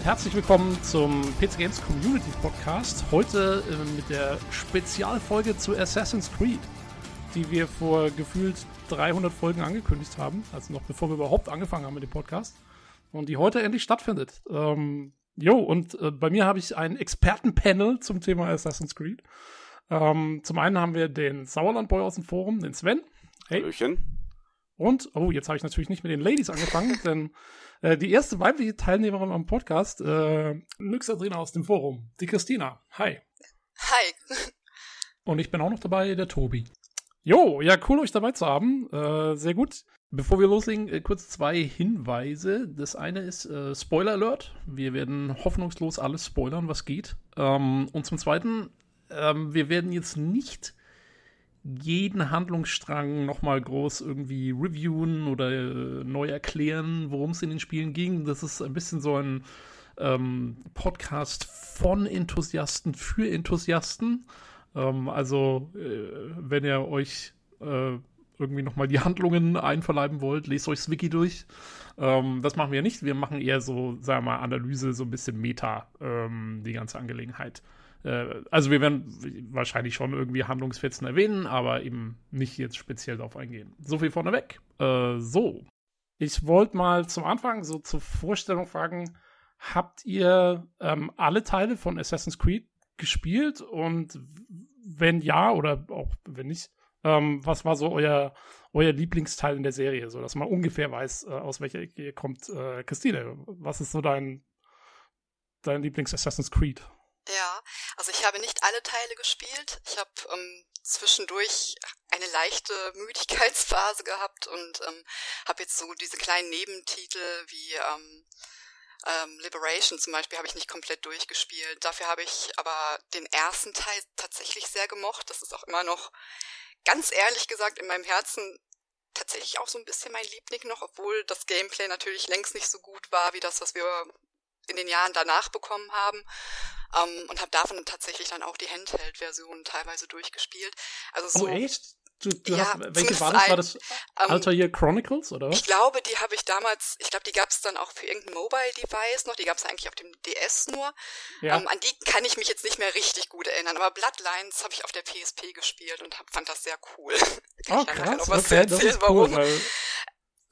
und herzlich willkommen zum PC Games Community Podcast. Heute äh, mit der Spezialfolge zu Assassin's Creed, die wir vor gefühlt 300 Folgen angekündigt haben, also noch bevor wir überhaupt angefangen haben mit dem Podcast. Und die heute endlich stattfindet. Ähm, jo, und äh, bei mir habe ich ein Expertenpanel zum Thema Assassin's Creed. Ähm, zum einen haben wir den Sauerlandboy aus dem Forum, den Sven. Hey. Hallöchen. Und, oh, jetzt habe ich natürlich nicht mit den Ladies angefangen, denn äh, die erste weibliche Teilnehmerin am Podcast, äh, Nyxadrina aus dem Forum, die Christina. Hi. Hi. Und ich bin auch noch dabei, der Tobi. Jo, ja, cool, euch dabei zu haben. Äh, sehr gut. Bevor wir loslegen, äh, kurz zwei Hinweise. Das eine ist äh, Spoiler Alert. Wir werden hoffnungslos alles spoilern, was geht. Ähm, und zum zweiten, ähm, wir werden jetzt nicht jeden Handlungsstrang nochmal groß irgendwie reviewen oder äh, neu erklären, worum es in den Spielen ging. Das ist ein bisschen so ein ähm, Podcast von Enthusiasten für Enthusiasten. Ähm, also, äh, wenn ihr euch äh, irgendwie nochmal die Handlungen einverleiben wollt, lest euch das Wiki durch. Ähm, das machen wir nicht. Wir machen eher so, sagen wir mal, Analyse, so ein bisschen Meta, ähm, die ganze Angelegenheit. Äh, also wir werden wahrscheinlich schon irgendwie Handlungsfetzen erwähnen, aber eben nicht jetzt speziell darauf eingehen. So viel vorneweg. Äh, so. Ich wollte mal zum Anfang so zur Vorstellung fragen, habt ihr ähm, alle Teile von Assassin's Creed gespielt? Und wenn ja oder auch wenn nicht, ähm, was war so euer, euer Lieblingsteil in der Serie, so dass man ungefähr weiß, äh, aus welcher Ecke ihr kommt. Äh, Christine, was ist so dein, dein Lieblings-Assassin's Creed? Ja, also ich habe nicht alle Teile gespielt. Ich habe ähm, zwischendurch eine leichte Müdigkeitsphase gehabt und ähm, habe jetzt so diese kleinen Nebentitel wie ähm, ähm, Liberation zum Beispiel habe ich nicht komplett durchgespielt. Dafür habe ich aber den ersten Teil tatsächlich sehr gemocht. Das ist auch immer noch, ganz ehrlich gesagt, in meinem Herzen tatsächlich auch so ein bisschen mein Liebling noch, obwohl das Gameplay natürlich längst nicht so gut war wie das, was wir in den Jahren danach bekommen haben. Ähm, und habe davon tatsächlich dann auch die Handheld-Version teilweise durchgespielt. Also so, oh, echt? Du, du ja, hast, welche war das? Ein, war das ähm, Alter Year Chronicles oder was? Ich glaube, die habe ich damals, ich glaube, die gab es dann auch für irgendein Mobile-Device noch, die gab es eigentlich auf dem DS nur. Ja. Ähm, an die kann ich mich jetzt nicht mehr richtig gut erinnern, aber Bloodlines habe ich auf der PSP gespielt und hab, fand das sehr cool. oh, krass, okay, das ist cool, weil...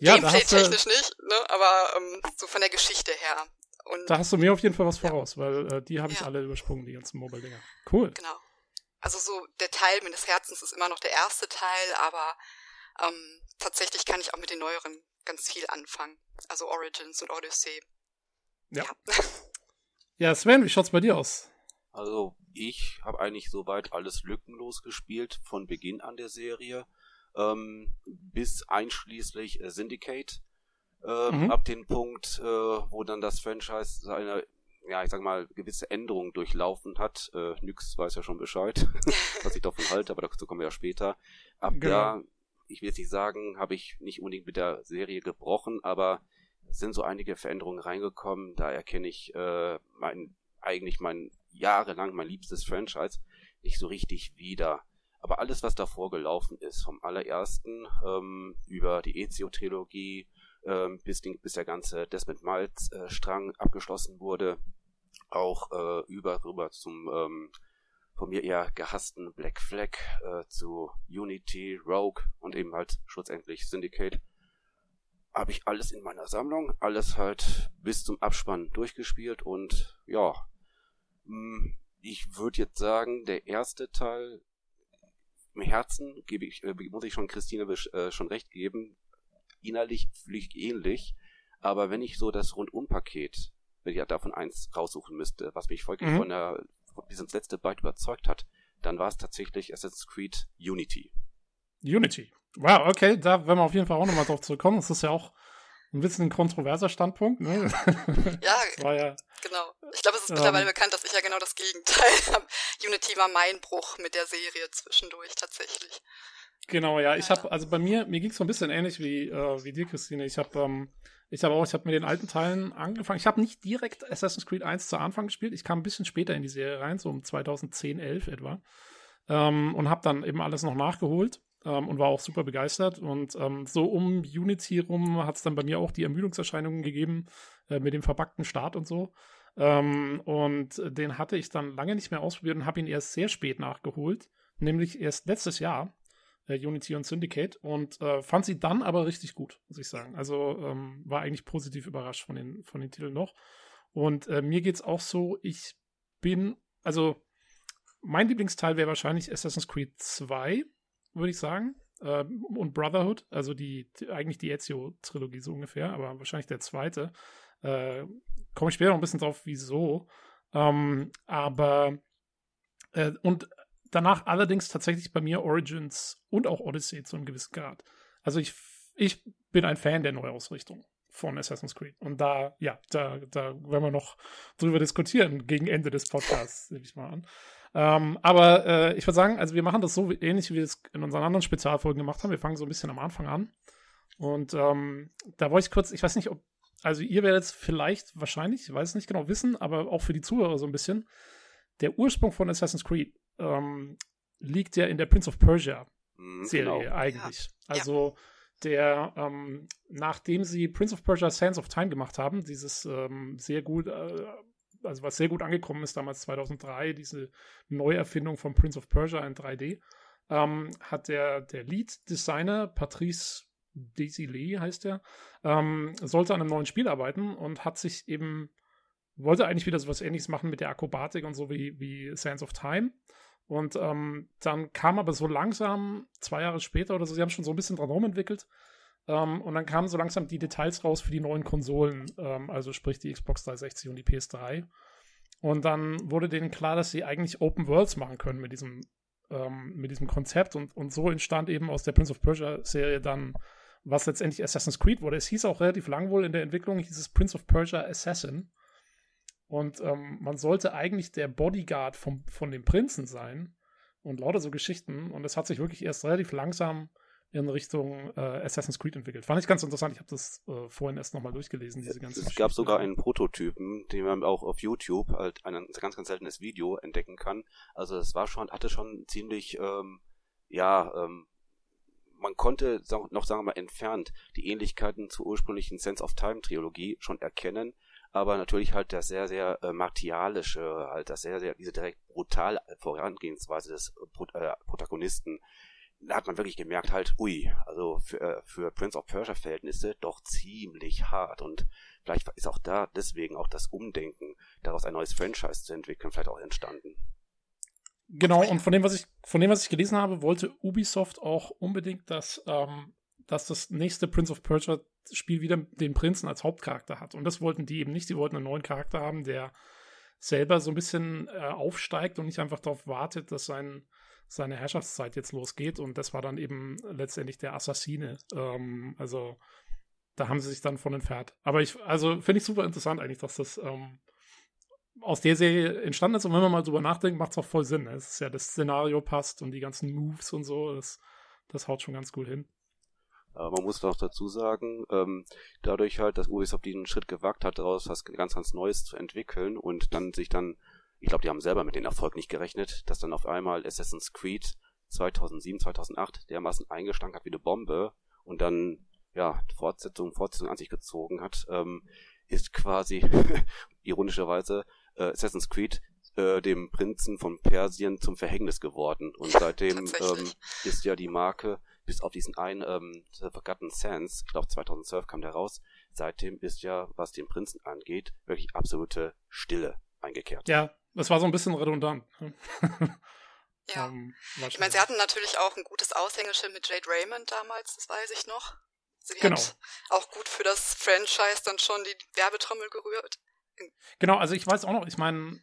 Ja, Gameplay-technisch nicht, ne? aber ähm, so von der Geschichte her und da hast du mir auf jeden Fall was voraus, ja. weil äh, die habe ich ja. alle übersprungen, die ganzen Mobile-Dinger. Cool. Genau. Also so der Teil meines Herzens ist immer noch der erste Teil, aber ähm, tatsächlich kann ich auch mit den neueren ganz viel anfangen. Also Origins und Odyssey. Ja. Ja, ja Sven, wie schaut's bei dir aus? Also ich habe eigentlich soweit alles lückenlos gespielt von Beginn an der Serie ähm, bis einschließlich äh, Syndicate äh, mhm. ab dem Punkt, äh, wo dann das Franchise seine, ja, ich sag mal, gewisse Änderungen durchlaufen hat. Äh, Nyx weiß ja schon Bescheid, was ich davon halte, aber dazu kommen wir ja später. Ab genau. da, ich will jetzt nicht sagen, habe ich nicht unbedingt mit der Serie gebrochen, aber es sind so einige Veränderungen reingekommen. Da erkenne ich äh, mein, eigentlich mein jahrelang mein liebstes Franchise nicht so richtig wieder. Aber alles, was davor gelaufen ist, vom allerersten ähm, über die Ezio-Trilogie ähm, bis, bis der ganze Desmond Miles-Strang äh, abgeschlossen wurde, auch äh, über rüber zum ähm, von mir eher gehassten Black Flag äh, zu Unity, Rogue und eben halt schlussendlich Syndicate, habe ich alles in meiner Sammlung, alles halt bis zum Abspann durchgespielt und ja, mm, ich würde jetzt sagen, der erste Teil im Herzen gebe ich, äh, muss ich schon Christine äh, schon recht geben, innerlich fliegt ähnlich, aber wenn ich so das Rundumpaket, wenn ich ja davon eins raussuchen müsste, was mich wirklich mhm. von der bis ins letzte Byte überzeugt hat, dann war es tatsächlich Assassin's Creed Unity. Unity. Wow, okay, da werden wir auf jeden Fall auch nochmal drauf zurückkommen. Das ist ja auch ein bisschen ein kontroverser Standpunkt. Ne? Ja, ja, genau. Ich glaube, es ist ähm, mittlerweile bekannt, dass ich ja genau das Gegenteil habe. Unity war mein Bruch mit der Serie zwischendurch tatsächlich. Genau, ja. Ich habe, also bei mir, mir ging es so ein bisschen ähnlich wie, äh, wie dir, Christine. Ich habe ähm, ich habe auch, ich habe mit den alten Teilen angefangen. Ich habe nicht direkt Assassin's Creed 1 zu Anfang gespielt. Ich kam ein bisschen später in die Serie rein, so um 2010, 11 etwa. Ähm, und habe dann eben alles noch nachgeholt ähm, und war auch super begeistert. Und ähm, so um Unity rum hat es dann bei mir auch die Ermüdungserscheinungen gegeben äh, mit dem verbackten Start und so. Ähm, und den hatte ich dann lange nicht mehr ausprobiert und habe ihn erst sehr spät nachgeholt, nämlich erst letztes Jahr Unity und Syndicate und äh, fand sie dann aber richtig gut, muss ich sagen. Also ähm, war eigentlich positiv überrascht von den, von den Titeln noch. Und äh, mir geht's auch so, ich bin, also mein Lieblingsteil wäre wahrscheinlich Assassin's Creed 2, würde ich sagen. Äh, und Brotherhood, also die, die eigentlich die Ezio-Trilogie so ungefähr, aber wahrscheinlich der zweite. Äh, Komme ich später noch ein bisschen drauf, wieso. Ähm, aber äh, und danach allerdings tatsächlich bei mir Origins und auch Odyssey zu einem gewissen Grad. Also ich, ich bin ein Fan der Neuausrichtung von Assassin's Creed. Und da, ja, da, da werden wir noch drüber diskutieren gegen Ende des Podcasts, nehme ich mal an. Ähm, aber äh, ich würde sagen, also wir machen das so ähnlich, wie wir es in unseren anderen Spezialfolgen gemacht haben. Wir fangen so ein bisschen am Anfang an. Und ähm, da wollte ich kurz, ich weiß nicht, ob, also ihr werdet es vielleicht wahrscheinlich, ich weiß es nicht genau, wissen, aber auch für die Zuhörer so ein bisschen. Der Ursprung von Assassin's Creed ähm, liegt ja in der Prince of Persia mhm, Serie genau. eigentlich. Ja. Also der, ähm, nachdem sie Prince of Persia Sands of Time gemacht haben, dieses ähm, sehr gut, äh, also was sehr gut angekommen ist damals 2003, diese Neuerfindung von Prince of Persia in 3D, ähm, hat der, der Lead-Designer Patrice Desilets heißt er, ähm, sollte an einem neuen Spiel arbeiten und hat sich eben, wollte eigentlich wieder so was ähnliches machen mit der Akrobatik und so wie, wie Sands of Time und ähm, dann kam aber so langsam, zwei Jahre später oder so, sie haben schon so ein bisschen dran rumentwickelt. Ähm, und dann kamen so langsam die Details raus für die neuen Konsolen, ähm, also sprich die Xbox 360 und die PS3. Und dann wurde denen klar, dass sie eigentlich Open Worlds machen können mit diesem, ähm, mit diesem Konzept. Und, und so entstand eben aus der Prince of Persia-Serie dann, was letztendlich Assassin's Creed wurde. Es hieß auch relativ lang wohl in der Entwicklung, hieß es Prince of Persia Assassin. Und ähm, man sollte eigentlich der Bodyguard vom, von dem Prinzen sein und lauter so Geschichten. Und es hat sich wirklich erst relativ langsam in Richtung äh, Assassin's Creed entwickelt. Fand ich ganz interessant. Ich habe das äh, vorhin erst nochmal durchgelesen, diese ganze Es gab sogar einen Prototypen, den man auch auf YouTube halt ein ganz, ganz seltenes Video entdecken kann. Also es war schon, hatte schon ziemlich, ähm, ja, ähm, man konnte noch, sagen wir mal, entfernt die Ähnlichkeiten zur ursprünglichen Sense of Time Trilogie schon erkennen aber natürlich halt das sehr, sehr äh, martialische, halt das sehr, sehr, diese direkt brutal Vorangehensweise des äh, Protagonisten, da hat man wirklich gemerkt halt, ui, also für, äh, für Prince of Persia Verhältnisse doch ziemlich hart und vielleicht ist auch da deswegen auch das Umdenken, daraus ein neues Franchise zu entwickeln, vielleicht auch entstanden. Genau, und von dem, was ich, von dem, was ich gelesen habe, wollte Ubisoft auch unbedingt, dass, ähm, dass das nächste Prince of Persia Spiel wieder den Prinzen als Hauptcharakter hat. Und das wollten die eben nicht. Die wollten einen neuen Charakter haben, der selber so ein bisschen äh, aufsteigt und nicht einfach darauf wartet, dass sein, seine Herrschaftszeit jetzt losgeht. Und das war dann eben letztendlich der Assassine. Ähm, also da haben sie sich dann von entfernt. Aber ich, also finde ich super interessant eigentlich, dass das ähm, aus der Serie entstanden ist. Und wenn man mal drüber nachdenkt, macht es auch voll Sinn. Es ist ja das Szenario passt und die ganzen Moves und so. Das, das haut schon ganz gut hin. Aber man muss noch dazu sagen, ähm, dadurch halt, dass Ubisoft diesen Schritt gewagt hat, daraus was ganz, ganz Neues zu entwickeln und dann sich dann, ich glaube, die haben selber mit dem Erfolg nicht gerechnet, dass dann auf einmal Assassin's Creed 2007, 2008 dermaßen eingeschlagen hat wie eine Bombe und dann ja Fortsetzung, Fortsetzung an sich gezogen hat, ähm, ist quasi ironischerweise äh, Assassin's Creed äh, dem Prinzen von Persien zum Verhängnis geworden. Und seitdem ähm, ist ja die Marke bis auf diesen einen ähm, The Forgotten Sands, ich glaube 2012 kam der raus, seitdem ist ja, was den Prinzen angeht, wirklich absolute Stille eingekehrt. Ja, das war so ein bisschen redundant. Ne? Ja. Um, ähm, ich meine, sie hatten natürlich auch ein gutes Aushängeschild mit Jade Raymond damals, das weiß ich noch. Sie genau. hat auch gut für das Franchise dann schon die Werbetrommel gerührt. Genau, also ich weiß auch noch, ich meine,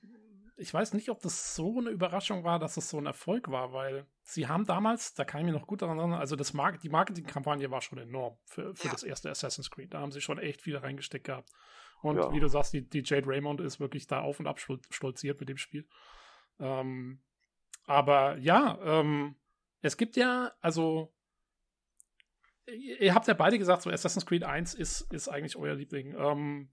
ich weiß nicht, ob das so eine Überraschung war, dass es so ein Erfolg war, weil sie haben damals, da kann ich mich noch gut daran erinnern, also das Mar die Marketingkampagne war schon enorm für, für ja. das erste Assassin's Creed. Da haben sie schon echt viel reingesteckt gehabt. Und ja. wie du sagst, die, die Jade Raymond ist wirklich da auf und ab stolziert mit dem Spiel. Ähm, aber ja, ähm, es gibt ja, also ihr habt ja beide gesagt, so Assassin's Creed 1 ist, ist eigentlich euer Liebling. Ähm,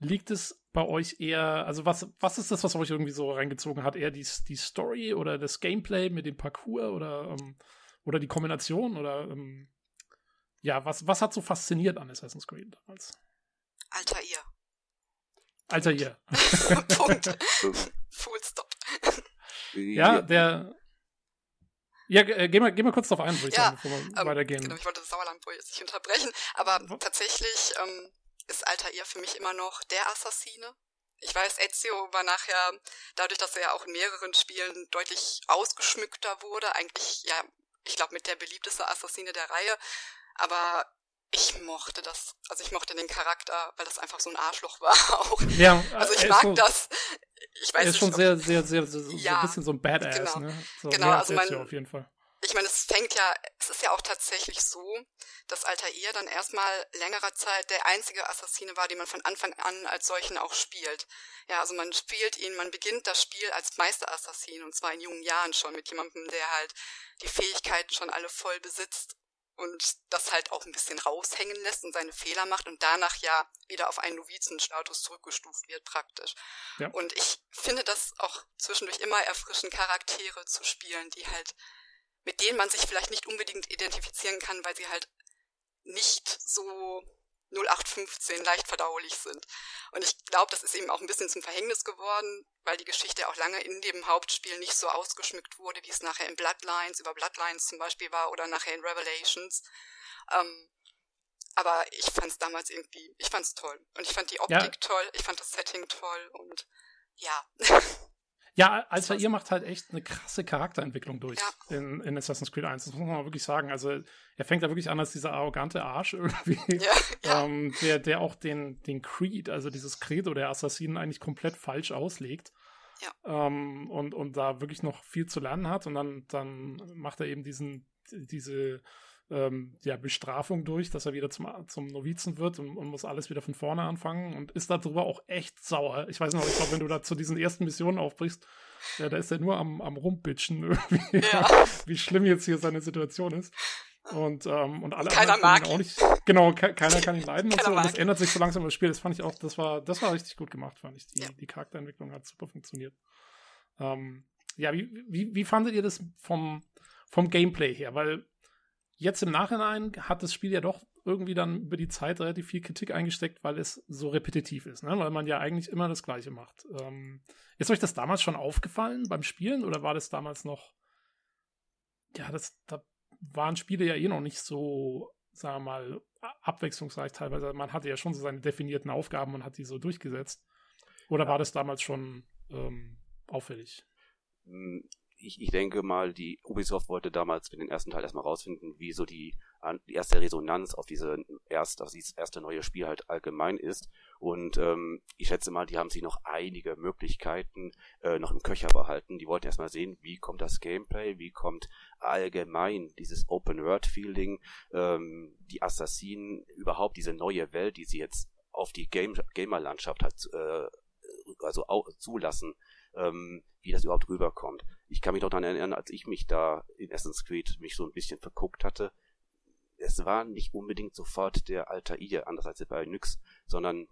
liegt es bei euch eher, also was, was ist das, was euch irgendwie so reingezogen hat? Eher die, die Story oder das Gameplay mit dem Parcours oder, ähm, oder die Kombination oder ähm, ja, was, was hat so fasziniert an Assassin's Creed damals? Alter ihr. Alter ihr. Punkt. Full stop. Ja, der. Ja, äh, geh mal, geh mal kurz drauf ein, würde ich ja, sagen, bevor wir ähm, weitergehen. Genau, ich wollte das Sauerland jetzt nicht unterbrechen, aber tatsächlich ähm, ist Altair für mich immer noch der Assassine. Ich weiß, Ezio war nachher, dadurch, dass er ja auch in mehreren Spielen deutlich ausgeschmückter wurde, eigentlich, ja, ich glaube, mit der beliebteste Assassine der Reihe. Aber ich mochte das, also ich mochte den Charakter, weil das einfach so ein Arschloch war auch. Ja, also ich mag so, das. Ich weiß er ist nicht, schon sehr, sehr, sehr, sehr, so ja, ein bisschen so ein Badass, genau, ne? So, genau, also man, auf jeden Fall. Ich meine, es fängt ja, es ist ja auch tatsächlich so, dass Altair dann erstmal längerer Zeit der einzige Assassine war, den man von Anfang an als solchen auch spielt. Ja, also man spielt ihn, man beginnt das Spiel als Meisterassassin und zwar in jungen Jahren schon mit jemandem, der halt die Fähigkeiten schon alle voll besitzt und das halt auch ein bisschen raushängen lässt und seine Fehler macht und danach ja wieder auf einen Novizenstatus zurückgestuft wird praktisch. Ja. Und ich finde das auch zwischendurch immer erfrischend, Charaktere zu spielen, die halt, mit denen man sich vielleicht nicht unbedingt identifizieren kann, weil sie halt nicht so 0815 leicht verdaulich sind. Und ich glaube, das ist eben auch ein bisschen zum Verhängnis geworden, weil die Geschichte auch lange in dem Hauptspiel nicht so ausgeschmückt wurde, wie es nachher in Bloodlines, über Bloodlines zum Beispiel war oder nachher in Revelations. Ähm, aber ich fand es damals irgendwie, ich fand es toll. Und ich fand die Optik ja. toll, ich fand das Setting toll und ja. Ja, Alter, ihr macht halt echt eine krasse Charakterentwicklung durch ja. in, in Assassin's Creed 1. Das muss man mal wirklich sagen. Also, er fängt da wirklich an als dieser arrogante Arsch irgendwie, ja, ja. Ähm, der, der auch den, den Creed, also dieses Credo der Assassinen eigentlich komplett falsch auslegt. Ja. Ähm, und, und da wirklich noch viel zu lernen hat. Und dann, dann macht er eben diesen, diese ähm, ja, Bestrafung durch, dass er wieder zum, zum Novizen wird und, und, muss alles wieder von vorne anfangen und ist darüber auch echt sauer. Ich weiß noch, ich glaube, wenn du da zu diesen ersten Missionen aufbrichst, ja, da ist er nur am, am Rumbitchen irgendwie, ja. wie schlimm jetzt hier seine Situation ist. Und, ähm, und alle keiner mag ihn auch nicht. Genau, ke keiner kann ihn leiden und so. Und das ändert sich so langsam im Spiel. Das fand ich auch, das war, das war richtig gut gemacht, fand ich. Die, ja. die Charakterentwicklung hat super funktioniert. Ähm, ja, wie, wie, wie fandet ihr das vom, vom Gameplay her? Weil Jetzt im Nachhinein hat das Spiel ja doch irgendwie dann über die Zeit relativ viel Kritik eingesteckt, weil es so repetitiv ist, ne? weil man ja eigentlich immer das Gleiche macht. Ähm, ist euch das damals schon aufgefallen beim Spielen oder war das damals noch, ja, das, da waren Spiele ja eh noch nicht so, sagen wir mal, abwechslungsreich teilweise. Man hatte ja schon so seine definierten Aufgaben und hat die so durchgesetzt. Oder war das damals schon ähm, auffällig? Ich, ich denke mal, die Ubisoft wollte damals für den ersten Teil erstmal rausfinden, wie so die, die erste Resonanz auf diese erste, auf dieses erste neue Spiel halt allgemein ist. Und ähm, ich schätze mal, die haben sich noch einige Möglichkeiten äh, noch im Köcher behalten. Die wollten erstmal sehen, wie kommt das Gameplay, wie kommt allgemein dieses Open-World-Feeling, ähm, die Assassinen, überhaupt diese neue Welt, die sie jetzt auf die Game Gamer-Landschaft halt äh, also zulassen, ähm, wie das überhaupt rüberkommt ich kann mich noch daran erinnern, als ich mich da in Assassin's Creed mich so ein bisschen verguckt hatte. Es war nicht unbedingt sofort der Altair, anders als bei Nyx, sondern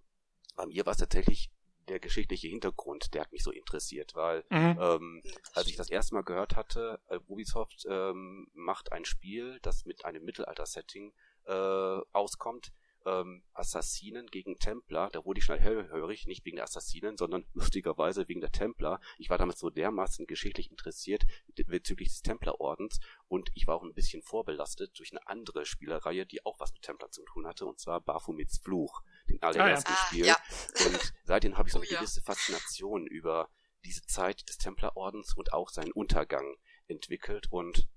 bei mir war es tatsächlich der geschichtliche Hintergrund, der hat mich so interessiert, weil mhm. ähm, als ich das erste Mal gehört hatte, äh, Ubisoft ähm, macht ein Spiel, das mit einem Mittelalter-Setting äh, auskommt, ähm, Assassinen gegen Templer. Da wurde ich schnell hellhörig, nicht wegen der Assassinen, sondern lustigerweise wegen der Templer. Ich war damals so dermaßen geschichtlich interessiert bezüglich des Templerordens und ich war auch ein bisschen vorbelastet durch eine andere Spielereihe, die auch was mit Templer zu tun hatte, und zwar Baphomets Fluch, den allerersten ah, ja. Spiel. Ah, ja. Und seitdem habe ich so eine oh, gewisse Faszination über diese Zeit des Templerordens und auch seinen Untergang entwickelt und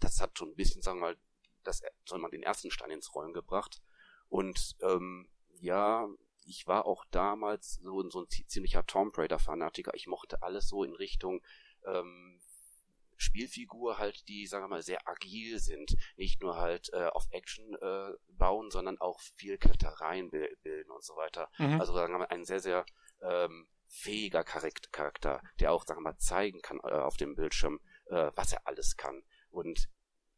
das hat schon ein bisschen, sagen wir mal, das soll man den ersten Stein ins Rollen gebracht. Und ähm, ja, ich war auch damals so, so ein ziemlicher Tomb Raider-Fanatiker. Ich mochte alles so in Richtung ähm, Spielfigur halt, die, sagen wir mal, sehr agil sind. Nicht nur halt äh, auf Action äh, bauen, sondern auch viel Klettereien bilden und so weiter. Mhm. Also sagen wir mal, ein sehr, sehr ähm, fähiger Charakter, der auch, sagen wir mal, zeigen kann äh, auf dem Bildschirm, äh, was er alles kann. Und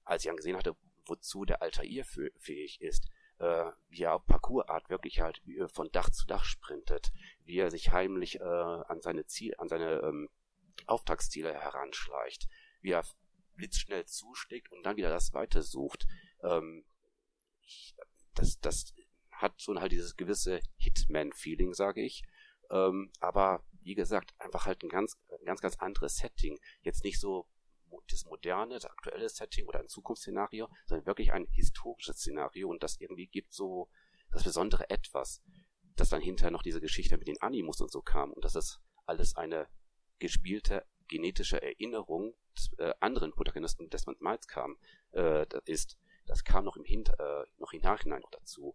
als ich dann gesehen hatte, wozu der Altair fähig ist, äh, wie er auf Parcoursart wirklich halt wie, von Dach zu Dach sprintet, wie er sich heimlich äh, an seine Ziel, an seine ähm, Auftragsziele heranschleicht, wie er blitzschnell zuschlägt und dann wieder das Weite sucht. Ähm, ich, das, das hat schon halt dieses gewisse Hitman-Feeling, sage ich. Ähm, aber wie gesagt, einfach halt ein ganz, ganz, ganz anderes Setting. Jetzt nicht so das moderne, das aktuelle Setting oder ein Zukunftsszenario, sondern wirklich ein historisches Szenario und das irgendwie gibt so das besondere Etwas, dass dann hinterher noch diese Geschichte mit den Animus und so kam und dass das alles eine gespielte genetische Erinnerung des äh, anderen Protagonisten Desmond Miles kam, äh, ist, das kam noch im Hinter, äh, noch im Nachhinein noch dazu.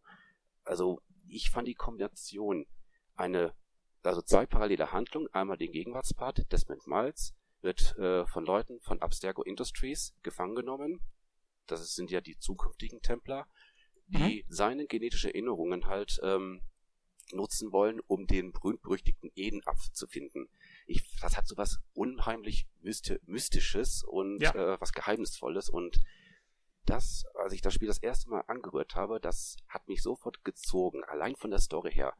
Also ich fand die Kombination eine, also zwei parallele Handlungen, einmal den Gegenwartspart Desmond Miles wird äh, von Leuten von Abstergo Industries gefangen genommen. Das sind ja die zukünftigen Templer, die mhm. seine genetische Erinnerungen halt ähm, nutzen wollen, um den berühmt-berüchtigten Edenapfel zu finden. Ich, das hat so was unheimlich Mysti Mystisches und ja. äh, was Geheimnisvolles und das, als ich das Spiel das erste Mal angerührt habe, das hat mich sofort gezogen, allein von der Story her.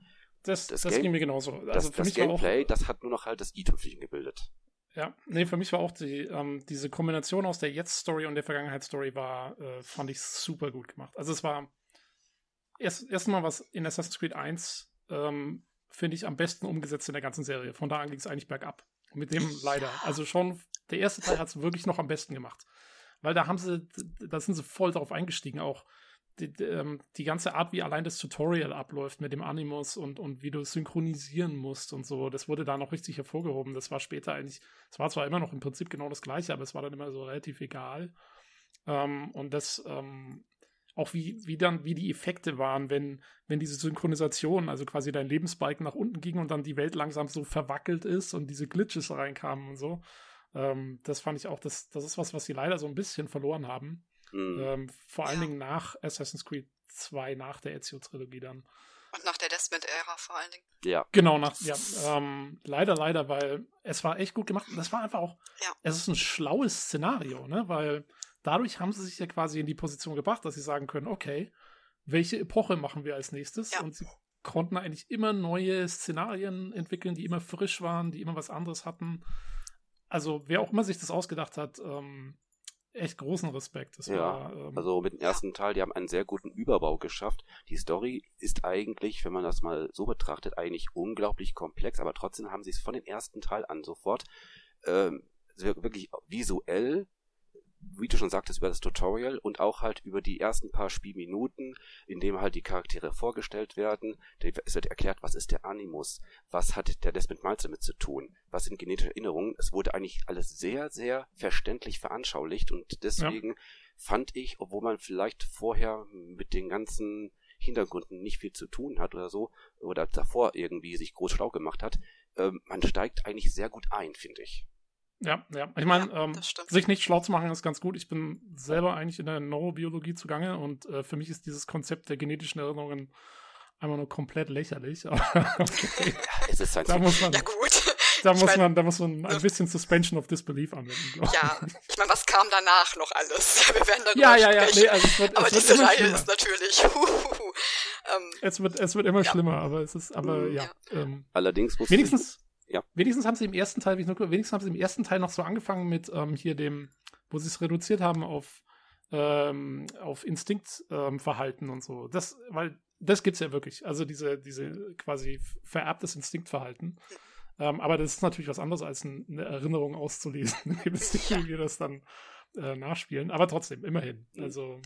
Das, das, das Game, ging mir genauso. Also das, das Gameplay, auch, das hat nur noch halt das i-Tüpfelchen gebildet. Ja, nee, für mich war auch die, ähm, diese Kombination aus der Jetzt-Story und der Vergangenheitsstory war, äh, fand ich super gut gemacht. Also es war erst erstmal was in Assassin's Creed 1 ähm, finde ich am besten umgesetzt in der ganzen Serie. Von da an ging es eigentlich bergab. Mit dem leider. Also schon, der erste Teil hat es wirklich noch am besten gemacht. Weil da haben sie, da sind sie voll drauf eingestiegen, auch die, ähm, die, ganze Art, wie allein das Tutorial abläuft mit dem Animus und, und wie du synchronisieren musst und so, das wurde da noch richtig hervorgehoben. Das war später eigentlich, es war zwar immer noch im Prinzip genau das gleiche, aber es war dann immer so relativ egal. Ähm, und das, ähm, auch wie, wie dann, wie die Effekte waren, wenn, wenn diese Synchronisation, also quasi dein Lebensbalken nach unten ging und dann die Welt langsam so verwackelt ist und diese Glitches reinkamen und so. Ähm, das fand ich auch, das, das ist was, was sie leider so ein bisschen verloren haben. Mhm. Ähm, vor allen Dingen nach Assassin's Creed 2, nach der Ezio-Trilogie dann. Und nach der Desmond-Ära vor allen Dingen. Ja. Genau, nach, ja. Ähm, leider, leider, weil es war echt gut gemacht. Und das war einfach auch, ja. es ist ein schlaues Szenario, ne? Weil dadurch haben sie sich ja quasi in die Position gebracht, dass sie sagen können, okay, welche Epoche machen wir als nächstes? Ja. Und sie konnten eigentlich immer neue Szenarien entwickeln, die immer frisch waren, die immer was anderes hatten. Also wer auch immer sich das ausgedacht hat, ähm, echt großen Respekt. Das ja, war, ähm, also mit dem ersten Teil, die haben einen sehr guten Überbau geschafft. Die Story ist eigentlich, wenn man das mal so betrachtet, eigentlich unglaublich komplex, aber trotzdem haben sie es von dem ersten Teil an sofort ähm, wirklich visuell wie du schon sagtest, über das Tutorial und auch halt über die ersten paar Spielminuten, in dem halt die Charaktere vorgestellt werden. Es wird erklärt, was ist der Animus, was hat der Desmond Miles damit zu tun, was sind genetische Erinnerungen. Es wurde eigentlich alles sehr, sehr verständlich veranschaulicht und deswegen ja. fand ich, obwohl man vielleicht vorher mit den ganzen Hintergründen nicht viel zu tun hat oder so, oder davor irgendwie sich groß schlau gemacht hat, äh, man steigt eigentlich sehr gut ein, finde ich. Ja, ja. Ich meine, ja, ähm, sich nicht schlau zu machen ist ganz gut. Ich bin selber eigentlich in der Neurobiologie zugange und äh, für mich ist dieses Konzept der genetischen Erinnerungen einfach nur komplett lächerlich. okay. es ist halt da muss man, ja gut. da, muss mein, man, da muss man ein bisschen Suspension of Disbelief anwenden. Ja, ich meine, was kam danach noch alles? wir werden darüber ja, ja, ja, nee, also es wird, aber es wird diese Reihe schlimmer. ist natürlich. Huhuhu, ähm, es wird, es wird immer ja. schlimmer, aber es ist, aber mhm. ja. Ähm, Allerdings muss wenigstens, ich, ja. wenigstens haben sie im ersten Teil, wenigstens haben sie im ersten Teil noch so angefangen mit ähm, hier dem, wo sie es reduziert haben auf ähm, auf Instinktverhalten ähm, und so. Das, weil das gibt's ja wirklich. Also diese, diese quasi vererbtes Instinktverhalten. Ähm, aber das ist natürlich was anderes, als eine Erinnerung auszulesen. Ihr wisst nicht, wie wir das dann äh, nachspielen. Aber trotzdem, immerhin. Mhm. Also,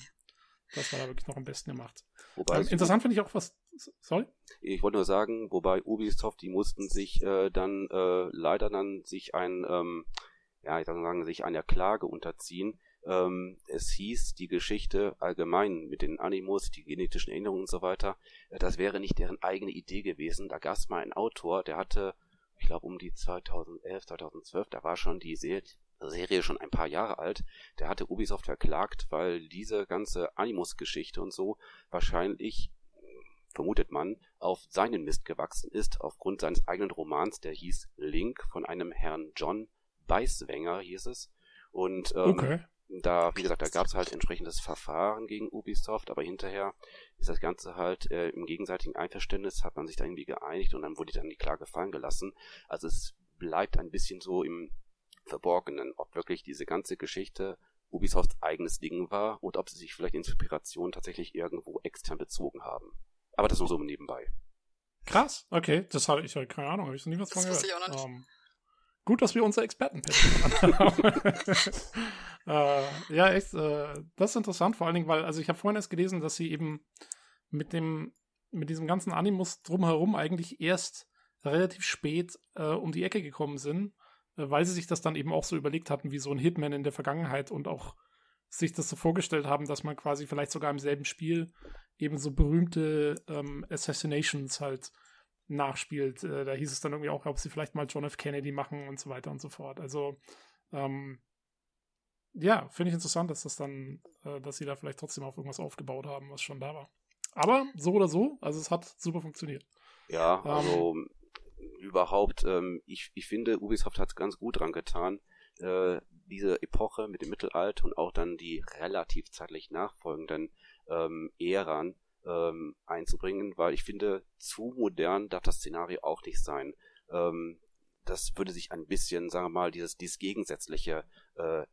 das war da wirklich noch am besten gemacht. Ähm, interessant finde ich auch was. Sorry? Ich wollte nur sagen, wobei Ubisoft, die mussten sich äh, dann äh, leider dann sich ein, ähm, ja, ich soll sagen, sich einer Klage unterziehen, ähm, es hieß, die Geschichte allgemein mit den Animus, die genetischen Erinnerungen und so weiter, äh, das wäre nicht deren eigene Idee gewesen. Da gab es mal einen Autor, der hatte, ich glaube um die 2011, 2012, da war schon die Serie, Serie schon ein paar Jahre alt, der hatte Ubisoft verklagt, weil diese ganze Animus-Geschichte und so wahrscheinlich vermutet man, auf seinen Mist gewachsen ist, aufgrund seines eigenen Romans, der hieß Link von einem Herrn John Beiswenger, hieß es. Und ähm, okay. Da, wie gesagt, da gab es halt entsprechendes Verfahren gegen Ubisoft, aber hinterher ist das Ganze halt äh, im gegenseitigen Einverständnis, hat man sich da irgendwie geeinigt und dann wurde dann die Klage fallen gelassen. Also es bleibt ein bisschen so im Verborgenen, ob wirklich diese ganze Geschichte Ubisofts eigenes Ding war und ob sie sich vielleicht Inspiration tatsächlich irgendwo extern bezogen haben. Aber das nur so nebenbei. Krass, okay, das hatte ich ja keine Ahnung, habe ich noch nie was von gehört. Ich auch noch nicht. Um, ähm, Gut, dass wir unser Expertenpanel haben. äh, ja, echt, äh, das ist interessant, vor allen Dingen, weil, also ich habe vorhin erst gelesen, dass sie eben mit dem, mit diesem ganzen Animus drumherum eigentlich erst relativ spät äh, um die Ecke gekommen sind, äh, weil sie sich das dann eben auch so überlegt hatten, wie so ein Hitman in der Vergangenheit und auch sich das so vorgestellt haben, dass man quasi vielleicht sogar im selben Spiel eben so berühmte ähm, Assassinations halt nachspielt. Äh, da hieß es dann irgendwie auch, ob sie vielleicht mal John F. Kennedy machen und so weiter und so fort. Also, ähm, ja, finde ich interessant, dass das dann, äh, dass sie da vielleicht trotzdem auf irgendwas aufgebaut haben, was schon da war. Aber so oder so, also es hat super funktioniert. Ja, also ähm, überhaupt, ähm, ich, ich finde, Ubisoft hat es ganz gut dran getan, äh, diese Epoche mit dem Mittelalter und auch dann die relativ zeitlich nachfolgenden ähm, Äran ähm, einzubringen, weil ich finde, zu modern darf das Szenario auch nicht sein. Ähm, das würde sich ein bisschen, sagen wir mal, dieses, dieses gegensätzliche äh,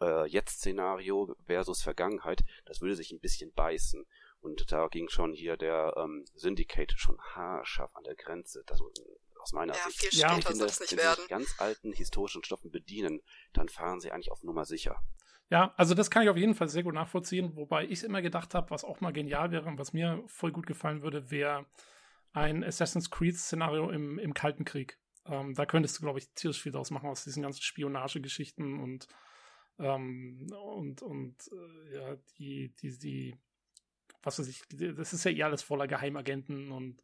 äh, Jetzt-Szenario versus Vergangenheit, das würde sich ein bisschen beißen. Und da ging schon hier der ähm, Syndicate schon haarscharf an der Grenze. Das, aus meiner ja, Sicht. Viel ja, ich finde, wenn sie sich ganz alten historischen Stoffen bedienen, dann fahren sie eigentlich auf Nummer sicher. Ja, also das kann ich auf jeden Fall sehr gut nachvollziehen, wobei ich immer gedacht habe, was auch mal genial wäre und was mir voll gut gefallen würde, wäre ein Assassin's Creed-Szenario im, im Kalten Krieg. Ähm, da könntest du, glaube ich, tierisch viel draus machen aus diesen ganzen Spionagegeschichten und ähm, und und äh, ja, die, die, die, was weiß ich, das ist ja eh alles voller Geheimagenten und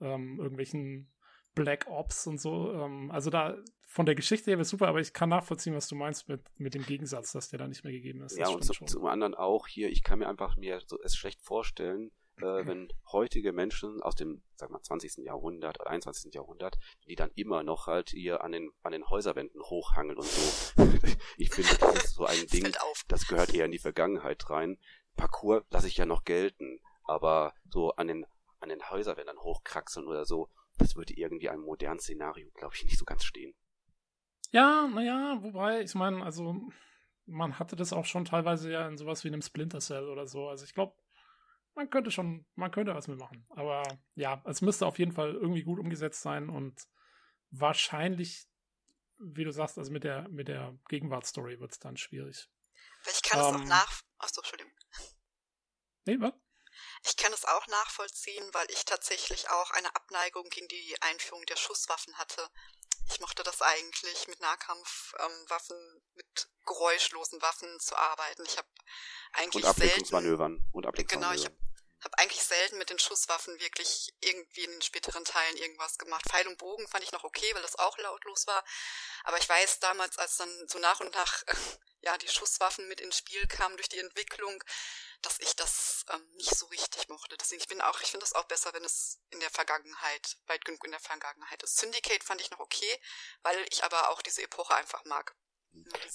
ähm, irgendwelchen Black Ops und so. Ähm, also da von der Geschichte her wäre super, aber ich kann nachvollziehen, was du meinst mit, mit dem Gegensatz, dass der da nicht mehr gegeben ist. Ja, und so, zum anderen auch hier, ich kann mir einfach mir so es schlecht vorstellen, äh, wenn heutige Menschen aus dem, sag mal, 20. Jahrhundert oder 21. Jahrhundert, die dann immer noch halt hier an den, an den Häuserwänden hochhangeln und so. ich finde, das ist so ein Ding, das gehört eher in die Vergangenheit rein. Parcours lasse ich ja noch gelten, aber so an den, an den Häuserwänden hochkraxeln oder so, das würde irgendwie einem modernen Szenario, glaube ich, nicht so ganz stehen. Ja, naja, wobei, ich meine, also man hatte das auch schon teilweise ja in sowas wie einem Splinter Cell oder so. Also ich glaube, man könnte schon, man könnte was mitmachen. Aber ja, es müsste auf jeden Fall irgendwie gut umgesetzt sein und wahrscheinlich, wie du sagst, also mit der, mit der Gegenwartsstory wird es dann schwierig. Ich kann ähm, es auch nach. Achso, Entschuldigung. Nee, was? Ich kann es auch nachvollziehen, weil ich tatsächlich auch eine Abneigung gegen die Einführung der Schusswaffen hatte. Ich mochte das eigentlich, mit Nahkampfwaffen, ähm, mit geräuschlosen Waffen zu arbeiten. Ich habe eigentlich und Ablenkungsmanöuvern. Selten, und Ablenkungsmanövern. Genau, ich habe habe eigentlich selten mit den Schusswaffen wirklich irgendwie in den späteren Teilen irgendwas gemacht. Pfeil und Bogen fand ich noch okay, weil das auch lautlos war. Aber ich weiß damals, als dann so nach und nach ja die Schusswaffen mit ins Spiel kamen durch die Entwicklung, dass ich das ähm, nicht so richtig mochte. Deswegen ich bin auch, ich finde das auch besser, wenn es in der Vergangenheit, weit genug in der Vergangenheit ist. Syndicate fand ich noch okay, weil ich aber auch diese Epoche einfach mag.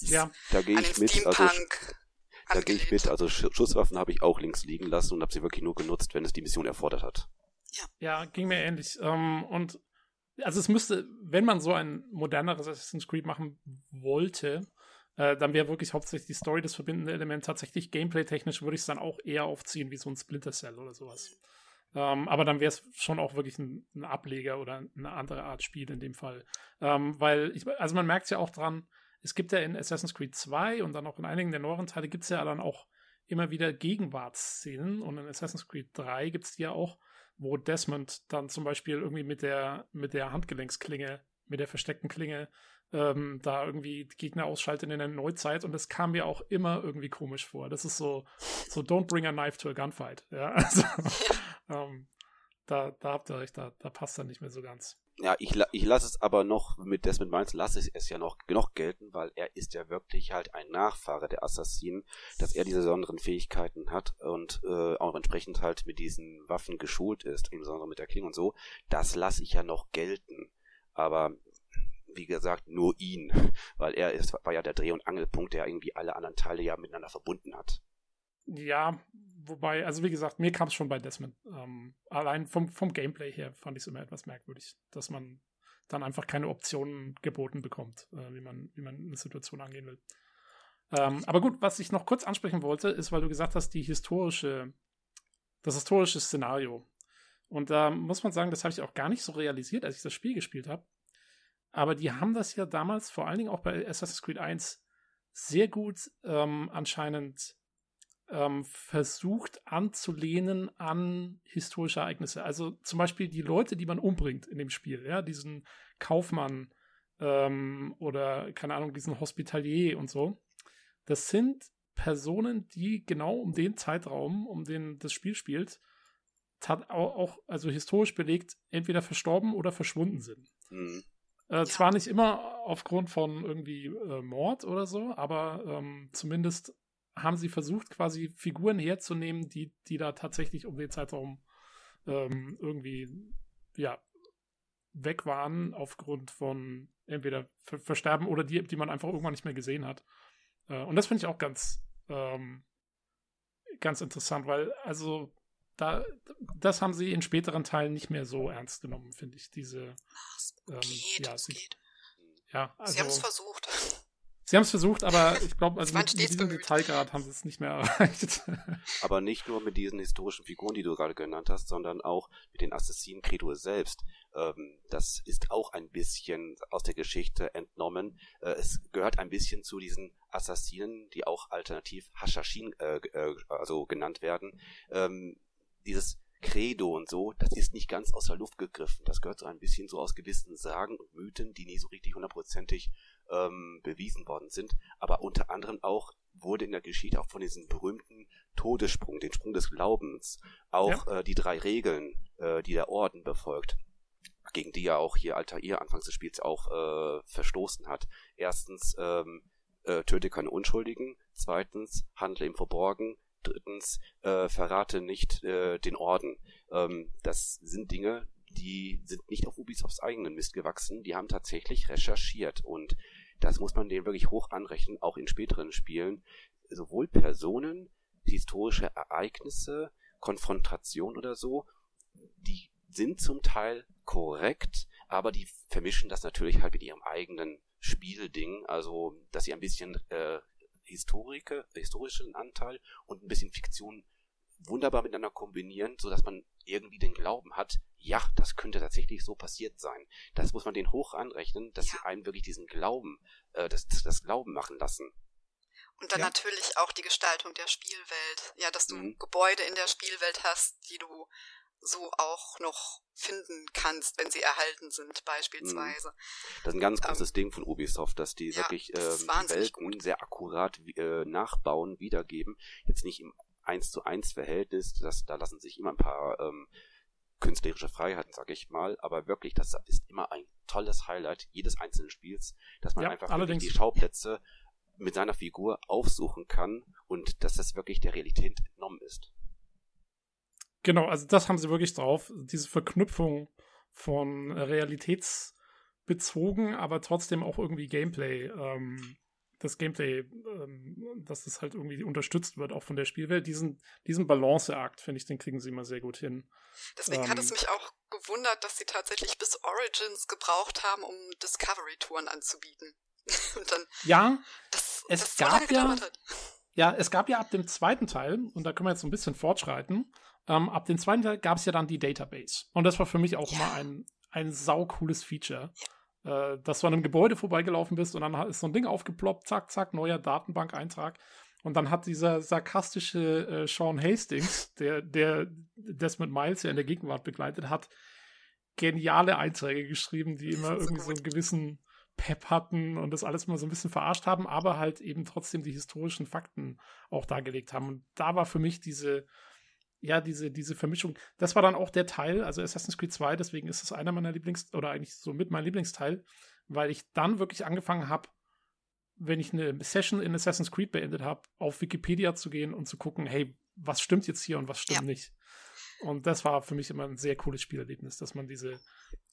Ja, da gehe ich mit. Also, da gehe ich mit. Also Schusswaffen habe ich auch links liegen lassen und habe sie wirklich nur genutzt, wenn es die Mission erfordert hat. Ja, ja ging mir ähnlich. Ähm, und also es müsste, wenn man so ein moderneres Assassin's Creed machen wollte, äh, dann wäre wirklich hauptsächlich die Story das verbindende Element. Tatsächlich gameplay-technisch würde ich es dann auch eher aufziehen wie so ein Splinter Cell oder sowas. Ähm, aber dann wäre es schon auch wirklich ein, ein, Ableger oder eine andere Art Spiel in dem Fall. Ähm, weil, ich, also man merkt es ja auch dran, es gibt ja in Assassin's Creed 2 und dann auch in einigen der neueren Teile gibt es ja dann auch immer wieder Gegenwartsszenen und in Assassin's Creed 3 gibt es die ja auch, wo Desmond dann zum Beispiel irgendwie mit der, mit der Handgelenksklinge, mit der versteckten Klinge, ähm, da irgendwie Gegner ausschaltet in der Neuzeit und das kam mir auch immer irgendwie komisch vor. Das ist so, so don't bring a knife to a gunfight. Ja, also, ähm, da, da habt ihr recht, da, da passt er nicht mehr so ganz. Ja, ich, ich lasse es aber noch mit Desmond Miles, lasse ich es ja noch, noch gelten, weil er ist ja wirklich halt ein Nachfahre der Assassinen, dass er diese besonderen Fähigkeiten hat und äh, auch entsprechend halt mit diesen Waffen geschult ist, insbesondere mit der Klinge und so. Das lasse ich ja noch gelten. Aber wie gesagt, nur ihn, weil er ist, war ja der Dreh- und Angelpunkt, der irgendwie alle anderen Teile ja miteinander verbunden hat. Ja, wobei, also wie gesagt, mir kam es schon bei Desmond. Ähm, allein vom, vom Gameplay her fand ich es immer etwas merkwürdig, dass man dann einfach keine Optionen geboten bekommt, äh, wie, man, wie man eine Situation angehen will. Ähm, aber gut, was ich noch kurz ansprechen wollte, ist, weil du gesagt hast, die historische, das historische Szenario. Und da muss man sagen, das habe ich auch gar nicht so realisiert, als ich das Spiel gespielt habe. Aber die haben das ja damals, vor allen Dingen auch bei Assassin's Creed 1, sehr gut ähm, anscheinend ähm, versucht anzulehnen an historische Ereignisse. Also zum Beispiel die Leute, die man umbringt in dem Spiel, ja, diesen Kaufmann ähm, oder keine Ahnung, diesen Hospitalier und so. Das sind Personen, die genau um den Zeitraum, um den das Spiel spielt, auch, auch also historisch belegt, entweder verstorben oder verschwunden sind. Mhm. Äh, zwar nicht immer aufgrund von irgendwie äh, Mord oder so, aber ähm, zumindest haben sie versucht, quasi Figuren herzunehmen, die, die da tatsächlich um den Zeitraum ähm, irgendwie, ja, weg waren aufgrund von entweder Ver Versterben oder die, die man einfach irgendwann nicht mehr gesehen hat. Äh, und das finde ich auch ganz, ähm, ganz interessant, weil, also, da, das haben sie in späteren Teilen nicht mehr so ernst genommen, finde ich, diese, ähm, geht, ja, sie, ja, also, sie haben es versucht. Sie haben es versucht, aber ich glaube, also mit, mit diesem Detailgrad haben sie es nicht mehr erreicht. aber nicht nur mit diesen historischen Figuren, die du gerade genannt hast, sondern auch mit den Assassinen Credo selbst. Ähm, das ist auch ein bisschen aus der Geschichte entnommen. Äh, es gehört ein bisschen zu diesen Assassinen, die auch alternativ Hashashin äh, äh, also genannt werden. Ähm, dieses Credo und so, das ist nicht ganz aus der Luft gegriffen. Das gehört so ein bisschen so aus gewissen Sagen und Mythen, die nie so richtig hundertprozentig ähm, bewiesen worden sind, aber unter anderem auch wurde in der Geschichte auch von diesem berühmten Todessprung, den Sprung des Glaubens, auch ja. äh, die drei Regeln, äh, die der Orden befolgt, gegen die ja auch hier Altair anfangs des Spiels auch äh, verstoßen hat. Erstens, ähm, äh, töte keine Unschuldigen, zweitens, handle im Verborgen, drittens, äh, verrate nicht äh, den Orden. Ähm, das sind Dinge, die sind nicht auf Ubisofts eigenen Mist gewachsen, die haben tatsächlich recherchiert und das muss man denen wirklich hoch anrechnen, auch in späteren Spielen. Sowohl Personen, historische Ereignisse, Konfrontation oder so, die sind zum Teil korrekt, aber die vermischen das natürlich halt mit ihrem eigenen Spielding, also dass sie ein bisschen äh, Historike, historischen Anteil und ein bisschen Fiktion wunderbar miteinander kombinieren, so dass man irgendwie den Glauben hat, ja, das könnte tatsächlich so passiert sein. Das muss man den hoch anrechnen, dass ja. sie einem wirklich diesen Glauben, äh, das, das Glauben machen lassen. Und dann ja. natürlich auch die Gestaltung der Spielwelt. Ja, dass du mhm. Gebäude in der Spielwelt hast, die du so auch noch finden kannst, wenn sie erhalten sind, beispielsweise. Mhm. Das ist ein ganz großes ähm, Ding von Ubisoft, dass die ja, wirklich ähm, die Welten gut. sehr akkurat äh, nachbauen, wiedergeben. Jetzt nicht im 1 zu 1 Verhältnis, das, da lassen sich immer ein paar ähm, künstlerische Freiheiten, sag ich mal, aber wirklich, das ist immer ein tolles Highlight jedes einzelnen Spiels, dass man ja, einfach wirklich die Schauplätze mit seiner Figur aufsuchen kann und dass das wirklich der Realität entnommen ist. Genau, also das haben sie wirklich drauf, diese Verknüpfung von realitätsbezogen, aber trotzdem auch irgendwie Gameplay. Ähm, das Gameplay, ähm, dass das halt irgendwie unterstützt wird, auch von der Spielwelt. Diesen, diesen Balanceakt, finde ich, den kriegen sie immer sehr gut hin. Deswegen ähm, hat es mich auch gewundert, dass sie tatsächlich bis Origins gebraucht haben, um Discovery-Touren anzubieten. Und dann, ja, das, es das gab ja, ja, es gab ja ab dem zweiten Teil, und da können wir jetzt so ein bisschen fortschreiten, ähm, ab dem zweiten Teil gab es ja dann die Database. Und das war für mich auch ja. immer ein, ein saucooles Feature. Äh, dass du an einem Gebäude vorbeigelaufen bist und dann ist so ein Ding aufgeploppt, zack, zack, neuer Datenbank-Eintrag. Und dann hat dieser sarkastische äh, Sean Hastings, der, der Desmond Miles ja in der Gegenwart begleitet hat, geniale Einträge geschrieben, die immer irgendwie so einen gewissen Pep hatten und das alles mal so ein bisschen verarscht haben, aber halt eben trotzdem die historischen Fakten auch dargelegt haben. Und da war für mich diese, ja, diese, diese Vermischung, das war dann auch der Teil, also Assassin's Creed 2, deswegen ist es einer meiner Lieblings- oder eigentlich so mit mein Lieblingsteil, weil ich dann wirklich angefangen habe, wenn ich eine Session in Assassin's Creed beendet habe, auf Wikipedia zu gehen und zu gucken, hey, was stimmt jetzt hier und was stimmt ja. nicht. Und das war für mich immer ein sehr cooles Spielerlebnis, dass man diese,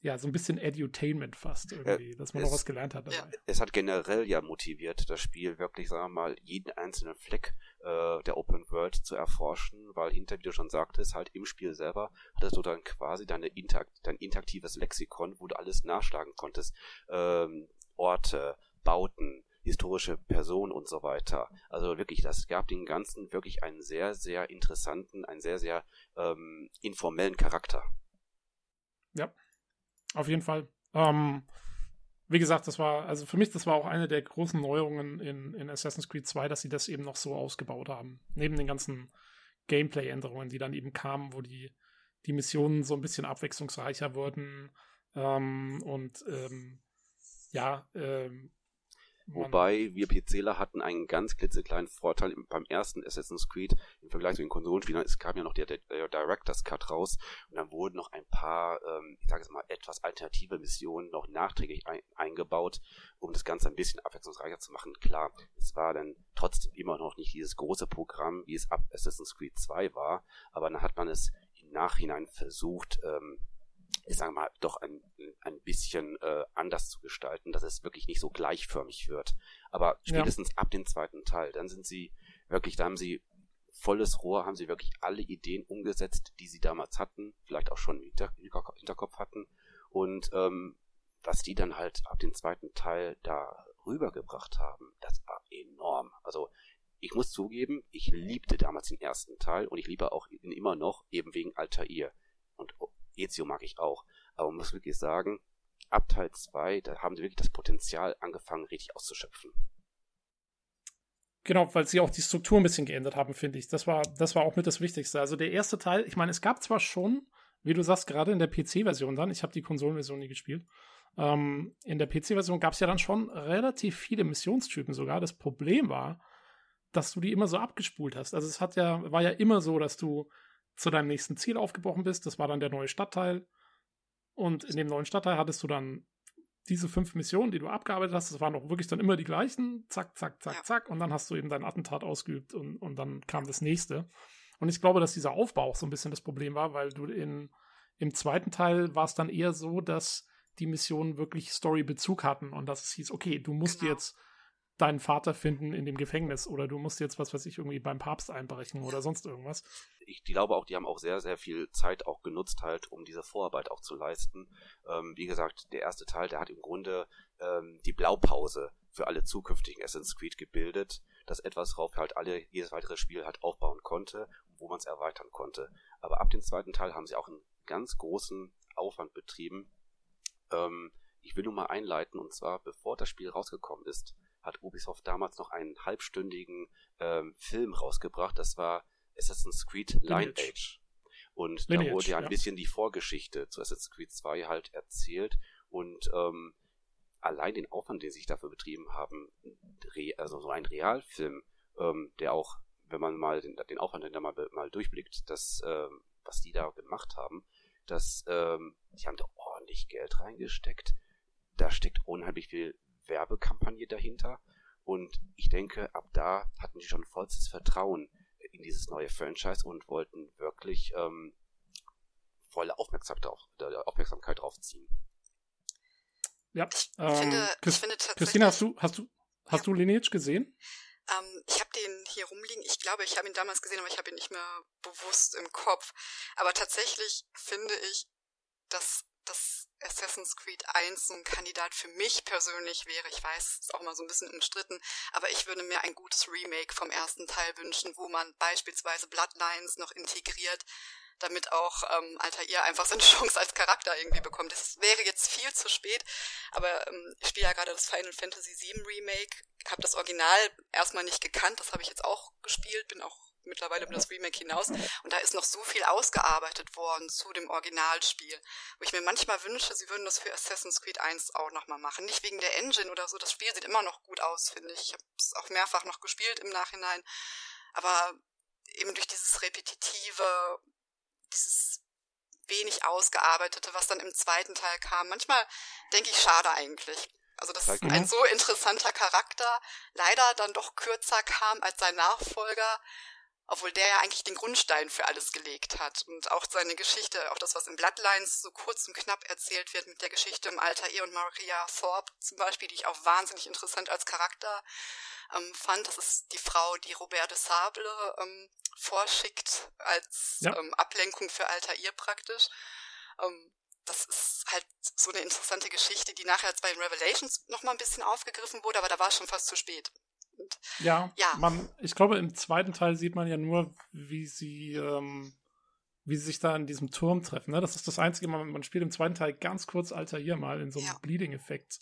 ja, so ein bisschen Edutainment fast irgendwie, ja, dass man es, noch was gelernt hat dabei. Es hat generell ja motiviert, das Spiel wirklich, sagen wir mal, jeden einzelnen Fleck äh, der Open World zu erforschen, weil hinter, wie du schon sagtest, halt im Spiel selber hattest du dann quasi deine Interakt, dein interaktives Lexikon, wo du alles nachschlagen konntest. Ähm, Orte, Bauten, historische Person und so weiter. Also wirklich, das gab den Ganzen wirklich einen sehr, sehr interessanten, einen sehr, sehr ähm, informellen Charakter. Ja, auf jeden Fall. Ähm, wie gesagt, das war, also für mich, das war auch eine der großen Neuerungen in, in Assassin's Creed 2, dass sie das eben noch so ausgebaut haben. Neben den ganzen Gameplay-Änderungen, die dann eben kamen, wo die, die Missionen so ein bisschen abwechslungsreicher wurden ähm, und ähm, ja, ähm, Wobei wir PCler hatten einen ganz klitzekleinen Vorteil beim ersten Assassin's Creed im Vergleich zu den Konsolenspielern. Es kam ja noch der, der, der Director's Cut raus und dann wurden noch ein paar, ähm, ich sage es mal, etwas alternative Missionen noch nachträglich ein, eingebaut, um das Ganze ein bisschen abwechslungsreicher zu machen. Klar, es war dann trotzdem immer noch nicht dieses große Programm, wie es ab Assassin's Creed 2 war, aber dann hat man es im Nachhinein versucht, ähm, ich sage mal, doch ein, ein bisschen äh, anders zu gestalten, dass es wirklich nicht so gleichförmig wird. Aber spätestens ja. ab dem zweiten Teil, dann sind sie wirklich, da haben sie volles Rohr, haben sie wirklich alle Ideen umgesetzt, die sie damals hatten, vielleicht auch schon im Hinterkopf hatten. Und ähm, was die dann halt ab dem zweiten Teil da rübergebracht haben, das war enorm. Also ich muss zugeben, ich liebte damals den ersten Teil und ich liebe auch ihn immer noch, eben wegen Altair. Und Ezio mag ich auch. Aber man muss wirklich sagen, ab Teil 2, da haben sie wirklich das Potenzial angefangen, richtig auszuschöpfen. Genau, weil sie auch die Struktur ein bisschen geändert haben, finde ich. Das war, das war auch mit das Wichtigste. Also der erste Teil, ich meine, es gab zwar schon, wie du sagst, gerade in der PC-Version dann, ich habe die Konsolenversion nie gespielt, ähm, in der PC-Version gab es ja dann schon relativ viele Missionstypen sogar. Das Problem war, dass du die immer so abgespult hast. Also es hat ja, war ja immer so, dass du zu deinem nächsten Ziel aufgebrochen bist. Das war dann der neue Stadtteil. Und in dem neuen Stadtteil hattest du dann diese fünf Missionen, die du abgearbeitet hast. Das waren auch wirklich dann immer die gleichen. Zack, zack, zack, ja. zack. Und dann hast du eben dein Attentat ausgeübt und, und dann kam das nächste. Und ich glaube, dass dieser Aufbau auch so ein bisschen das Problem war, weil du in, im zweiten Teil war es dann eher so, dass die Missionen wirklich Storybezug hatten und dass es hieß, okay, du musst genau. jetzt deinen Vater finden in dem Gefängnis oder du musst jetzt, was weiß ich, irgendwie beim Papst einbrechen oder sonst irgendwas. Ich glaube auch, die haben auch sehr, sehr viel Zeit auch genutzt halt, um diese Vorarbeit auch zu leisten. Ähm, wie gesagt, der erste Teil, der hat im Grunde ähm, die Blaupause für alle zukünftigen Assassin's Creed gebildet. Das etwas, worauf halt alle, jedes weitere Spiel halt aufbauen konnte, wo man es erweitern konnte. Aber ab dem zweiten Teil haben sie auch einen ganz großen Aufwand betrieben. Ähm, ich will nur mal einleiten, und zwar bevor das Spiel rausgekommen ist, hat Ubisoft damals noch einen halbstündigen ähm, Film rausgebracht. Das war Assassin's Creed Lineage. Age. Und Lineage, da wurde ja ein ja. bisschen die Vorgeschichte zu Assassin's Creed 2 halt erzählt. Und ähm, allein den Aufwand, den sie sich dafür betrieben haben, also so ein Realfilm, ähm, der auch wenn man mal den, den Aufwand mal, mal durchblickt, dass, äh, was die da gemacht haben, dass ähm, die haben da ordentlich Geld reingesteckt. Da steckt unheimlich viel Werbekampagne dahinter. Und ich denke, ab da hatten die schon vollstes Vertrauen in dieses neue Franchise und wollten wirklich ähm, volle Aufmerksamkeit, drauf, Aufmerksamkeit draufziehen. Ja, ähm, finde, Christ finde Christina, hast du, hast du, hast ja. du Lineage gesehen? Ähm, ich habe den hier rumliegen. Ich glaube, ich habe ihn damals gesehen, aber ich habe ihn nicht mehr bewusst im Kopf. Aber tatsächlich finde ich, dass das Assassin's Creed 1 so ein Kandidat für mich persönlich wäre. Ich weiß, ist auch mal so ein bisschen umstritten, aber ich würde mir ein gutes Remake vom ersten Teil wünschen, wo man beispielsweise Bloodlines noch integriert, damit auch ähm, Altair einfach seine Chance als Charakter irgendwie bekommt. Das wäre jetzt viel zu spät, aber ähm, ich spiele ja gerade das Final Fantasy VII Remake, habe das Original erstmal nicht gekannt, das habe ich jetzt auch gespielt, bin auch mittlerweile über das Remake hinaus und da ist noch so viel ausgearbeitet worden zu dem Originalspiel, wo ich mir manchmal wünsche, sie würden das für Assassin's Creed 1 auch nochmal machen. Nicht wegen der Engine oder so, das Spiel sieht immer noch gut aus, finde ich. Ich habe es auch mehrfach noch gespielt im Nachhinein, aber eben durch dieses repetitive, dieses wenig ausgearbeitete, was dann im zweiten Teil kam. Manchmal denke ich, schade eigentlich. Also, dass okay. ein so interessanter Charakter leider dann doch kürzer kam als sein Nachfolger, obwohl der ja eigentlich den Grundstein für alles gelegt hat. Und auch seine Geschichte, auch das, was in Bloodlines so kurz und knapp erzählt wird mit der Geschichte im Alter E und Maria Thorpe zum Beispiel, die ich auch wahnsinnig interessant als Charakter ähm, fand. Das ist die Frau, die Robert de Sable ähm, vorschickt als ja. ähm, Ablenkung für Alter E praktisch. Ähm, das ist halt so eine interessante Geschichte, die nachher bei den Revelations nochmal ein bisschen aufgegriffen wurde, aber da war es schon fast zu spät. Und, ja, ja. Man, ich glaube, im zweiten Teil sieht man ja nur, wie sie, ähm, wie sie sich da in diesem Turm treffen. Ne? Das ist das Einzige, man, man spielt im zweiten Teil ganz kurz Alter hier mal in so einem ja. Bleeding-Effekt.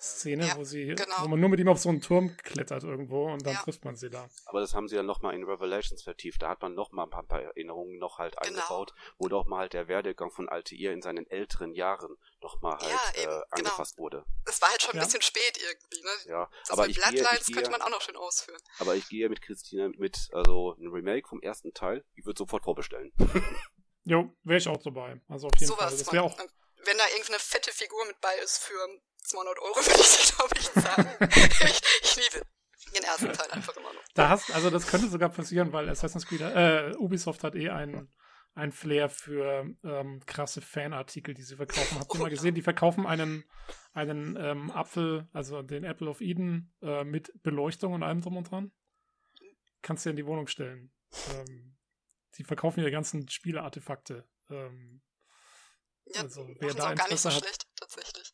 Szene, ja, wo sie, genau. wo man nur mit ihm auf so einen Turm klettert irgendwo und dann ja. trifft man sie da. Aber das haben sie ja nochmal in Revelations vertieft. Da hat man nochmal ein paar, Erinnerungen noch halt genau. eingebaut, wo doch mal halt der Werdegang von Altair in seinen älteren Jahren nochmal halt ja, eben, äh, angefasst genau. wurde. Es war halt schon ein bisschen spät irgendwie, ne? Ja, das aber ich Bloodlines gehe, ich gehe, könnte man auch noch schön ausführen. Aber ich gehe mit Christine mit, also ein Remake vom ersten Teil, ich würde sofort vorbestellen. jo, wäre ich auch dabei. Also auf jeden so Fall. Das wäre auch wenn da irgendeine fette Figur mit bei ist für 200 Euro würde ich, glaube ich, sagen. ich, ich liebe den ersten Teil einfach immer noch. Da hast, also das könnte sogar passieren, weil Assassin's Creed, äh, Ubisoft hat eh einen, ein Flair für ähm, krasse Fanartikel, die sie verkaufen. Habt ihr oh, mal gesehen? Die verkaufen einen, einen ähm, Apfel, also den Apple of Eden, äh, mit Beleuchtung und allem drum und dran. Kannst du dir in die Wohnung stellen. Ähm, die verkaufen ihre ganzen Spieleartefakte. Ähm, ja, also, wer da auch gar nicht so hat, schlecht, tatsächlich.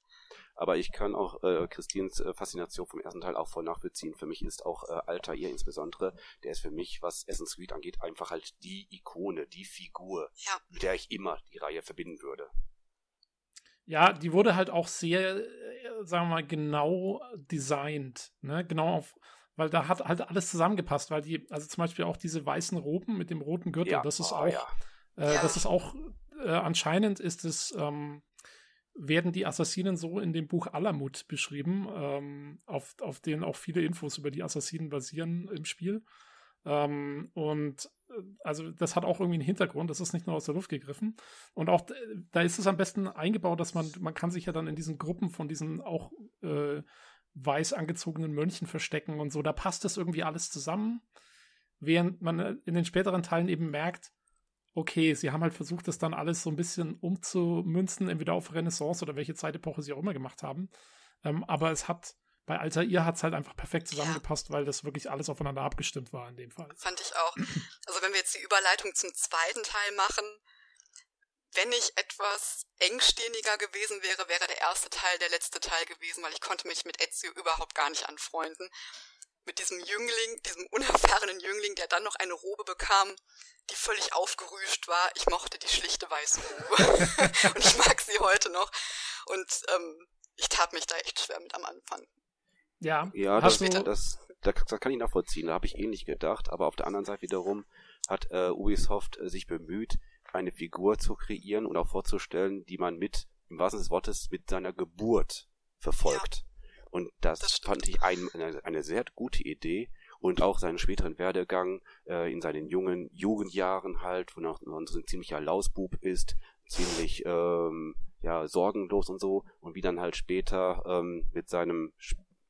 Aber ich kann auch äh, Christins äh, Faszination vom ersten Teil auch voll nachvollziehen. Für mich ist auch äh, Altair insbesondere, der ist für mich, was Assassin's Creed angeht, einfach halt die Ikone, die Figur, ja. mit der ich immer die Reihe verbinden würde. Ja, die wurde halt auch sehr, äh, sagen wir mal, genau designt. Ne? Genau auf, weil da hat halt alles zusammengepasst, weil die, also zum Beispiel auch diese weißen Roben mit dem roten Gürtel, ja. das ist oh, auch, ja. Äh, das ist auch, äh, anscheinend ist es, ähm, werden die Assassinen so in dem Buch Alamut beschrieben, ähm, auf, auf denen auch viele Infos über die Assassinen basieren im Spiel. Ähm, und äh, also das hat auch irgendwie einen Hintergrund, das ist nicht nur aus der Luft gegriffen. Und auch da ist es am besten eingebaut, dass man, man kann sich ja dann in diesen Gruppen von diesen auch äh, weiß angezogenen Mönchen verstecken und so. Da passt das irgendwie alles zusammen. Während man äh, in den späteren Teilen eben merkt, okay, sie haben halt versucht, das dann alles so ein bisschen umzumünzen, entweder auf Renaissance oder welche Zeitepoche sie auch immer gemacht haben. Ähm, aber es hat, bei Altair hat es halt einfach perfekt zusammengepasst, ja. weil das wirklich alles aufeinander abgestimmt war in dem Fall. Fand ich auch. Also wenn wir jetzt die Überleitung zum zweiten Teil machen, wenn ich etwas engstirniger gewesen wäre, wäre der erste Teil der letzte Teil gewesen, weil ich konnte mich mit Ezio überhaupt gar nicht anfreunden. Mit diesem Jüngling, diesem unerfahrenen Jüngling, der dann noch eine Robe bekam, die völlig aufgerüscht war. Ich mochte die schlichte weiße Robe. und ich mag sie heute noch. Und ähm, ich tat mich da echt schwer mit am Anfang. Ja, ja das, das, das, das, kann ich nachvollziehen. Da habe ich ähnlich gedacht. Aber auf der anderen Seite wiederum hat äh, Ubisoft äh, sich bemüht, eine Figur zu kreieren und auch vorzustellen, die man mit, im wahrsten Sinne des Wortes, mit seiner Geburt verfolgt. Ja, und das, das fand ich ein, eine, eine sehr gute Idee und auch seinen späteren Werdegang äh, in seinen jungen Jugendjahren halt, wo er so ein ziemlicher Lausbub ist, ziemlich ähm, ja sorgenlos und so und wie dann halt später ähm, mit seinem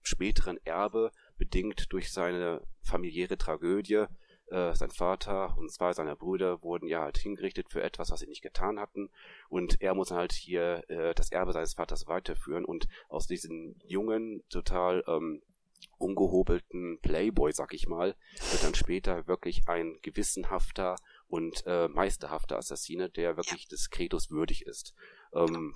späteren Erbe bedingt durch seine familiäre Tragödie äh, sein Vater und zwei seiner Brüder wurden ja halt hingerichtet für etwas, was sie nicht getan hatten. Und er muss halt hier äh, das Erbe seines Vaters weiterführen. Und aus diesem jungen, total ähm, ungehobelten Playboy, sag ich mal, wird dann später wirklich ein gewissenhafter und äh, meisterhafter Assassine, der wirklich des Credos würdig ist. Ähm,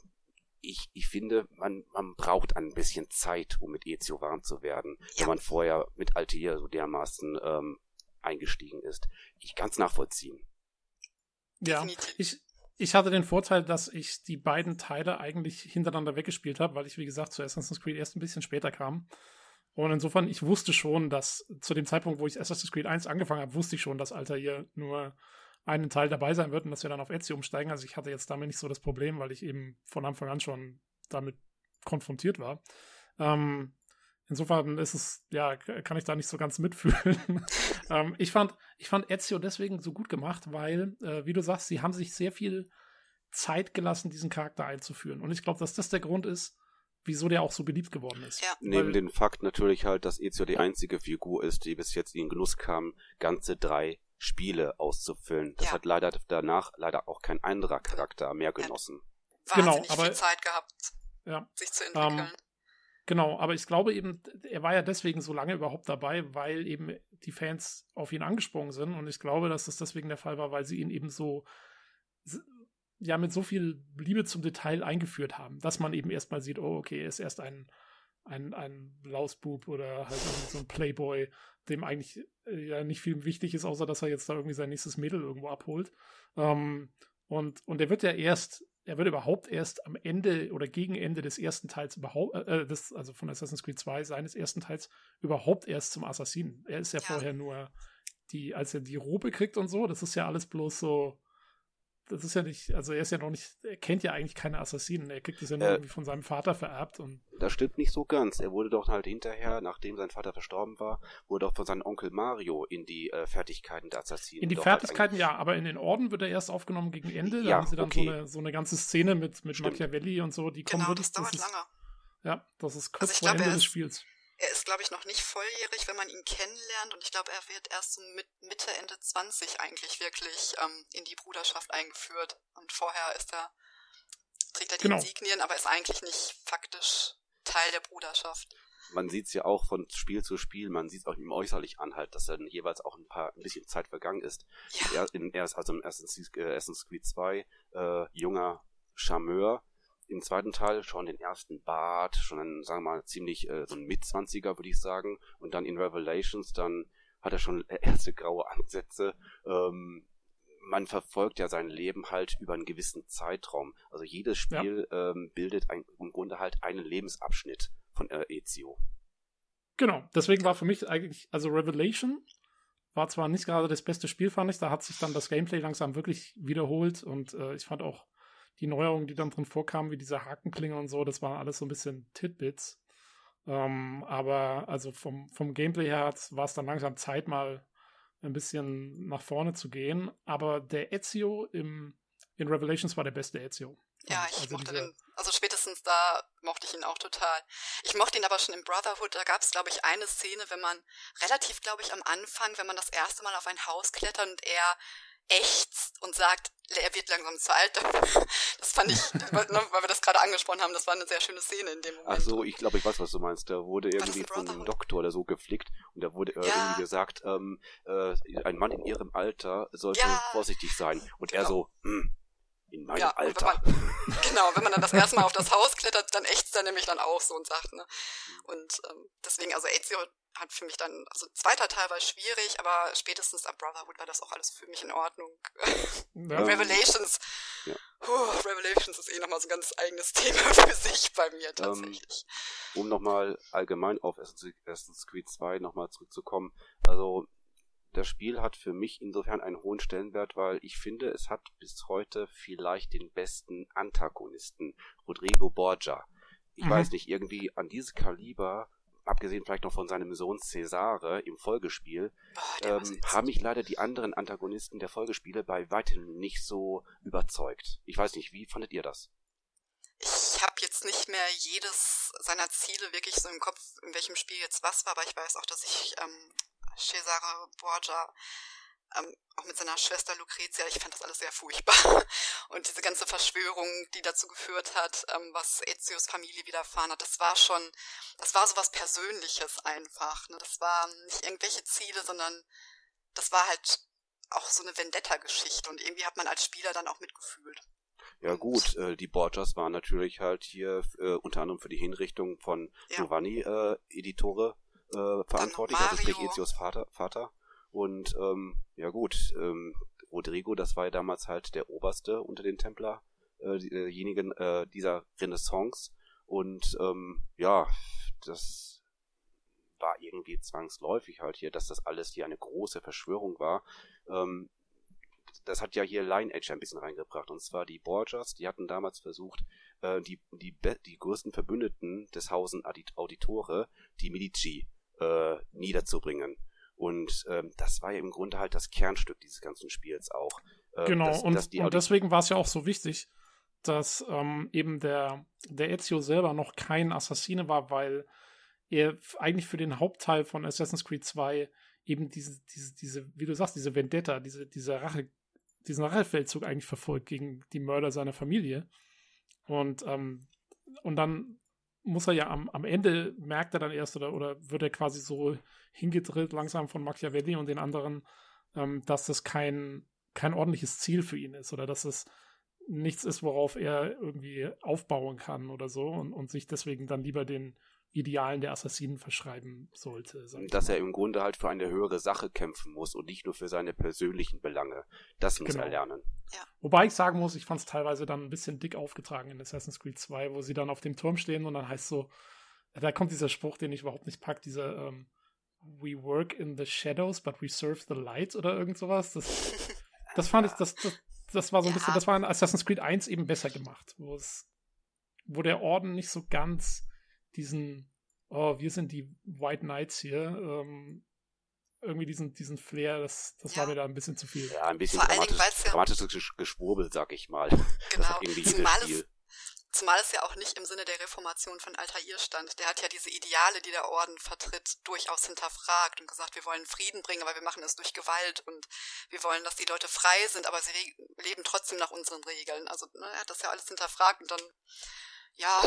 ich, ich finde, man, man braucht ein bisschen Zeit, um mit Ezio warm zu werden, ja. wenn man vorher mit Altair so dermaßen ähm, eingestiegen ist. Ich kann es nachvollziehen. Ja, ich, ich hatte den Vorteil, dass ich die beiden Teile eigentlich hintereinander weggespielt habe, weil ich, wie gesagt, zu Assassin's Creed erst ein bisschen später kam. Und insofern, ich wusste schon, dass zu dem Zeitpunkt, wo ich Assassin's Creed 1 angefangen habe, wusste ich schon, dass Alter hier nur einen Teil dabei sein wird und dass wir dann auf Ezio umsteigen. Also ich hatte jetzt damit nicht so das Problem, weil ich eben von Anfang an schon damit konfrontiert war. Ähm, insofern ist es, ja, kann ich da nicht so ganz mitfühlen. ähm, ich fand, ich fand Ezio deswegen so gut gemacht, weil, äh, wie du sagst, sie haben sich sehr viel Zeit gelassen, diesen Charakter einzuführen. Und ich glaube, dass das der Grund ist, wieso der auch so beliebt geworden ist. Ja. Neben dem Fakt natürlich halt, dass Ezio die einzige Figur ist, die bis jetzt in den Genuss kam, ganze drei Spiele auszufüllen. Das ja. hat leider danach leider auch kein anderer Charakter mehr genossen. Ja. Genau, aber viel Zeit gehabt, ja. sich zu entwickeln. Um, ähm, genau, aber ich glaube eben, er war ja deswegen so lange überhaupt dabei, weil eben die Fans auf ihn angesprungen sind und ich glaube, dass das deswegen der Fall war, weil sie ihn eben so ja mit so viel Liebe zum Detail eingeführt haben, dass man eben erstmal sieht, oh, okay, er ist erst ein, ein, ein Lausbub oder halt so ein Playboy, dem eigentlich äh, ja nicht viel wichtig ist, außer dass er jetzt da irgendwie sein nächstes Mädel irgendwo abholt. Ähm, und, und er wird ja erst, er wird überhaupt erst am Ende oder gegen Ende des ersten Teils überhaupt, äh, äh des, also von Assassin's Creed 2, seines ersten Teils, überhaupt erst zum Assassinen. Er ist ja, ja. vorher nur die, als er die Robe kriegt und so, das ist ja alles bloß so, das ist ja nicht, also er ist ja noch nicht, er kennt ja eigentlich keine Assassinen. Er kriegt es ja nur äh, irgendwie von seinem Vater vererbt und. Das stimmt nicht so ganz. Er wurde doch halt hinterher, nachdem sein Vater verstorben war, wurde auch von seinem Onkel Mario in die äh, Fertigkeiten der Assassinen. In die halt Fertigkeiten halt ja, aber in den Orden wird er erst aufgenommen gegen Ende. Da ja, haben sie dann okay. so, eine, so eine ganze Szene mit, mit Machiavelli und so, die genau, kommen wirklich. Das dauert das ist, lange. Ja, das ist kurz also vor glaub, Ende des Spiels. Er ist, glaube ich, noch nicht volljährig, wenn man ihn kennenlernt. Und ich glaube, er wird erst so mit Mitte, Ende 20 eigentlich wirklich ähm, in die Bruderschaft eingeführt. Und vorher ist er, trägt er die genau. Insignien, aber ist eigentlich nicht faktisch Teil der Bruderschaft. Man sieht es ja auch von Spiel zu Spiel, man sieht es auch ihm äußerlich an, halt, dass dann jeweils auch ein paar, ein bisschen Zeit vergangen ist. Ja. Er, in, er ist also im Assassin's, äh, Assassin's Creed 2 äh, junger Charmeur, im zweiten Teil schon den ersten Bart, schon ein, sagen wir mal, ziemlich äh, so ein Mitzwanziger, würde ich sagen. Und dann in Revelations, dann hat er schon erste graue Ansätze. Ähm, man verfolgt ja sein Leben halt über einen gewissen Zeitraum. Also jedes Spiel ja. ähm, bildet ein, im Grunde halt einen Lebensabschnitt von äh, Ezio. Genau, deswegen war für mich eigentlich, also Revelation war zwar nicht gerade das beste Spiel, fand ich, da hat sich dann das Gameplay langsam wirklich wiederholt und äh, ich fand auch die Neuerungen, die dann drin vorkamen, wie diese Hakenklinge und so, das waren alles so ein bisschen Titbits. Ähm, aber also vom, vom Gameplay her war es dann langsam Zeit, mal ein bisschen nach vorne zu gehen. Aber der Ezio im, in Revelations war der beste Ezio. Ja, ich also mochte den, also spätestens da mochte ich ihn auch total. Ich mochte ihn aber schon im Brotherhood, da gab es, glaube ich, eine Szene, wenn man relativ, glaube ich, am Anfang, wenn man das erste Mal auf ein Haus klettert und er ächzt und sagt, er wird langsam zu alt. Das fand ich, weil wir das gerade angesprochen haben, das war eine sehr schöne Szene in dem Moment. Ach so, ich glaube, ich weiß, was du meinst. Da wurde irgendwie von einem Doktor oder so geflickt und da wurde ja. irgendwie gesagt, ähm, äh, ein Mann in ihrem Alter sollte ja. vorsichtig sein. Und genau. er so, hm, in meinem ja, Alter. Wenn man, genau, wenn man dann das erste Mal auf das Haus klettert, dann ächzt er nämlich dann auch so und sagt, ne? Und ähm, deswegen, also Ezio hat für mich dann, also zweiter Teil war schwierig, aber spätestens ab Brotherhood war das auch alles für mich in Ordnung. Ja. Revelations, ja. Puh, Revelations ist eh nochmal so ein ganz eigenes Thema für sich bei mir ähm, tatsächlich. Um, um nochmal allgemein auf Assassin's Creed 2 nochmal zurückzukommen, also das Spiel hat für mich insofern einen hohen Stellenwert, weil ich finde, es hat bis heute vielleicht den besten Antagonisten, Rodrigo Borgia. Ich mhm. weiß nicht, irgendwie an dieses Kaliber abgesehen vielleicht noch von seinem Sohn Cesare im Folgespiel, oh, ähm, haben mich leider die anderen Antagonisten der Folgespiele bei weitem nicht so überzeugt. Ich weiß nicht, wie fandet ihr das? Ich habe jetzt nicht mehr jedes seiner Ziele wirklich so im Kopf, in welchem Spiel jetzt was war, aber ich weiß auch, dass ich ähm, Cesare Borgia ähm, auch mit seiner Schwester Lucrezia, ich fand das alles sehr furchtbar. Und diese ganze Verschwörung, die dazu geführt hat, ähm, was Ezios Familie widerfahren hat, das war schon, das war so was Persönliches einfach. Ne? Das waren nicht irgendwelche Ziele, sondern das war halt auch so eine Vendetta-Geschichte und irgendwie hat man als Spieler dann auch mitgefühlt. Ja gut, äh, die Borgias waren natürlich halt hier äh, unter anderem für die Hinrichtung von ja. Giovanni äh, Editore äh, verantwortlich, also sprich Ezios Vater. Vater. Und ähm, ja gut, ähm, Rodrigo, das war ja damals halt der Oberste unter den Templer, äh, diejenigen äh, dieser Renaissance. Und ähm, ja, das war irgendwie zwangsläufig halt hier, dass das alles hier eine große Verschwörung war. Ähm, das hat ja hier Lineage ein bisschen reingebracht. Und zwar die Borgias, die hatten damals versucht, äh, die, die, die größten Verbündeten des Hausen Auditore, die Medici, äh, niederzubringen. Und ähm, das war ja im Grunde halt das Kernstück dieses ganzen Spiels auch. Äh, genau, dass, und, dass und deswegen war es ja auch so wichtig, dass ähm, eben der, der Ezio selber noch kein Assassine war, weil er eigentlich für den Hauptteil von Assassin's Creed 2 eben diese, diese, diese, wie du sagst, diese Vendetta, diese, diese Rache, diesen Rachefeldzug eigentlich verfolgt gegen die Mörder seiner Familie. Und, ähm, und dann muss er ja am, am Ende, merkt er dann erst oder, oder wird er quasi so hingedrillt langsam von Machiavelli und den anderen, ähm, dass das kein, kein ordentliches Ziel für ihn ist oder dass es nichts ist, worauf er irgendwie aufbauen kann oder so und, und sich deswegen dann lieber den Idealen der Assassinen verschreiben sollte. Dass er im Grunde halt für eine höhere Sache kämpfen muss und nicht nur für seine persönlichen Belange. Das muss genau. er lernen. Ja. Wobei ich sagen muss, ich fand es teilweise dann ein bisschen dick aufgetragen in Assassin's Creed 2, wo sie dann auf dem Turm stehen und dann heißt so, da kommt dieser Spruch, den ich überhaupt nicht pack, dieser ähm, We work in the shadows, but we serve the light oder irgend sowas. Das, das fand ich, das, das, das war so ein ja. bisschen, das war in Assassin's Creed 1 eben besser gemacht, wo es, wo der Orden nicht so ganz diesen, oh, wir sind die White Knights hier, ähm, irgendwie diesen, diesen Flair, das, das ja. war mir da ein bisschen zu viel. Ja, ein bisschen dramatisch, ja, dramatisches Geschwurbel, sag ich mal. Genau, zumal es, zumal es ja auch nicht im Sinne der Reformation von Altair stand. Der hat ja diese Ideale, die der Orden vertritt, durchaus hinterfragt und gesagt, wir wollen Frieden bringen, aber wir machen es durch Gewalt und wir wollen, dass die Leute frei sind, aber sie leben trotzdem nach unseren Regeln. Also ne, er hat das ja alles hinterfragt und dann, ja,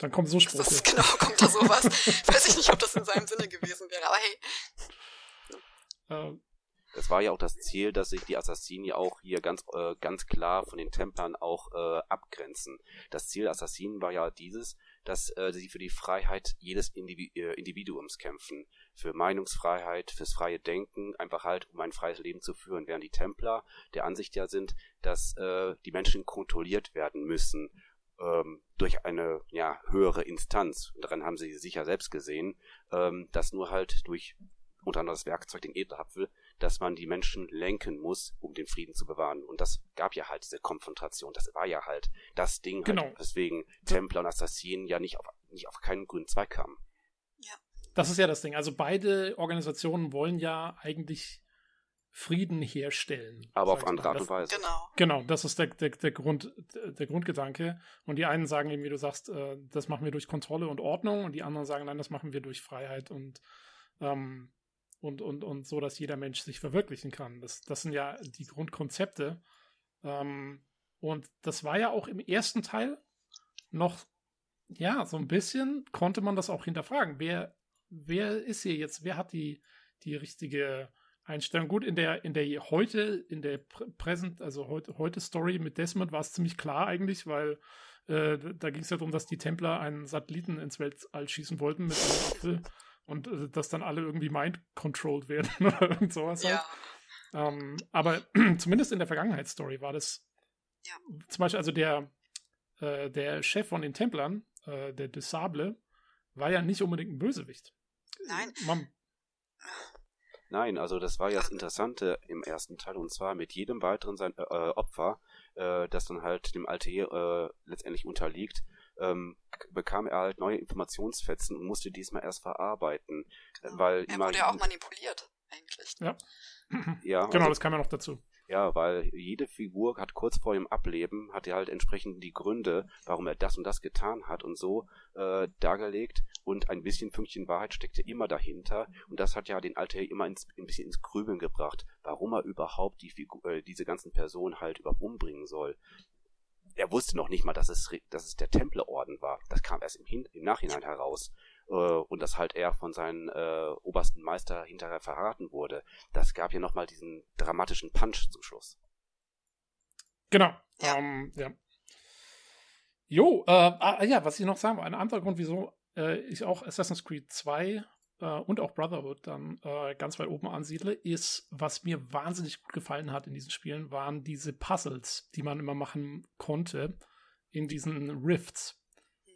dann kommt so Sprüche. Das, genau, kommt da sowas. Weiß ich nicht, ob das in seinem Sinne gewesen wäre, aber hey. Ähm. Es war ja auch das Ziel, dass sich die Assassinen ja auch hier ganz, äh, ganz klar von den Templern auch äh, abgrenzen. Das Ziel der Assassinen war ja dieses, dass äh, sie für die Freiheit jedes Individu äh, Individuums kämpfen. Für Meinungsfreiheit, fürs freie Denken, einfach halt, um ein freies Leben zu führen. Während die Templer der Ansicht ja sind, dass äh, die Menschen kontrolliert werden müssen ähm, durch eine ja, höhere Instanz, und daran haben sie sicher selbst gesehen, ähm, dass nur halt durch unter anderem das Werkzeug, den Edelapfel, dass man die Menschen lenken muss, um den Frieden zu bewahren. Und das gab ja halt diese Konfrontation. Das war ja halt das Ding, halt, genau. halt, weswegen Templer und Assassinen ja nicht auf, nicht auf keinen grünen Zweig kamen. Ja. Das ist ja das Ding. Also beide Organisationen wollen ja eigentlich Frieden herstellen. Aber auf andere Art und Weise. Genau. Genau, das ist der, der, der, Grund, der Grundgedanke. Und die einen sagen eben, wie du sagst, äh, das machen wir durch Kontrolle und Ordnung und die anderen sagen, nein, das machen wir durch Freiheit und, ähm, und, und, und so, dass jeder Mensch sich verwirklichen kann. Das, das sind ja die Grundkonzepte. Ähm, und das war ja auch im ersten Teil noch, ja, so ein bisschen konnte man das auch hinterfragen. Wer, wer ist hier jetzt, wer hat die, die richtige Einstellung. Gut, in der, in der heute, in der Present, also heute, heute Story mit Desmond war es ziemlich klar eigentlich, weil äh, da ging es ja darum, dass die Templer einen Satelliten ins Weltall schießen wollten mit einem Apfel und äh, dass dann alle irgendwie mind-controlled werden oder irgend sowas halt. Ja. Ähm, aber zumindest in der Vergangenheitsstory war das ja. zum Beispiel, also der, äh, der Chef von den Templern, äh, der de Sable, war ja nicht unbedingt ein Bösewicht. Nein. Man, Nein, also das war ja das Interessante im ersten Teil und zwar mit jedem weiteren sein äh, Opfer, äh, das dann halt dem Altair äh, letztendlich unterliegt, ähm, bekam er halt neue Informationsfetzen und musste diesmal erst verarbeiten. Genau. Weil er wurde ja auch manipuliert, eigentlich. Ja. ja genau, also, das kam ja noch dazu. Ja, weil jede Figur hat kurz vor ihrem Ableben, hat er halt entsprechend die Gründe, warum er das und das getan hat und so äh, dargelegt und ein bisschen Fünkchen Wahrheit steckte immer dahinter und das hat ja den Alter immer ins, ein bisschen ins Grübeln gebracht, warum er überhaupt die Figur, äh, diese ganzen Personen halt überhaupt umbringen soll. Er wusste noch nicht mal, dass es, dass es der Templerorden war. Das kam erst im, Hin im Nachhinein heraus äh, und dass halt er von seinem äh, obersten Meister hinterher verraten wurde. Das gab ja nochmal diesen dramatischen Punch zum Schluss. Genau. Ja. Ähm, ja. Jo, äh, ah, ja, was ich noch sagen will, ein anderer Grund, wieso äh, ich auch Assassin's Creed 2 äh, und auch Brotherhood dann äh, ganz weit oben ansiedle, ist, was mir wahnsinnig gut gefallen hat in diesen Spielen, waren diese Puzzles, die man immer machen konnte in diesen Rifts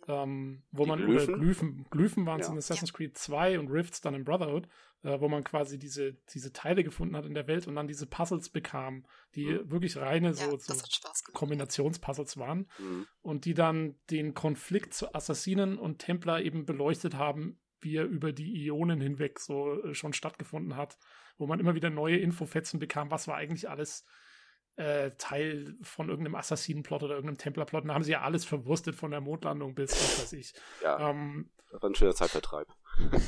ähm, wo die man Glyphen? Glyphen, Glyphen waren es ja. in Assassin's Creed 2 und Rifts dann in Brotherhood, äh, wo man quasi diese, diese Teile gefunden hat in der Welt und dann diese Puzzles bekam, die mhm. wirklich reine ja, so, so Kombinationspuzzles waren mhm. und die dann den Konflikt zu Assassinen und Templer eben beleuchtet haben, wie er über die Ionen hinweg so äh, schon stattgefunden hat, wo man immer wieder neue Infofetzen bekam, was war eigentlich alles äh, Teil von irgendeinem Assassinenplot oder irgendeinem Templerplot. Da haben sie ja alles verwurstet von der Mondlandung bis, was weiß ich. Ja, ähm, das war ein schöner Zeitvertreib.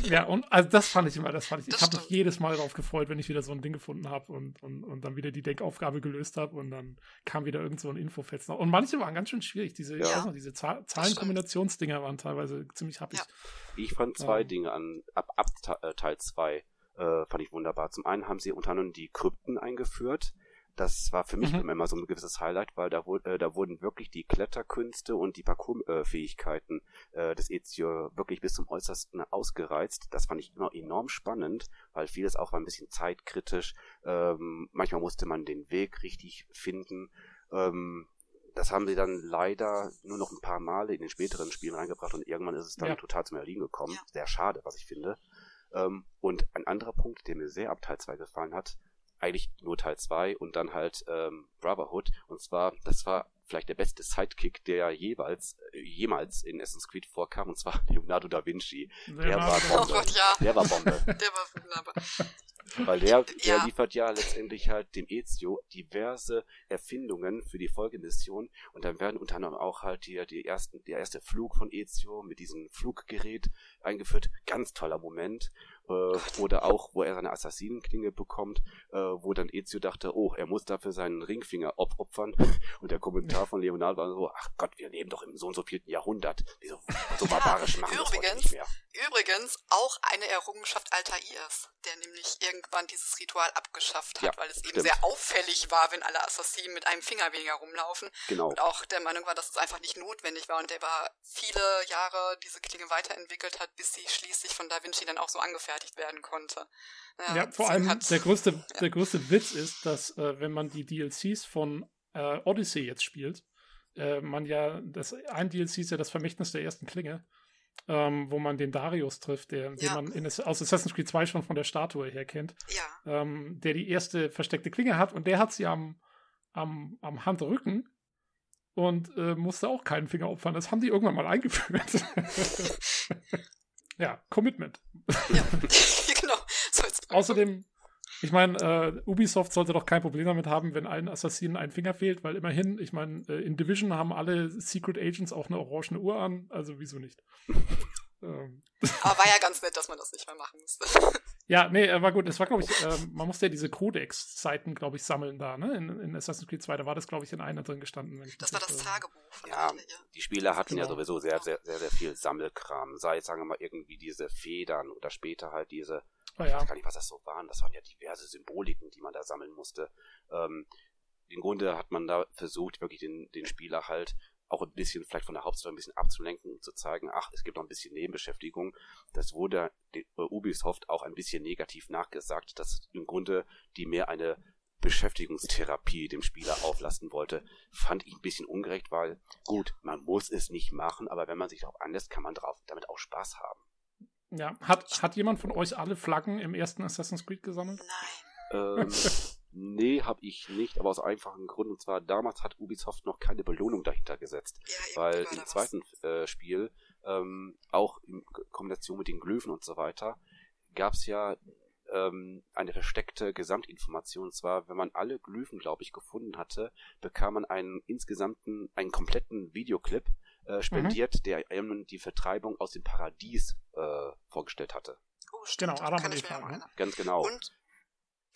Ja, und also das fand ich immer, das fand ich. Das ich habe mich jedes Mal darauf gefreut, wenn ich wieder so ein Ding gefunden habe und, und, und dann wieder die Denkaufgabe gelöst habe und dann kam wieder irgend so ein Infofetz noch. Und manche waren ganz schön schwierig. Diese, ja. noch, diese Zahlenkombinationsdinger waren teilweise ziemlich happig. Ja. Ich fand zwei ähm, Dinge an, ab, ab äh, Teil 2 äh, fand ich wunderbar. Zum einen haben sie unter anderem die Krypten eingeführt das war für mich mhm. immer so ein gewisses Highlight, weil da, äh, da wurden wirklich die Kletterkünste und die Parkourfähigkeiten äh, des Ezio wirklich bis zum Äußersten ausgereizt. Das fand ich immer enorm spannend, weil vieles auch war ein bisschen zeitkritisch. Ähm, manchmal musste man den Weg richtig finden. Ähm, das haben sie dann leider nur noch ein paar Male in den späteren Spielen reingebracht und irgendwann ist es dann ja. total zum Erliegen gekommen. Ja. Sehr schade, was ich finde. Ähm, und ein anderer Punkt, der mir sehr ab Teil 2 gefallen hat, eigentlich nur Teil 2 und dann halt ähm, Brotherhood. Und zwar, das war vielleicht der beste Sidekick, der jeweils, äh, jemals in Assassin's Creed vorkam, und zwar Leonardo da Vinci. Der, der war Bombe. Oh Gott, ja. Der war Bombe. der war wunderbar. Weil der, der ja. liefert ja letztendlich halt dem Ezio diverse Erfindungen für die Folgemission und dann werden unter anderem auch halt hier die ersten, der erste Flug von Ezio mit diesem Fluggerät eingeführt. Ganz toller Moment äh, oder auch, wo er seine Assassinenklinge bekommt, äh, wo dann Ezio dachte, oh, er muss dafür seinen Ringfinger opfern. Und der Kommentar von Leonardo war so, ach Gott, wir leben doch im so und so vierten Jahrhundert. Wieso so barbarisch machen übrigens, nicht mehr. Übrigens auch eine Errungenschaft Altairs, der nämlich irgendwann dieses Ritual abgeschafft hat, ja, weil es stimmt. eben sehr auffällig war, wenn alle Assassinen mit einem Finger weniger rumlaufen. Genau. Und auch der Meinung war, dass es einfach nicht notwendig war und der war viele Jahre diese Klinge weiterentwickelt hat, bis sie schließlich von Da Vinci dann auch so angefertigt werden konnte. Ja, ja vor allem der größte, ja. der größte Witz ist, dass äh, wenn man die DLCs von äh, Odyssey jetzt spielt, äh, man ja, das ein DLC ist ja das Vermächtnis der ersten Klinge ähm, wo man den Darius trifft, der, ja. den man in, aus Assassin's Creed 2 schon von der Statue her kennt. Ähm, der die erste versteckte Klinge hat und der hat sie am, am, am Handrücken und äh, musste auch keinen Finger opfern. Das haben die irgendwann mal eingeführt. ja, Commitment. Ja, genau. So Außerdem ich meine, äh, Ubisoft sollte doch kein Problem damit haben, wenn allen Assassinen ein Finger fehlt, weil immerhin, ich meine, äh, in Division haben alle Secret Agents auch eine orangene Uhr an, also wieso nicht? ähm. Aber war ja ganz nett, dass man das nicht mehr machen musste. ja, nee, war gut. Es war, glaube ich, äh, man musste ja diese Codex-Seiten, glaube ich, sammeln da, ne? In, in, Assassin's Creed 2, da war das, glaube ich, in einer drin gestanden. das, das war das Tagebuch. Ja, die Spieler hatten genau. ja sowieso sehr, sehr, sehr, sehr viel Sammelkram. Sei es, sagen wir mal, irgendwie diese Federn oder später halt diese Oh, ja. Ich weiß gar nicht, was das so waren. Das waren ja diverse Symboliken, die man da sammeln musste. Ähm, Im Grunde hat man da versucht, wirklich den, den Spieler halt auch ein bisschen vielleicht von der Hauptstory ein bisschen abzulenken und zu zeigen, ach, es gibt noch ein bisschen Nebenbeschäftigung. Das wurde Ubisoft auch ein bisschen negativ nachgesagt, dass im Grunde die mehr eine Beschäftigungstherapie dem Spieler auflasten wollte, fand ich ein bisschen ungerecht, weil gut, man muss es nicht machen, aber wenn man sich darauf anlässt, kann man drauf, damit auch Spaß haben. Ja, hat, hat jemand von euch alle Flaggen im ersten Assassin's Creed gesammelt? Nein. Ähm, Nee, habe ich nicht, aber aus einfachen Grund. Und zwar damals hat Ubisoft noch keine Belohnung dahinter gesetzt. Ja, weil im zweiten äh, Spiel, ähm, auch in Kombination mit den Glyphen und so weiter, gab es ja ähm, eine versteckte Gesamtinformation. Und zwar, wenn man alle Glyphen, glaube ich, gefunden hatte, bekam man einen insgesamten, einen kompletten Videoclip äh, spendiert, mhm. der einem die Vertreibung aus dem Paradies äh, vorgestellt hatte. Oh, stimmt. Genau, Adam und Eva. Ne? Ganz genau. Und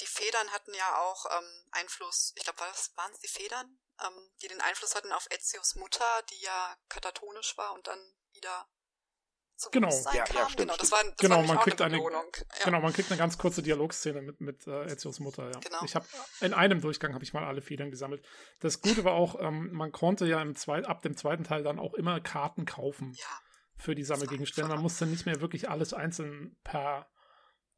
die Federn hatten ja auch ähm, Einfluss, ich glaube, waren es die Federn, ähm, die den Einfluss hatten auf Ezios Mutter, die ja katatonisch war und dann wieder zu genau. Ja, kam. Ja, stimmt, genau, das war, das genau, war man kriegt eine, eine ja. genau, man kriegt eine ganz kurze Dialogszene mit mit äh, Ezios Mutter. Ja. Genau. Ich habe in einem Durchgang habe ich mal alle Federn gesammelt. Das Gute war auch, ähm, man konnte ja im zweit, ab dem zweiten Teil dann auch immer Karten kaufen ja. für die Sammelgegenstände. Man musste nicht mehr wirklich alles einzeln per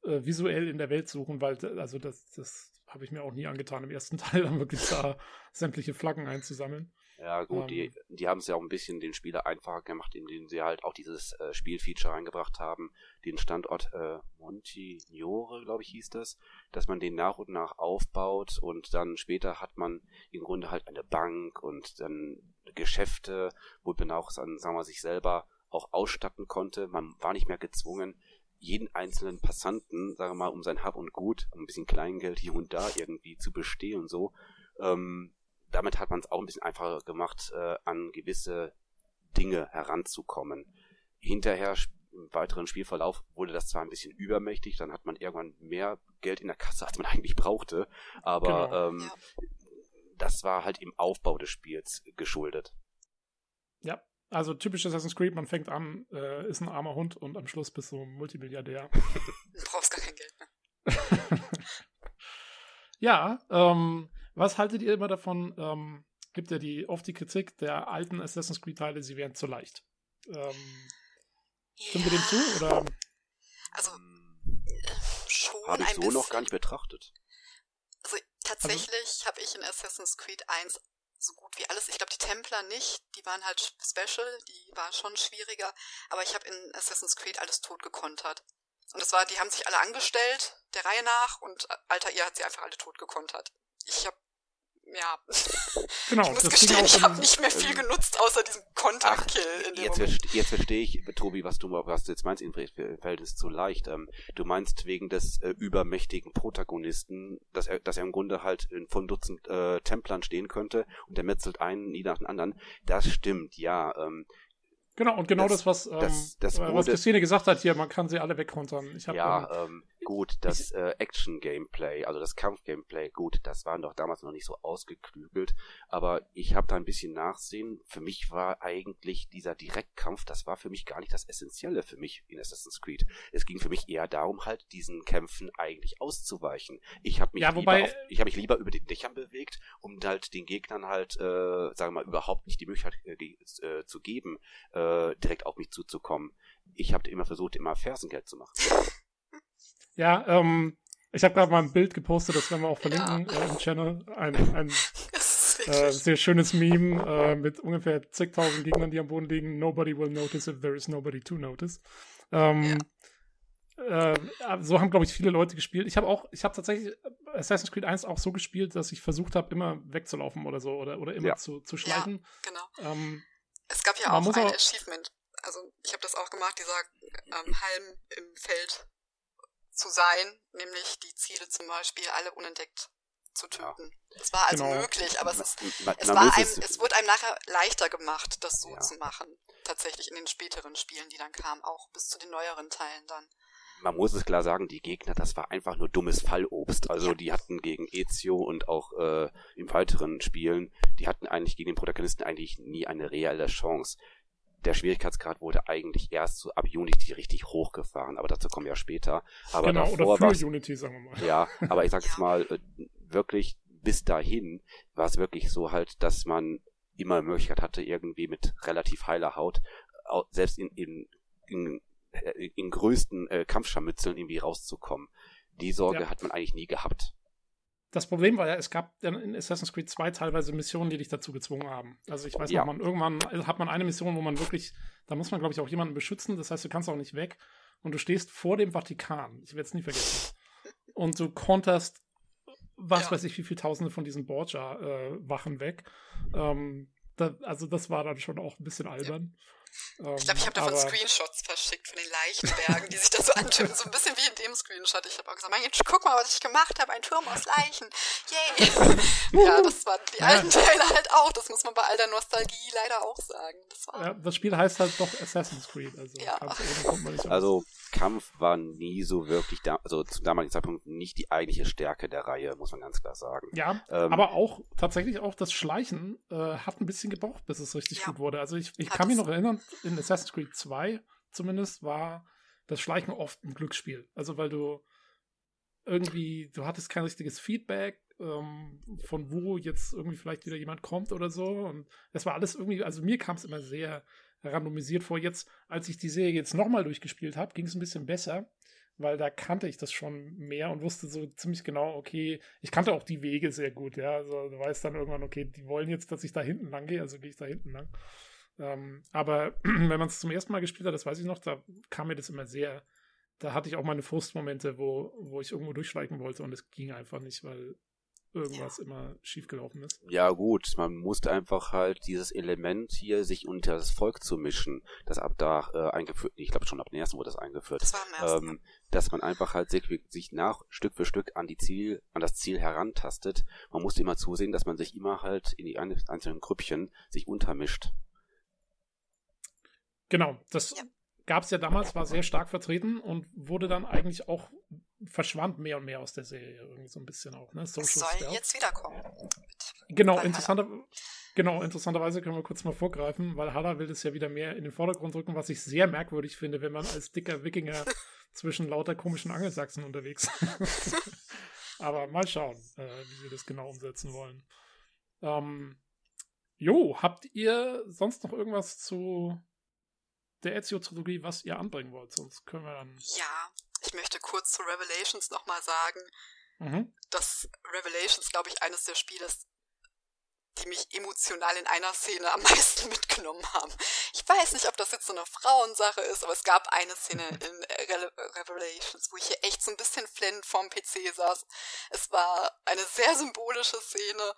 äh, visuell in der Welt suchen, weil also das das habe ich mir auch nie angetan, im ersten Teil dann wirklich da sämtliche Flaggen einzusammeln. Ja, gut, um, die, ähm. die haben es ja auch ein bisschen den Spieler einfacher gemacht, indem sie halt auch dieses äh, Spielfeature reingebracht haben, den Standort äh, Montignore, glaube ich, hieß das, dass man den nach und nach aufbaut und dann später hat man im Grunde halt eine Bank und dann Geschäfte, wo man auch sagen wir, sich selber auch ausstatten konnte. Man war nicht mehr gezwungen, jeden einzelnen Passanten, sagen wir mal, um sein Hab und Gut, ein bisschen Kleingeld hier und da irgendwie zu bestehen und so. Ähm, damit hat man es auch ein bisschen einfacher gemacht, äh, an gewisse Dinge heranzukommen. Hinterher im weiteren Spielverlauf wurde das zwar ein bisschen übermächtig, dann hat man irgendwann mehr Geld in der Kasse, als man eigentlich brauchte, aber genau. ähm, ja. das war halt im Aufbau des Spiels geschuldet. Ja, also typisch Assassin's Creed, man fängt an, äh, ist ein armer Hund und am Schluss bist du Multimilliardär. Du brauchst gar kein Geld mehr. ja, ähm, was haltet ihr immer davon? Ähm, gibt ja die oft die Kritik der alten Assassin's Creed Teile, sie wären zu leicht. Ähm, stimmt ihr dem zu oder? Also äh, schon Habe ich so bisschen. noch gar nicht betrachtet. Also tatsächlich also, habe ich in Assassin's Creed 1 so gut wie alles. Ich glaube, die Templer nicht, die waren halt special, die war schon schwieriger, aber ich habe in Assassin's Creed alles tot gekontert. Und das war, die haben sich alle angestellt, der Reihe nach, und Alter, hat sie einfach alle tot gekontert. Ich habe ja. Genau, ich muss gestehen, ich habe nicht mehr viel ähm, genutzt, außer diesem Contact-Kill. Jetzt, verste jetzt verstehe ich, Tobi, was du, was du jetzt meinst, im Verhältnis zu leicht. Ähm, du meinst wegen des äh, übermächtigen Protagonisten, dass er, dass er im Grunde halt von Dutzend äh, Templern stehen könnte und der metzelt einen nie nach dem anderen. Das stimmt, ja. Ähm, Genau, und genau das, das was, ähm, das, das wurde, was Christine gesagt hat hier, man kann sie alle wegkontern. Ich hab, ja, ähm, gut, das äh, Action-Gameplay, also das Kampf-Gameplay, gut, das war doch damals noch nicht so ausgeklügelt, aber ich habe da ein bisschen Nachsehen. Für mich war eigentlich dieser Direktkampf, das war für mich gar nicht das Essentielle für mich in Assassin's Creed. Es ging für mich eher darum, halt diesen Kämpfen eigentlich auszuweichen. Ich habe mich, ja, wobei, lieber auf, ich hab mich lieber über den Dächern bewegt, um halt den Gegnern halt, äh, sagen wir mal, überhaupt nicht die Möglichkeit äh, äh, zu geben, äh, äh, direkt auf mich zuzukommen. Ich habe immer versucht, immer Fersengeld zu machen. Ja, ähm, ich habe gerade mal ein Bild gepostet, das werden wir auch verlinken ja. äh, im Channel. Ein, ein äh, sehr schönes Meme äh, mit ungefähr zigtausend Gegnern, die am Boden liegen. Nobody will notice if there is nobody to notice. Ähm, ja. äh, so haben, glaube ich, viele Leute gespielt. Ich habe auch, ich habe tatsächlich Assassin's Creed 1 auch so gespielt, dass ich versucht habe, immer wegzulaufen oder so oder, oder immer ja. zu, zu schleichen. Ja, genau. Ähm, es gab ja auch ein auch Achievement. Also ich habe das auch gemacht, dieser ähm, Halm im Feld zu sein, nämlich die Ziele zum Beispiel alle unentdeckt zu töten. Es ja. war also genau. möglich, aber es ist, man, es, war einem, es, es wurde einem nachher leichter gemacht, das so ja. zu machen. Tatsächlich in den späteren Spielen, die dann kamen, auch bis zu den neueren Teilen dann man muss es klar sagen, die Gegner, das war einfach nur dummes Fallobst. Also die hatten gegen Ezio und auch äh, im weiteren Spielen, die hatten eigentlich gegen den Protagonisten eigentlich nie eine reelle Chance. Der Schwierigkeitsgrad wurde eigentlich erst so ab Unity richtig hochgefahren, aber dazu kommen wir ja später. Aber genau, davor oder für Unity, sagen wir mal. Ja, aber ich sag jetzt mal, äh, wirklich bis dahin war es wirklich so halt, dass man immer Möglichkeit hatte, irgendwie mit relativ heiler Haut, selbst in, in, in äh, in größten äh, Kampfscharmützeln irgendwie rauszukommen. Die Sorge ja. hat man eigentlich nie gehabt. Das Problem war ja, es gab in Assassin's Creed 2 teilweise Missionen, die dich dazu gezwungen haben. Also ich weiß ja. noch, man, irgendwann hat man eine Mission, wo man wirklich, da muss man, glaube ich, auch jemanden beschützen. Das heißt, du kannst auch nicht weg. Und du stehst vor dem Vatikan. Ich werde es nie vergessen. Und du konterst was ja. weiß ich, wie viele Tausende von diesen Borgia-Wachen äh, weg. Ähm, da, also das war dann schon auch ein bisschen albern. Ja. Ähm, ich glaube, ich habe davon Screenshots verschickt von den Leichenbergen, die sich da so antönen. So ein bisschen wie in dem Screenshot. Ich habe auch gesagt, mein guck mal, was ich gemacht habe. Ein Turm aus Leichen. Yay. ja, das waren die alten Teile halt auch. Das muss man bei all der Nostalgie leider auch sagen. Das, ja, das Spiel heißt halt doch Assassin's Creed. Also, ja. also Kampf war nie so wirklich, da, also zum damaligen Zeitpunkt nicht die eigentliche Stärke der Reihe, muss man ganz klar sagen. Ja, ähm, aber auch tatsächlich auch das Schleichen äh, hat ein bisschen gebraucht, bis es richtig ja. gut wurde. Also ich, ich kann mich noch erinnern, in Assassin's Creed 2 zumindest war das Schleichen oft ein Glücksspiel. Also weil du irgendwie, du hattest kein richtiges Feedback, ähm, von wo jetzt irgendwie vielleicht wieder jemand kommt oder so. Und das war alles irgendwie, also mir kam es immer sehr randomisiert vor. Jetzt, als ich die Serie jetzt nochmal durchgespielt habe, ging es ein bisschen besser, weil da kannte ich das schon mehr und wusste so ziemlich genau, okay, ich kannte auch die Wege sehr gut, ja. Also du weißt dann irgendwann, okay, die wollen jetzt, dass ich da hinten lang gehe, also gehe ich da hinten lang. Ähm, aber wenn man es zum ersten Mal gespielt hat, das weiß ich noch, da kam mir das immer sehr, da hatte ich auch meine Frustmomente, wo, wo ich irgendwo durchschleichen wollte und es ging einfach nicht, weil irgendwas ja. immer schiefgelaufen ist. Ja, gut, man musste einfach halt dieses Element hier, sich unter das Volk zu mischen, das ab da äh, eingeführt, ich glaube schon ab dem ersten wurde das eingeführt, das ähm, dass man einfach halt sich, sich nach Stück für Stück an die Ziel, an das Ziel herantastet. Man musste immer zusehen, dass man sich immer halt in die einzelnen Grüppchen sich untermischt. Genau, das ja. gab es ja damals, war sehr stark vertreten und wurde dann eigentlich auch verschwand mehr und mehr aus der Serie irgendwie so ein bisschen auch. Ne? Social soll Stealth. jetzt wiederkommen. Genau, interessanter, genau, interessanterweise können wir kurz mal vorgreifen, weil Halla will das ja wieder mehr in den Vordergrund rücken, was ich sehr merkwürdig finde, wenn man als dicker Wikinger zwischen lauter komischen Angelsachsen unterwegs ist. Aber mal schauen, äh, wie sie das genau umsetzen wollen. Ähm, jo, habt ihr sonst noch irgendwas zu der Ezio-Trilogie, was ihr anbringen wollt? Sonst können wir dann. Ja, ich möchte kurz zu Revelations nochmal sagen, mhm. dass Revelations, glaube ich, eines der Spiele ist, die mich emotional in einer Szene am meisten mitgenommen haben. Ich weiß nicht, ob das jetzt so eine Frauensache ist, aber es gab eine Szene in Re Revelations, wo ich hier echt so ein bisschen flennend vorm PC saß. Es war eine sehr symbolische Szene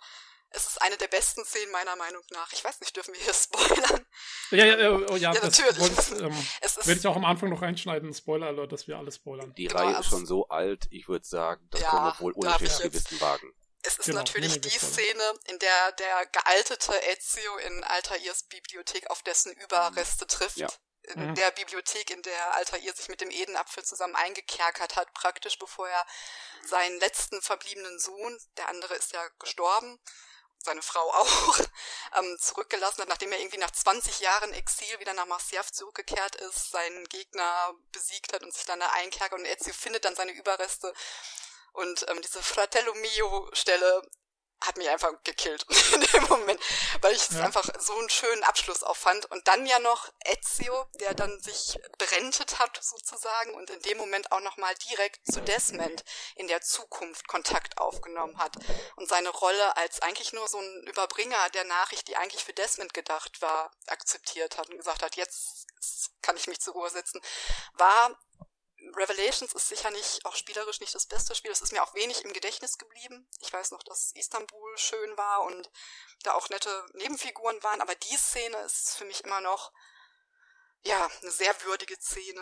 es ist eine der besten Szenen meiner Meinung nach. Ich weiß nicht, dürfen wir hier spoilern? Ja, ja, oh, ja, ja natürlich. Wollt, ähm, werde ich auch am Anfang noch reinschneiden, Spoiler Alert, dass wir alles spoilern. Die genau, Reihe ist schon so alt, ich würde sagen, das ja, können wir wohl ohne Gewissen wagen. Es ist genau, natürlich die Szene, in der der gealtete Ezio in Altairs Bibliothek auf dessen Überreste trifft. Ja. In mhm. der Bibliothek, in der Altair sich mit dem Edenapfel zusammen eingekerkert hat, praktisch bevor er seinen letzten verbliebenen Sohn, der andere ist ja gestorben, seine Frau auch, ähm, zurückgelassen hat, nachdem er irgendwie nach 20 Jahren Exil wieder nach Marciaf zurückgekehrt ist, seinen Gegner besiegt hat und sich dann da einkerkert und Ezio findet dann seine Überreste. Und ähm, diese Fratello Mio Stelle hat mich einfach gekillt in dem Moment, weil ich es ja. einfach so einen schönen Abschluss auffand. Und dann ja noch Ezio, der dann sich berentet hat sozusagen und in dem Moment auch nochmal direkt zu Desmond in der Zukunft Kontakt aufgenommen hat und seine Rolle als eigentlich nur so ein Überbringer der Nachricht, die eigentlich für Desmond gedacht war, akzeptiert hat und gesagt hat, jetzt kann ich mich zur Ruhe setzen, war Revelations ist sicher nicht, auch spielerisch nicht das beste Spiel. Es ist mir auch wenig im Gedächtnis geblieben. Ich weiß noch, dass Istanbul schön war und da auch nette Nebenfiguren waren, aber die Szene ist für mich immer noch, ja, eine sehr würdige Szene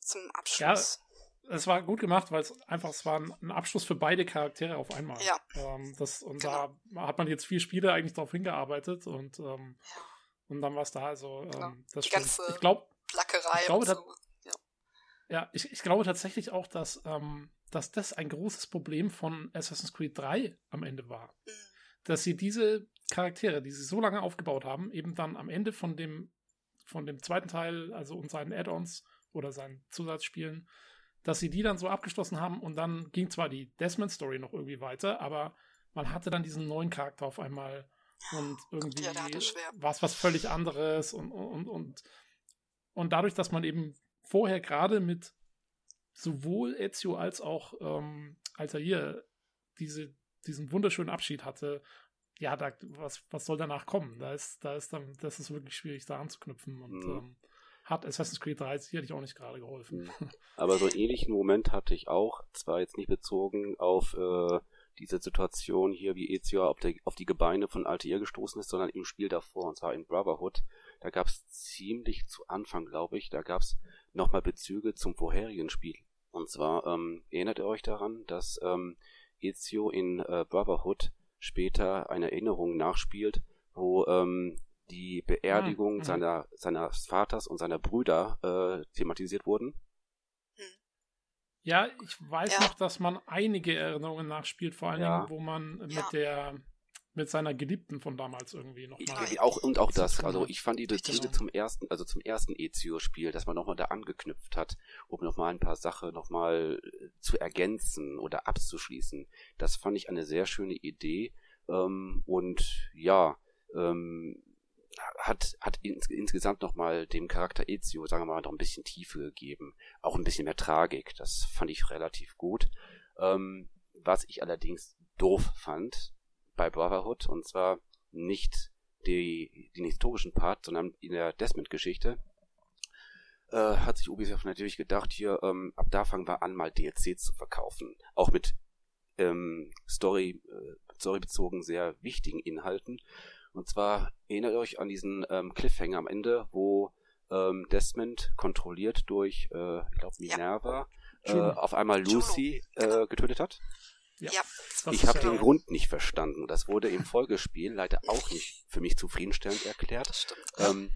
zum Abschluss. Ja, es war gut gemacht, weil es einfach, es war ein Abschluss für beide Charaktere auf einmal. Ja. Ähm, das, und genau. da hat man jetzt vier Spiele eigentlich darauf hingearbeitet und, ähm, ja. und dann war es da. Also, ähm, genau. das die ganze ich glaube, Plackerei ich glaube, so. Ja, ich, ich glaube tatsächlich auch, dass, ähm, dass das ein großes Problem von Assassin's Creed 3 am Ende war. Dass sie diese Charaktere, die sie so lange aufgebaut haben, eben dann am Ende von dem, von dem zweiten Teil, also und seinen Add-ons oder seinen Zusatzspielen, dass sie die dann so abgeschlossen haben und dann ging zwar die Desmond-Story noch irgendwie weiter, aber man hatte dann diesen neuen Charakter auf einmal und irgendwie ja, war es was völlig anderes und, und, und, und dadurch, dass man eben vorher gerade mit sowohl Ezio als auch ähm, Altair diese, diesen wunderschönen Abschied hatte, ja, da, was, was soll danach kommen? Da ist, da ist dann, das ist wirklich schwierig, da anzuknüpfen und mhm. ähm, hat Assassin's Creed 3 sicherlich auch nicht gerade geholfen. Mhm. Aber so einen ähnlichen Moment hatte ich auch, zwar jetzt nicht bezogen auf äh, diese Situation hier, wie Ezio auf, der, auf die Gebeine von Altair gestoßen ist, sondern im Spiel davor, und zwar in Brotherhood. Da gab es ziemlich zu Anfang, glaube ich, da gab es nochmal Bezüge zum vorherigen Spiel. Und zwar ähm, erinnert ihr euch daran, dass ähm, Ezio in äh, Brotherhood später eine Erinnerung nachspielt, wo ähm, die Beerdigung mhm. seiner seines Vaters und seiner Brüder äh, thematisiert wurden. Ja, ich weiß ja. noch, dass man einige Erinnerungen nachspielt, vor allen ja. Dingen, wo man ja. mit der mit seiner Geliebten von damals irgendwie nochmal. Auch und auch das. Also ich fand die Titel genau. zum ersten, also zum ersten Ezio-Spiel, dass man nochmal da angeknüpft hat, um nochmal ein paar Sachen nochmal äh, zu ergänzen oder abzuschließen. Das fand ich eine sehr schöne Idee. Ähm, und ja, ähm, hat, hat ins, insgesamt nochmal dem Charakter Ezio, sagen wir mal, noch ein bisschen Tiefe gegeben. Auch ein bisschen mehr Tragik. Das fand ich relativ gut. Ähm, was ich allerdings doof fand bei Brotherhood, und zwar nicht die, den historischen Part, sondern in der Desmond-Geschichte, äh, hat sich Ubisoft natürlich gedacht, hier, ähm, ab da fangen wir an, mal DLCs zu verkaufen. Auch mit ähm, Story, äh, storybezogen sehr wichtigen Inhalten. Und zwar erinnert euch an diesen ähm, Cliffhanger am Ende, wo ähm, Desmond kontrolliert durch, äh, ich glaube, Minerva, ja. äh, auf einmal Lucy äh, getötet hat. Ja. Ich habe den Grund nicht verstanden. Das wurde im Folgespiel leider auch nicht für mich zufriedenstellend erklärt. Das stimmt. Ähm,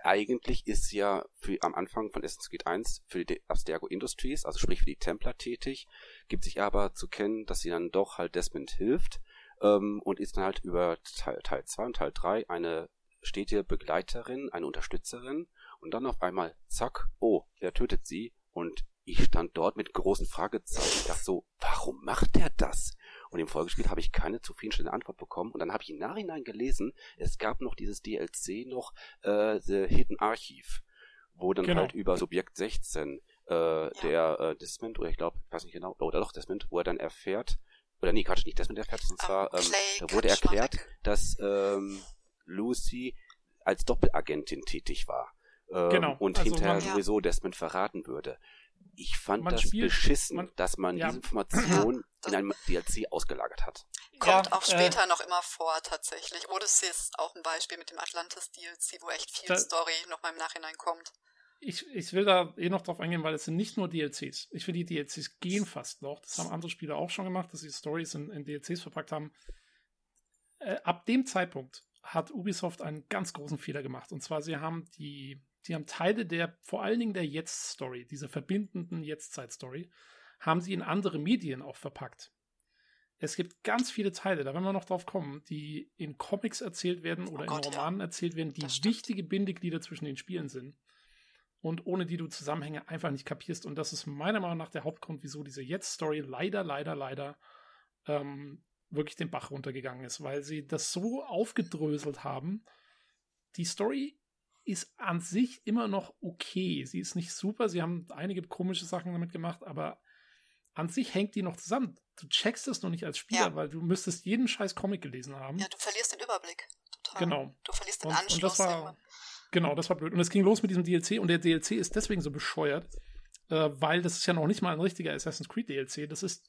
eigentlich ist ja für, am Anfang von Assassin's Creed 1 für die Abstergo Industries, also sprich für die Templer tätig, gibt sich aber zu kennen, dass sie dann doch halt Desmond hilft ähm, und ist dann halt über Teil, Teil 2 und Teil 3 eine stetige Begleiterin, eine Unterstützerin und dann auf einmal, zack, oh, er tötet sie und ich stand dort mit großen Fragezeichen. Ich dachte so, warum macht er das? Und im Folgespiel habe ich keine zufriedenstellende Antwort bekommen. Und dann habe ich im Nachhinein gelesen, es gab noch dieses DLC noch, äh, The Hidden Archive, wo dann genau. halt über Subjekt 16 äh, ja. der äh, Desmond, oder ich glaube, ich weiß nicht genau, oder doch Desmond, wo er dann erfährt, oder nee, Quatsch, nicht Desmond erfährt, und zwar, ähm, da wurde erklärt, dass ähm, Lucy als Doppelagentin tätig war. Ähm, genau. Und also hinterher man, sowieso Desmond verraten würde. Ich fand man das spielt, beschissen, man, dass man ja. diese Information in einem DLC ausgelagert hat. Kommt ja, auch äh, später äh, noch immer vor, tatsächlich. Odyssey ist auch ein Beispiel mit dem Atlantis DLC, wo echt viel da, Story noch mal im Nachhinein kommt ich, ich will da eh noch drauf eingehen, weil es sind nicht nur DLCs. Ich finde, die DLCs gehen fast noch. Das haben andere Spieler auch schon gemacht, dass sie Stories in, in DLCs verpackt haben. Äh, ab dem Zeitpunkt hat Ubisoft einen ganz großen Fehler gemacht. Und zwar, sie haben die, sie haben Teile der, vor allen Dingen der Jetzt-Story, diese verbindenden Jetztzeit-Story, haben sie in andere Medien auch verpackt. Es gibt ganz viele Teile, da werden wir noch drauf kommen, die in Comics erzählt werden oder oh Gott, in Romanen ja. erzählt werden, die wichtige Bindeglieder zwischen den Spielen sind und ohne die du Zusammenhänge einfach nicht kapierst. Und das ist meiner Meinung nach der Hauptgrund, wieso diese Jetzt-Story leider, leider, leider ähm, wirklich den Bach runtergegangen ist, weil sie das so aufgedröselt haben. Die Story ist an sich immer noch okay. Sie ist nicht super, sie haben einige komische Sachen damit gemacht, aber an sich hängt die noch zusammen. Du checkst es noch nicht als Spieler, ja. weil du müsstest jeden scheiß Comic gelesen haben. Ja, du verlierst den Überblick. Total. Genau. Du verlierst den und, Anschluss. Und das war, irgendwann. Genau, das war blöd. Und es ging los mit diesem DLC und der DLC ist deswegen so bescheuert, äh, weil das ist ja noch nicht mal ein richtiger Assassin's Creed DLC. Das ist,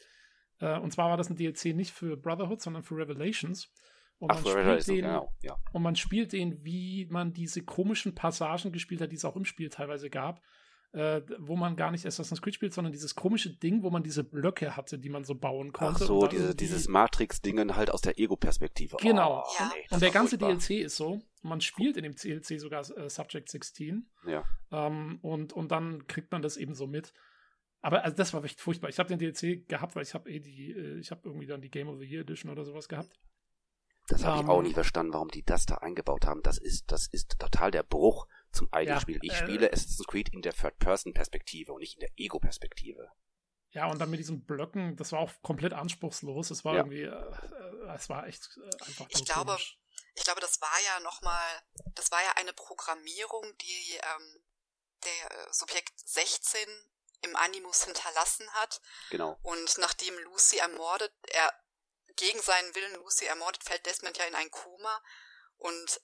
äh, und zwar war das ein DLC nicht für Brotherhood, sondern für Revelations. Und, Ach, man spielt den, genau, ja. und man spielt den, wie man diese komischen Passagen gespielt hat, die es auch im Spiel teilweise gab äh, wo man gar nicht Assassin's Creed spielt, sondern dieses komische Ding, wo man diese Blöcke hatte, die man so bauen konnte. Ach so, diese, dieses Matrix-Dingen halt aus der Ego-Perspektive. Genau. Oh, ja. nee, und der ganze furchtbar. DLC ist so. Man spielt in dem DLC sogar äh, Subject 16. Ja. Ähm, und, und dann kriegt man das eben so mit. Aber also das war echt furchtbar. Ich habe den DLC gehabt, weil ich habe eh die, äh, ich habe irgendwie dann die Game of the Year Edition oder sowas gehabt. Das habe um, ich auch ähm, nicht verstanden, warum die das da eingebaut haben. Das ist, das ist total der Bruch zum eigenen Ja, ich äh, spiele Assassin's Creed in der Third-Person-Perspektive und nicht in der Ego-Perspektive. Ja, und dann mit diesen Blöcken, das war auch komplett anspruchslos. Es war ja. irgendwie, äh, es war echt äh, einfach. Ich glaube, ich glaube, das war ja nochmal, das war ja eine Programmierung, die ähm, der äh, Subjekt 16 im Animus hinterlassen hat. Genau. Und nachdem Lucy ermordet, er gegen seinen Willen Lucy ermordet, fällt Desmond ja in ein Koma. Und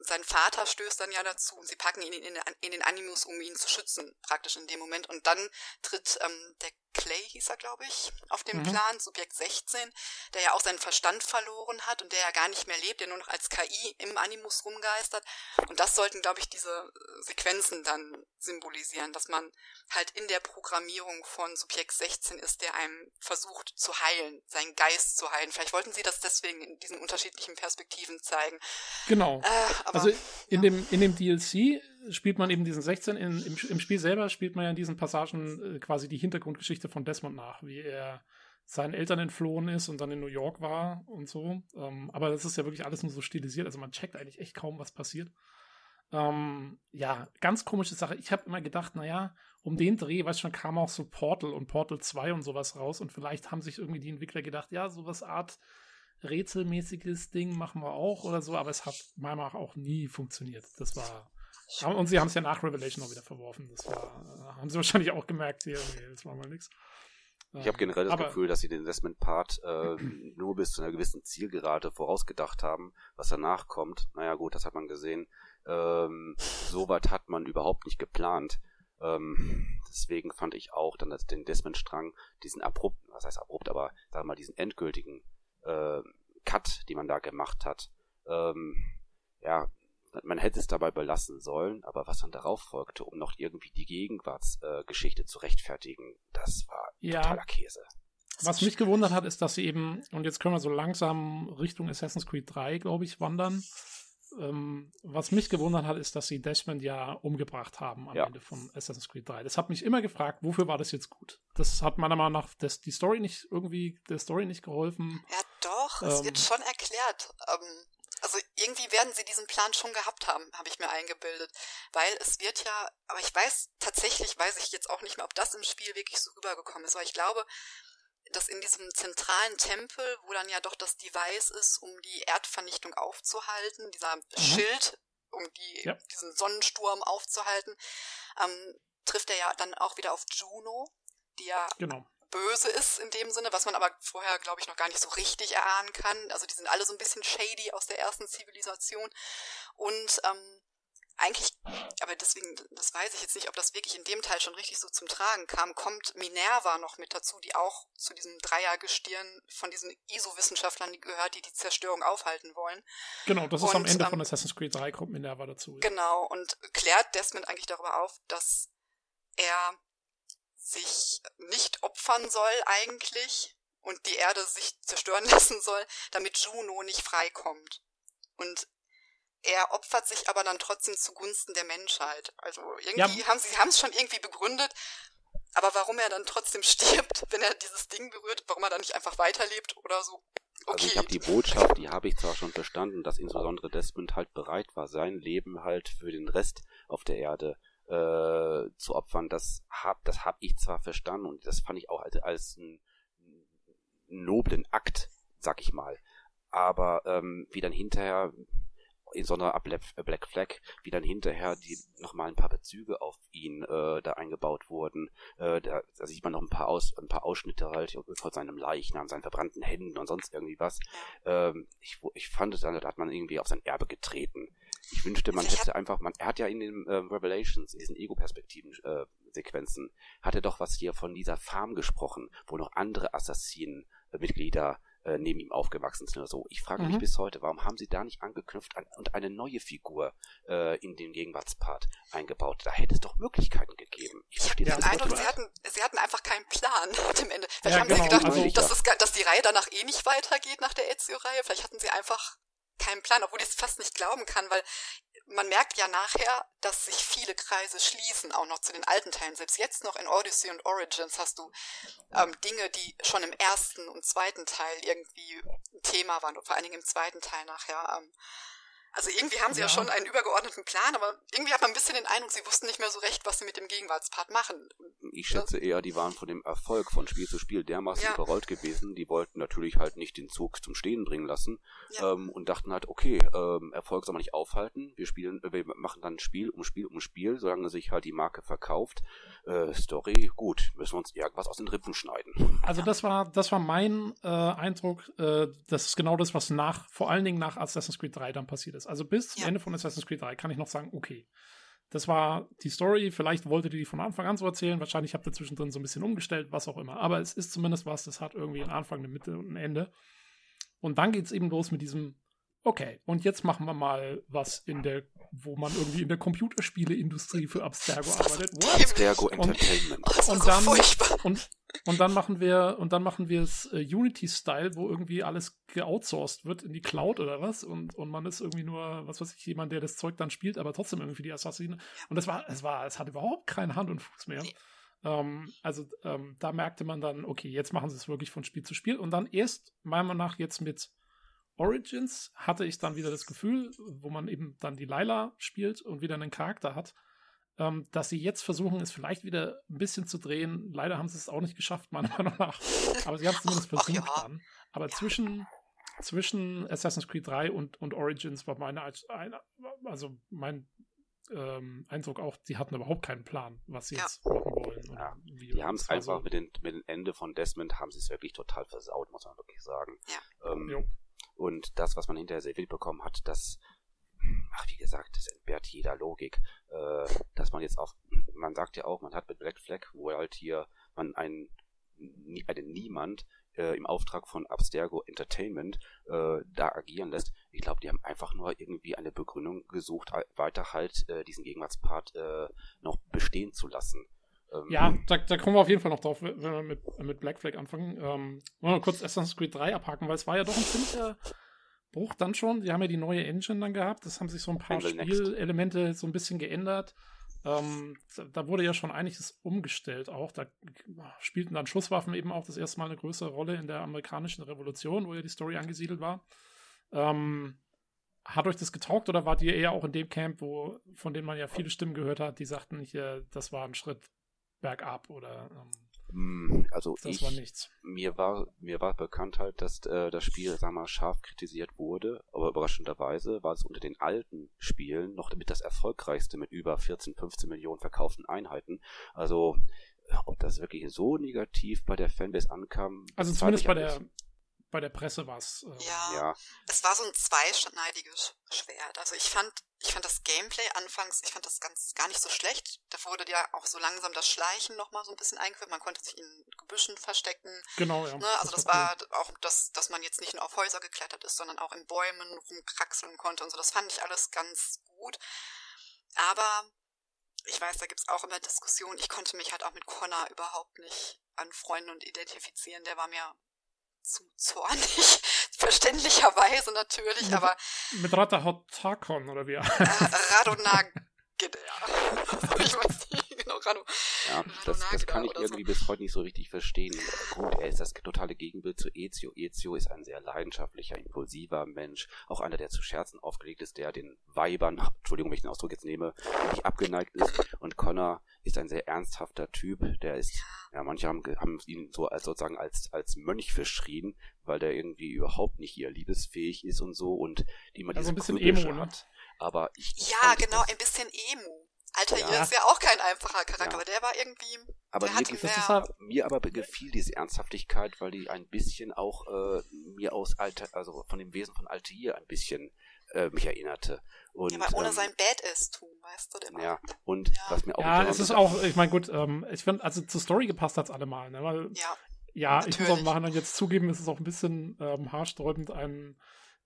sein Vater stößt dann ja dazu und sie packen ihn in, in, den Animus, um ihn zu schützen, praktisch in dem Moment. Und dann tritt ähm, der Clay, hieß er, glaube ich, auf den mhm. Plan, Subjekt 16, der ja auch seinen Verstand verloren hat und der ja gar nicht mehr lebt, der nur noch als KI im Animus rumgeistert. Und das sollten, glaube ich, diese äh, Sequenzen dann symbolisieren, dass man halt in der Programmierung von Subjekt 16 ist, der einem versucht zu heilen, seinen Geist zu heilen. Vielleicht wollten sie das deswegen in diesen unterschiedlichen Perspektiven zeigen. Genau. Äh, aber, also in, ja. dem, in dem DLC spielt man eben diesen 16, in, im, im Spiel selber spielt man ja in diesen Passagen äh, quasi die Hintergrundgeschichte von Desmond nach, wie er seinen Eltern entflohen ist und dann in New York war und so. Ähm, aber das ist ja wirklich alles nur so stilisiert, also man checkt eigentlich echt kaum, was passiert. Ähm, ja, ganz komische Sache. Ich habe immer gedacht, naja, um den Dreh, weißt schon, kam auch so Portal und Portal 2 und sowas raus und vielleicht haben sich irgendwie die Entwickler gedacht, ja, sowas Art rätselmäßiges Ding machen wir auch oder so, aber es hat meiner Meinung nach auch nie funktioniert. Das war. Und sie haben es ja nach Revelation auch wieder verworfen. Das war, äh, haben sie wahrscheinlich auch gemerkt, hier, nee, das war mal nichts. Ich habe generell das aber, Gefühl, dass sie den Investment-Part äh, nur bis zu einer gewissen Zielgerade vorausgedacht haben. Was danach kommt, naja gut, das hat man gesehen. Ähm, Soweit hat man überhaupt nicht geplant. Ähm, deswegen fand ich auch dann den Desmond-Strang, diesen abrupt, was heißt abrupt, aber sagen wir mal, diesen endgültigen äh, Cut, die man da gemacht hat, ähm, ja, man hätte es dabei belassen sollen, aber was dann darauf folgte, um noch irgendwie die Gegenwartsgeschichte äh, zu rechtfertigen, das war ja. totaler Käse. Was mich gewundert hat, ist, dass sie eben, und jetzt können wir so langsam Richtung Assassin's Creed 3, glaube ich, wandern, ähm, was mich gewundert hat, ist, dass sie Desmond ja umgebracht haben am ja. Ende von Assassin's Creed 3. Das hat mich immer gefragt, wofür war das jetzt gut? Das hat meiner Meinung nach das, die Story nicht irgendwie, der Story nicht geholfen. Ja, doch, ähm, es wird schon erklärt. Ähm, also irgendwie werden sie diesen Plan schon gehabt haben, habe ich mir eingebildet. Weil es wird ja, aber ich weiß, tatsächlich weiß ich jetzt auch nicht mehr, ob das im Spiel wirklich so rübergekommen ist, weil ich glaube, dass in diesem zentralen Tempel, wo dann ja doch das Device ist, um die Erdvernichtung aufzuhalten, dieser mhm. Schild, um die, ja. diesen Sonnensturm aufzuhalten, ähm, trifft er ja dann auch wieder auf Juno, die ja genau. böse ist in dem Sinne, was man aber vorher, glaube ich, noch gar nicht so richtig erahnen kann. Also die sind alle so ein bisschen shady aus der ersten Zivilisation. Und ähm, eigentlich, aber deswegen, das weiß ich jetzt nicht, ob das wirklich in dem Teil schon richtig so zum Tragen kam, kommt Minerva noch mit dazu, die auch zu diesem Dreiergestirn von diesen ISO-Wissenschaftlern gehört, die die Zerstörung aufhalten wollen. Genau, das ist und, am Ende ähm, von Assassin's Creed 3 kommt Minerva dazu. Ja. Genau, und klärt Desmond eigentlich darüber auf, dass er sich nicht opfern soll eigentlich und die Erde sich zerstören lassen soll, damit Juno nicht freikommt. Und er opfert sich aber dann trotzdem zugunsten der Menschheit. Also irgendwie ja. haben sie haben es schon irgendwie begründet, aber warum er dann trotzdem stirbt, wenn er dieses Ding berührt, warum er dann nicht einfach weiterlebt oder so. Okay. Also ich habe die Botschaft, die habe ich zwar schon verstanden, dass insbesondere Desmond halt bereit war, sein Leben halt für den Rest auf der Erde äh, zu opfern. Das hab, das hab ich zwar verstanden und das fand ich auch als, als einen noblen Akt, sag ich mal. Aber ähm, wie dann hinterher in so einer Black Flag, wie dann hinterher die nochmal ein paar Bezüge auf ihn äh, da eingebaut wurden. Äh, da, da sieht man noch ein paar Aus, ein paar Ausschnitte halt von seinem Leichnam, seinen verbrannten Händen und sonst irgendwie was. Ähm, ich, ich fand dann, da hat man irgendwie auf sein Erbe getreten. Ich wünschte, man hätte einfach, man, er hat ja in den äh, Revelations, in diesen Ego-Perspektiven-Sequenzen, äh, hat er doch was hier von dieser Farm gesprochen, wo noch andere Assassinen-Mitglieder äh, neben ihm aufgewachsen sind oder so. Ich frage mich mhm. bis heute, warum haben sie da nicht angeknüpft an, und eine neue Figur äh, in den Gegenwartspart eingebaut? Da hätte es doch Möglichkeiten gegeben. Ich, ich habe den Eindruck, sie hatten, sie hatten einfach keinen Plan am Ende. Vielleicht ja, haben genau, sie gedacht, also, dass, es, dass die Reihe danach eh nicht weitergeht nach der Ezio-Reihe. Vielleicht hatten sie einfach keinen Plan, obwohl ich es fast nicht glauben kann, weil man merkt ja nachher, dass sich viele Kreise schließen, auch noch zu den alten Teilen. Selbst jetzt noch in Odyssey und Origins hast du ähm, Dinge, die schon im ersten und zweiten Teil irgendwie Thema waren, und vor allen Dingen im zweiten Teil nachher. Ähm, also irgendwie haben sie ja. ja. schon einen übergeordneten Plan, aber irgendwie hat man ein bisschen den Eindruck, sie wussten nicht mehr so recht, was sie mit dem Gegenwartspart machen. Ich schätze eher, die waren von dem Erfolg von Spiel zu Spiel dermaßen ja. überrollt gewesen. Die wollten natürlich halt nicht den Zug zum Stehen bringen lassen ja. ähm, und dachten halt, okay, ähm, Erfolg soll man nicht aufhalten. Wir spielen, wir machen dann Spiel um Spiel um Spiel, solange sich halt die Marke verkauft. Äh, Story, gut, müssen wir uns irgendwas aus den Rippen schneiden. Also das war, das war mein äh, Eindruck, äh, das ist genau das, was nach, vor allen Dingen nach Assassin's Creed 3 dann passiert ist. Also bis zum ja. Ende von Assassin's Creed 3 kann ich noch sagen, okay. Das war die Story, vielleicht wolltet ihr die von Anfang an so erzählen, wahrscheinlich habt ihr zwischendrin so ein bisschen umgestellt, was auch immer. Aber es ist zumindest was, das hat irgendwie einen Anfang, eine Mitte und ein Ende. Und dann geht es eben los mit diesem okay, und jetzt machen wir mal was in der, wo man irgendwie in der Computerspieleindustrie für Abstergo arbeitet. What? Abstergo Entertainment. Und, und, dann, und, und dann machen wir, und dann machen wir es äh, Unity-Style, wo irgendwie alles geoutsourced wird in die Cloud oder was, und, und man ist irgendwie nur, was weiß ich, jemand, der das Zeug dann spielt, aber trotzdem irgendwie die Assassinen. Und das war, es war, es hat überhaupt keine Hand und Fuß mehr. Ähm, also ähm, da merkte man dann, okay, jetzt machen sie es wirklich von Spiel zu Spiel. Und dann erst, meiner Meinung nach, jetzt mit Origins hatte ich dann wieder das Gefühl, wo man eben dann die Lila spielt und wieder einen Charakter hat, ähm, dass sie jetzt versuchen, es vielleicht wieder ein bisschen zu drehen. Leider haben sie es auch nicht geschafft, meiner Meinung nach. Aber sie haben es zumindest versucht ja. dann. Aber ja. zwischen, zwischen Assassin's Creed 3 und, und Origins war meine, also mein ähm, Eindruck auch, sie hatten überhaupt keinen Plan, was sie ja. jetzt machen wollen. Ja. Die haben es einfach so. mit, den, mit dem Ende von Desmond haben sie es wirklich total versaut, muss man wirklich sagen. Ja. Ähm, und das, was man hinterher serviert bekommen hat, das, ach, wie gesagt, das entbehrt jeder Logik. Äh, dass man jetzt auch, man sagt ja auch, man hat mit Black Flag, wo halt hier man einen, einen Niemand äh, im Auftrag von Abstergo Entertainment äh, da agieren lässt. Ich glaube, die haben einfach nur irgendwie eine Begründung gesucht, weiter halt äh, diesen Gegenwartspart äh, noch bestehen zu lassen. Ähm, ja, da, da, kommen wir auf jeden Fall noch drauf, wenn wir mit, mit Black Flag anfangen. Ähm, wollen wir kurz Assassin's Creed 3 abhaken, weil es war ja doch ein ziemlicher Bruch dann schon. Die haben ja die neue Engine dann gehabt. Das haben sich so ein paar Spielelemente so ein bisschen geändert. Ähm, da wurde ja schon einiges umgestellt auch. Da spielten dann Schusswaffen eben auch das erste Mal eine größere Rolle in der amerikanischen Revolution, wo ja die Story angesiedelt war. Ähm, hat euch das getaugt oder wart ihr eher auch in dem Camp, wo, von dem man ja viele Stimmen gehört hat, die sagten, hier, das war ein Schritt bergab oder ähm, hm, also das ich, war nichts. Mir war mir war bekannt halt, dass äh, das Spiel, sag mal, scharf kritisiert wurde, aber überraschenderweise war es unter den alten Spielen noch damit das erfolgreichste mit über 14, 15 Millionen verkauften Einheiten. Also ob das wirklich so negativ bei der Fanbase ankam. Also zumindest bei der bei der Presse war es. Äh, ja, ja, es war so ein zweischneidiges Schwert. Also ich fand, ich fand das Gameplay anfangs, ich fand das ganz gar nicht so schlecht. Da wurde ja auch so langsam das Schleichen nochmal so ein bisschen eingeführt. Man konnte sich in Gebüschen verstecken. Genau, ja. Ne? Also das, das war, cool. auch, das, dass man jetzt nicht nur auf Häuser geklettert ist, sondern auch in Bäumen rumkraxeln konnte und so. Das fand ich alles ganz gut. Aber ich weiß, da gibt's auch immer Diskussionen. Ich konnte mich halt auch mit Connor überhaupt nicht anfreunden und identifizieren. Der war mir zu zornig. Verständlicherweise natürlich, mit, aber. Mit Ratahot Tarkon oder wie? Äh, Radonag. ich weiß nicht genau, Rado. Ja, das, das kann ich irgendwie so. bis heute nicht so richtig verstehen. Gut, er ist das totale Gegenbild zu Ezio. Ezio ist ein sehr leidenschaftlicher, impulsiver Mensch. Auch einer, der zu Scherzen aufgelegt ist, der den Weibern, Entschuldigung, wenn ich den Ausdruck jetzt nehme, nicht abgeneigt ist. Und Connor ist ein sehr ernsthafter Typ. Der ist, ja, manche haben, haben ihn so als sozusagen als, als Mönch verschrien, weil der irgendwie überhaupt nicht hier liebesfähig ist und so und die immer also diese ein bisschen Emo, ne? hat. Aber ich. Ja, genau, ein bisschen Emo. Alter, ja. ist ja auch kein einfacher Charakter, ja. aber der war irgendwie. Aber mir, gefiel, mir aber gefiel diese Ernsthaftigkeit, weil die ein bisschen auch äh, mir aus Alter, also von dem Wesen von Altair ein bisschen äh, mich erinnerte. Und, ja, aber ohne ähm, sein Badass-Tum, weißt du, der Ja, und ja. was mir auch. Ja, es ist auch, ich meine, gut, ähm, ich finde, also zur Story gepasst hat's allemal, ne, weil. Ja. Ja, Natürlich. ich muss auch machen und jetzt zugeben, es ist auch ein bisschen ähm, haarsträubend, einen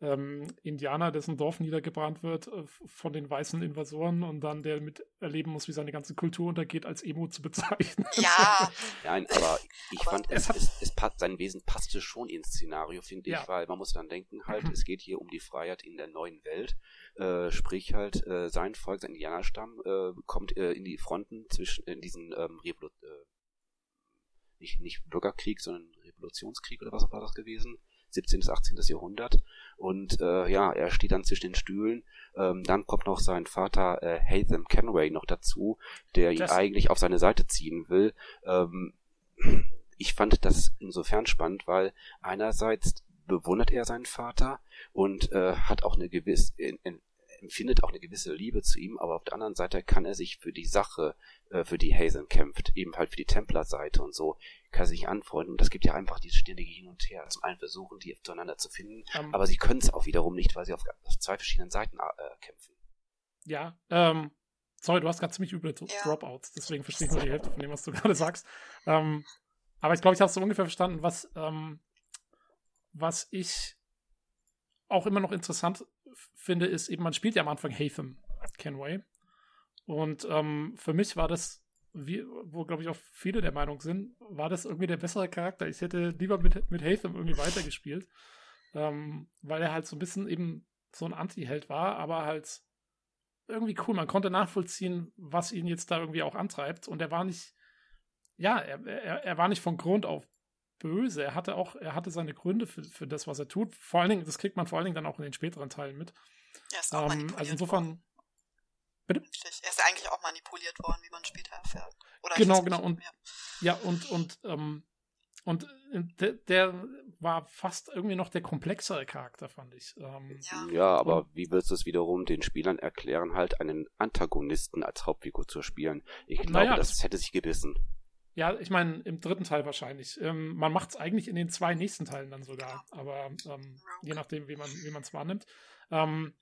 ähm, Indianer, dessen Dorf niedergebrannt wird äh, von den weißen Invasoren und dann der mit erleben muss, wie seine ganze Kultur untergeht, als Emo zu bezeichnen. Ja. Nein, aber ich aber fand, es, es, es, es sein Wesen passte schon ins Szenario, finde ich, ja. weil man muss dann denken, halt, mhm. es geht hier um die Freiheit in der neuen Welt. Äh, sprich halt, äh, sein Volk, sein Indianerstamm, äh, kommt äh, in die Fronten zwischen in diesen ähm, Revolu äh, nicht, nicht Bürgerkrieg, sondern Revolutionskrieg oder was war das gewesen? 17. bis 18. Jahrhundert. Und äh, ja, er steht dann zwischen den Stühlen. Ähm, dann kommt noch sein Vater äh, Hatham Kenway noch dazu, der das ihn eigentlich auf seine Seite ziehen will. Ähm, ich fand das insofern spannend, weil einerseits bewundert er seinen Vater und äh, hat auch eine gewisse in, in, empfindet auch eine gewisse Liebe zu ihm, aber auf der anderen Seite kann er sich für die Sache, äh, für die Hazen kämpft, eben halt für die Templer-Seite und so, kann er sich anfreunden. Und das gibt ja einfach dieses ständige Hin und Her. Zum einen versuchen, die zueinander zu finden, um, ähm. aber sie können es auch wiederum nicht, weil sie auf, auf zwei verschiedenen Seiten äh, kämpfen. Ja, ähm, sorry, du hast gerade ziemlich üble ja. Dropouts, deswegen verstehe ich nur die Hälfte von dem, was du gerade sagst. Ähm, aber ich glaube, ich habe so ungefähr verstanden, was, ähm, was ich auch immer noch interessant finde, ist eben, man spielt ja am Anfang Hatham Kenway. Und ähm, für mich war das, wie, wo glaube ich auch viele der Meinung sind, war das irgendwie der bessere Charakter. Ich hätte lieber mit, mit Hatham irgendwie weitergespielt, ähm, weil er halt so ein bisschen eben so ein Anti-Held war, aber halt irgendwie cool. Man konnte nachvollziehen, was ihn jetzt da irgendwie auch antreibt. Und er war nicht, ja, er, er, er war nicht von Grund auf böse. Er hatte auch, er hatte seine Gründe für, für das, was er tut. Vor allen Dingen, das kriegt man vor allen Dingen dann auch in den späteren Teilen mit. Er ist auch ähm, also insofern. Worden. Bitte? Er ist ja eigentlich auch manipuliert worden, wie man später erfährt. Oder genau, genau. Und, ja, und, und, ähm, und äh, der, der, war fast irgendwie noch der komplexere Charakter, fand ich. Ähm, ja. ja. aber wie willst du es wiederum den Spielern erklären, halt einen Antagonisten als Hauptfigur zu spielen? Ich glaube, naja, das, das hätte sich gebissen. Ja, ich meine, im dritten Teil wahrscheinlich. Ähm, man macht es eigentlich in den zwei nächsten Teilen dann sogar, aber ähm, je nachdem, wie man wie es wahrnimmt. Ähm,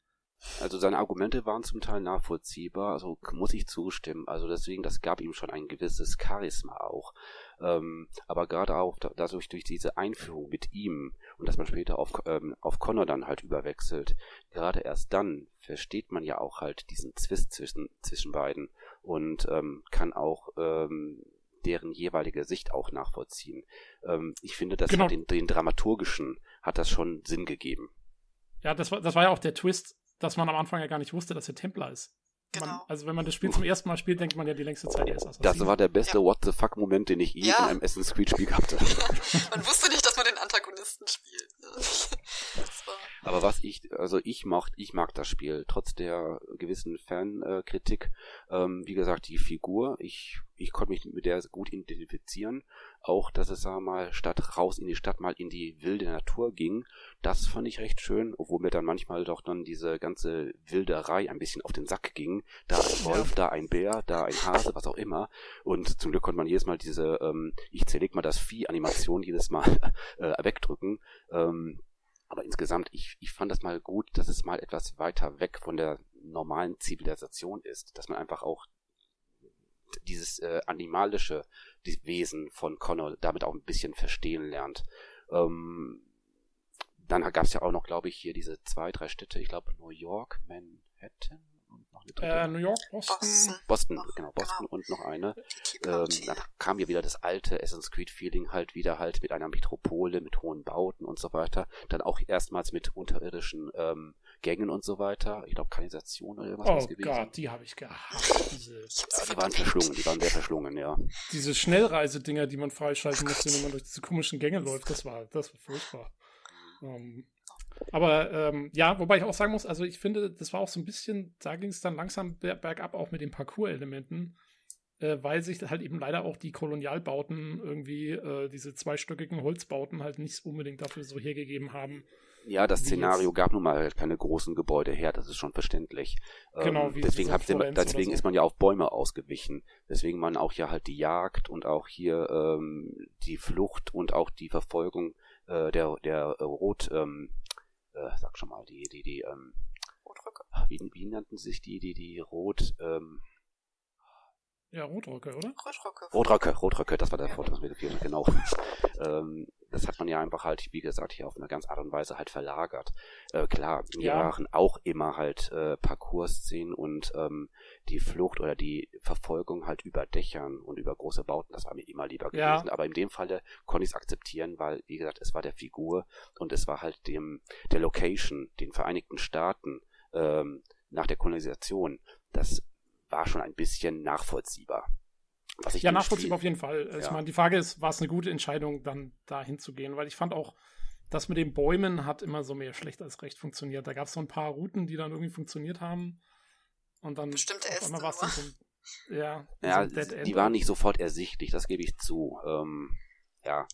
also seine Argumente waren zum Teil nachvollziehbar, also muss ich zustimmen. Also deswegen, das gab ihm schon ein gewisses Charisma auch. Ähm, aber gerade auch dadurch durch diese Einführung mit ihm und dass man später auf, ähm, auf Connor dann halt überwechselt, gerade erst dann versteht man ja auch halt diesen Zwist zwischen, zwischen beiden und ähm, kann auch ähm, deren jeweilige Sicht auch nachvollziehen. Ähm, ich finde, dass genau. den, den dramaturgischen hat das schon Sinn gegeben. Ja, das war, das war ja auch der Twist, dass man am Anfang ja gar nicht wusste, dass er Templar ist. Genau. Man, also wenn man das Spiel zum ersten Mal spielt, denkt man ja die längste Zeit, er ist Assassin. Das war der beste ja. What the fuck Moment, den ich je ja. in einem Assassin's Creed Spiel hatte. man wusste nicht, den Antagonisten spielt. Aber was ich, also ich mag, ich mag das Spiel, trotz der gewissen Fankritik. Ähm, wie gesagt, die Figur, ich, ich konnte mich mit der gut identifizieren. Auch, dass es, sagen wir mal, statt raus in die Stadt mal in die wilde Natur ging, das fand ich recht schön, obwohl mir dann manchmal doch dann diese ganze Wilderei ein bisschen auf den Sack ging. Da ein Wolf, da ein Bär, da ein Hase, was auch immer. Und zum Glück konnte man jedes Mal diese, ähm, ich zerleg mal das Vieh-Animation jedes Mal äh, wegdrücken. Ähm, aber insgesamt, ich, ich fand das mal gut, dass es mal etwas weiter weg von der normalen Zivilisation ist, dass man einfach auch dieses äh, animalische Wesen von Connor damit auch ein bisschen verstehen lernt. Ähm, dann gab es ja auch noch, glaube ich, hier diese zwei, drei Städte, ich glaube New York, Manhattan äh, New York, Boston. Boston, Boston genau, Boston genau. und noch eine. Ähm, dann kam hier wieder das alte Assassin's Creed Feeling halt wieder halt mit einer Metropole, mit hohen Bauten und so weiter. Dann auch erstmals mit unterirdischen ähm, Gängen und so weiter. Ich glaube Kanalisation oder irgendwas oh gewesen. Oh Gott, die habe ich gehabt. Diese, ja, die waren verschlungen, die waren sehr verschlungen, ja. Diese Schnellreisedinger, die man freischalten musste, wenn man durch diese komischen Gänge läuft, das war, das war furchtbar. Um, ähm, aber ähm, ja, wobei ich auch sagen muss, also ich finde, das war auch so ein bisschen, da ging es dann langsam bergab auch mit den Parcours-Elementen, äh, weil sich halt eben leider auch die Kolonialbauten irgendwie, äh, diese zweistöckigen Holzbauten halt nicht unbedingt dafür so hergegeben haben. Ja, das Szenario gab nun mal keine großen Gebäude her, das ist schon verständlich. Genau, ähm, wie deswegen, hat, deswegen so. ist man ja auf Bäume ausgewichen. Deswegen man auch ja halt die Jagd und auch hier ähm, die Flucht und auch die Verfolgung äh, der, der Rot, ähm, äh, sag schon mal, die, die, die, ähm, Rotröcke. Wie, wie nannten sich die, die, die Rot, ähm, ja, Rotröcke, oder? Rotröcke. Rotröcke, Rotröcke, das war der ja. Wort, was mir hat, genau. ähm, das hat man ja einfach halt, wie gesagt, hier auf eine ganz Art und Weise halt verlagert. Äh, klar, wir ja. waren auch immer halt äh, Parcours-Szenen und ähm, die Flucht oder die Verfolgung halt über Dächern und über große Bauten, das war mir immer lieber ja. gewesen. Aber in dem Falle konnte ich es akzeptieren, weil, wie gesagt, es war der Figur und es war halt dem der Location, den Vereinigten Staaten ähm, nach der Kolonisation. Das war schon ein bisschen nachvollziehbar ja, nachvollziehbar auf jeden Fall. Ja. Ich meine, die Frage ist, war es eine gute Entscheidung, dann da hinzugehen? Weil ich fand auch, das mit den Bäumen hat immer so mehr schlecht als recht funktioniert. Da gab es so ein paar Routen, die dann irgendwie funktioniert haben. Und dann Bestimmte auf einmal war es dann so, ja, ja so die waren nicht sofort ersichtlich, das gebe ich zu. Ähm, ja.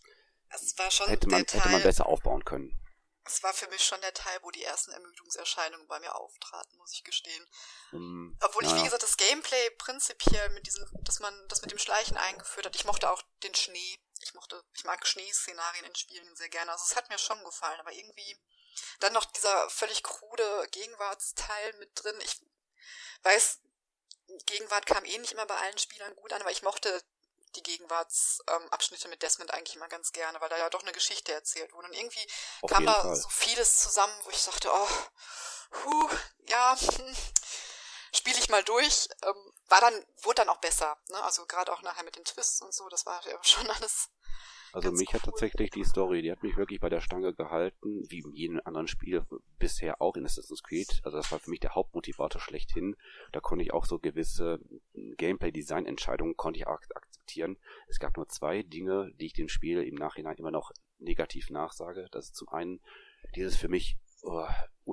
Es war schon hätte man, hätte man besser aufbauen können. Es war für mich schon der Teil, wo die ersten Ermüdungserscheinungen bei mir auftraten, muss ich gestehen. Um, Obwohl ja. ich, wie gesagt, das Gameplay prinzipiell mit diesem, dass man das mit dem Schleichen eingeführt hat. Ich mochte auch den Schnee. Ich mochte, ich mag Schneeszenarien in Spielen sehr gerne. Also es hat mir schon gefallen, aber irgendwie dann noch dieser völlig krude Gegenwartsteil mit drin. Ich weiß, Gegenwart kam eh nicht immer bei allen Spielern gut an, aber ich mochte die Gegenwartsabschnitte ähm, mit Desmond eigentlich immer ganz gerne, weil da ja doch eine Geschichte erzählt wurde. Und irgendwie Auf kam da Fall. so vieles zusammen, wo ich sagte, oh, huh, ja, hm, spiele ich mal durch. Ähm, war dann, wurde dann auch besser. Ne? Also gerade auch nachher mit den Twists und so, das war ja schon alles also mich hat tatsächlich die Story, die hat mich wirklich bei der Stange gehalten, wie in jedem anderen Spiel bisher auch in Assassin's Creed. Also das war für mich der Hauptmotivator schlechthin. Da konnte ich auch so gewisse Gameplay-Design-Entscheidungen konnte ich ak akzeptieren. Es gab nur zwei Dinge, die ich dem Spiel im Nachhinein immer noch negativ nachsage. Das ist zum einen dieses für mich oh,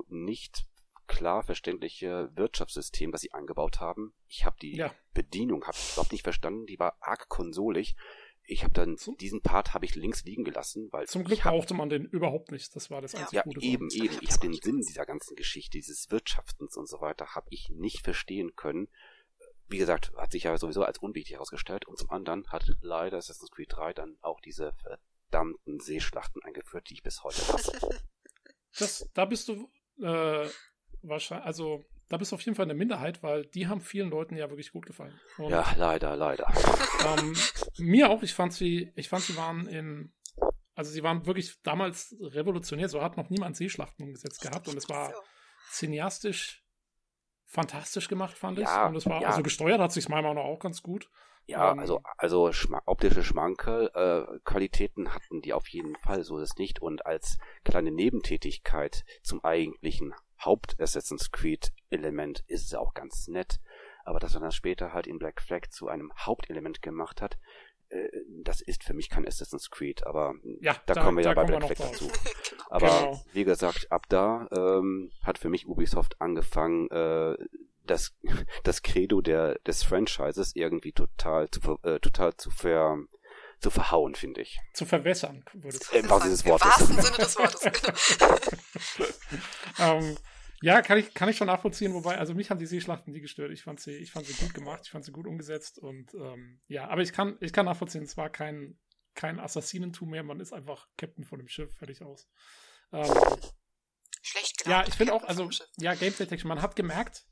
nicht klar verständliche Wirtschaftssystem, das sie eingebaut haben. Ich habe die ja. Bedienung hab ich überhaupt nicht verstanden, die war arg konsolig ich habe dann zum, diesen Part habe ich links liegen gelassen, weil zum Glück brauchte man den überhaupt nicht. Das war das einzige ja, Gute. Ja, eben, eben. Ich habe den Sinn dieser ganzen Geschichte, dieses Wirtschaftens und so weiter, habe ich nicht verstehen können. Wie gesagt, hat sich ja sowieso als unwichtig herausgestellt. Und zum anderen hat leider Assassin's Creed 3 dann auch diese verdammten Seeschlachten eingeführt, die ich bis heute hasse. Das, da bist du äh, wahrscheinlich, also da bist du auf jeden Fall eine Minderheit, weil die haben vielen Leuten ja wirklich gut gefallen. Und, ja, leider, leider. Ähm, mir auch, ich fand sie, ich fand sie waren in, also sie waren wirklich damals revolutionär, so hat noch niemand Seeschlachten umgesetzt gehabt und es war cineastisch fantastisch gemacht, fand ich. Ja, und es war, ja. also gesteuert hat sich meiner Meinung nach auch ganz gut. Ja, ähm, also, also schma optische Schmankel, äh, Qualitäten hatten die auf jeden Fall, so ist es nicht. Und als kleine Nebentätigkeit zum eigentlichen Haupt-Assassin's Creed-Element ist es auch ganz nett. Aber dass man das später halt in Black Flag zu einem Hauptelement gemacht hat, das ist für mich kein Assassin's Creed, aber ja, da, da kommen wir ja bei Black Flag dazu. Aber genau. wie gesagt, ab da ähm, hat für mich Ubisoft angefangen, äh, das, das Credo der, des Franchises irgendwie total zu, äh, total zu ver, zu verhauen, finde ich. Zu verwässern, würde ich sagen. Im wahrsten Sinne des Wortes. ähm, ja, kann ich, kann ich schon nachvollziehen, wobei, also mich haben die Seeschlachten nie gestört. Ich fand sie, ich fand sie gut gemacht, ich fand sie gut umgesetzt und ähm, ja, aber ich kann, ich kann nachvollziehen, es war kein, kein Assassinentum mehr, man ist einfach Captain von dem Schiff, fertig aus. Ähm, Schlecht gelaufen. Ja, ich finde auch, also, ja, Gameplay-Technik, man hat gemerkt,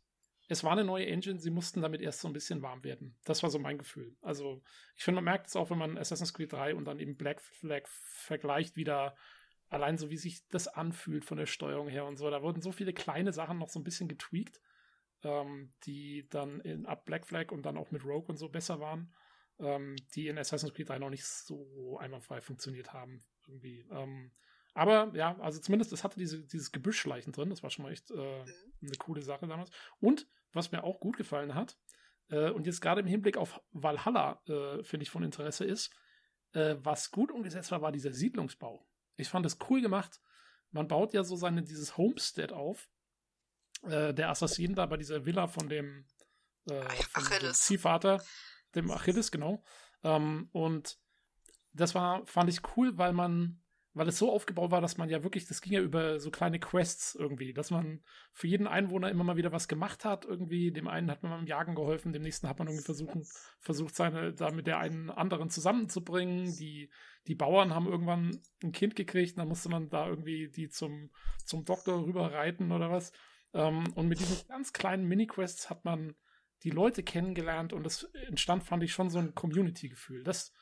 es war eine neue Engine, sie mussten damit erst so ein bisschen warm werden. Das war so mein Gefühl. Also, ich finde, man merkt es auch, wenn man Assassin's Creed 3 und dann eben Black Flag vergleicht, wieder allein so wie sich das anfühlt von der Steuerung her und so. Da wurden so viele kleine Sachen noch so ein bisschen getweakt, ähm, die dann in ab Black Flag und dann auch mit Rogue und so besser waren, ähm, die in Assassin's Creed 3 noch nicht so einwandfrei funktioniert haben. Irgendwie. Ähm, aber ja, also zumindest es hatte diese, dieses Gebüschschleichen drin. Das war schon mal echt äh, mhm. eine coole Sache damals. Und was mir auch gut gefallen hat, äh, und jetzt gerade im Hinblick auf Valhalla, äh, finde ich von Interesse ist, äh, was gut umgesetzt war, war dieser Siedlungsbau. Ich fand es cool gemacht. Man baut ja so seine, dieses Homestead auf. Äh, der Assassin da bei dieser Villa von dem, äh, von dem Ziehvater, dem Achilles, genau. Ähm, und das war, fand ich cool, weil man weil es so aufgebaut war, dass man ja wirklich, das ging ja über so kleine Quests irgendwie, dass man für jeden Einwohner immer mal wieder was gemacht hat, irgendwie, dem einen hat man beim Jagen geholfen, dem nächsten hat man irgendwie versuchen, versucht, seine, da mit der einen anderen zusammenzubringen, die, die Bauern haben irgendwann ein Kind gekriegt, dann musste man da irgendwie die zum, zum Doktor rüber reiten oder was, ähm, und mit diesen ganz kleinen Mini-Quests hat man die Leute kennengelernt und es entstand, fand ich, schon so ein Community-Gefühl. Das,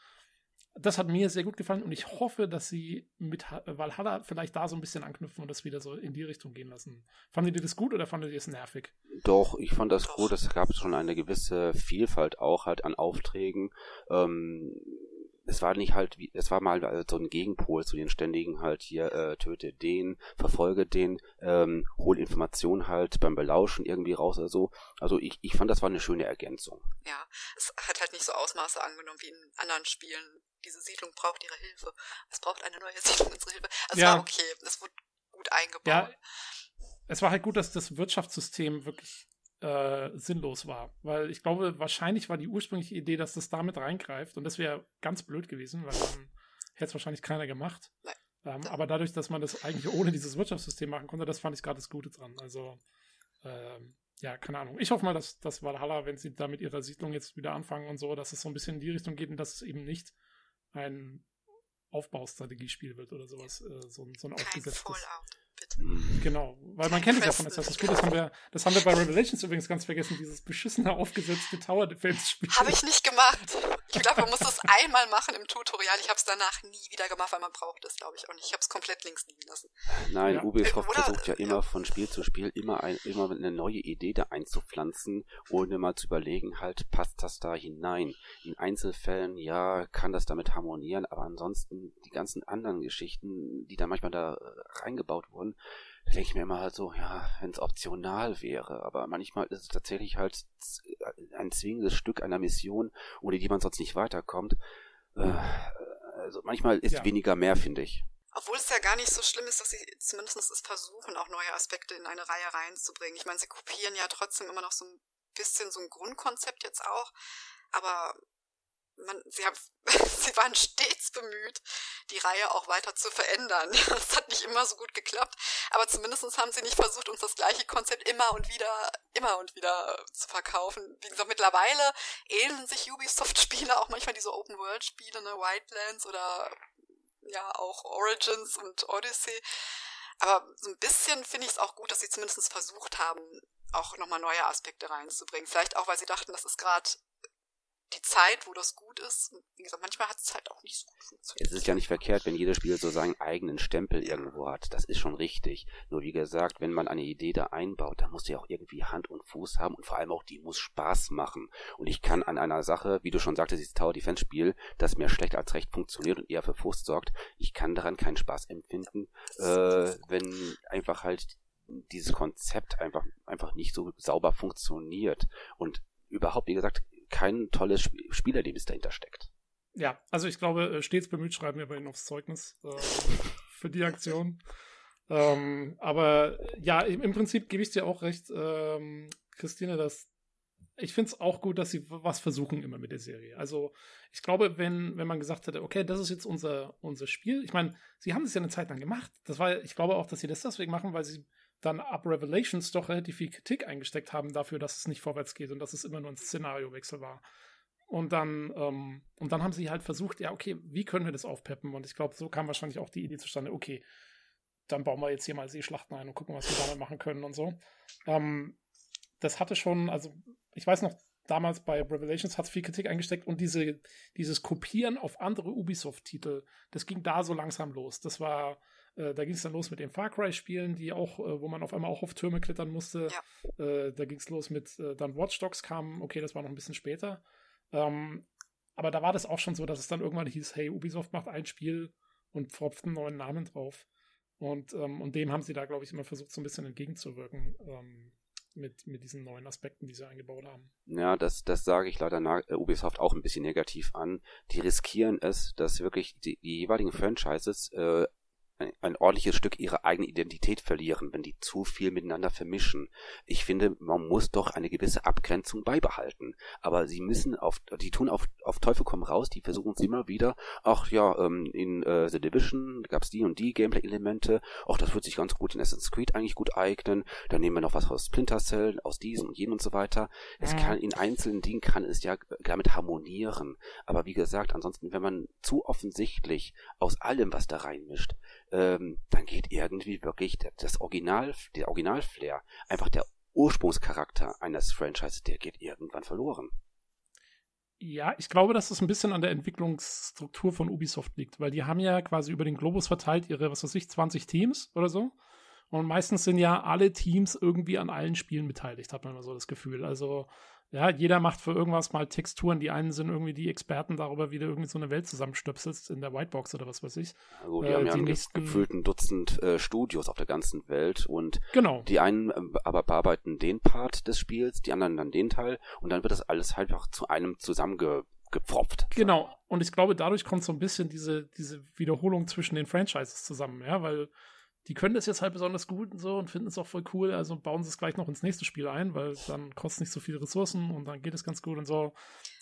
das hat mir sehr gut gefallen und ich hoffe, dass sie mit Valhalla vielleicht da so ein bisschen anknüpfen und das wieder so in die Richtung gehen lassen. Fandet ihr das gut oder fandet ihr es nervig? Doch, ich fand das gut. Es gab schon eine gewisse Vielfalt auch halt an Aufträgen. Ähm, es war nicht halt, wie, es war mal äh, so ein Gegenpol zu den ständigen halt hier, äh, töte den, verfolge den, ähm, hol Informationen halt beim Belauschen irgendwie raus oder so. Also ich, ich fand, das war eine schöne Ergänzung. Ja, es hat halt nicht so Ausmaße angenommen wie in anderen Spielen. Diese Siedlung braucht ihre Hilfe. Es braucht eine neue Siedlung unsere Hilfe. Also ja. war okay, es wurde gut eingebaut. Ja, es war halt gut, dass das Wirtschaftssystem wirklich äh, sinnlos war. Weil ich glaube, wahrscheinlich war die ursprüngliche Idee, dass das damit reingreift und das wäre ganz blöd gewesen, weil dann hätte es wahrscheinlich keiner gemacht. Ähm, aber dadurch, dass man das eigentlich ohne dieses Wirtschaftssystem machen konnte, das fand ich gerade das Gute dran. Also, ähm, ja, keine Ahnung. Ich hoffe mal, dass, dass Valhalla, wenn sie da mit ihrer Siedlung jetzt wieder anfangen und so, dass es so ein bisschen in die Richtung geht und dass es eben nicht ein Aufbaustrategiespiel wird oder sowas, äh, so, so ein aufgesetztes. Fallout bitte. Genau, weil man kennt es ja von Assassin's Creed, das haben, wir, das haben wir bei Revelations übrigens ganz vergessen, dieses beschissene aufgesetzte Tower Defense Spiel. Habe ich nicht gemacht. Ich glaube, man muss das einmal machen im Tutorial. Ich habe es danach nie wieder gemacht, weil man braucht es, glaube ich, auch nicht. Ich habe es komplett links liegen lassen. Nein, ja. Ubisoft Oder, versucht ja immer ja. von Spiel zu Spiel immer, ein, immer eine neue Idee da einzupflanzen, ohne mal zu überlegen, halt, passt das da hinein? In Einzelfällen, ja, kann das damit harmonieren, aber ansonsten die ganzen anderen Geschichten, die da manchmal da äh, reingebaut wurden, denke ich mir immer halt so, ja, wenn es optional wäre, aber manchmal ist es tatsächlich halt ein zwingendes Stück einer Mission, ohne die man sonst nicht weiterkommt. Äh, also manchmal ist ja. weniger mehr, finde ich. Obwohl es ja gar nicht so schlimm ist, dass sie zumindest es versuchen, auch neue Aspekte in eine Reihe reinzubringen. Ich meine, sie kopieren ja trotzdem immer noch so ein bisschen so ein Grundkonzept jetzt auch, aber man, sie, haben, sie waren stets bemüht, die Reihe auch weiter zu verändern. Das hat nicht immer so gut geklappt, aber zumindest haben sie nicht versucht, uns das gleiche Konzept immer und wieder, immer und wieder zu verkaufen. Wie gesagt, mittlerweile ähneln sich Ubisoft-Spiele auch manchmal diese Open-World-Spiele, ne, Wildlands oder ja auch Origins und Odyssey. Aber so ein bisschen finde ich es auch gut, dass sie zumindest versucht haben, auch nochmal neue Aspekte reinzubringen. Vielleicht auch, weil sie dachten, das ist gerade die Zeit, wo das gut ist. Und wie gesagt, manchmal hat es halt auch nicht so gut funktioniert. Es ist ja nicht verkehrt, wenn jedes Spiel so seinen eigenen Stempel irgendwo hat. Das ist schon richtig. Nur wie gesagt, wenn man eine Idee da einbaut, dann muss die auch irgendwie Hand und Fuß haben und vor allem auch die muss Spaß machen. Und ich kann an einer Sache, wie du schon sagtest, dieses Tower Defense Spiel, das mehr schlecht als recht funktioniert und eher für Frust sorgt, ich kann daran keinen Spaß empfinden, äh, wenn einfach halt dieses Konzept einfach, einfach nicht so sauber funktioniert. Und überhaupt, wie gesagt, kein tolles Sp Spielerlebnis dahinter steckt. Ja, also ich glaube, äh, stets bemüht schreiben wir bei Ihnen aufs Zeugnis äh, für die Aktion. Ähm, aber ja, im, im, Prinzip gebe ich dir auch recht, ähm, Christine, dass ich finde es auch gut, dass sie was versuchen immer mit der Serie. Also ich glaube, wenn, wenn man gesagt hätte, okay, das ist jetzt unser, unser Spiel, ich meine, sie haben es ja eine Zeit lang gemacht. Das war, ich glaube auch, dass sie das deswegen machen, weil sie dann ab Revelations doch relativ viel Kritik eingesteckt haben dafür, dass es nicht vorwärts geht und dass es immer nur ein Szenariowechsel war. Und dann, ähm, und dann haben sie halt versucht, ja, okay, wie können wir das aufpeppen? Und ich glaube, so kam wahrscheinlich auch die Idee zustande, okay, dann bauen wir jetzt hier mal Seeschlachten ein und gucken, was wir damit machen können und so. Ähm, das hatte schon, also ich weiß noch, damals bei Revelations hat es viel Kritik eingesteckt und diese, dieses Kopieren auf andere Ubisoft-Titel, das ging da so langsam los. Das war, äh, da ging es dann los mit den Far Cry-Spielen, die auch, äh, wo man auf einmal auch auf Türme klettern musste. Ja. Äh, da ging es los mit, äh, dann Watch Dogs kam, okay, das war noch ein bisschen später. Ähm, aber da war das auch schon so, dass es dann irgendwann hieß, hey, Ubisoft macht ein Spiel und pfropft einen neuen Namen drauf. Und, ähm, und dem haben sie da, glaube ich, immer versucht, so ein bisschen entgegenzuwirken. Ähm, mit, mit diesen neuen Aspekten, die sie eingebaut haben. Ja, das, das sage ich leider äh, Ubisoft auch ein bisschen negativ an. Die riskieren es, dass wirklich die, die jeweiligen Franchises äh, ein, ordentliches Stück ihre eigene Identität verlieren, wenn die zu viel miteinander vermischen. Ich finde, man muss doch eine gewisse Abgrenzung beibehalten. Aber sie müssen auf, die tun auf, auf Teufel komm raus, die versuchen es immer wieder. Ach ja, ähm, in äh, The Division gab's die und die Gameplay-Elemente. Ach, das wird sich ganz gut in Assassin's Creed eigentlich gut eignen. Dann nehmen wir noch was aus Splinter Cell, aus diesem und jenem und so weiter. Es kann in einzelnen Dingen kann es ja damit harmonieren. Aber wie gesagt, ansonsten, wenn man zu offensichtlich aus allem was da reinmischt, ähm, dann geht irgendwie wirklich das Original, der Originalflair, einfach der Ursprungscharakter eines Franchises, der geht irgendwann verloren. Ja, ich glaube, dass das ein bisschen an der Entwicklungsstruktur von Ubisoft liegt, weil die haben ja quasi über den Globus verteilt ihre, was weiß ich, 20 Teams oder so. Und meistens sind ja alle Teams irgendwie an allen Spielen beteiligt, hat man immer so das Gefühl. Also ja, jeder macht für irgendwas mal Texturen. Die einen sind irgendwie die Experten darüber, wie du irgendwie so eine Welt zusammenstöpselst in der Whitebox oder was weiß ich. Also die äh, haben ja die nächsten... gefühlt ein Dutzend äh, Studios auf der ganzen Welt und genau. die einen äh, aber bearbeiten den Part des Spiels, die anderen dann den Teil und dann wird das alles halt einfach zu einem zusammengepfropft. Genau. Und ich glaube, dadurch kommt so ein bisschen diese, diese Wiederholung zwischen den Franchises zusammen, ja, weil die können das jetzt halt besonders gut und so und finden es auch voll cool, also bauen sie es gleich noch ins nächste Spiel ein, weil dann kostet nicht so viele Ressourcen und dann geht es ganz gut und so.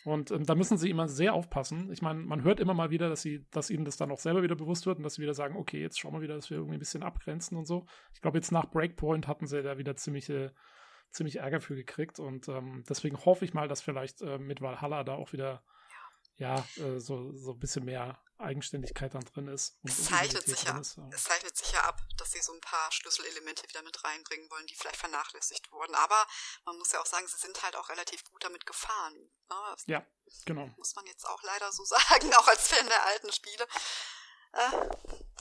Und ähm, da müssen sie immer sehr aufpassen. Ich meine, man hört immer mal wieder, dass sie, dass ihnen das dann auch selber wieder bewusst wird und dass sie wieder sagen, okay, jetzt schauen wir wieder, dass wir irgendwie ein bisschen abgrenzen und so. Ich glaube, jetzt nach Breakpoint hatten sie da wieder ziemliche, ziemlich Ärger für gekriegt und ähm, deswegen hoffe ich mal, dass vielleicht äh, mit Valhalla da auch wieder ja, äh, so, so ein bisschen mehr Eigenständigkeit dann drin ist. es zeichnet sich ja. Es zeichnet ja ab, dass sie so ein paar Schlüsselelemente wieder mit reinbringen wollen, die vielleicht vernachlässigt wurden. Aber man muss ja auch sagen, sie sind halt auch relativ gut damit gefahren. Ne? Ja, genau. Muss man jetzt auch leider so sagen, auch als Fan der alten Spiele. Äh,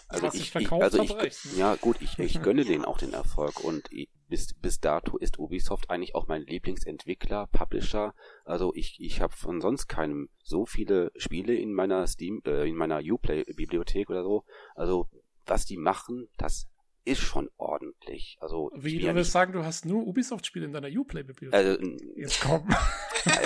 also ich, ich, also ich, ja gut, ich, ich gönne denen auch den Erfolg und bis, bis dato ist Ubisoft eigentlich auch mein Lieblingsentwickler, Publisher. Also ich, ich habe von sonst keinem so viele Spiele in meiner Steam, äh, in meiner Uplay-Bibliothek oder so. Also was die machen, das ist schon ordentlich. Also wie du willst sagen, du hast nur Ubisoft-Spiele in deiner Uplay-Bibliothek? Also, jetzt komm.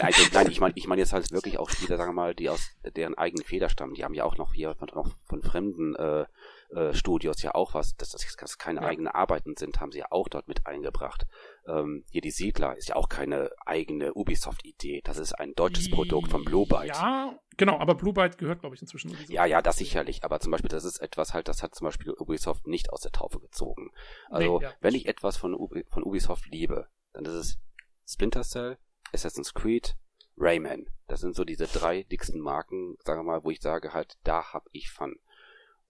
also, nein, ich meine, ich meine jetzt halt wirklich auch Spiele, sagen wir mal, die aus deren eigenen Feder stammen. Die haben ja auch noch hier von, noch von fremden äh, äh, Studios ja auch was, dass das, das keine ja. eigenen Arbeiten sind, haben sie ja auch dort mit eingebracht. Ähm, hier die Siedler ist ja auch keine eigene Ubisoft-Idee. Das ist ein deutsches die, Produkt von Blue Byte. Ja, genau, aber Blue Byte gehört, glaube ich, inzwischen. Ja, ja, das sicherlich. Aber zum Beispiel, das ist etwas halt, das hat zum Beispiel Ubisoft nicht aus der Taufe gezogen. Also, nee, ja. wenn ich etwas von, Ubi von Ubisoft liebe, dann ist es Splinter Cell, Assassin's Creed, Rayman. Das sind so diese drei dicksten Marken, sagen wir mal, wo ich sage halt, da hab ich Fun.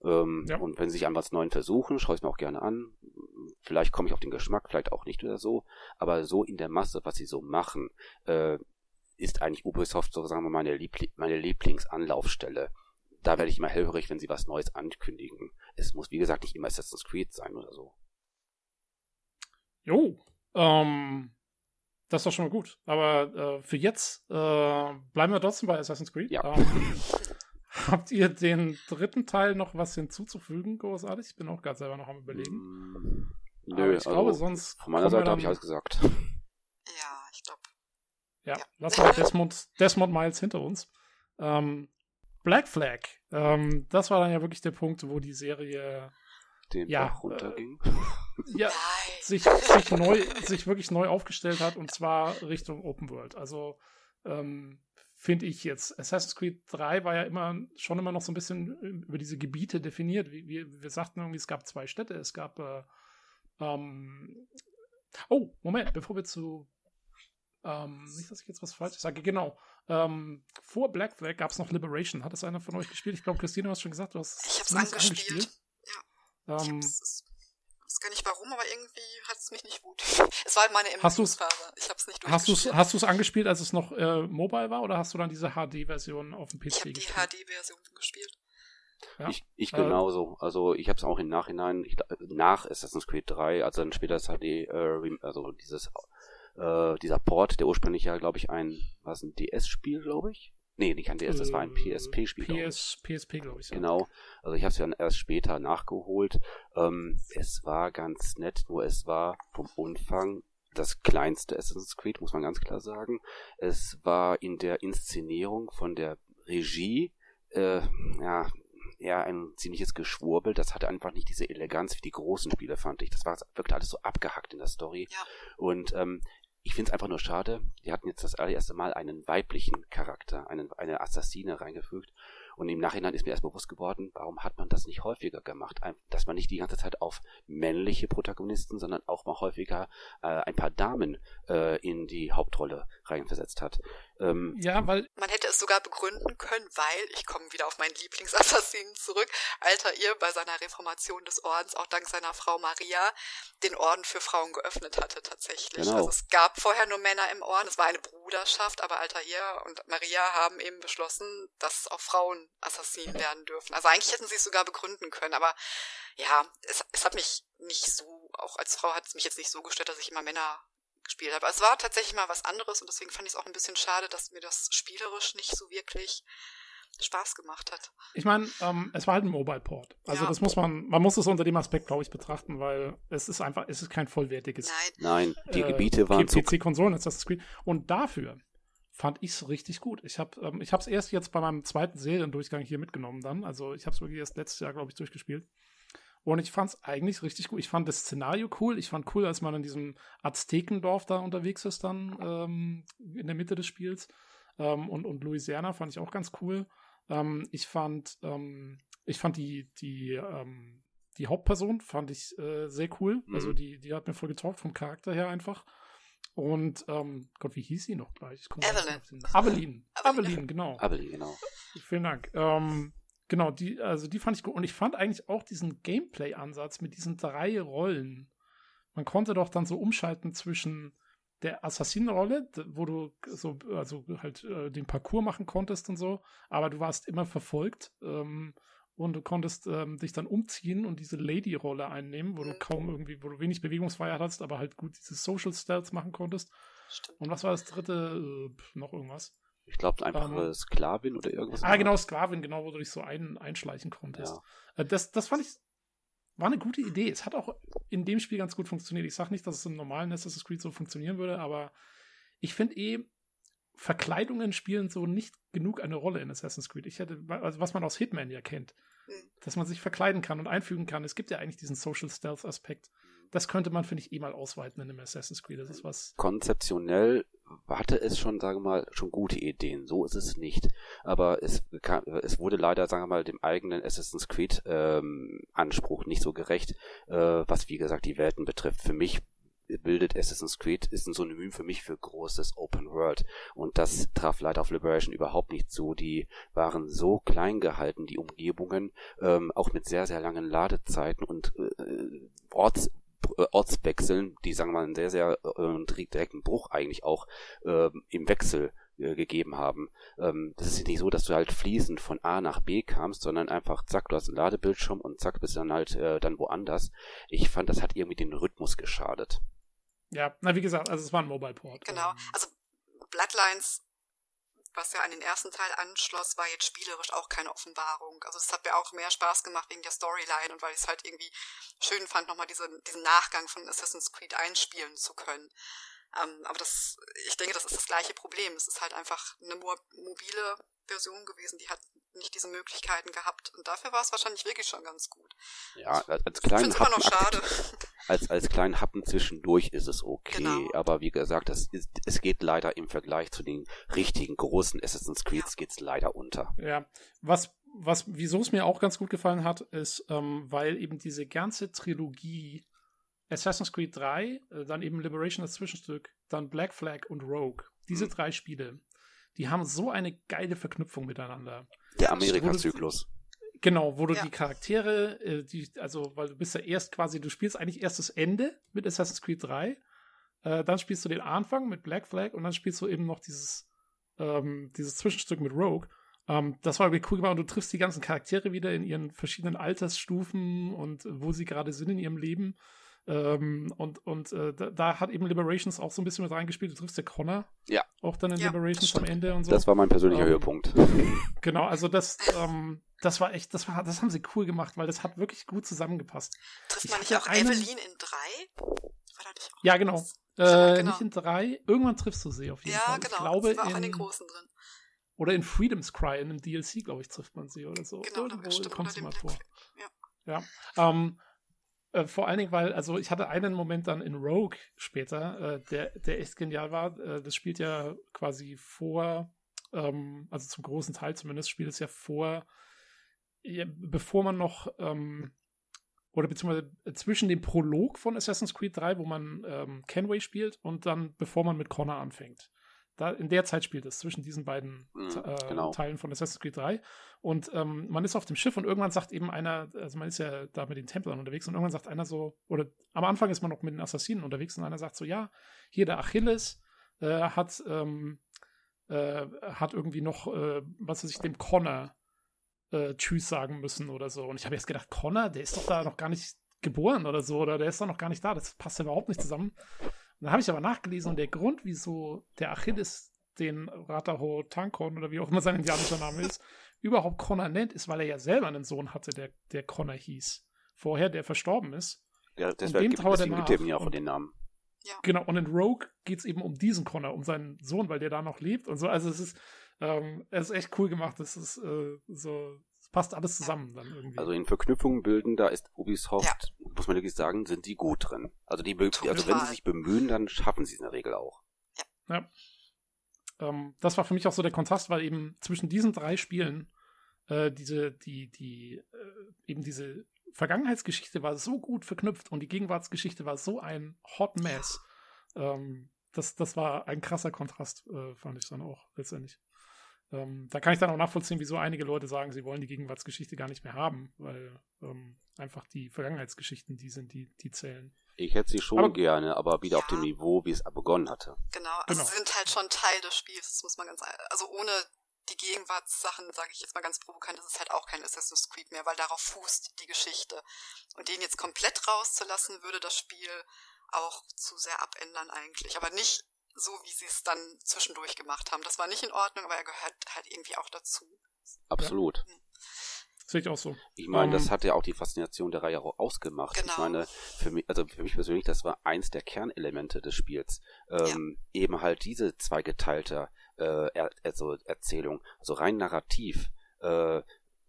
Ähm, ja. Und wenn sie sich an was Neuem versuchen, schaue ich es mir auch gerne an. Vielleicht komme ich auf den Geschmack, vielleicht auch nicht oder so. Aber so in der Masse, was sie so machen, äh, ist eigentlich Ubisoft so, sagen wir mal, meine, Liebli meine Lieblingsanlaufstelle. Da werde ich immer hellhörig, wenn sie was Neues ankündigen. Es muss, wie gesagt, nicht immer Assassin's Creed sein oder so. Jo, ähm, das ist doch schon mal gut. Aber äh, für jetzt äh, bleiben wir trotzdem bei Assassin's Creed. Ja. Ähm, Habt ihr den dritten Teil noch was hinzuzufügen, großartig? Ich bin auch gerade selber noch am überlegen. Mm, nö, Aber ich also glaube, sonst. Von meiner Seite habe ich alles gesagt. Ja, ich glaube. Ja, ja, lassen wir Desmond, Desmond Miles hinter uns. Ähm, Black Flag, ähm, das war dann ja wirklich der Punkt, wo die Serie den ja, Bach runterging. Äh, ja, sich, sich, neu, sich wirklich neu aufgestellt hat und zwar Richtung Open World. Also ähm, finde ich jetzt. Assassin's Creed 3 war ja immer schon immer noch so ein bisschen über diese Gebiete definiert. Wir, wir sagten irgendwie, es gab zwei Städte, es gab äh, ähm, Oh, Moment, bevor wir zu ähm, nicht, dass ich jetzt was falsch sage, genau. Ähm, vor Black Flag gab es noch Liberation. Hat das einer von euch gespielt? Ich glaube, Christine, du hast schon gesagt, du hast Ich hab's angespielt. angespielt. Ja. Ähm, ich weiß gar nicht warum, aber irgendwie hat es mich nicht gut. Es war halt meine Entwicklungsphase. Ich habe es nicht Hast du es hast angespielt, als es noch äh, mobile war, oder hast du dann diese HD-Version auf dem PC ich gespielt? Ich habe die HD-Version gespielt. Ja. Ich, ich äh, genauso. Also ich habe es auch im Nachhinein, ich, nach Assassin's Creed 3, also dann später das HD, äh, also dieses äh, dieser Port, der ursprünglich ja, glaube ich, ein, was ein DS-Spiel, glaube ich, Nee, nicht ein DS, das war ein PSP-Spiel. PS, PSP, glaube ich. Ja. Genau. Also ich habe es dann erst später nachgeholt. Ähm, es war ganz nett, nur es war vom Umfang das kleinste Assassin's Creed, muss man ganz klar sagen. Es war in der Inszenierung von der Regie, äh, ja, eher ein ziemliches Geschwurbel. Das hatte einfach nicht diese Eleganz wie die großen Spiele, fand ich. Das war wirklich alles so abgehackt in der Story. Ja. Und ähm, ich finde es einfach nur schade. Die hatten jetzt das allererste Mal einen weiblichen Charakter, einen, eine Assassine reingefügt. Und im Nachhinein ist mir erst bewusst geworden, warum hat man das nicht häufiger gemacht? Dass man nicht die ganze Zeit auf männliche Protagonisten, sondern auch mal häufiger äh, ein paar Damen äh, in die Hauptrolle reinversetzt hat. Ähm, ja, weil. Man hätte sogar begründen können, weil, ich komme wieder auf meinen Lieblingsassassinen zurück, Alter ihr bei seiner Reformation des Ordens, auch dank seiner Frau Maria, den Orden für Frauen geöffnet hatte tatsächlich. Genau. Also es gab vorher nur Männer im Orden, es war eine Bruderschaft, aber Alter ihr und Maria haben eben beschlossen, dass auch Frauen Assassinen werden dürfen. Also eigentlich hätten sie es sogar begründen können, aber ja, es, es hat mich nicht so, auch als Frau hat es mich jetzt nicht so gestört, dass ich immer Männer gespielt habe. Es war tatsächlich mal was anderes und deswegen fand ich es auch ein bisschen schade, dass mir das spielerisch nicht so wirklich Spaß gemacht hat. Ich meine, ähm, es war halt ein Mobile-Port. Also ja. das muss man, man muss es unter dem Aspekt, glaube ich, betrachten, weil es ist einfach, es ist kein vollwertiges. Nein, Nein die äh, Gebiete waren PC-Konsolen, Assassin's Creed. Und dafür fand ich es richtig gut. Ich habe ähm, ich es erst jetzt bei meinem zweiten Seriendurchgang hier mitgenommen dann. Also ich habe es wirklich erst letztes Jahr, glaube ich, durchgespielt. Und ich fand es eigentlich richtig gut. Ich fand das Szenario cool. Ich fand cool, als man in diesem Aztekendorf da unterwegs ist, dann ähm, in der Mitte des Spiels. Ähm, und, und Louisiana fand ich auch ganz cool. Ähm, ich fand, ähm, ich fand die, die, ähm, die Hauptperson fand ich äh, sehr cool. Mhm. Also die, die hat mir voll getaugt vom Charakter her einfach. Und ähm, Gott, wie hieß sie noch gleich? Evelyn. Aveline. Aveline, genau. Aveline, genau. Vielen Dank. Ähm, genau, die, also die fand ich gut. Und ich fand eigentlich auch diesen Gameplay-Ansatz mit diesen drei Rollen. Man konnte doch dann so umschalten zwischen der Assassinenrolle, wo du so, also halt äh, den Parcours machen konntest und so, aber du warst immer verfolgt. Ähm, und du konntest ähm, dich dann umziehen und diese Lady-Rolle einnehmen, wo du kaum irgendwie, wo du wenig Bewegungsfreiheit hattest, aber halt gut diese Social Stealth machen konntest. Stimmt. Und was war das dritte? Äh, noch irgendwas? Ich glaube einfach ähm, Sklavin oder irgendwas. Ah, genau, Sklavin, genau, wo du dich so ein, einschleichen konntest. Ja. Äh, das, das fand ich, war eine gute Idee. Es hat auch in dem Spiel ganz gut funktioniert. Ich sage nicht, dass es im normalen Assassin's Creed so funktionieren würde, aber ich finde eh, Verkleidungen spielen so nicht genug eine Rolle in Assassin's Creed. Ich hätte, also was man aus Hitman ja kennt, hm. dass man sich verkleiden kann und einfügen kann. Es gibt ja eigentlich diesen Social Stealth Aspekt. Das könnte man, finde ich, eh mal ausweiten in einem Assassin's Creed. Das ist was. Konzeptionell hatte es schon, sagen wir mal, schon gute Ideen. So ist es nicht. Aber es, kam, es wurde leider, sagen wir mal, dem eigenen Assassin's Creed ähm, Anspruch nicht so gerecht, äh, was wie gesagt die Welten betrifft. Für mich bildet Assassin's Creed, ist ein Synonym für mich für großes Open World. Und das traf leider auf Liberation überhaupt nicht zu. Die waren so klein gehalten, die Umgebungen, ähm, auch mit sehr, sehr langen Ladezeiten und äh, Orts, Ortswechseln, die sagen wir mal einen sehr, sehr äh, direkten Bruch eigentlich auch äh, im Wechsel äh, gegeben haben. Ähm, das ist nicht so, dass du halt fließend von A nach B kamst, sondern einfach zack, du hast einen Ladebildschirm und zack, bist dann halt äh, dann woanders. Ich fand, das hat irgendwie den Rhythmus geschadet. Ja, na wie gesagt, also es war ein Mobile Port. Genau. Also Bloodlines, was ja an den ersten Teil anschloss, war jetzt spielerisch auch keine Offenbarung. Also es hat mir auch mehr Spaß gemacht wegen der Storyline und weil ich es halt irgendwie schön fand, nochmal diese, diesen Nachgang von Assassin's Creed einspielen zu können. Ähm, aber das, ich denke, das ist das gleiche Problem. Es ist halt einfach eine mo mobile Version gewesen, die hat nicht diese Möglichkeiten gehabt. Und dafür war es wahrscheinlich wirklich schon ganz gut. Ja, als kleinen Happen. Noch schade. Als, als kleinen Happen zwischendurch ist es okay. Genau. Aber wie gesagt, es, ist, es geht leider im Vergleich zu den richtigen großen Assassin's Creeds ja. geht's leider unter. Ja, was, was, wieso es mir auch ganz gut gefallen hat, ist, ähm, weil eben diese ganze Trilogie Assassin's Creed 3, äh, dann eben Liberation als Zwischenstück, dann Black Flag und Rogue, diese mhm. drei Spiele, die haben so eine geile Verknüpfung miteinander. Der Amerika-Zyklus. Genau, wo du ja. die Charaktere, äh, die, also, weil du bist ja erst quasi, du spielst eigentlich erst das Ende mit Assassin's Creed 3, äh, dann spielst du den Anfang mit Black Flag und dann spielst du eben noch dieses, ähm, dieses Zwischenstück mit Rogue. Ähm, das war irgendwie cool gemacht und du triffst die ganzen Charaktere wieder in ihren verschiedenen Altersstufen und wo sie gerade sind in ihrem Leben. Ähm, und und äh, da, da, hat eben Liberations auch so ein bisschen mit reingespielt. Du triffst ja Connor. Ja. Auch dann in ja, Liberations am Ende und so. Das war mein persönlicher ähm, Höhepunkt. Genau, also das, ähm, das war echt, das war, das haben sie cool gemacht, weil das hat wirklich gut zusammengepasst. Trifft man nicht auch einen, Evelyn in drei? ja, genau. Äh, genau. Nicht in drei. Irgendwann triffst du sie auf jeden ja, Fall. Genau, ich glaube, das war auch in, in den großen drin. Oder in Freedom's Cry, in einem DLC, glaube ich, trifft man sie oder so. Genau, Irgendwo stimmt, kommt sie mal vor. Ja. ja. Ähm, äh, vor allen Dingen, weil, also ich hatte einen Moment dann in Rogue später, äh, der, der echt genial war. Äh, das spielt ja quasi vor, ähm, also zum großen Teil zumindest, spielt es ja vor, ja, bevor man noch, ähm, oder beziehungsweise zwischen dem Prolog von Assassin's Creed 3, wo man ähm, Kenway spielt, und dann bevor man mit Connor anfängt da, in der Zeit spielt es, zwischen diesen beiden mhm, äh, genau. Teilen von Assassin's Creed 3. Und ähm, man ist auf dem Schiff und irgendwann sagt eben einer, also man ist ja da mit den Templern unterwegs und irgendwann sagt einer so, oder am Anfang ist man noch mit den Assassinen unterwegs und einer sagt so, ja, hier der Achilles äh, hat, ähm, äh, hat irgendwie noch, äh, was weiß ich, dem Connor äh, Tschüss sagen müssen oder so. Und ich habe jetzt gedacht, Connor, der ist doch da noch gar nicht geboren oder so, oder der ist doch noch gar nicht da, das passt ja überhaupt nicht zusammen dann habe ich aber nachgelesen und der Grund, wieso der Achilles den Rataho Tankon oder wie auch immer sein indianischer Name ist, überhaupt Connor nennt, ist, weil er ja selber einen Sohn hatte, der, der Connor hieß. Vorher, der verstorben ist. Ja, deswegen gibt es ihm ja auch den Namen. Ja. Genau, und in Rogue geht es eben um diesen Connor, um seinen Sohn, weil der da noch lebt und so. Also es ist, ähm, es ist echt cool gemacht. Es ist äh, so, passt alles zusammen dann irgendwie. Also in Verknüpfungen bilden, da ist Ubisoft, ja. muss man wirklich sagen, sind die gut drin. Also die, also wenn sie sich bemühen, dann schaffen sie es in der Regel auch. Ja. ja. Ähm, das war für mich auch so der Kontrast, weil eben zwischen diesen drei Spielen äh, diese, die, die, äh, eben diese Vergangenheitsgeschichte war so gut verknüpft und die Gegenwartsgeschichte war so ein Hot Mess. Ähm, das, das war ein krasser Kontrast, äh, fand ich dann auch letztendlich. Ähm, da kann ich dann auch nachvollziehen, wieso einige Leute sagen, sie wollen die Gegenwartsgeschichte gar nicht mehr haben, weil ähm, einfach die Vergangenheitsgeschichten die sind, die, die zählen. Ich hätte sie schon aber, gerne, aber wieder ja. auf dem Niveau, wie es begonnen hatte. Genau, also genau. sie sind halt schon Teil des Spiels, das muss man ganz, also ohne die Gegenwartssachen, sage ich jetzt mal ganz provokant, das ist halt auch kein Assassin's Creed mehr, weil darauf fußt die Geschichte. Und den jetzt komplett rauszulassen, würde das Spiel auch zu sehr abändern eigentlich. Aber nicht so, wie sie es dann zwischendurch gemacht haben. Das war nicht in Ordnung, aber er gehört halt irgendwie auch dazu. Absolut. Ja. Hm. Sehe ich auch so. Ich meine, um, das ähm, hat ja auch die Faszination der Reihe ausgemacht. Genau. Ich meine, für mich, also für mich persönlich, das war eins der Kernelemente des Spiels. Ähm, ja. Eben halt diese zweigeteilte äh, er, also Erzählung, also rein narrativ. Äh,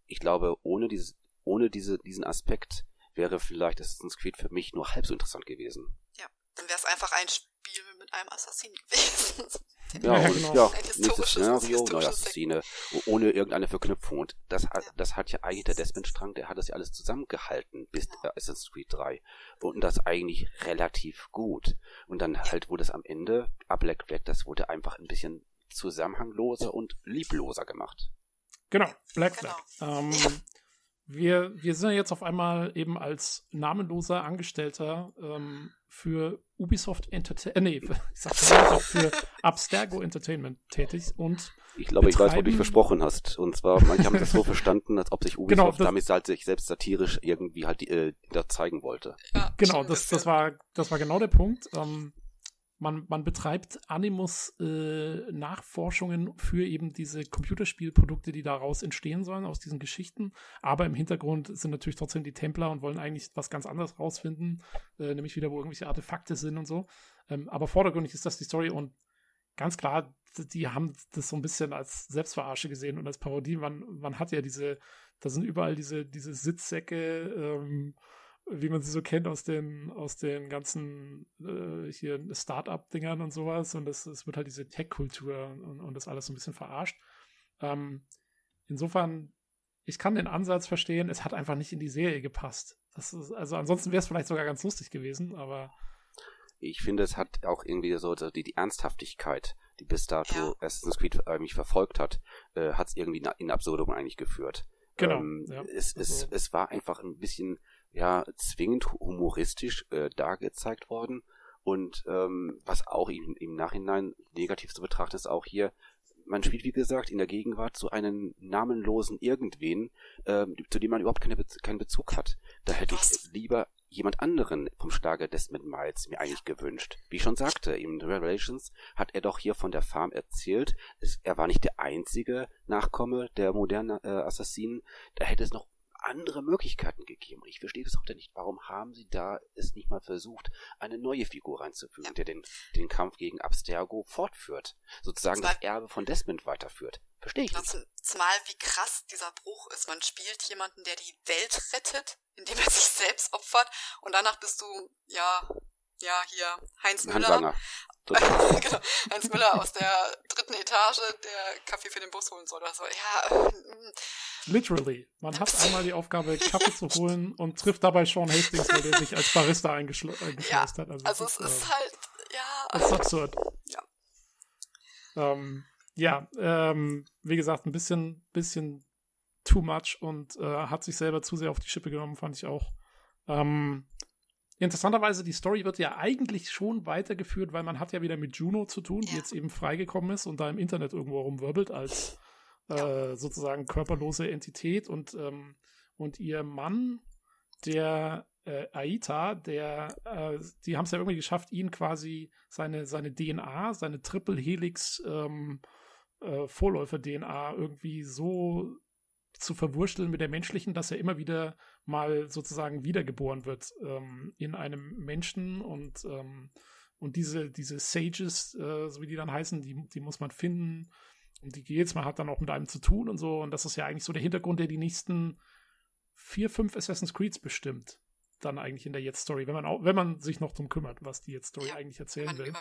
ich glaube, ohne dieses, ohne diese, diesen Aspekt wäre vielleicht Assassin's Creed für mich nur halb so interessant gewesen. Ja, dann wäre es einfach ein Spiel einem Assassinen gewesen. Ja, ja, genau. ja nächstes Szenario, neue Assassine, ohne irgendeine Verknüpfung. Und das hat, ja. das hat ja eigentlich der Desmond-Strang, der hat das ja alles zusammengehalten bis genau. Assassin's Creed 3. Und das eigentlich relativ gut. Und dann ja. halt wurde es am Ende, ab Black Flag, das wurde einfach ein bisschen zusammenhangloser und liebloser gemacht. Genau, Black Flag. Genau. Ähm, wir, wir sind ja jetzt auf einmal eben als namenloser Angestellter ähm, für Ubisoft Entertainment, äh, nee, ich sag Ubisoft für Abstergo Entertainment tätig und ich glaube, ich weiß, wo du dich versprochen hast. Und zwar, manche haben das so verstanden, als ob sich genau, Ubisoft genau, damit halt sich selbst satirisch irgendwie halt äh, da zeigen wollte. Ja, genau, das, das war, das war genau der Punkt. Ähm, man, man betreibt Animus äh, für eben diese Computerspielprodukte, die daraus entstehen sollen, aus diesen Geschichten. Aber im Hintergrund sind natürlich trotzdem die Templer und wollen eigentlich was ganz anderes rausfinden, äh, nämlich wieder, wo irgendwelche Artefakte sind und so. Ähm, aber vordergründig ist das die Story und ganz klar, die haben das so ein bisschen als Selbstverarsche gesehen und als Parodie. Man, man hat ja diese, da sind überall diese, diese Sitzsäcke, ähm, wie man sie so kennt aus den, aus den ganzen äh, hier Start-up-Dingern und sowas. Und es wird halt diese Tech-Kultur und, und, das alles so ein bisschen verarscht. Ähm, insofern, ich kann den Ansatz verstehen, es hat einfach nicht in die Serie gepasst. Das ist, also ansonsten wäre es vielleicht sogar ganz lustig gewesen, aber. Ich finde, es hat auch irgendwie so die, die Ernsthaftigkeit, die bis dato ja. Assassin's Creed äh, mich verfolgt hat, äh, hat es irgendwie in Absurdum eigentlich geführt. Genau. Ähm, ja, es, also. es, es war einfach ein bisschen ja zwingend humoristisch äh, dargezeigt worden. Und ähm, was auch im, im Nachhinein negativ zu betrachten ist, auch hier, man spielt, wie gesagt, in der Gegenwart so einen namenlosen Irgendwen, äh, zu dem man überhaupt keine Be keinen Bezug hat. Da hätte ich lieber jemand anderen vom Schlager Desmond Miles mir eigentlich gewünscht. Wie ich schon sagte, im Revelations hat er doch hier von der Farm erzählt. Es, er war nicht der einzige Nachkomme der modernen äh, Assassinen. Da hätte es noch andere Möglichkeiten gegeben. Ich verstehe es heute nicht. Warum haben sie da es nicht mal versucht, eine neue Figur reinzufügen, ja. der den, den Kampf gegen Abstergo fortführt? Sozusagen zumal, das Erbe von Desmond weiterführt. Verstehe ich nicht. Zumal wie krass dieser Bruch ist. Man spielt jemanden, der die Welt rettet, indem er sich selbst opfert. Und danach bist du, ja, ja, hier, Heinz Müller. genau, Heinz Müller aus der dritten Etage, der Kaffee für den Bus holen soll oder so. Ja. Äh, Literally. Man hat einmal die Aufgabe, Kaffee zu holen und trifft dabei Sean Hastings, weil der sich als Barista eingeschleust ja, hat. Also, also es ist, ist halt, ja. Das ist absurd. Ja. Ähm, ja, ähm, wie gesagt, ein bisschen, bisschen too much und äh, hat sich selber zu sehr auf die Schippe genommen, fand ich auch. Ähm, Interessanterweise, die Story wird ja eigentlich schon weitergeführt, weil man hat ja wieder mit Juno zu tun, die jetzt eben freigekommen ist und da im Internet irgendwo rumwirbelt als äh, sozusagen körperlose Entität und, ähm, und ihr Mann, der äh, Aita, der, äh, die haben es ja irgendwie geschafft, ihn quasi seine, seine DNA, seine Triple Helix ähm, äh, Vorläufer-DNA irgendwie so zu verwursteln mit der menschlichen, dass er immer wieder mal sozusagen wiedergeboren wird ähm, in einem Menschen und, ähm, und diese, diese Sages, äh, so wie die dann heißen, die, die muss man finden Und die jedes Mal hat dann auch mit einem zu tun und so. Und das ist ja eigentlich so der Hintergrund, der die nächsten vier, fünf Assassin's Creeds bestimmt. Dann eigentlich in der Jetzt-Story, wenn man auch, wenn man sich noch drum kümmert, was die Jetzt-Story ja, eigentlich erzählen will.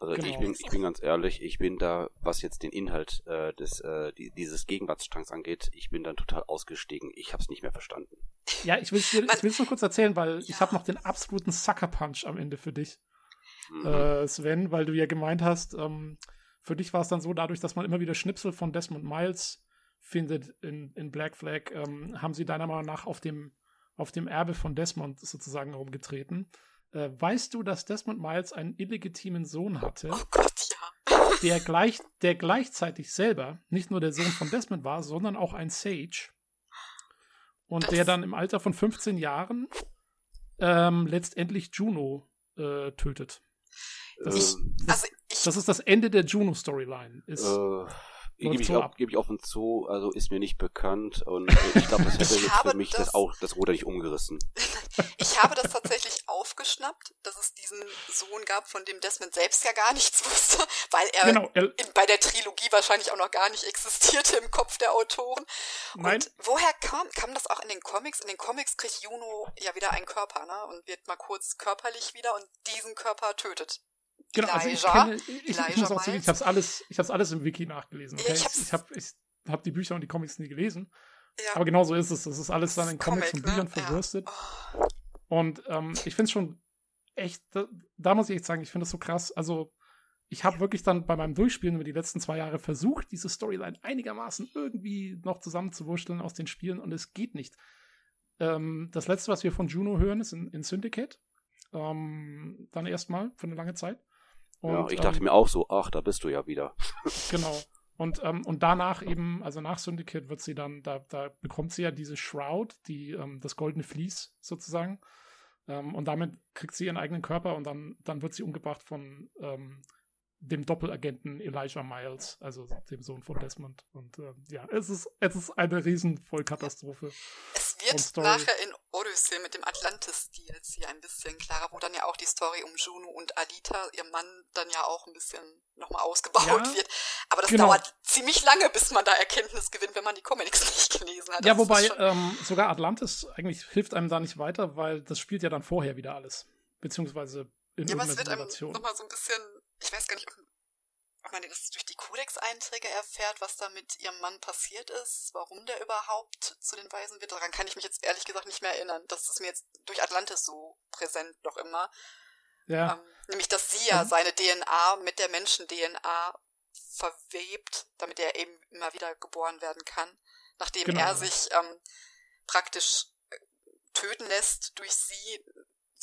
Also genau. ich, bin, ich bin ganz ehrlich, ich bin da, was jetzt den Inhalt äh, des, äh, die, dieses Gegenwartsstrangs angeht, ich bin dann total ausgestiegen. Ich habe es nicht mehr verstanden. Ja, ich will es nur kurz erzählen, weil ja. ich habe noch den absoluten Sucker Punch am Ende für dich, mhm. äh, Sven, weil du ja gemeint hast, ähm, für dich war es dann so, dadurch, dass man immer wieder Schnipsel von Desmond Miles findet in, in Black Flag, ähm, haben sie deiner Meinung nach auf dem, auf dem Erbe von Desmond sozusagen herumgetreten. Äh, weißt du, dass Desmond Miles einen illegitimen Sohn hatte? Oh Gott, ja. Der, gleich, der gleichzeitig selber nicht nur der Sohn von Desmond war, sondern auch ein Sage. Und das der dann im Alter von 15 Jahren ähm, letztendlich Juno äh, tötet. Das, das, also das, ist das Ende der Juno-Storyline. Äh, Gebe ich, auch, geb ich offen zu, also ist mir nicht bekannt und ich glaube, das hätte jetzt für mich das, das, auch das Ruder nicht umgerissen. ich habe das tatsächlich aufgeschnappt, dass es diesen Sohn gab, von dem Desmond selbst ja gar nichts wusste, weil er, genau, er in, bei der Trilogie wahrscheinlich auch noch gar nicht existierte im Kopf der Autoren. Nein. Und woher kam, kam das auch in den Comics? In den Comics kriegt Juno ja wieder einen Körper, ne? Und wird mal kurz körperlich wieder und diesen Körper tötet Genau, also ich kenne, ich, ich muss auch sagen, ich habe alles, ich habe alles im Wiki nachgelesen. Okay? Ich, ich habe ich hab die Bücher und die Comics nie gelesen. Ja. Aber genau so ist es. Das ist alles dann in Comics Comic, und Büchern ne? verwurstet. Ja. Oh. Und ähm, ich finde es schon echt, da, da, muss ich echt sagen, ich finde es so krass. Also, ich habe wirklich dann bei meinem Durchspielen über die letzten zwei Jahre versucht, diese Storyline einigermaßen irgendwie noch zusammenzuwurschteln aus den Spielen und es geht nicht. Ähm, das letzte, was wir von Juno hören, ist in, in Syndicate. Ähm, dann erstmal für eine lange Zeit. Und, ja, ich dachte ähm, mir auch so, ach, da bist du ja wieder. Genau. Und, ähm, und danach eben, also nach Syndicate wird sie dann, da, da bekommt sie ja diese Shroud, die, ähm, das goldene Vlies sozusagen. Ähm, und damit kriegt sie ihren eigenen Körper und dann, dann wird sie umgebracht von ähm, dem Doppelagenten Elijah Miles, also dem Sohn von Desmond. Und äh, ja, es ist, es ist eine riesen Vollkatastrophe. Wird nachher in Odyssey mit dem Atlantis-DLC ein bisschen klarer, wo dann ja auch die Story um Juno und Alita, ihr Mann, dann ja auch ein bisschen nochmal ausgebaut ja, wird. Aber das genau. dauert ziemlich lange, bis man da Erkenntnis gewinnt, wenn man die Comics nicht gelesen hat. Ja, das wobei ähm, sogar Atlantis eigentlich hilft einem da nicht weiter, weil das spielt ja dann vorher wieder alles. Beziehungsweise in ja, aber es wird einem nochmal so ein bisschen, ich weiß gar nicht, ob man das durch die Kodex-Einträge erfährt, was da mit ihrem Mann passiert ist, warum der überhaupt zu den Weisen wird. Daran kann ich mich jetzt ehrlich gesagt nicht mehr erinnern. Das ist mir jetzt durch Atlantis so präsent noch immer. Ja. Ähm, nämlich, dass sie ja mhm. seine DNA mit der Menschen-DNA verwebt, damit er eben immer wieder geboren werden kann. Nachdem genau. er sich ähm, praktisch äh, töten lässt durch sie,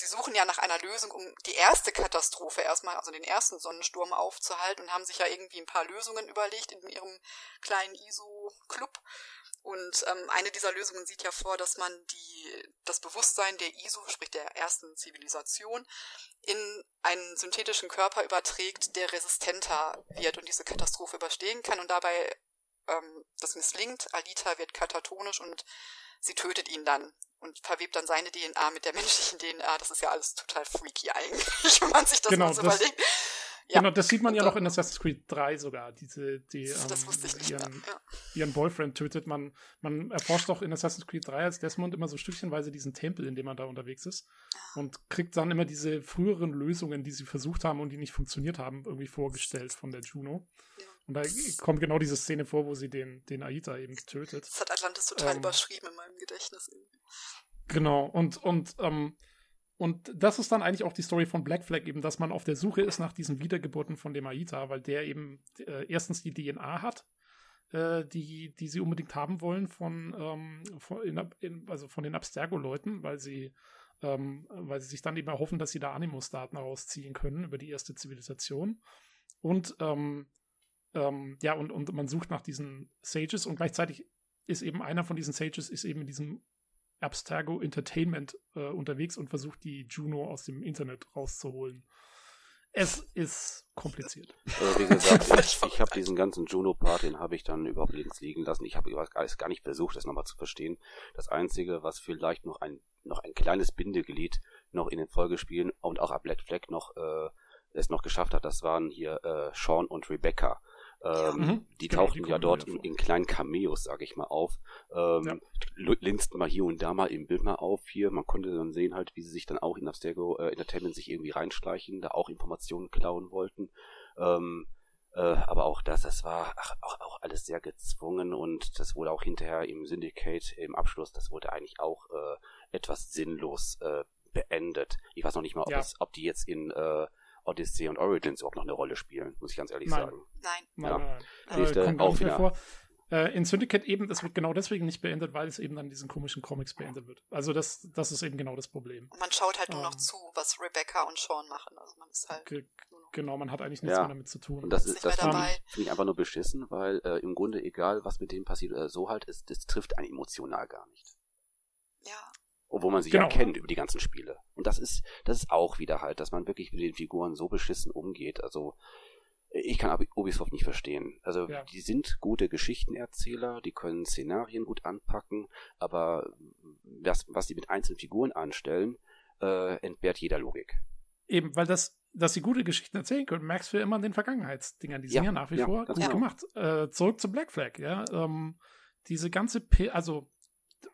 sie suchen ja nach einer Lösung, um die erste Katastrophe erstmal, also den ersten Sonnensturm aufzuhalten und haben sich ja irgendwie ein paar Lösungen überlegt in ihrem kleinen ISO-Club. Und ähm, eine dieser Lösungen sieht ja vor, dass man die, das Bewusstsein der ISO, sprich der ersten Zivilisation, in einen synthetischen Körper überträgt, der resistenter wird und diese Katastrophe überstehen kann. Und dabei ähm, das misslingt. Alita wird katatonisch und sie tötet ihn dann und verwebt dann seine DNA mit der menschlichen DNA. Das ist ja alles total freaky eigentlich, wenn man sich das genau, mal so das, überlegt. Ja. Genau, das sieht man ja noch in Assassin's Creed 3 sogar, diese, die ähm, ihren, ja. ihren, Boyfriend tötet. Man, man erforscht doch in Assassin's Creed 3 als Desmond immer so stückchenweise diesen Tempel, in dem man da unterwegs ist ah. und kriegt dann immer diese früheren Lösungen, die sie versucht haben und die nicht funktioniert haben, irgendwie vorgestellt von der Juno. Ja. Und da kommt genau diese Szene vor, wo sie den, den Aita eben tötet. Das hat Atlantis total ähm, überschrieben in meinem Gedächtnis. Genau, und, und, ähm, und das ist dann eigentlich auch die Story von Black Flag, eben, dass man auf der Suche ist nach diesen Wiedergeburten von dem Aita, weil der eben äh, erstens die DNA hat, äh, die, die sie unbedingt haben wollen von, ähm, von, in, in, also von den Abstergo-Leuten, weil sie ähm, weil sie sich dann eben erhoffen, dass sie da Animus-Daten herausziehen können über die erste Zivilisation. Und ähm, ähm, ja, und, und man sucht nach diesen Sages und gleichzeitig ist eben einer von diesen Sages ist eben in diesem Abstergo Entertainment äh, unterwegs und versucht die Juno aus dem Internet rauszuholen. Es ist kompliziert. Also wie gesagt, ich, ich habe diesen ganzen Juno-Part, den habe ich dann überhaupt links liegen lassen. Ich habe gar nicht versucht, das nochmal zu verstehen. Das Einzige, was vielleicht noch ein, noch ein kleines Bindeglied noch in den Folgespielen und auch ab Black Flag noch äh, es noch geschafft hat, das waren hier äh, Sean und Rebecca Ähm, mhm. Die genau, tauchten die ja dort in, in, kleinen Cameos, sage ich mal, auf. Ähm, ja. Linsten mal hier und da mal im Bild mal auf hier. Man konnte dann sehen halt, wie sie sich dann auch in Abstergo äh, Entertainment sich irgendwie reinschleichen, da auch Informationen klauen wollten. Ähm, äh, aber auch das, das war ach, auch, auch alles sehr gezwungen und das wurde auch hinterher im Syndicate im Abschluss, das wurde eigentlich auch äh, etwas sinnlos äh, beendet. Ich weiß noch nicht mal, ob, ja. es, ob die jetzt in äh, Odyssey und Origins überhaupt noch eine Rolle spielen, muss ich ganz ehrlich nein. sagen. Nein. Ja. Nein. Äh, kommt auch wieder. Vor. Äh, in Syndicate eben, das wird genau deswegen nicht beendet, weil es eben dann diesen komischen Comics beendet wird. Also das, das ist eben genau das Problem. Und man schaut halt nur ähm, noch zu, was Rebecca und Sean machen. Also man ist halt. Genau, man hat eigentlich nichts ja. mehr damit zu tun. Und das ist, das finde ich, find ich einfach nur beschissen, weil äh, im Grunde egal, was mit denen passiert oder so halt, ist, das trifft einen emotional gar nicht. Ja. Obwohl man sich genau. ja kennt über die ganzen Spiele. Und das ist, das ist auch wieder halt, dass man wirklich mit den Figuren so beschissen umgeht. Also, ich kann Ubisoft nicht verstehen. Also, ja. die sind gute Geschichtenerzähler, die können Szenarien gut anpacken, aber was, was die mit einzelnen Figuren anstellen, äh, entbehrt jeder Logik. Eben, weil das, dass sie gute Geschichten erzählen können, merkst du ja immer an den Vergangenheitsdingern. Die sind ja, ja nach wie ja, vor gut genau. gemacht. Äh, zurück zu Black Flag, ja. Ähm, diese ganze, P also,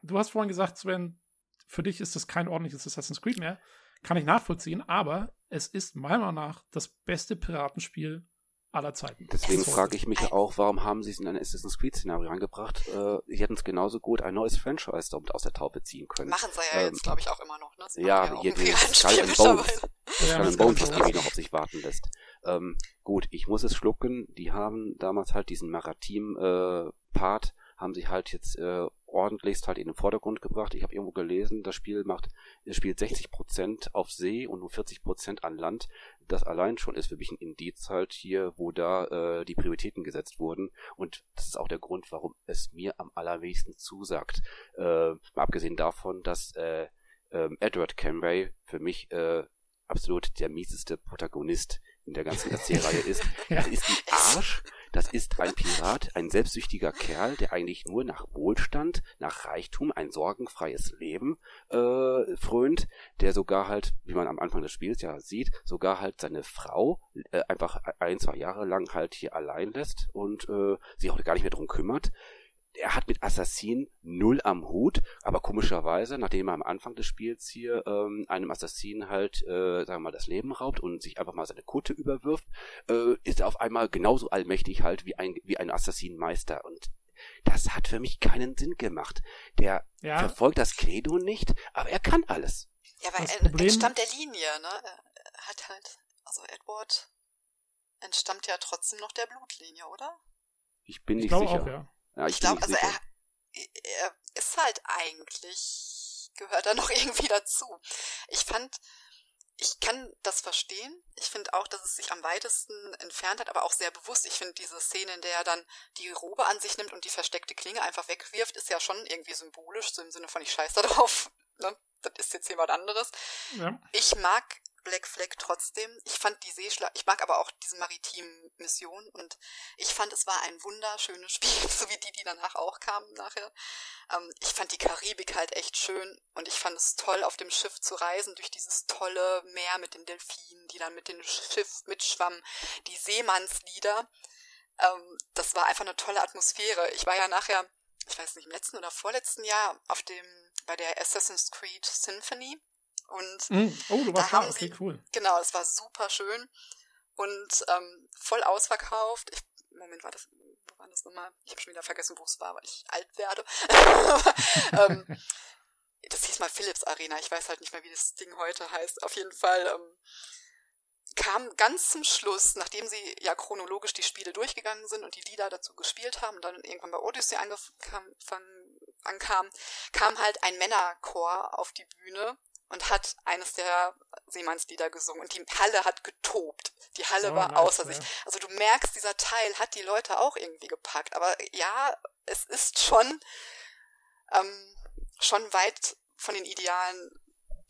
du hast vorhin gesagt, Sven, für dich ist das kein ordentliches Assassin's Creed mehr. Kann ich nachvollziehen, aber es ist meiner Meinung nach das beste Piratenspiel aller Zeiten. Deswegen frage ich mich ja auch, warum haben sie es in ein Assassin's Creed-Szenario reingebracht? Äh, sie hätten es genauso gut ein neues Franchise damit aus der Taufe ziehen können. Machen sie ja ähm, jetzt, glaube ich, auch immer noch. Ne? Sie ja, ja hier die Skull and Bones. Skull and Bones, das irgendwie noch auf sich warten lässt. Ähm, gut, ich muss es schlucken. Die haben damals halt diesen Maritim-Part, äh, haben sie halt jetzt äh, ordentlichst halt in den Vordergrund gebracht. Ich habe irgendwo gelesen, das Spiel macht, es spielt 60 Prozent auf See und nur 40 Prozent an Land. Das allein schon ist für mich ein Indiz halt hier, wo da äh, die Prioritäten gesetzt wurden. Und das ist auch der Grund, warum es mir am allerwenigsten zusagt. Äh, mal abgesehen davon, dass äh, äh, Edward Camray für mich äh, absolut der mieseste Protagonist in der ganzen Erzählreihe ist. ja. Das ist ein Arsch, das ist ein Pirat, ein selbstsüchtiger Kerl, der eigentlich nur nach Wohlstand, nach Reichtum, ein sorgenfreies Leben äh, frönt, der sogar halt, wie man am Anfang des Spiels ja sieht, sogar halt seine Frau äh, einfach ein, zwei Jahre lang halt hier allein lässt und äh, sich auch gar nicht mehr drum kümmert er hat mit Assassinen null am Hut, aber komischerweise, nachdem er am Anfang des Spiels hier ähm, einem Assassinen halt, äh, sagen wir mal, das Leben raubt und sich einfach mal seine Kutte überwirft, äh, ist er auf einmal genauso allmächtig halt wie ein, wie ein Assassinenmeister. Und das hat für mich keinen Sinn gemacht. Der ja. verfolgt das Credo nicht, aber er kann alles. Ja, weil er Problem... entstammt der Linie, ne? Er hat halt, also Edward entstammt ja trotzdem noch der Blutlinie, oder? Ich bin nicht ich sicher. Auch, ja. Ja, ich, ich glaube, also er, er ist halt eigentlich, gehört er noch irgendwie dazu. Ich fand, ich kann das verstehen. Ich finde auch, dass es sich am weitesten entfernt hat, aber auch sehr bewusst. Ich finde diese Szene, in der er dann die Robe an sich nimmt und die versteckte Klinge einfach wegwirft, ist ja schon irgendwie symbolisch, so im Sinne von ich scheiß da drauf. Ne? Das ist jetzt jemand anderes. Ja. Ich mag Black Flag trotzdem. Ich fand die Seeschlacht, ich mag aber auch diese maritimen Missionen und ich fand, es war ein wunderschönes Spiel, so wie die, die danach auch kamen nachher. Ähm, ich fand die Karibik halt echt schön und ich fand es toll, auf dem Schiff zu reisen, durch dieses tolle Meer mit den Delfinen, die dann mit dem Schiff mitschwammen, die Seemannslieder. Ähm, das war einfach eine tolle Atmosphäre. Ich war ja nachher, ich weiß nicht, im letzten oder vorletzten Jahr auf dem, bei der Assassin's Creed Symphony und mm. oh, du warst da haben okay, sie, cool. Genau, es war super schön und ähm, voll ausverkauft. Ich, Moment, war das, wo war das nochmal? Ich habe schon wieder vergessen, wo es war, weil ich alt werde. ähm, das hieß mal Philips Arena. Ich weiß halt nicht mehr, wie das Ding heute heißt. Auf jeden Fall ähm, kam ganz zum Schluss, nachdem sie ja chronologisch die Spiele durchgegangen sind und die Lieder dazu gespielt haben und dann irgendwann bei Odyssey angefangen, ankam, kam halt ein Männerchor auf die Bühne und hat eines der Seemannslieder gesungen und die Halle hat getobt. Die Halle oh, war nice, außer sich. Also du merkst, dieser Teil hat die Leute auch irgendwie gepackt. Aber ja, es ist schon, ähm, schon weit von den Idealen,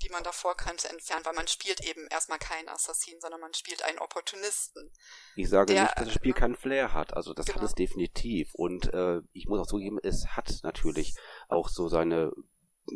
die man davor kannte, entfernt, weil man spielt eben erstmal keinen Assassin, sondern man spielt einen Opportunisten. Ich sage der, nicht, dass das Spiel ne? keinen Flair hat. Also das genau. hat es definitiv. Und äh, ich muss auch zugeben, es hat natürlich auch so seine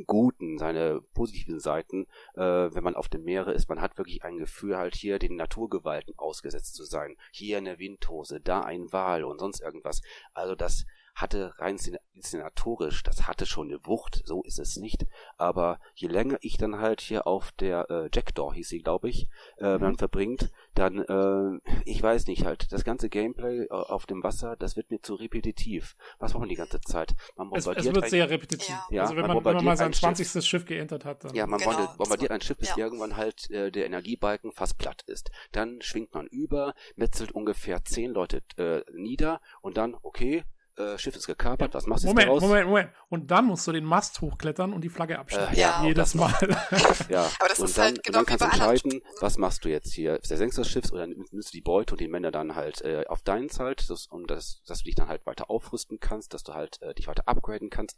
guten, seine positiven Seiten, äh, wenn man auf dem Meere ist. Man hat wirklich ein Gefühl, halt hier den Naturgewalten ausgesetzt zu sein. Hier eine Windhose, da ein Wal und sonst irgendwas. Also das hatte rein inszenatorisch, das hatte schon eine Wucht, so ist es nicht. Aber je länger ich dann halt hier auf der äh, Jackdaw hieß sie, glaube ich, äh, mhm. dann verbringt, dann, äh, ich weiß nicht halt, das ganze Gameplay äh, auf dem Wasser, das wird mir zu repetitiv. Was macht man die ganze Zeit? Man bombardiert es, es wird ein, sehr repetitiv. Ja. also wenn man, man, wenn man mal sein 20. Schiff, Schiff geentert hat. Dann ja, man genau, bombardiert ein Schiff, bis ja. irgendwann halt äh, der Energiebalken fast platt ist. Dann schwingt man über, metzelt ungefähr zehn Leute äh, nieder und dann, okay, äh, Schiff ist gekapert, was machst du Moment, daraus? Moment, Moment. Und dann musst du den Mast hochklettern und die Flagge abschneiden. Äh, ja, jedes Mal. ja, aber das und ist dann, halt genau und dann kannst du entscheiden, was machst du jetzt hier? Versenkst du das Schiff oder nimmst du die Beute und die Männer dann halt äh, auf deinen halt, das, und das, dass du dich dann halt weiter aufrüsten kannst, dass du halt äh, dich weiter upgraden kannst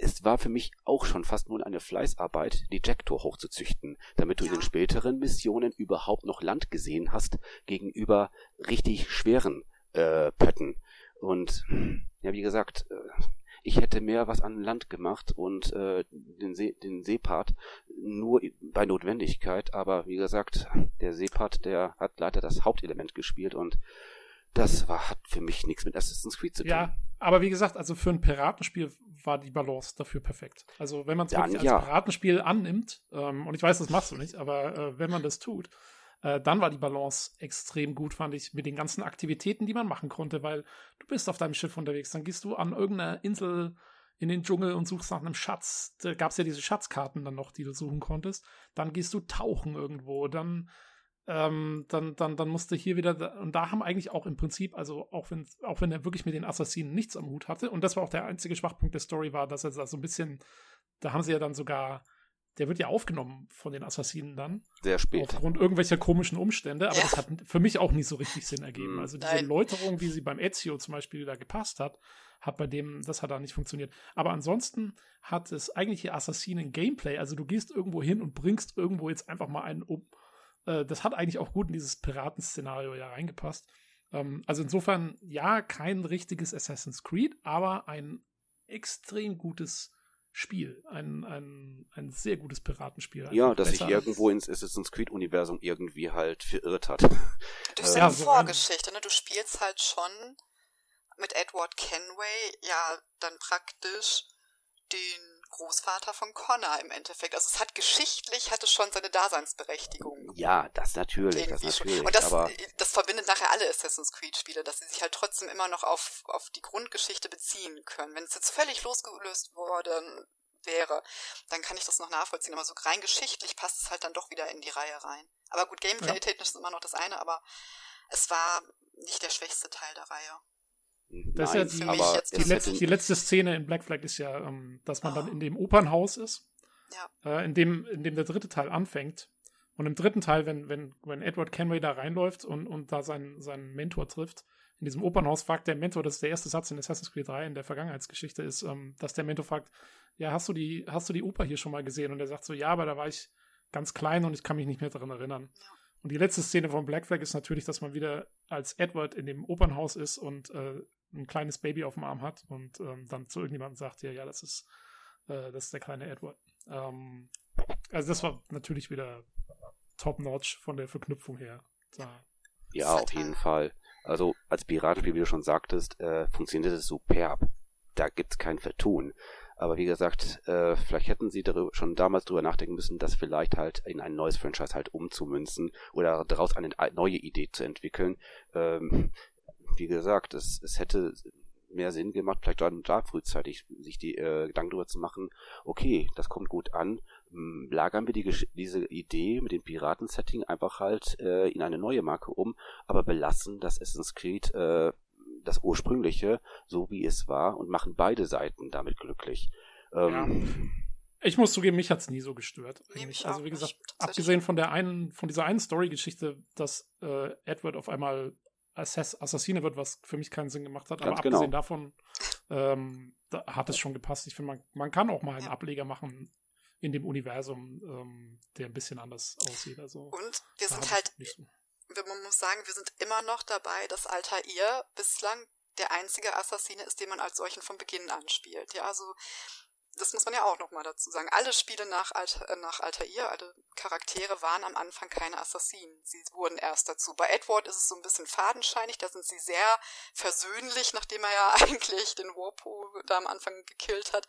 es war für mich auch schon fast nur eine Fleißarbeit, die Jacktor hochzuzüchten, damit du ja. in den späteren Missionen überhaupt noch Land gesehen hast gegenüber richtig schweren äh, Pötten. Und ja, wie gesagt, äh, ich hätte mehr was an Land gemacht und äh, den, See, den Seepart nur bei Notwendigkeit, aber wie gesagt, der Seepart, der hat leider das Hauptelement gespielt und das war, hat für mich nichts mit Assassin's Creed zu tun. Ja, aber wie gesagt, also für ein Piratenspiel war die Balance dafür perfekt. Also wenn man es ja, wirklich ja. als Piratenspiel annimmt, ähm, und ich weiß, das machst du nicht, aber äh, wenn man das tut, äh, dann war die Balance extrem gut, fand ich, mit den ganzen Aktivitäten, die man machen konnte, weil du bist auf deinem Schiff unterwegs, dann gehst du an irgendeiner Insel in den Dschungel und suchst nach einem Schatz. Da gab es ja diese Schatzkarten dann noch, die du suchen konntest. Dann gehst du tauchen irgendwo, dann ähm, dann, dann, dann musste hier wieder, und da haben eigentlich auch im Prinzip, also auch wenn, auch wenn er wirklich mit den Assassinen nichts am Hut hatte, und das war auch der einzige Schwachpunkt der Story war, dass er da so ein bisschen, da haben sie ja dann sogar der wird ja aufgenommen von den Assassinen dann. Sehr spät. Aufgrund irgendwelcher komischen Umstände, aber ja. das hat für mich auch nicht so richtig Sinn ergeben. Mhm. Also diese Nein. Läuterung, wie sie beim Ezio zum Beispiel da gepasst hat, hat bei dem, das hat da nicht funktioniert. Aber ansonsten hat es eigentlich hier Assassinen Gameplay. Also du gehst irgendwo hin und bringst irgendwo jetzt einfach mal einen um. Äh, das hat eigentlich auch gut in dieses Piratenszenario ja reingepasst. Ähm, also insofern, ja, kein richtiges Assassin's Creed, aber ein extrem gutes Spiel. Ein, ein, ein sehr gutes Piratenspiel. Ja, das sich irgendwo ins Assassin's Creed-Universum irgendwie halt verirrt hat. Durch seine ja, Vorgeschichte, ne? Du spielst halt schon mit Edward Kenway ja dann praktisch den Großvater von Connor im Endeffekt. Also es hat geschichtlich, hatte schon seine Daseinsberechtigung. Ja, das natürlich, das natürlich. Und das, aber das verbindet nachher alle Assassin's Creed Spiele, dass sie sich halt trotzdem immer noch auf, auf die Grundgeschichte beziehen können. Wenn es jetzt völlig losgelöst worden wäre, dann kann ich das noch nachvollziehen. Aber so rein geschichtlich passt es halt dann doch wieder in die Reihe rein. Aber gut, Gameplay-technisch ist immer noch das eine, aber es war nicht der schwächste Teil der Reihe. Das Nein, ist ja die, aber die, letzte, die letzte Szene in Black Flag ist ja, ähm, dass man oh. dann in dem Opernhaus ist, ja. äh, in, dem, in dem der dritte Teil anfängt. Und im dritten Teil, wenn, wenn, wenn Edward Kenway da reinläuft und, und da seinen, seinen Mentor trifft, in diesem Opernhaus fragt der Mentor, das ist der erste Satz in Assassin's Creed 3 in der Vergangenheitsgeschichte, ist, ähm, dass der Mentor fragt, ja, hast du die, hast du die Oper hier schon mal gesehen? Und er sagt so, ja, aber da war ich ganz klein und ich kann mich nicht mehr daran erinnern. Ja. Und die letzte Szene von Black Flag ist natürlich, dass man wieder als Edward in dem Opernhaus ist und äh, ein kleines Baby auf dem Arm hat und ähm, dann zu irgendjemandem sagt, ja, ja, das ist, äh, das ist der kleine Edward. Ähm, also das war natürlich wieder top-notch von der Verknüpfung her. Da. Ja, auf jeden Fall. Also als Piratenspiel, wie du schon sagtest, äh, funktioniert es superb. Da gibt's kein Vertun. Aber wie gesagt, äh, vielleicht hätten sie darüber, schon damals drüber nachdenken müssen, das vielleicht halt in ein neues Franchise halt umzumünzen oder daraus eine neue Idee zu entwickeln. Ähm, wie gesagt, es, es hätte mehr Sinn gemacht, vielleicht dann da frühzeitig sich die äh, Gedanken darüber zu machen, okay, das kommt gut an, ähm, lagern wir die, diese Idee mit dem Piraten-Setting einfach halt äh, in eine neue Marke um, aber belassen das Assassin's Creed äh, das ursprüngliche, so wie es war, und machen beide Seiten damit glücklich. Ähm, ja. Ich muss zugeben, mich hat's nie so gestört. Eigentlich. Also wie gesagt, abgesehen von der einen, von dieser einen Story-Geschichte, dass äh, Edward auf einmal Assass Assassine wird, was für mich keinen Sinn gemacht hat. Ganz aber abgesehen genau. davon ähm, da hat es schon gepasst. Ich finde, man, man kann auch mal einen Ableger machen in dem Universum, ähm, der ein bisschen anders aussieht. Also, Und wir sind halt, so. man muss sagen, wir sind immer noch dabei, dass Altair bislang der einzige Assassine ist, den man als solchen von Beginn an spielt. Ja, also das muss man ja auch nochmal dazu sagen. Alle Spiele nach, Alter, äh, nach Altair, alle Charaktere waren am Anfang keine Assassinen. Sie wurden erst dazu. Bei Edward ist es so ein bisschen fadenscheinig, da sind sie sehr versöhnlich, nachdem er ja eigentlich den Warpo da am Anfang gekillt hat.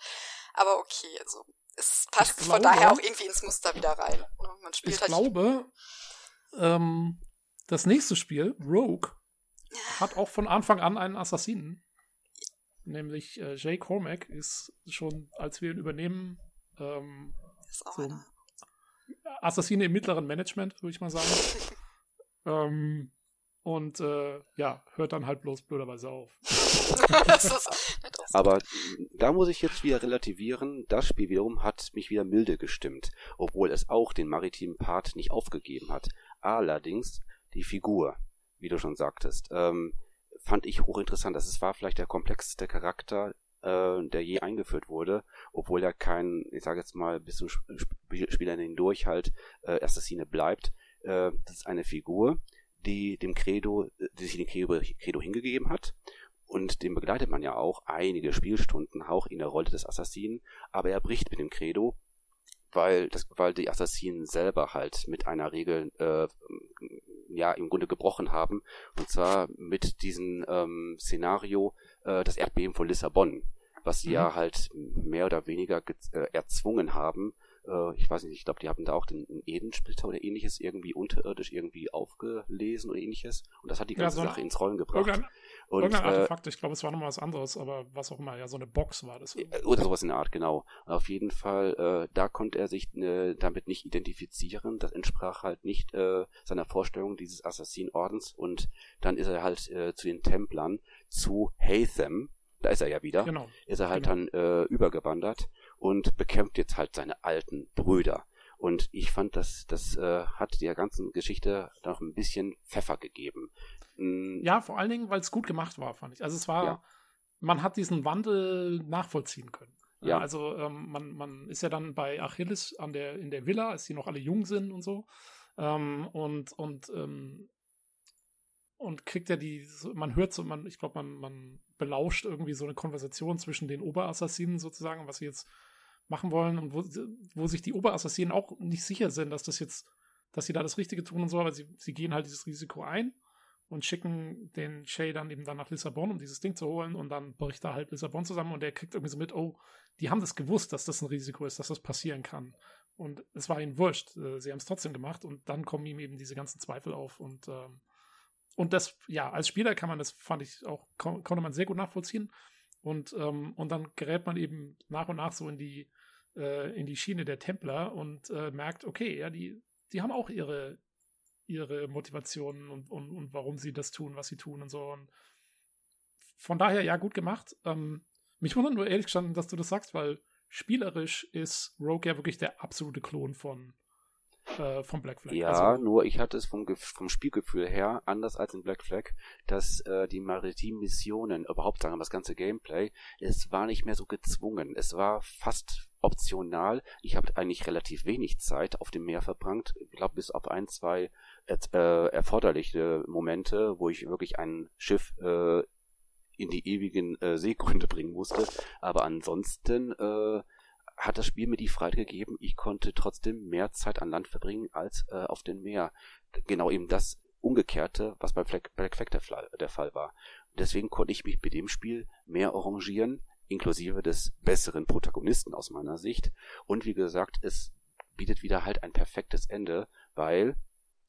Aber okay, also es passt glaube, von daher auch irgendwie ins Muster wieder rein. Ne? Man spielt ich halt glaube, ähm, das nächste Spiel, Rogue, hat auch von Anfang an einen Assassinen nämlich äh, Jay Cormack ist schon, als wir ihn übernehmen, ähm, so Assassine im mittleren Management, würde ich mal sagen. ähm, und äh, ja, hört dann halt bloß blöderweise auf. Aber da muss ich jetzt wieder relativieren. Das Spiel wiederum hat mich wieder milde gestimmt, obwohl es auch den maritimen Part nicht aufgegeben hat. Allerdings die Figur, wie du schon sagtest. Ähm, fand ich hochinteressant. Das war vielleicht der komplexeste Charakter, äh, der je eingeführt wurde, obwohl er kein, ich sage jetzt mal, bis zum Spieler hindurch halt äh, Assassine bleibt. Äh, das ist eine Figur, die dem Credo, die sich dem Credo, hingegeben hat. Und den begleitet man ja auch einige Spielstunden auch in der Rolle des Assassinen, aber er bricht mit dem Credo weil das, weil die Assassinen selber halt mit einer Regel äh, ja im Grunde gebrochen haben und zwar mit diesem ähm, Szenario äh, das Erdbeben von Lissabon, was sie mhm. ja halt mehr oder weniger äh, erzwungen haben, äh, ich weiß nicht, ich glaube, die haben da auch den Edensplitter oder ähnliches irgendwie unterirdisch irgendwie aufgelesen oder ähnliches. Und das hat die ganze ja, so Sache ins Rollen gebracht. Und, irgendein äh, Artefakt, ich glaube, es war nochmal was anderes, aber was auch immer, ja, so eine Box war das. Äh, oder sowas in der Art, genau. auf jeden Fall, äh, da konnte er sich äh, damit nicht identifizieren. Das entsprach halt nicht äh, seiner Vorstellung dieses Assassinordens. Und dann ist er halt äh, zu den Templern, zu Haytham, da ist er ja wieder, genau. ist er halt genau. dann äh, übergewandert und bekämpft jetzt halt seine alten Brüder. Und ich fand, dass das äh, hat der ganzen Geschichte noch ein bisschen Pfeffer gegeben. Mhm. Ja, vor allen Dingen, weil es gut gemacht war, fand ich. Also es war, ja. man hat diesen Wandel nachvollziehen können. Ja. Also ähm, man, man ist ja dann bei Achilles an der, in der Villa, als die noch alle jung sind und so. Ähm, und und ähm, und kriegt ja die, man hört so, man, ich glaube, man, man belauscht irgendwie so eine Konversation zwischen den Oberassassinen sozusagen, was sie jetzt machen wollen und wo, wo sich die Oberassassinen auch nicht sicher sind, dass das jetzt, dass sie da das Richtige tun und so, aber sie, sie gehen halt dieses Risiko ein und schicken den Shay dann eben dann nach Lissabon, um dieses Ding zu holen und dann bricht da halt Lissabon zusammen und der kriegt irgendwie so mit, oh, die haben das gewusst, dass das ein Risiko ist, dass das passieren kann. Und es war ihnen wurscht. Äh, sie haben es trotzdem gemacht und dann kommen ihm eben diese ganzen Zweifel auf und ähm, und das, ja, als Spieler kann man das, fand ich auch, kon konnte man sehr gut nachvollziehen. Und, ähm, und dann gerät man eben nach und nach so in die, äh, in die Schiene der Templer und äh, merkt, okay, ja, die, die haben auch ihre, ihre Motivationen und, und, und warum sie das tun, was sie tun und so. Und von daher, ja, gut gemacht. Ähm, mich wundert nur ehrlich gestanden, dass du das sagst, weil spielerisch ist Rogue ja wirklich der absolute Klon von, äh, vom Black Flag. Ja, also, nur ich hatte es vom, vom Spielgefühl her, anders als in Black Flag, dass äh, die maritimen Missionen, überhaupt sagen wir das ganze Gameplay, es war nicht mehr so gezwungen. Es war fast optional. Ich habe eigentlich relativ wenig Zeit auf dem Meer verbrannt. Ich glaube, bis auf ein, zwei äh, erforderliche Momente, wo ich wirklich ein Schiff äh, in die ewigen äh, Seegründe bringen musste. Aber ansonsten äh, hat das Spiel mir die Freiheit gegeben, ich konnte trotzdem mehr Zeit an Land verbringen als äh, auf dem Meer. Genau eben das Umgekehrte, was bei Black, Black der, der Fall war. Deswegen konnte ich mich mit dem Spiel mehr arrangieren, inklusive des besseren Protagonisten aus meiner Sicht. Und wie gesagt, es bietet wieder halt ein perfektes Ende, weil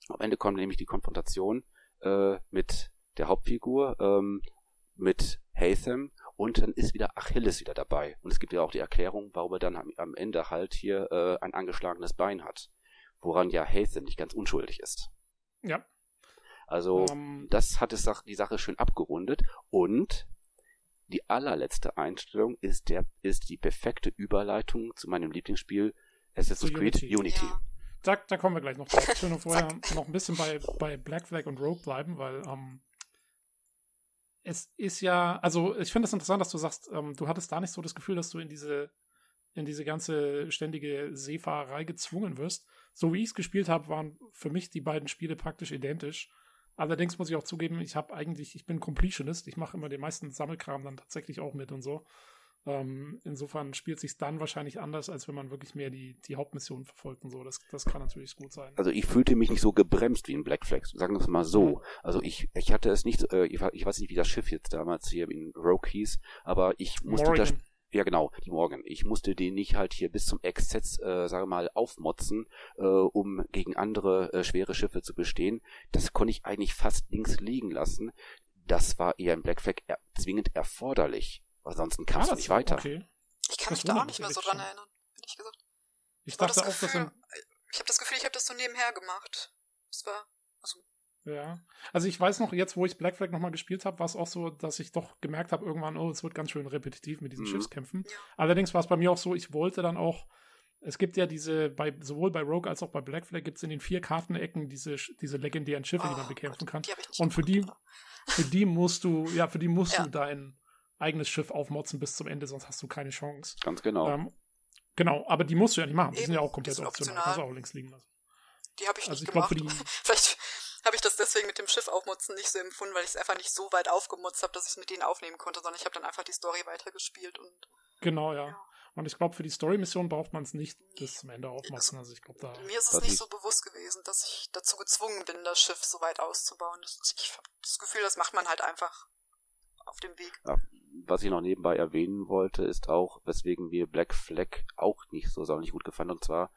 am Ende kommt nämlich die Konfrontation äh, mit der Hauptfigur, ähm, mit Hatham und dann ist wieder Achilles wieder dabei. Und es gibt ja auch die Erklärung, warum er dann am, am Ende halt hier äh, ein angeschlagenes Bein hat. Woran ja Hatham nicht ganz unschuldig ist. Ja. Also, um, ähm. das hat es die Sache schön abgerundet. Und die allerletzte Einstellung ist der, ist die perfekte Überleitung zu meinem Lieblingsspiel Assassin's Creed Unity. Unity. Ja. Da, da kommen wir gleich noch drauf. Ich will nur vorher noch ein bisschen bei, bei Black Flag und Rogue bleiben, weil ähm, es ist ja, also ich finde es das interessant, dass du sagst, ähm, du hattest da nicht so das Gefühl, dass du in diese, in diese ganze ständige Seefahrerei gezwungen wirst. So wie ich es gespielt habe, waren für mich die beiden Spiele praktisch identisch. Allerdings muss ich auch zugeben, ich habe eigentlich, ich bin Completionist, ich mache immer den meisten Sammelkram dann tatsächlich auch mit und so. Ähm, insofern spielt sich dann wahrscheinlich anders, als wenn man wirklich mehr die, die Hauptmission verfolgt und so. Das, das kann natürlich gut sein. Also ich fühlte mich nicht so gebremst wie in Black Flags, sagen wir es mal so. Mhm. Also ich, ich hatte es nicht, äh, ich, ich, weiß nicht, wie das Schiff jetzt damals hier in Rogue hieß, aber ich musste Morgan. das ja genau, die Morgan. Ich musste den nicht halt hier bis zum Exzess, äh, sage mal, aufmotzen, äh, um gegen andere äh, schwere Schiffe zu bestehen. Das konnte ich eigentlich fast links liegen lassen. Das war eher im Black Flag er zwingend erforderlich. Ansonsten kam es ah, nicht weiter. Okay. Ich kann das mich da auch nicht mehr so dran erinnern, ehrlich gesagt. Ich dachte das auch, Gefühl, dass ich habe das Gefühl, ich habe das so nebenher gemacht. Das war also ja. Also ich weiß noch, jetzt wo ich Black Flag nochmal gespielt habe, war es auch so, dass ich doch gemerkt habe, irgendwann, oh, es wird ganz schön repetitiv mit diesen mhm. Schiffskämpfen. Ja. Allerdings war es bei mir auch so, ich wollte dann auch, es gibt ja diese, bei, sowohl bei Rogue als auch bei Black Flag gibt es in den vier Kartenecken diese, diese legendären Schiffe, oh, die man oh bekämpfen Gott, kann. Und für die, für die musst du, ja, für die musst ja. du dein eigenes Schiff aufmotzen bis zum Ende, sonst hast du keine Chance. Ganz genau. Ähm, genau, aber die musst du ja nicht machen. Die sind ja auch komplett optional. optional. Kannst du auch links liegen lassen. Die habe ich also nicht ich gemacht. Glaub, Vielleicht habe ich das deswegen mit dem Schiff aufmutzen nicht so empfunden, weil ich es einfach nicht so weit aufgemutzt habe, dass ich es mit denen aufnehmen konnte, sondern ich habe dann einfach die Story weitergespielt und. Genau, ja. ja. Und ich glaube, für die Story-Mission braucht man es nicht bis zum Ende aufmutzen. Also ich glaube, da. Mir ist es nicht so bewusst gewesen, dass ich dazu gezwungen bin, das Schiff so weit auszubauen. Das, ich habe das Gefühl, das macht man halt einfach auf dem Weg. Ja, was ich noch nebenbei erwähnen wollte, ist auch, weswegen mir Black Flag auch nicht so saunig gut gefallen. Und zwar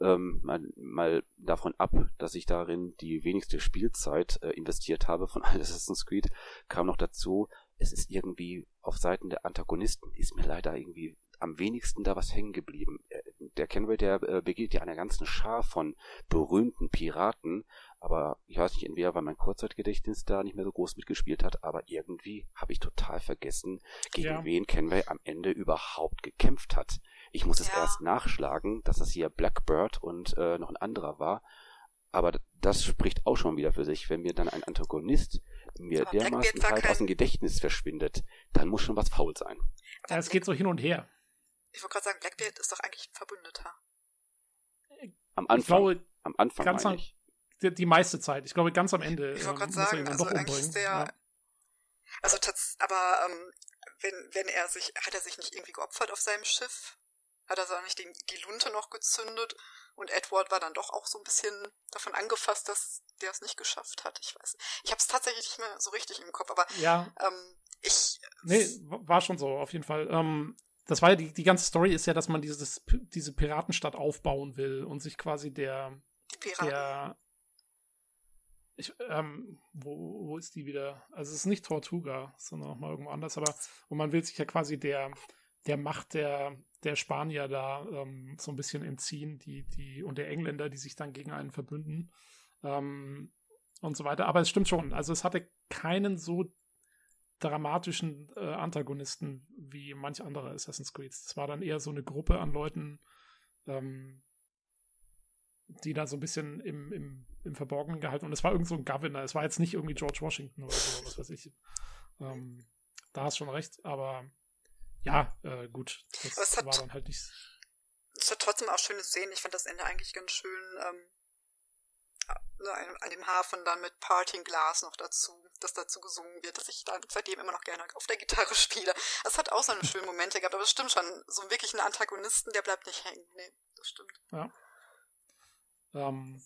ähm, mal, mal davon ab, dass ich darin die wenigste Spielzeit äh, investiert habe von Assassin's Creed, kam noch dazu, es ist irgendwie auf Seiten der Antagonisten, ist mir leider irgendwie am wenigsten da was hängen geblieben. Der Kenway, der äh, begegnet ja einer ganzen Schar von berühmten Piraten, aber ich weiß nicht, entweder weil mein Kurzzeitgedächtnis da nicht mehr so groß mitgespielt hat, aber irgendwie habe ich total vergessen, gegen ja. wen Kenway am Ende überhaupt gekämpft hat. Ich muss es ja. erst nachschlagen, dass das hier Blackbird und äh, noch ein anderer war. Aber das spricht auch schon wieder für sich. Wenn mir dann ein Antagonist mir aber dermaßen halt kein... aus dem Gedächtnis verschwindet, dann muss schon was faul sein. Ja, es geht so hin und her. Ich wollte gerade sagen, Blackbeard ist doch eigentlich ein Verbündeter. Am Anfang. Ich glaube, am Anfang ganz am, die, die, meiste Zeit. Ich glaube, ganz am Ende. Ich wollte ähm, gerade sagen, also eigentlich der. Ja. Also, aber ähm, wenn, wenn er sich, hat er sich nicht irgendwie geopfert auf seinem Schiff? hat er so nicht die, die Lunte noch gezündet und Edward war dann doch auch so ein bisschen davon angefasst, dass der es nicht geschafft hat. Ich weiß. Ich habe es tatsächlich nicht mehr so richtig im Kopf, aber ja. ähm, ich. Nee, war schon so, auf jeden Fall. Ähm, das war ja die, die ganze Story ist ja, dass man dieses, diese Piratenstadt aufbauen will und sich quasi der. Die Piraten. Der, ich, ähm, wo, wo ist die wieder? Also es ist nicht Tortuga, sondern noch mal irgendwo anders, aber und man will sich ja quasi der, der Macht der, der Spanier da ähm, so ein bisschen entziehen, die, die, und der Engländer, die sich dann gegen einen verbünden ähm, und so weiter. Aber es stimmt schon, also es hatte keinen so dramatischen äh, Antagonisten wie manch andere Assassin's Creed. Es war dann eher so eine Gruppe an Leuten, ähm, die da so ein bisschen im, im, im Verborgenen gehalten. Und es war irgend so ein Governor. Es war jetzt nicht irgendwie George Washington oder so, was weiß ich. Ähm, da hast schon recht, aber ja, äh, gut, das hat, war dann halt nicht. Es hat trotzdem auch schöne Szenen. Ich fand das Ende eigentlich ganz schön. Ähm, an dem Hafen dann mit Parting Glass noch dazu, dass dazu gesungen wird, dass ich dann seitdem immer noch gerne auf der Gitarre spiele. Es hat auch seine schönen Momente gehabt, aber es stimmt schon, so wirklich ein Antagonisten, der bleibt nicht hängen. Nee, das stimmt. Ja. Ähm.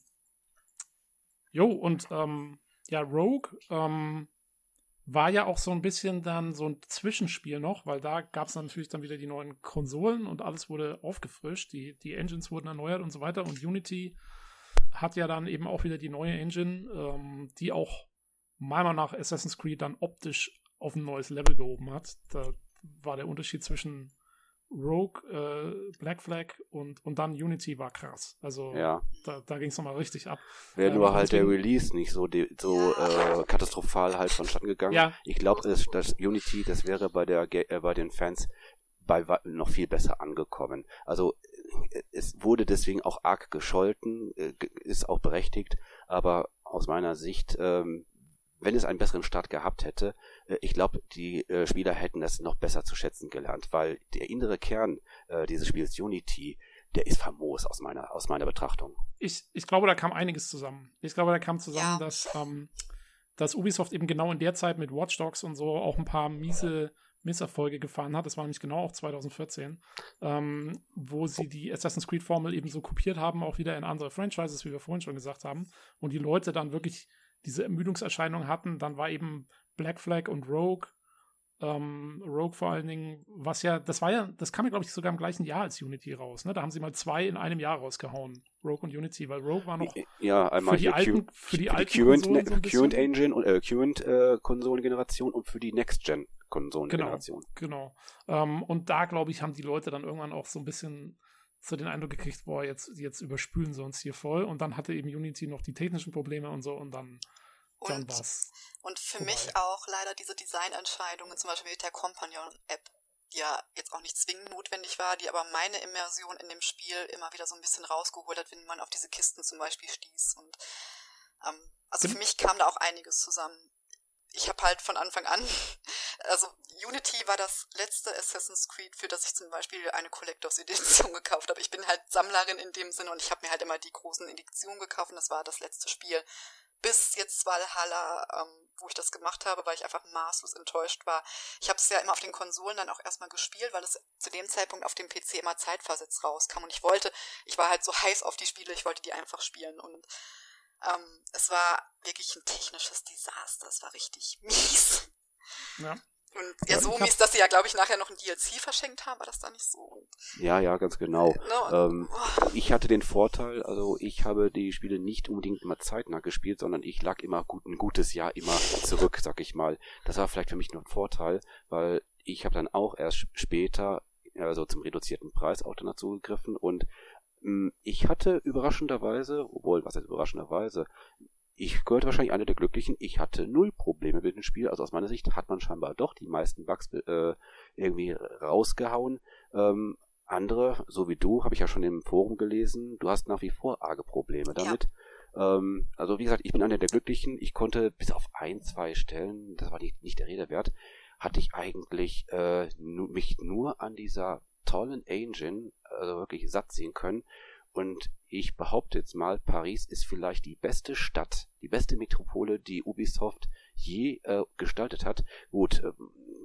Jo, und ähm, ja, Rogue, ähm, war ja auch so ein bisschen dann so ein Zwischenspiel noch, weil da gab es natürlich dann wieder die neuen Konsolen und alles wurde aufgefrischt, die, die Engines wurden erneuert und so weiter und Unity hat ja dann eben auch wieder die neue Engine, ähm, die auch meiner Meinung nach Assassin's Creed dann optisch auf ein neues Level gehoben hat. Da war der Unterschied zwischen Rogue, äh, Black Flag und, und dann Unity war krass. Also ja. da, da ging es nochmal richtig ab. Wäre äh, nur halt der Release nicht so, so äh, katastrophal halt vonstatten gegangen. Ja. Ich glaube, das, das Unity, das wäre bei der äh, bei den Fans bei noch viel besser angekommen. Also es wurde deswegen auch arg gescholten, äh, ist auch berechtigt, aber aus meiner Sicht ähm, wenn es einen besseren Start gehabt hätte, äh, ich glaube, die äh, Spieler hätten das noch besser zu schätzen gelernt, weil der innere Kern äh, dieses Spiels Unity, der ist famos aus meiner, aus meiner Betrachtung. Ich, ich glaube, da kam einiges zusammen. Ich glaube, da kam zusammen, ja. dass, ähm, dass Ubisoft eben genau in der Zeit mit Watch Dogs und so auch ein paar miese Misserfolge gefahren hat. Das war nämlich genau auch 2014, ähm, wo sie die Assassin's Creed-Formel eben so kopiert haben, auch wieder in andere Franchises, wie wir vorhin schon gesagt haben. Und die Leute dann wirklich diese Ermüdungserscheinung hatten. Dann war eben Black Flag und Rogue ähm, Rogue vor allen Dingen, was ja, das war ja, das kam ja, glaube ich, sogar im gleichen Jahr als Unity raus, ne? Da haben sie mal zwei in einem Jahr rausgehauen, Rogue und Unity, weil Rogue war noch ja, einmal für die alten, Q, für die für alten Current, so Current Engine und äh, Current äh, Konsolengeneration und für die Next Gen Konsolengeneration. Genau, genau. Ähm, und da, glaube ich, haben die Leute dann irgendwann auch so ein bisschen so den Eindruck gekriegt, boah, jetzt, jetzt überspülen sie uns hier voll. Und dann hatte eben Unity noch die technischen Probleme und so und dann und, und für vorbei. mich auch leider diese Designentscheidungen, zum Beispiel mit der Companion-App, die ja jetzt auch nicht zwingend notwendig war, die aber meine Immersion in dem Spiel immer wieder so ein bisschen rausgeholt hat, wenn man auf diese Kisten zum Beispiel stieß. Und ähm, also für mich kam da auch einiges zusammen. Ich habe halt von Anfang an, also Unity war das letzte Assassin's Creed, für das ich zum Beispiel eine Collectors Edition gekauft habe. Ich bin halt Sammlerin in dem Sinne und ich habe mir halt immer die großen Editionen gekauft und das war das letzte Spiel bis jetzt Valhalla, ähm, wo ich das gemacht habe, weil ich einfach maßlos enttäuscht war. Ich habe es ja immer auf den Konsolen dann auch erstmal gespielt, weil es zu dem Zeitpunkt auf dem PC immer zeitversetzt rauskam und ich wollte, ich war halt so heiß auf die Spiele, ich wollte die einfach spielen und ähm, es war wirklich ein technisches Desaster, es war richtig mies. Ja. Und ja, so mies, dass sie ja, glaube ich, nachher noch ein DLC verschenkt haben, war das da nicht so? Ja, ja, ganz genau. No. Äh, ähm, oh. Ich hatte den Vorteil, also ich habe die Spiele nicht unbedingt immer zeitnah gespielt, sondern ich lag immer gut, ein gutes Jahr immer zurück, sag ich mal. Das war vielleicht für mich nur ein Vorteil, weil ich habe dann auch erst später, also zum reduzierten Preis auch dann dazu gegriffen und ich hatte überraschenderweise, obwohl, was heißt überraschenderweise, ich gehörte wahrscheinlich einer der Glücklichen. Ich hatte null Probleme mit dem Spiel. Also aus meiner Sicht hat man scheinbar doch die meisten Bugs äh, irgendwie rausgehauen. Ähm, andere, so wie du, habe ich ja schon im Forum gelesen, du hast nach wie vor arge Probleme damit. Ja. Ähm, also wie gesagt, ich bin einer der Glücklichen. Ich konnte bis auf ein, zwei Stellen, das war nicht, nicht der Rede wert, hatte ich eigentlich äh, mich nur an dieser tollen Engine, also wirklich satt sehen können. Und ich behaupte jetzt mal, Paris ist vielleicht die beste Stadt, die beste Metropole, die Ubisoft je äh, gestaltet hat. Gut, äh,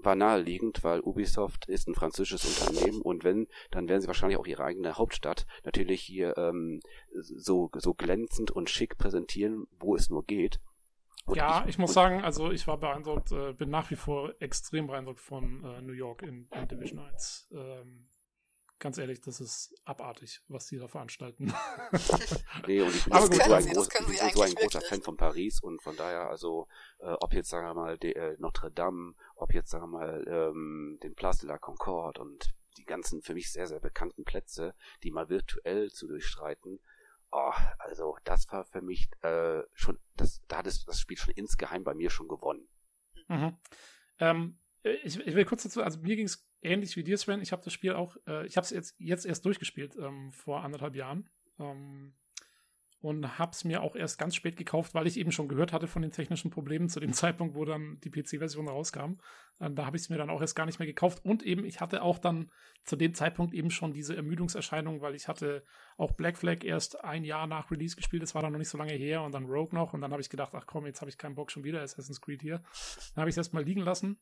war naheliegend, weil Ubisoft ist ein französisches Unternehmen und wenn, dann werden sie wahrscheinlich auch ihre eigene Hauptstadt natürlich hier ähm, so, so glänzend und schick präsentieren, wo es nur geht. Und ja, ich, ich muss sagen, also ich war beeindruckt, äh, bin nach wie vor extrem beeindruckt von äh, New York in, in Division 1. Ähm, ganz ehrlich, das ist abartig, was die da veranstalten. nee, und ich bin, Aber gut, so, ein, groß, ich bin so ein großer Fan von Paris und von daher, also, äh, ob jetzt, sagen wir mal, de, äh, Notre Dame, ob jetzt, sagen wir mal, ähm, den Place de la Concorde und die ganzen für mich sehr, sehr bekannten Plätze, die mal virtuell zu durchstreiten, oh, also das war für mich äh, schon, das, da hat es das Spiel schon insgeheim bei mir schon gewonnen. Mhm. Ähm, ich, ich, will kurz dazu, also mir ging es ähnlich wie dir, Sven. Ich habe das Spiel auch, äh, ich habe es jetzt, jetzt erst durchgespielt, ähm, vor anderthalb Jahren. Ähm, und habe es mir auch erst ganz spät gekauft, weil ich eben schon gehört hatte von den technischen Problemen zu dem Zeitpunkt, wo dann die PC-Version rauskam. Ähm, da habe ich es mir dann auch erst gar nicht mehr gekauft. Und eben, ich hatte auch dann zu dem Zeitpunkt eben schon diese Ermüdungserscheinung, weil ich hatte auch Black Flag erst ein Jahr nach Release gespielt. Das war dann noch nicht so lange her. Und dann Rogue noch. Und dann habe ich gedacht, ach komm, jetzt habe ich keinen Bock schon wieder Assassin's Creed hier. Dann habe ich es erst mal liegen lassen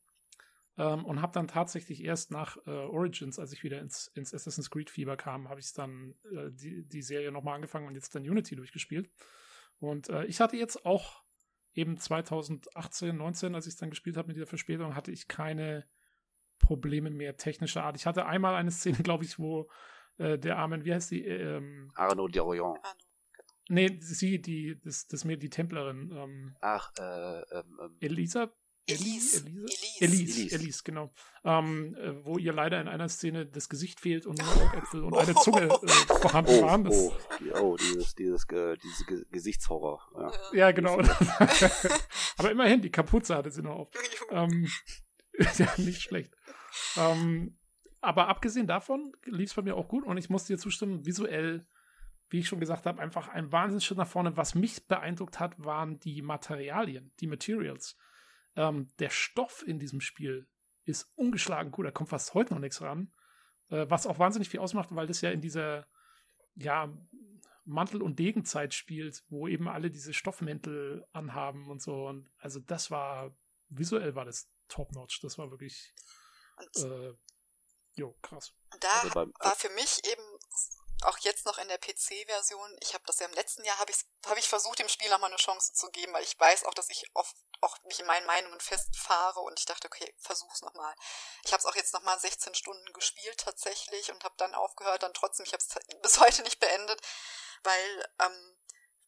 ähm, und habe dann tatsächlich erst nach äh, Origins, als ich wieder ins, ins Assassin's Creed Fieber kam, habe ich dann äh, die, die Serie nochmal angefangen und jetzt dann Unity durchgespielt. Und äh, ich hatte jetzt auch eben 2018, 19, als ich es dann gespielt habe mit dieser Verspätung, hatte ich keine Probleme mehr technischer Art. Ich hatte einmal eine Szene, glaube ich, wo äh, der Armen, wie heißt die? Ähm, Arnaud Dorion. Nee, sie, die, das, das mir die Templerin. Ähm, Ach, äh, ähm, ähm Elisa Elise. Elise, Elise, Elise, Elise genau. Ähm, äh, wo ihr leider in einer Szene das Gesicht fehlt und nur Augäpfel und eine Zunge äh, vorhanden oh, waren. Oh, oh, dieses, dieses, äh, dieses Gesichtshorror. Ja, ja genau. Aber immerhin, die Kapuze hatte sie noch auf. ähm, ja, nicht schlecht. Ähm, aber abgesehen davon lief es bei mir auch gut und ich muss dir zustimmen, visuell, wie ich schon gesagt habe, einfach ein Wahnsinnsschritt nach vorne. Was mich beeindruckt hat, waren die Materialien, die Materials. Ähm, der Stoff in diesem Spiel ist ungeschlagen gut. Da kommt fast heute noch nichts ran. Äh, was auch wahnsinnig viel ausmacht, weil das ja in dieser ja, Mantel- und Degenzeit spielt, wo eben alle diese Stoffmäntel anhaben und so. Und also das war, visuell war das top-notch. Das war wirklich äh, jo, krass. Da also war für mich eben auch jetzt noch in der PC-Version, ich habe das ja im letzten Jahr, habe ich, hab ich versucht, dem Spiel nochmal eine Chance zu geben, weil ich weiß auch, dass ich oft auch mich in meinen Meinungen festfahre und ich dachte, okay, versuch's nochmal. Ich habe es auch jetzt nochmal 16 Stunden gespielt tatsächlich und habe dann aufgehört, dann trotzdem, ich habe es bis heute nicht beendet, weil ähm,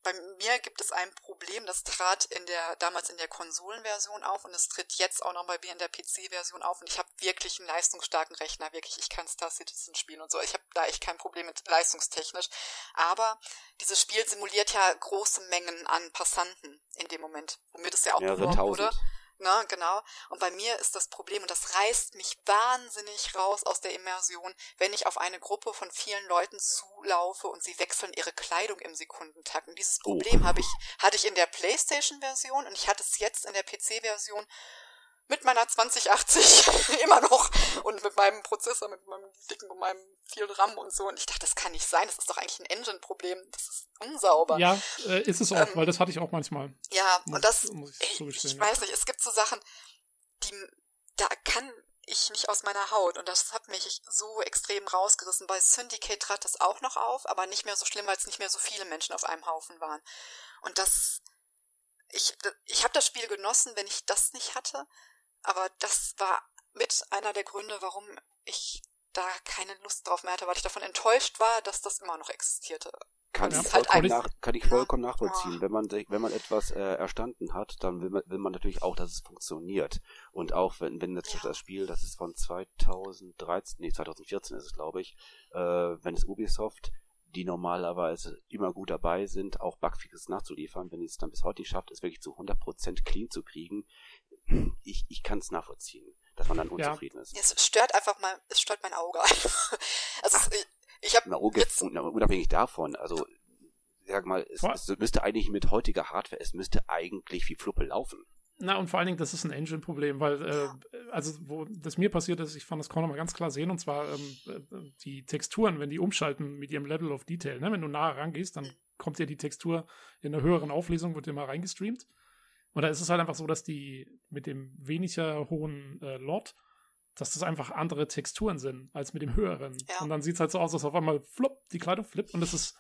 bei mir gibt es ein Problem, das trat in der, damals in der Konsolenversion auf und es tritt jetzt auch nochmal wie in der PC-Version auf und ich habe wirklich einen leistungsstarken Rechner, wirklich, ich kann Star Citizen spielen und so. Ich habe da echt kein Problem mit leistungstechnisch. Aber dieses Spiel simuliert ja große Mengen an Passanten in dem Moment, womit es ja auch beworben wurde. Na, genau. Und bei mir ist das Problem, und das reißt mich wahnsinnig raus aus der Immersion, wenn ich auf eine Gruppe von vielen Leuten zulaufe und sie wechseln ihre Kleidung im Sekundentakt. Und dieses oh. Problem oh. habe ich, hatte ich in der PlayStation-Version und ich hatte es jetzt in der PC-Version mit meiner 2080 immer noch und mit meinem Prozessor, mit meinem dicken und meinem viel RAM und so. Und ich dachte, das kann nicht sein. Das ist doch eigentlich ein Engine-Problem. Das ist unsauber. Ja, äh, ist es auch, ähm, weil das hatte ich auch manchmal. Ja, muss, und das, ich, ich, ich weiß nicht, es gibt so Sachen, die, da kann ich nicht aus meiner Haut und das hat mich so extrem rausgerissen. Bei Syndicate trat das auch noch auf, aber nicht mehr so schlimm, weil es nicht mehr so viele Menschen auf einem Haufen waren. Und das, ich, ich habe das Spiel genossen, wenn ich das nicht hatte, aber das war mit einer der Gründe, warum ich da keine Lust drauf mehr hatte, weil ich davon enttäuscht war, dass das immer noch existierte. Kann, ich, halt vollkommen, nach, kann ich vollkommen ja. nachvollziehen. Wenn man wenn man etwas äh, erstanden hat, dann will man, will man natürlich auch, dass es funktioniert. Und auch wenn wenn jetzt ja. das Spiel, das ist von 2013, nee 2014 ist es glaube ich, äh, wenn es Ubisoft die normalerweise immer gut dabei sind, auch Bugfixes nachzuliefern, wenn es dann bis heute nicht schafft, es wirklich zu 100% clean zu kriegen, ich, ich kann es nachvollziehen, dass man dann unzufrieden ja. ist. Es stört einfach mal, es stört mein Auge Also Ach, ich, ich habe unabhängig davon, also sag mal, es, es, müsste eigentlich mit heutiger Hardware, es müsste eigentlich wie Fluppe laufen. Na, und vor allen Dingen, das ist ein Engine-Problem, weil, äh, also, wo das mir passiert ist, ich fand das Corner mal ganz klar sehen, und zwar ähm, äh, die Texturen, wenn die umschalten mit ihrem Level of Detail, ne? wenn du nahe rangehst, dann kommt dir die Textur in einer höheren Auflösung, wird dir mal reingestreamt. Und da ist es halt einfach so, dass die mit dem weniger hohen äh, Lot, dass das einfach andere Texturen sind als mit dem höheren. Ja. Und dann sieht es halt so aus, dass auf einmal flupp, die Kleidung flippt und das ist,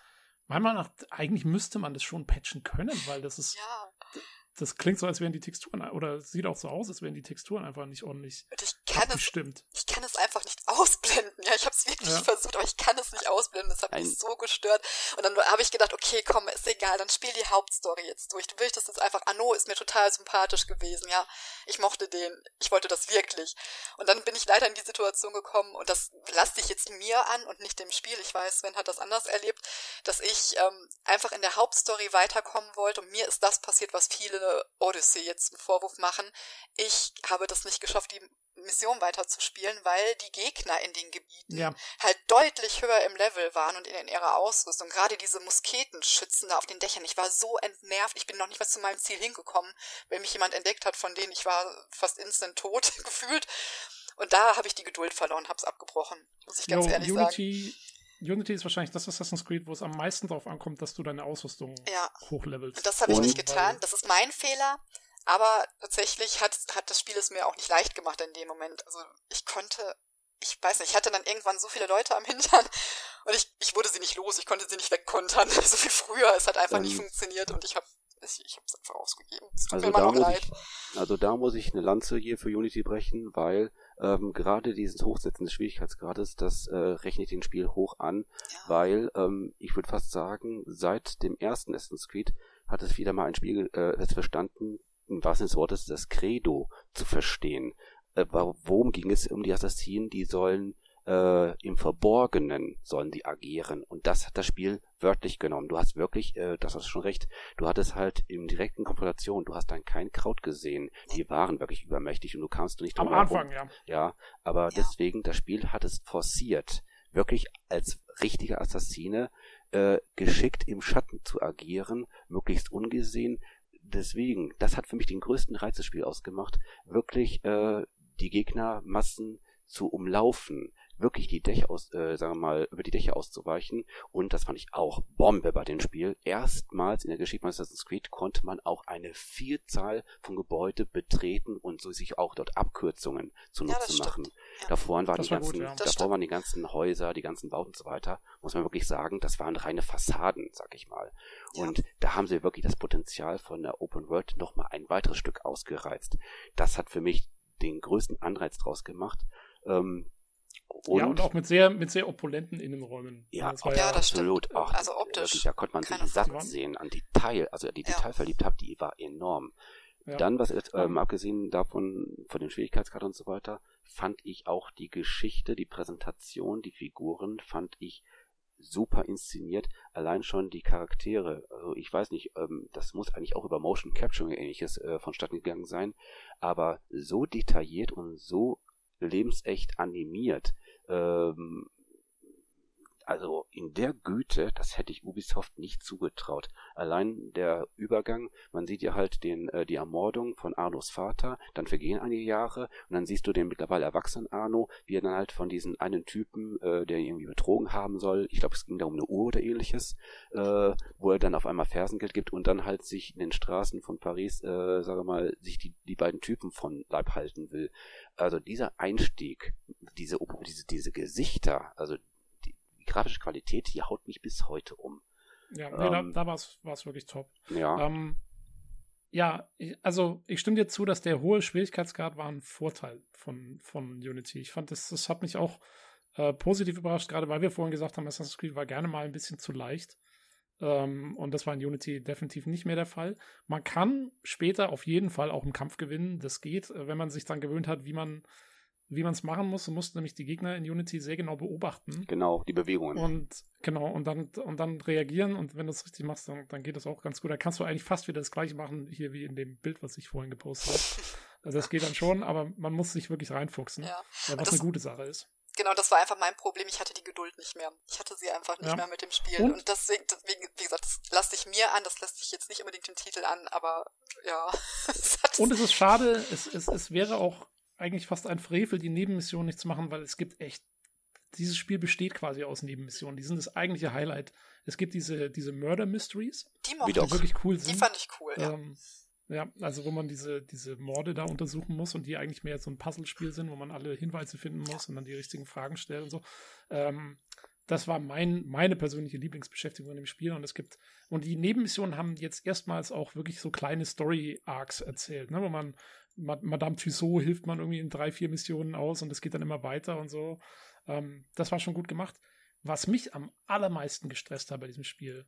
meiner Meinung nach, eigentlich müsste man das schon patchen können, weil das ist, ja das klingt so, als wären die Texturen, oder sieht auch so aus, als wären die Texturen einfach nicht ordentlich ich kann abgestimmt. Es, ich kann es einfach nicht ausblenden. Ja, ich habe wirklich ja. versucht, aber ich kann es nicht ausblenden. Das hat Ein mich so gestört. Und dann habe ich gedacht, okay, komm, ist egal, dann spiel die Hauptstory jetzt durch. Du willst das jetzt einfach. Anno ist mir total sympathisch gewesen, ja. Ich mochte den. Ich wollte das wirklich. Und dann bin ich leider in die Situation gekommen, und das lasse ich jetzt mir an und nicht dem Spiel. Ich weiß, Sven hat das anders erlebt, dass ich ähm, einfach in der Hauptstory weiterkommen wollte. Und mir ist das passiert, was viele Odyssey jetzt einen Vorwurf machen. Ich habe das nicht geschafft, die Mission weiterzuspielen, weil die Gegner in den Gebieten ja. halt deutlich höher im Level waren und in ihrer Ausrüstung. Gerade diese Musketenschützen da auf den Dächern. Ich war so entnervt. Ich bin noch nicht mal zu meinem Ziel hingekommen, wenn mich jemand entdeckt hat, von denen ich war fast instant tot gefühlt. Und da habe ich die Geduld verloren, habe es abgebrochen, muss ich ganz Yo, ehrlich Unity sagen. Unity ist wahrscheinlich das Assassin's Creed, wo es am meisten darauf ankommt, dass du deine Ausrüstung ja. hochlevelst. Das habe ich nicht getan. Das ist mein Fehler. Aber tatsächlich hat, hat das Spiel es mir auch nicht leicht gemacht in dem Moment. Also ich konnte, ich weiß nicht, ich hatte dann irgendwann so viele Leute am Hintern und ich, ich wurde sie nicht los, ich konnte sie nicht wegkontern, so wie früher. Es hat einfach ähm, nicht funktioniert und ich habe ich, ich habe es einfach ausgegeben. Es tut also mir da muss leid. Ich, also da muss ich eine Lanze hier für Unity brechen, weil ähm, gerade dieses Hochsetzen des Schwierigkeitsgrades, das äh, rechnet den Spiel hoch an, ja. weil ähm, ich würde fast sagen, seit dem ersten Assassin's Creed hat es wieder mal ein Spiel äh, verstanden, im wahrsten Sinne des Wortes das Credo zu verstehen. Äh, worum ging es um die Assassinen? Die sollen äh, im Verborgenen sollen die agieren. Und das hat das Spiel wörtlich genommen. Du hast wirklich, äh, das hast du schon recht, du hattest halt im direkten Konfrontation, du hast dann kein Kraut gesehen. Die waren wirklich übermächtig und du kamst du nicht drum Am Anfang, ja. Ja, aber ja. deswegen, das Spiel hat es forciert, wirklich als richtige Assassine äh, geschickt im Schatten zu agieren, möglichst ungesehen. Deswegen, das hat für mich den größten Reiz des Spiels ausgemacht, wirklich äh, die Gegnermassen zu umlaufen, wirklich die Dächer aus, äh, sagen wir mal, über die Dächer auszuweichen. Und das fand ich auch Bombe bei dem Spiel. Erstmals in der Geschichte von Assassin's Creed konnte man auch eine Vielzahl von Gebäude betreten und so sich auch dort Abkürzungen zunutze ja, machen. Ja. Davor, waren die, war ganzen, gut, ja. davor waren die ganzen Häuser, die ganzen Bauten und so weiter, muss man wirklich sagen, das waren reine Fassaden, sag ich mal. Und da haben sie wirklich das Potenzial von der Open World nochmal ein weiteres Stück ausgereizt. Das hat für mich den größten Anreiz draus gemacht. Ähm, und ja, und auch mit sehr, mit sehr opulenten Innenräumen. Ja, das ja, ja absolut. Auch, also optisch. Da konnte man sich satt sehen an Detail. Also die ja. Detailverliebtheit, die war enorm. Ja. Dann, was ähm, abgesehen davon, von den Schwierigkeitsgraden und so weiter, fand ich auch die Geschichte, die Präsentation, die Figuren, fand ich super inszeniert. Allein schon die Charaktere. Also ich weiß nicht, ähm, das muss eigentlich auch über Motion Capturing ähnliches äh, vonstatten gegangen sein. Aber so detailliert und so lebensecht animiert. Ähm, also in der Güte, das hätte ich Ubisoft nicht zugetraut. Allein der Übergang, man sieht ja halt den, äh, die Ermordung von Arnos Vater, dann vergehen einige Jahre und dann siehst du den mittlerweile erwachsenen Arno, wie er dann halt von diesen einen Typen, äh, der irgendwie betrogen haben soll, ich glaube es ging da um eine Uhr oder ähnliches, äh, wo er dann auf einmal Fersengeld gibt und dann halt sich in den Straßen von Paris, äh, sage mal, sich die, die beiden Typen von Leib halten will. Also dieser Einstieg, diese, diese, diese Gesichter, also grafische Qualität, die haut mich bis heute um. Ja, nee, ähm, da, da war es wirklich top. Ja. Ähm, ja, also ich stimme dir zu, dass der hohe Schwierigkeitsgrad war ein Vorteil von, von Unity. Ich fand, das, das hat mich auch äh, positiv überrascht, gerade weil wir vorhin gesagt haben, Assassin's Creed war gerne mal ein bisschen zu leicht. Ähm, und das war in Unity definitiv nicht mehr der Fall. Man kann später auf jeden Fall auch im Kampf gewinnen. Das geht, äh, wenn man sich dann gewöhnt hat, wie man wie man es machen muss. Du musst nämlich die Gegner in Unity sehr genau beobachten. Genau, die Bewegungen. Und genau, und dann, und dann reagieren. Und wenn du es richtig machst, dann, dann geht das auch ganz gut. Da kannst du eigentlich fast wieder das gleiche machen, hier wie in dem Bild, was ich vorhin gepostet habe. also das geht dann schon, aber man muss sich wirklich reinfuchsen. Ja. was das, eine gute Sache ist. Genau, das war einfach mein Problem. Ich hatte die Geduld nicht mehr. Ich hatte sie einfach nicht ja. mehr mit dem Spiel. Und, und deswegen, deswegen, wie gesagt, das lasse ich mir an, das lässt sich jetzt nicht unbedingt im Titel an, aber ja. und es ist schade, es, es, es wäre auch eigentlich fast ein Frevel, die Nebenmission nicht zu machen, weil es gibt echt, dieses Spiel besteht quasi aus Nebenmissionen. Die sind das eigentliche Highlight. Es gibt diese, diese Murder Mysteries, die, die wirklich cool sind. Die fand ich cool, ja. Ähm, ja, also wo man diese, diese Morde da untersuchen muss und die eigentlich mehr so ein Puzzlespiel sind, wo man alle Hinweise finden muss und dann die richtigen Fragen stellt und so. Ähm, das war mein, meine persönliche Lieblingsbeschäftigung in dem Spiel. Und es gibt, und die Nebenmissionen haben jetzt erstmals auch wirklich so kleine Story-Arcs erzählt, ne, wo man Madame Tussaud hilft man irgendwie in drei, vier Missionen aus und es geht dann immer weiter und so. Ähm, das war schon gut gemacht. Was mich am allermeisten gestresst hat bei diesem Spiel,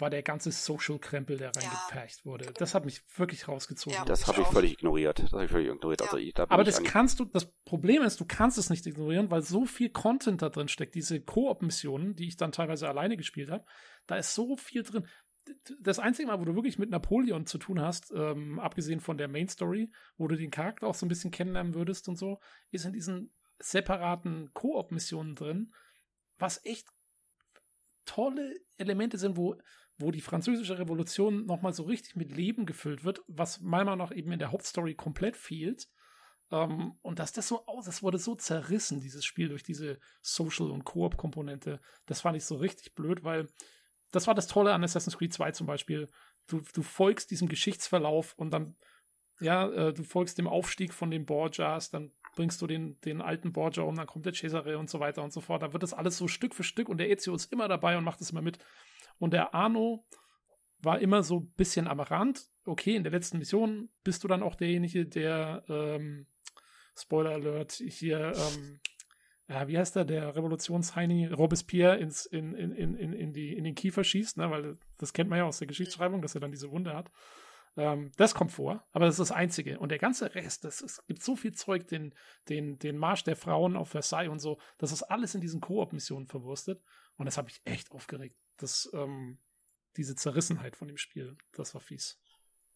war der ganze Social-Krempel, der reingepfercht ja. wurde. Das hat mich wirklich rausgezogen. Ja, das habe ich völlig ignoriert. Das habe ich völlig ignoriert. Ja. Also ich, da Aber das kannst du, das Problem ist, du kannst es nicht ignorieren, weil so viel Content da drin steckt. Diese Koop-Missionen, die ich dann teilweise alleine gespielt habe, da ist so viel drin das einzige Mal, wo du wirklich mit Napoleon zu tun hast, ähm, abgesehen von der Main Story, wo du den Charakter auch so ein bisschen kennenlernen würdest und so, ist in diesen separaten Koop-Missionen drin, was echt tolle Elemente sind, wo, wo die französische Revolution nochmal so richtig mit Leben gefüllt wird, was meiner Meinung nach eben in der Hauptstory komplett fehlt. Um, und dass das so aus, es wurde so zerrissen, dieses Spiel, durch diese Social- und Koop-Komponente. Das fand ich so richtig blöd, weil das war das Tolle an Assassin's Creed 2 zum Beispiel. Du, du folgst diesem Geschichtsverlauf und dann, ja, äh, du folgst dem Aufstieg von den Borgias, dann bringst du den, den alten Borgia um, dann kommt der Cesare und so weiter und so fort. Da wird das alles so Stück für Stück und der Ezio ist immer dabei und macht das immer mit. Und der Arno war immer so ein bisschen am Rand. Okay, in der letzten Mission bist du dann auch derjenige, der, ähm, Spoiler Alert, hier ähm, ja, wie heißt der, der Revolutionsheini Robespierre ins, in, in, in, in, die, in den Kiefer schießt, ne? weil das kennt man ja aus der Geschichtsschreibung, dass er dann diese Wunde hat. Ähm, das kommt vor, aber das ist das Einzige. Und der ganze Rest, das, es gibt so viel Zeug, den, den, den Marsch der Frauen auf Versailles und so, das ist alles in diesen Koop-Missionen verwurstet. Und das hat mich echt aufgeregt. Das, ähm, diese Zerrissenheit von dem Spiel, das war fies.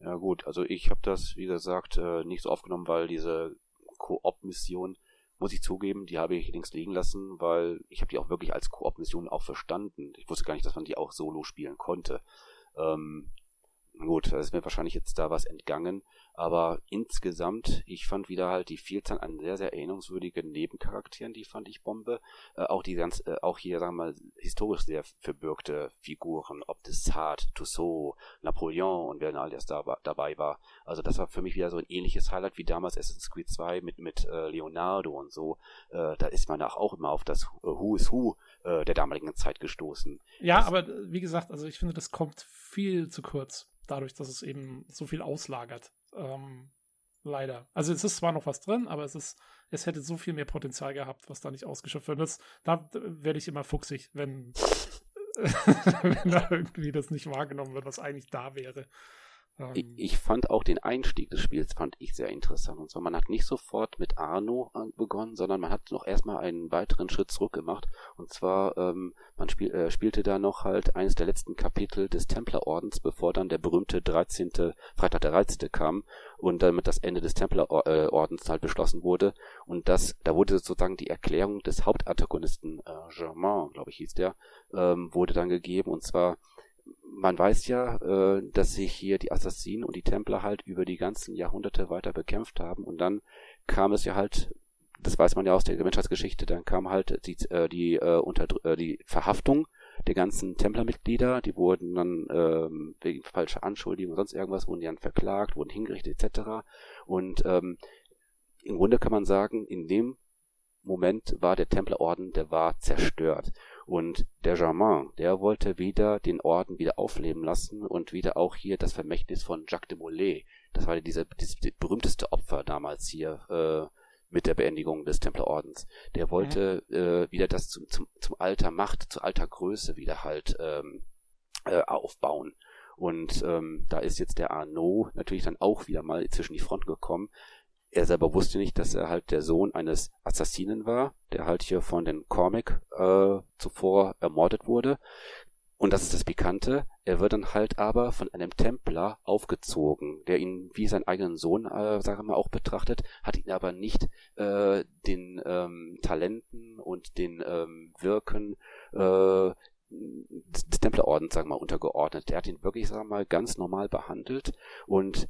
Ja gut, also ich habe das, wie gesagt, äh, nicht so aufgenommen, weil diese Koop-Mission muss ich zugeben, die habe ich links liegen lassen, weil ich habe die auch wirklich als Koop-Mission auch verstanden. Ich wusste gar nicht, dass man die auch solo spielen konnte. Ähm, gut, da ist mir wahrscheinlich jetzt da was entgangen. Aber insgesamt, ich fand wieder halt die Vielzahl an sehr, sehr erinnerungswürdigen Nebencharakteren, die fand ich Bombe. Äh, auch die ganz, äh, auch hier, sagen wir mal, historisch sehr verbürgte Figuren, ob das Hart, Tussaud, Napoleon und wer alles da, dabei war. Also das war für mich wieder so ein ähnliches Highlight wie damals Assassin's Creed 2 mit, mit äh, Leonardo und so. Äh, da ist man auch immer auf das Who is Who äh, der damaligen Zeit gestoßen. Ja, das, aber wie gesagt, also ich finde, das kommt viel zu kurz, dadurch, dass es eben so viel auslagert. Ähm, leider. Also es ist zwar noch was drin, aber es ist, es hätte so viel mehr Potenzial gehabt, was da nicht ausgeschöpft wird. Das, da werde ich immer fuchsig, wenn, wenn da irgendwie das nicht wahrgenommen wird, was eigentlich da wäre. Ähm, ich fand auch den Einstieg des Spiels fand ich sehr interessant. Und zwar, man hat nicht sofort mit Arno begonnen, sondern man hat noch erstmal einen weiteren Schritt zurück gemacht. Und zwar, ähm, man spiel, äh, spielte da noch halt eines der letzten Kapitel des Templerordens, bevor dann der berühmte 13. Freitag der 13. kam und damit das Ende des Templerordens halt beschlossen wurde. Und das, da wurde sozusagen die Erklärung des Hauptantagonisten, äh, Germain, glaube ich hieß der, ähm, wurde dann gegeben. Und zwar, man weiß ja, äh, dass sich hier die Assassinen und die Templer halt über die ganzen Jahrhunderte weiter bekämpft haben und dann kam es ja halt, das weiß man ja aus der Menschheitsgeschichte, dann kam halt die, äh, die, äh, die Verhaftung der ganzen Templermitglieder, die wurden dann ähm, wegen falscher Anschuldigung und sonst irgendwas, wurden die dann verklagt, wurden hingerichtet etc. Und ähm, im Grunde kann man sagen, in dem Moment war der Templerorden, der war zerstört. Und der Germain, der wollte wieder den Orden wieder aufleben lassen und wieder auch hier das Vermächtnis von Jacques de Molay. Das war diese, dieses berühmteste Opfer damals hier äh, mit der Beendigung des Templerordens. Der wollte mhm. äh, wieder das zum, zum, zum alter Macht, zu alter Größe wieder halt ähm, äh, aufbauen. Und ähm, da ist jetzt der Arnaud natürlich dann auch wieder mal zwischen die Fronten gekommen, er selber wusste nicht, dass er halt der Sohn eines Assassinen war, der halt hier von den Cormac äh, zuvor ermordet wurde. Und das ist das Pikante. Er wird dann halt aber von einem Templer aufgezogen, der ihn wie seinen eigenen Sohn, äh, sagen wir mal, auch betrachtet, hat ihn aber nicht äh, den ähm, Talenten und den ähm, Wirken äh, des Templerordens, sagen wir mal, untergeordnet. Der hat ihn wirklich, sagen wir mal, ganz normal behandelt und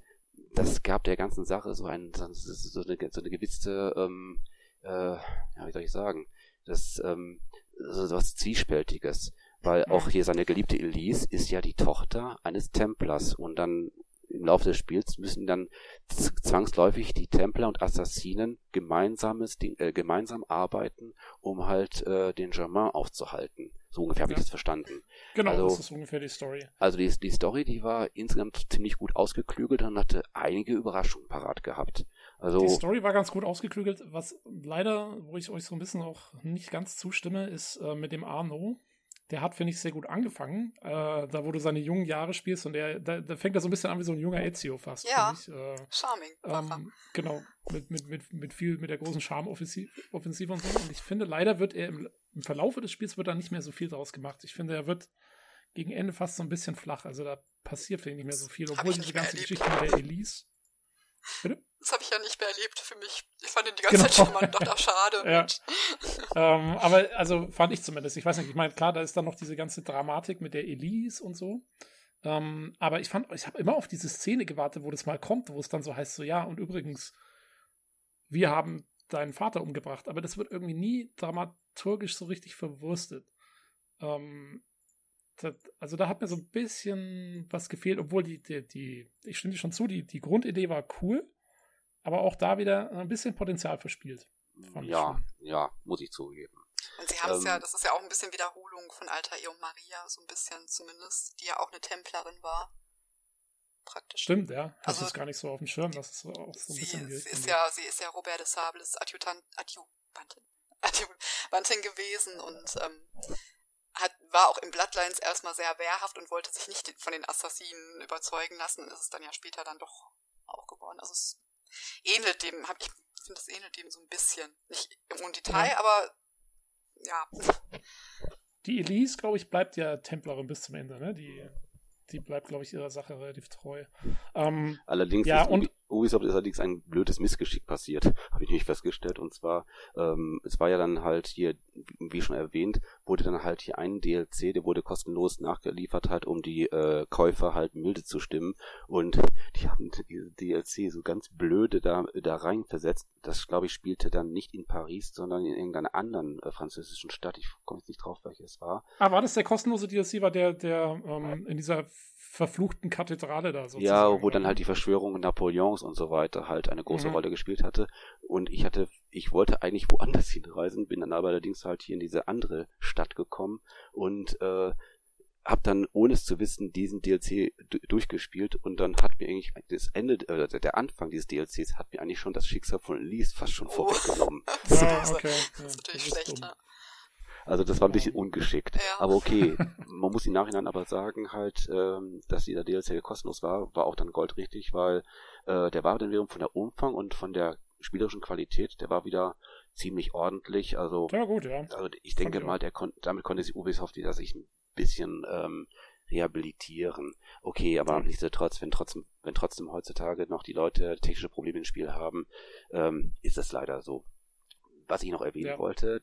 das gab der ganzen Sache so, ein, so, eine, so eine gewisse, ähm, äh, ja, wie soll ich sagen, das, ähm, so was Zwiespältiges. Weil auch hier seine geliebte Elise ist ja die Tochter eines Templers und dann im Laufe des Spiels müssen dann zwangsläufig die Templer und Assassinen gemeinsames, äh, gemeinsam arbeiten, um halt äh, den Germain aufzuhalten. So ungefähr habe ja. ich das verstanden. Genau, also, das ist ungefähr die Story. Also die, die Story, die war insgesamt ziemlich gut ausgeklügelt und hatte einige Überraschungen parat gehabt. Also, die Story war ganz gut ausgeklügelt. Was leider, wo ich euch so ein bisschen auch nicht ganz zustimme, ist äh, mit dem Arno der hat, finde ich, sehr gut angefangen. Äh, da, wo du seine jungen Jahre spielst und der, da, da fängt er so ein bisschen an wie so ein junger Ezio fast. Ja, ich. Äh, charming. Ähm, genau, mit, mit, mit, mit viel, mit der großen Charmoffensive und so. Und ich finde, leider wird er im, im Verlaufe des Spiels wird da nicht mehr so viel draus gemacht. Ich finde, er wird gegen Ende fast so ein bisschen flach. Also da passiert, finde ich, nicht mehr so viel. Obwohl diese ganze Geschichte mit der Elise. Bitte? Das habe ich ja nicht mehr erlebt für mich. Ich fand ihn die ganze genau. Zeit schon mal dachte, ach, schade. ja. ähm, aber also fand ich zumindest. Ich weiß nicht, ich meine, klar, da ist dann noch diese ganze Dramatik mit der Elise und so. Ähm, aber ich fand, ich habe immer auf diese Szene gewartet, wo das mal kommt, wo es dann so heißt, so ja, und übrigens, wir haben deinen Vater umgebracht. Aber das wird irgendwie nie dramaturgisch so richtig verwurstet. Ähm, das, also da hat mir so ein bisschen was gefehlt, obwohl die, die, die ich stimme dir schon zu, die, die Grundidee war cool aber auch da wieder ein bisschen Potenzial verspielt. Ja, ja, muss ich zugeben. Und sie haben es ähm, ja, das ist ja auch ein bisschen Wiederholung von Alter Eo Maria, so ein bisschen zumindest, die ja auch eine Templerin war. Praktisch. Stimmt, ja. Das also, ist gar nicht so auf dem Schirm, das ist auch so ein sie, bisschen sie ist ja, sie ist ja Robert de Sables Adjutant, Adjutantin, Adjutantin gewesen und ähm, hat, war auch im Bloodlines erstmal sehr wehrhaft und wollte sich nicht von den Assassinen überzeugen lassen ist es dann ja später dann doch auch geworden. Also es ähnelt dem, hab ich finde, das ähnelt dem so ein bisschen. Nicht im Detail, ja. aber ja. Die Elise, glaube ich, bleibt ja Templerin bis zum Ende, ne? Die, die bleibt, glaube ich, ihrer Sache relativ treu. Ähm, Allerdings ja, und, Ubisoft ist allerdings ein blödes Missgeschick passiert, habe ich nicht festgestellt. Und zwar, ähm, es war ja dann halt hier, wie schon erwähnt, wurde dann halt hier ein DLC, der wurde kostenlos nachgeliefert halt, um die äh, Käufer halt milde zu stimmen. Und die haben diese DLC so ganz blöde da, da rein versetzt. Das, glaube ich, spielte dann nicht in Paris, sondern in irgendeiner anderen äh, französischen Stadt. Ich komme jetzt nicht drauf, welches war. Ah, war das der kostenlose DLC, war der, der ähm, in dieser verfluchten Kathedrale da sozusagen. Ja, wo dann halt die Verschwörung Napoleons und so weiter halt eine große mhm. Rolle gespielt hatte. Und ich hatte, ich wollte eigentlich woanders hinreisen, bin dann aber allerdings halt hier in diese andere Stadt gekommen und äh, hab dann, ohne es zu wissen, diesen DLC durchgespielt und dann hat mir eigentlich das Ende, äh, der Anfang dieses DLCs hat mir eigentlich schon das Schicksal von Elise fast schon oh. vorweggenommen. Ja, okay. Das ist natürlich ja, schlecht, ne? Also das war ein bisschen ungeschickt. Ja. Aber okay, man muss im Nachhinein aber sagen halt, ähm, dass dieser DLC kostenlos war, war auch dann goldrichtig, weil äh, der war dann wiederum von der Umfang und von der spielerischen Qualität, der war wieder ziemlich ordentlich. Also, ja, gut, ja. also ich denke mal, der kon damit konnte sich Ubisoft wieder sich ein bisschen ähm, rehabilitieren. Okay, aber ja. nichtsdestotrotz, wenn trotzdem, wenn trotzdem heutzutage noch die Leute technische Probleme im Spiel haben, ähm, ist das leider so. Was ich noch erwähnen ja. wollte,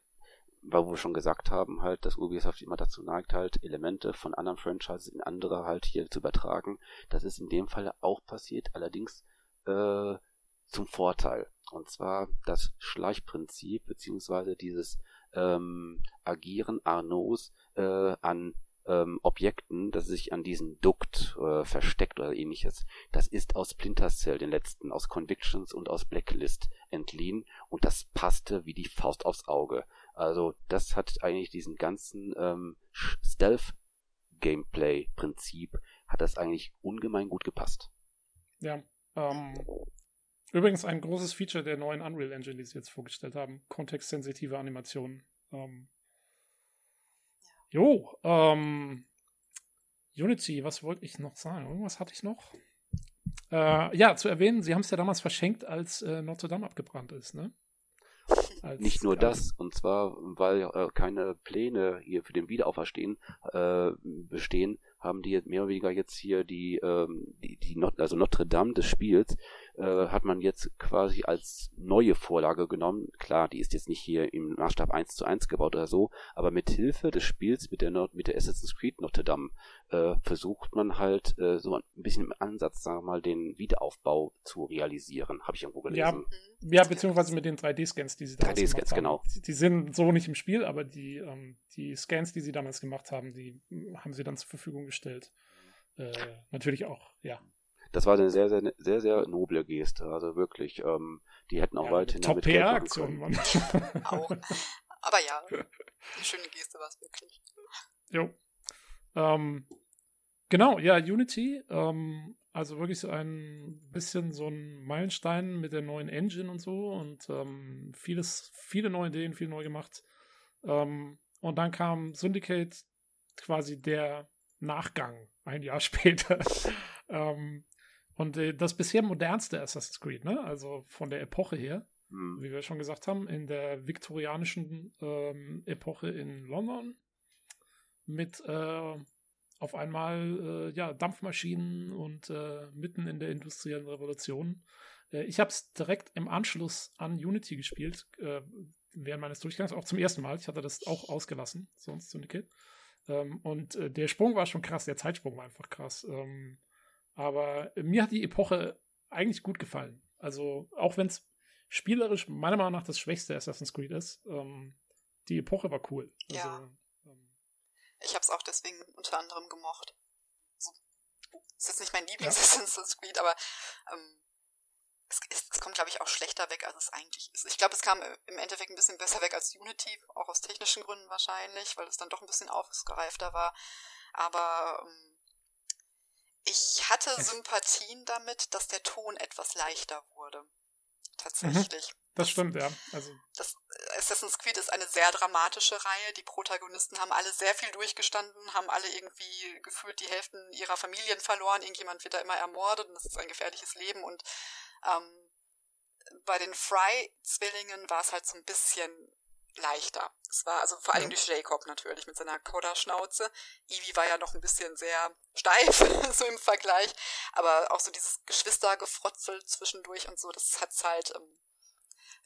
weil wir schon gesagt haben, halt, dass Ubisoft immer dazu neigt, halt Elemente von anderen Franchises in andere halt hier zu übertragen. Das ist in dem Fall auch passiert, allerdings äh, zum Vorteil. Und zwar das Schleichprinzip, beziehungsweise dieses ähm, Agieren Arnaud's äh, an ähm, Objekten, das sich an diesen Dukt äh, versteckt oder ähnliches. Das ist aus Splinter Cell, den letzten, aus Convictions und aus Blacklist entliehen und das passte wie die Faust aufs Auge. Also das hat eigentlich diesen ganzen ähm, Stealth-Gameplay-Prinzip hat das eigentlich ungemein gut gepasst. Ja. Ähm, übrigens ein großes Feature der neuen Unreal Engine, die sie jetzt vorgestellt haben. Kontextsensitive Animationen. Ähm, jo, ähm, Unity, was wollte ich noch sagen? Irgendwas hatte ich noch? Äh, ja, zu erwähnen, sie haben es ja damals verschenkt, als äh, Notre Dame abgebrannt ist, ne? Nicht nur das, und zwar, weil äh, keine Pläne hier für den Wiederauferstehen äh, bestehen, haben die mehr oder weniger jetzt hier die, ähm, die, die Not also Notre Dame des Spiels äh, hat man jetzt quasi als neue Vorlage genommen. Klar, die ist jetzt nicht hier im Maßstab 1 zu 1 gebaut oder so, aber mit Hilfe des Spiels mit der, mit der Assassin's Creed Notre Dame äh, versucht man halt äh, so ein bisschen im Ansatz, sagen wir mal, den Wiederaufbau zu realisieren, habe ich irgendwo gelesen. Ja, ja beziehungsweise mit den 3D-Scans, die sie damals 3D-Scans, genau. Die, die, sind so nicht im Spiel, aber die, ähm, die Scans, die sie damals gemacht haben, die haben sie dann zur Verfügung gestellt. Äh, natürlich auch, ja. Das war eine sehr, sehr, sehr, sehr noble Geste. Also wirklich, ähm, die hätten auch ja, weiterhin Top PR-Aktion, Mann. auch. Aber ja, eine schöne Geste war es wirklich. Jo. Ähm, genau, ja, Unity, ähm, also wirklich so ein bisschen so ein Meilenstein mit der neuen Engine und so und ähm, vieles, viele neue Ideen, viel neu gemacht. Ähm, und dann kam Syndicate, quasi der Nachgang, ein Jahr später. ähm, und äh, das bisher modernste Assassin's Creed, ne? Also von der Epoche her, mhm. wie wir schon gesagt haben, in der viktorianischen ähm, Epoche in London mit äh, auf einmal äh, ja, Dampfmaschinen und äh, mitten in der industriellen Revolution. Äh, ich habe es direkt im Anschluss an Unity gespielt, äh, während meines Durchgangs, auch zum ersten Mal. Ich hatte das auch ausgelassen, sonst Syndicate. Ähm, und der Sprung war schon krass, der Zeitsprung war einfach krass. Ähm, aber mir hat die Epoche eigentlich gut gefallen. Also, auch wenn es spielerisch meiner Meinung nach das schwächste Assassin's Creed ist, ähm, die Epoche war cool. Also, ja. Ähm, ich habe es auch deswegen unter anderem gemocht. So, ist jetzt nicht mein Lieblings-Assassin's Creed, aber ähm, es, es, es, kommt, glaube ich, auch schlechter weg, als es eigentlich ist. Ich glaube, es kam im Endeffekt ein bisschen besser weg als Unity, auch aus technischen Gründen wahrscheinlich, weil es dann doch ein bisschen ausgereifter war. Aber ähm, ich hatte Sympathien damit, dass der Ton etwas leichter wurde. Tatsächlich. Mhm. Das stimmt, ja. Also. Das Assassin's Creed ist eine sehr dramatische Reihe. Die Protagonisten haben alle sehr viel durchgestanden, haben alle irgendwie gefühlt die Hälften ihrer Familien verloren. Irgendjemand wird da immer ermordet und das ist ein gefährliches Leben. Und ähm, bei den Fry-Zwillingen war es halt so ein bisschen leichter. Es war also vor allem durch Jacob natürlich mit seiner Coda-Schnauze. Ivy war ja noch ein bisschen sehr steif, so im Vergleich. Aber auch so dieses Geschwistergefrotzel zwischendurch und so, das hat's halt, ähm,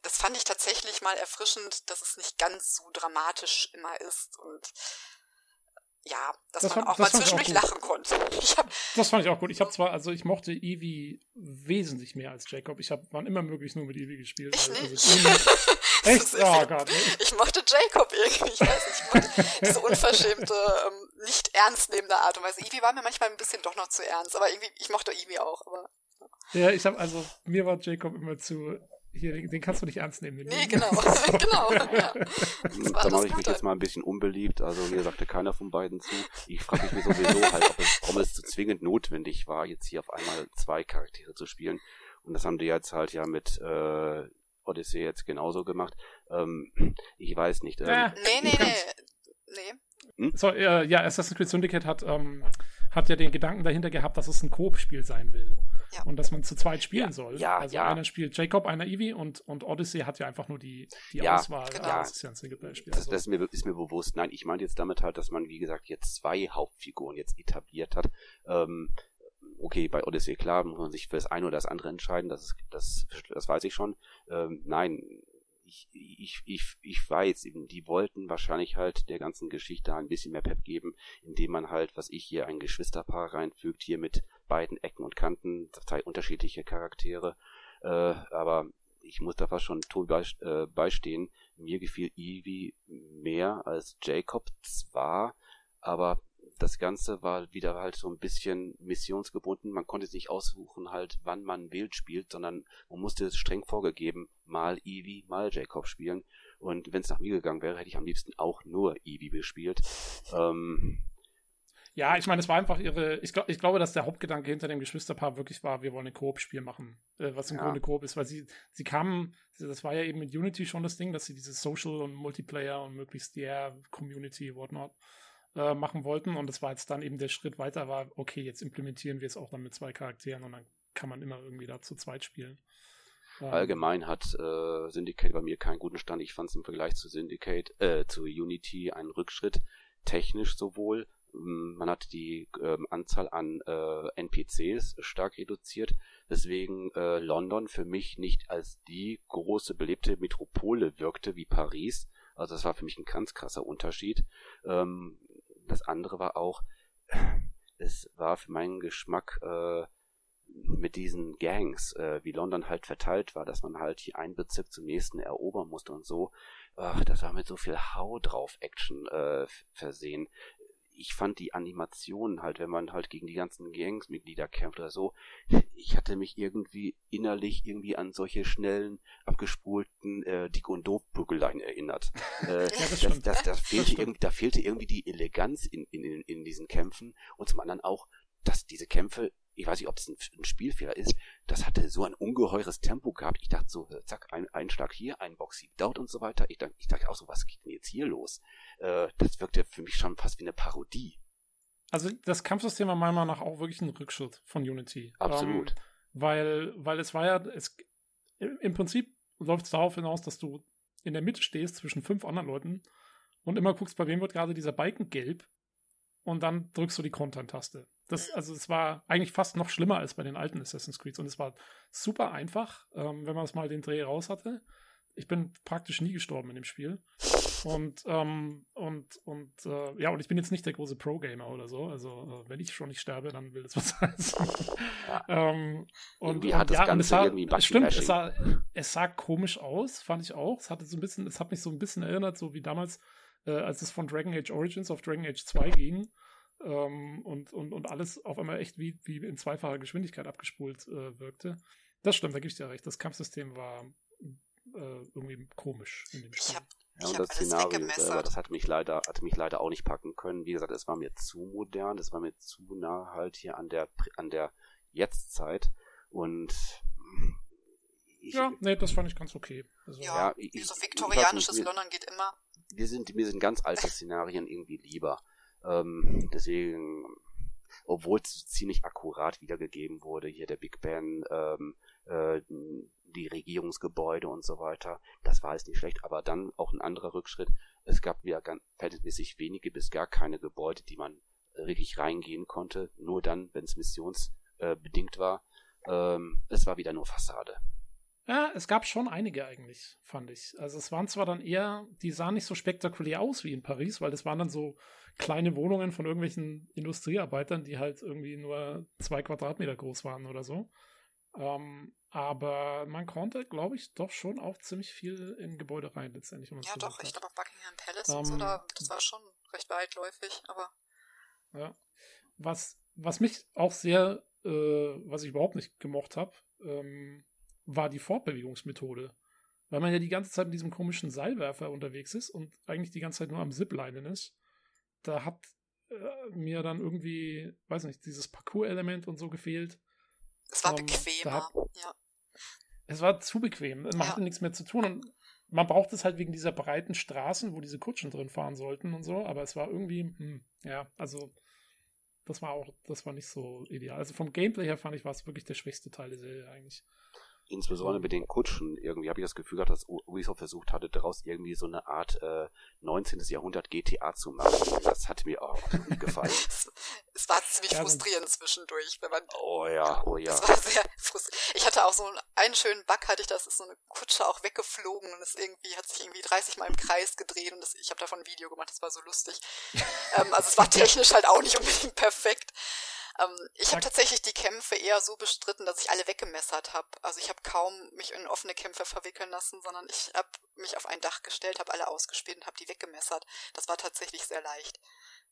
das fand ich tatsächlich mal erfrischend, dass es nicht ganz so dramatisch immer ist und ja, dass das man fand, auch mal zwischendurch lachen konnte. Hab, das fand ich auch gut. Ich habe zwar, also ich mochte Eevee wesentlich mehr als Jacob. Ich habe wann immer möglich nur mit Eevee gespielt. Ich also, nicht. Also echt? Oh Gott. Ich, ich mochte Jacob irgendwie. Ich weiß nicht, ich mochte diese unverschämte, ähm, nicht ernst nehmende Art und Weise. Eevee war mir manchmal ein bisschen doch noch zu ernst, aber irgendwie, ich mochte Eevee auch. Aber, ja, ich habe also, mir war Jacob immer zu hier, den, den, kannst du nicht ernst nehmen. Nee, genau. genau. Ja. Da mache ich mich jetzt mal ein bisschen unbeliebt. Also mir sagte keiner von beiden zu. Ich frage mich sowieso halt, ob es, warum es so zwingend notwendig war, jetzt hier auf einmal zwei Charaktere zu spielen. Und das haben die jetzt halt ja mit äh, Odyssey jetzt genauso gemacht. Ähm, ich weiß nicht. Ähm, äh, nee, nee, nee. nee. Hm? So, äh, ja, Assassin's Creed Syndicate hat, ähm, hat ja den Gedanken dahinter gehabt, dass es ein Koop-Spiel sein will. Ja. Und dass man zu zweit spielen ja, soll. Ja, also ja. einer spielt Jacob, einer Eevee und, und Odyssey hat ja einfach nur die, die ja, Auswahl. Genau. Ja, das ist ja ein Singleplayer-Spiel. Das, also. das ist, mir, ist mir bewusst. Nein, ich meine jetzt damit halt, dass man, wie gesagt, jetzt zwei Hauptfiguren jetzt etabliert hat. Ähm, okay, bei Odyssey klar, muss man sich für das eine oder das andere entscheiden, das, ist, das, das weiß ich schon. Ähm, nein, ich, ich, ich, ich weiß, die wollten wahrscheinlich halt der ganzen Geschichte ein bisschen mehr Pep geben, indem man halt, was ich hier, ein Geschwisterpaar reinfügt, hier mit beiden Ecken und Kanten, zwei unterschiedliche Charaktere, äh, aber ich muss da fast schon Tobi äh, beistehen. Mir gefiel Evie mehr als Jacob zwar, aber das Ganze war wieder halt so ein bisschen missionsgebunden. Man konnte es nicht aussuchen, halt, wann man Bild spielt, sondern man musste es streng vorgegeben, mal Eevee, mal Jacob spielen. Und wenn es nach mir gegangen wäre, hätte ich am liebsten auch nur Eevee gespielt. Ähm, ja, ich meine, es war einfach ihre. Ich, glaub, ich glaube, dass der Hauptgedanke hinter dem Geschwisterpaar wirklich war, wir wollen ein Koop-Spiel machen, äh, was im ja. Grunde Koop ist, weil sie, sie kamen, das war ja eben mit Unity schon das Ding, dass sie dieses Social und Multiplayer und möglichst der Community, whatnot, äh, machen wollten. Und das war jetzt dann eben der Schritt weiter, war, okay, jetzt implementieren wir es auch dann mit zwei Charakteren und dann kann man immer irgendwie da zu zweit spielen. Ähm, Allgemein hat äh, Syndicate bei mir keinen guten Stand. Ich fand es im Vergleich zu Syndicate, äh, zu Unity einen Rückschritt, technisch sowohl. Ähm, man hat die äh, Anzahl an äh, NPCs stark reduziert, weswegen äh, London für mich nicht als die große belebte Metropole wirkte wie Paris. Also das war für mich ein ganz krasser Unterschied. Ähm, das andere war auch, es war für meinen Geschmack äh, mit diesen Gangs, äh, wie London halt verteilt war, dass man halt hier einen Bezirk zum nächsten erobern musste und so. Ach, das war mit so viel Hau drauf Action äh, versehen ich fand die Animationen halt, wenn man halt gegen die ganzen Gangsmitglieder kämpft oder so, ich hatte mich irgendwie innerlich irgendwie an solche schnellen, abgespulten äh, Dick und Doof Prügeleien erinnert. Äh, ja, das, das, das, das, fehlte irgendwie, da fehlte irgendwie die Eleganz in, in, in diesen Kämpfen und zum anderen auch, dass diese Kämpfe ich weiß nicht, ob es ein, ein, Spielfehler ist, das hatte so ein ungeheures Tempo gehabt. Ich dachte so, äh, zack, ein, ein Schlag hier, ein Box dort und so weiter. Ich, ich dachte auch so, was geht denn jetzt hier los? Äh, das wirkte für mich schon fast wie eine Parodie. Also das Kampfsystem war meiner Meinung nach auch wirklich ein Rückschritt von Unity. Absolut. Ähm, weil, weil es war ja, es, im Prinzip läuft es darauf hinaus, dass du in der Mitte stehst zwischen fünf anderen Leuten und immer guckst, bei wem wird gerade dieser Balken gelb und dann drückst du die Content-Taste. Das, also es war eigentlich fast noch schlimmer als bei den alten Assassin's Creed und es war super einfach, ähm, wenn man es mal den Dreh raus hatte. Ich bin praktisch nie gestorben in dem Spiel. Und, ähm, und, und, äh, ja, und ich bin jetzt nicht der große Pro-Gamer oder so. Also, äh, wenn ich schon nicht sterbe, dann will das was heißen. Ja. ähm, und, irgendwie hat das ja, Ganze es sah, irgendwie Stimmt, es sah, es sah komisch aus, fand ich auch. Es hatte so ein bisschen, es hat mich so ein bisschen erinnert, so wie damals, äh, als es von Dragon Age Origins auf Dragon Age 2 ging ähm, und, und, und alles auf einmal echt wie, wie in zweifacher Geschwindigkeit abgespult äh, wirkte. Das stimmt, da gebe ich dir recht. Das Kampfsystem war äh, irgendwie komisch in dem Spiel. Ja, und das Szenario selber, das hat mich leider, hat mich leider auch nicht packen können. Wie gesagt, es war mir zu modern, es war mir zu nah halt hier an der, an der Jetztzeit und ich, ja, nee, das fand ich ganz okay. Also, ja, ja ich, so viktorianisches London geht immer. Wir sind, mir sind ganz alte Szenarien irgendwie lieber. Ähm, deswegen, obwohl es ziemlich akkurat wiedergegeben wurde, hier der Big Ben, ähm, äh, die Regierungsgebäude und so weiter. Das war jetzt nicht schlecht, aber dann auch ein anderer Rückschritt. Es gab wieder ganz verhältnismäßig wenige bis gar keine Gebäude, die man wirklich reingehen konnte. Nur dann, wenn es missionsbedingt war. Ähm, es war wieder nur Fassade. Ja, es gab schon einige eigentlich, fand ich. Also es waren zwar dann eher, die sahen nicht so spektakulär aus wie in Paris, weil das waren dann so kleine Wohnungen von irgendwelchen Industriearbeitern, die halt irgendwie nur zwei Quadratmeter groß waren oder so. Ähm, aber man konnte, glaube ich, doch schon auch ziemlich viel in Gebäude rein letztendlich. ja, doch, ich glaube auch Buckingham Palace ähm, und so, da, das war schon recht weitläufig, aber. Ja. Was, was mich auch sehr, äh, was ich überhaupt nicht gemocht habe, ähm, war die Fortbewegungsmethode. Weil man ja die ganze Zeit mit diesem komischen Seilwerfer unterwegs ist und eigentlich die ganze Zeit nur am Ziplinen ist. Da hat äh, mir dann irgendwie, weiß nicht, dieses Parcours-Element und so gefehlt. Es war ähm, bequemer, ja. Es war zu bequem. Man ja. hatte nichts mehr zu tun und man braucht es halt wegen dieser breiten Straßen, wo diese Kutschen drin fahren sollten und so, aber es war irgendwie, hm, ja, also das war auch, das war nicht so ideal. Also vom Gameplay her fand ich, war es wirklich der schwächste Teil der Serie eigentlich insbesondere mit den Kutschen, irgendwie habe ich das Gefühl gehabt, dass Ubisoft versucht hatte, daraus irgendwie so eine Art äh, 19. Jahrhundert GTA zu machen. Das hat mir auch nie gefallen. es war ziemlich ja, frustrierend zwischendurch, wenn man. Oh ja, oh ja. Es war sehr frustrierend. Ich hatte auch so einen, schönen Bug, hatte ich, das ist so eine Kutsche auch weggeflogen und es irgendwie hat sich irgendwie 30 Mal im Kreis gedreht und das, ich habe davon ein Video gemacht, das war so lustig. ähm, also es war technisch halt auch nicht unbedingt perfekt. Ähm, ich habe tatsächlich die Kämpfe eher so bestritten, dass ich alle weggemessert habe. Also ich habe kaum mich in offene Kämpfe verwickeln lassen, sondern ich habe mich auf ein Dach gestellt, habe alle ausgespielt und habe die weggemessert. Das war tatsächlich sehr leicht,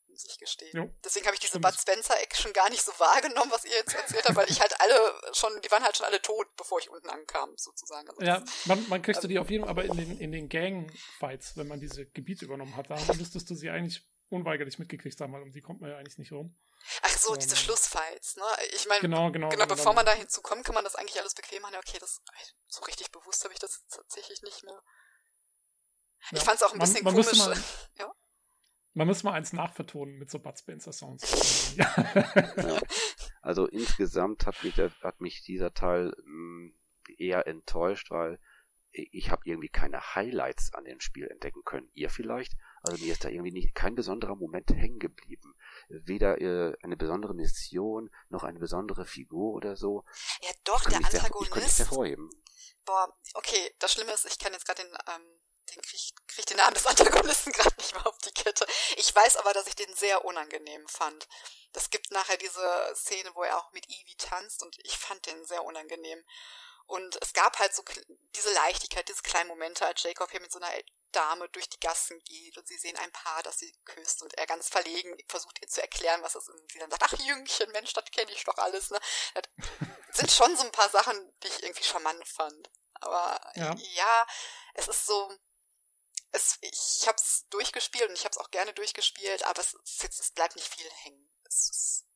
muss ich gestehen. Jo. Deswegen habe ich diese Bud Spencer Action gar nicht so wahrgenommen, was ihr jetzt erzählt habt, weil ich halt alle schon, die waren halt schon alle tot, bevor ich unten ankam, sozusagen. Also ja, man, man kriegst ähm, du die auf jeden Fall, aber in den, in den Gang-Fights, wenn man diese Gebiete übernommen hat, da müsstest du sie eigentlich unweigerlich mitgekriegt haben, weil um die kommt man ja eigentlich nicht rum. Ach so, diese Schlussfights, ne? Ich meine, genau, genau, genau, bevor man da hinzukommt, kann man das eigentlich alles bequem machen. Okay, das so richtig bewusst habe ich das tatsächlich nicht mehr. Ja, ich fand es auch ein man, bisschen man komisch. Mal, ja? Man muss mal eins nachvertonen mit so Bud Spencer Sounds. ja. Also insgesamt hat mich, der, hat mich dieser Teil mh, mm, eher enttäuscht, weil ich habe irgendwie keine Highlights an dem Spiel entdecken können. Ihr vielleicht? Also mir ist da irgendwie nicht kein besonderer Moment hängen geblieben. Weder äh, eine besondere Mission noch eine besondere Figur oder so. Ja, doch, der Antagonist. ich konnte nicht hervorheben. Boah, okay, das Schlimme ist, ich kann jetzt gerade den, ähm, den krieg, krieg den Namen des Antagonisten gerade nicht mehr auf die Kette. Ich weiß aber, dass ich den sehr unangenehm fand. Das gibt nachher diese Szene, wo er auch mit Evie tanzt und ich fand den sehr unangenehm. Und es gab halt so diese Leichtigkeit, diese kleinen Momente, als Jacob hier mit so einer Dame durch die Gassen geht und sie sehen ein Paar, das sie küsst und er ganz verlegen versucht ihr zu erklären, was das ist. Und sie dann sagt, ach Jüngchen, Mensch, das kenne ich doch alles. Ne? Das sind schon so ein paar Sachen, die ich irgendwie charmant fand. Aber ja, ja es ist so, es, ich habe es durchgespielt und ich habe es auch gerne durchgespielt, aber es, es, es bleibt nicht viel hängen. Es ist,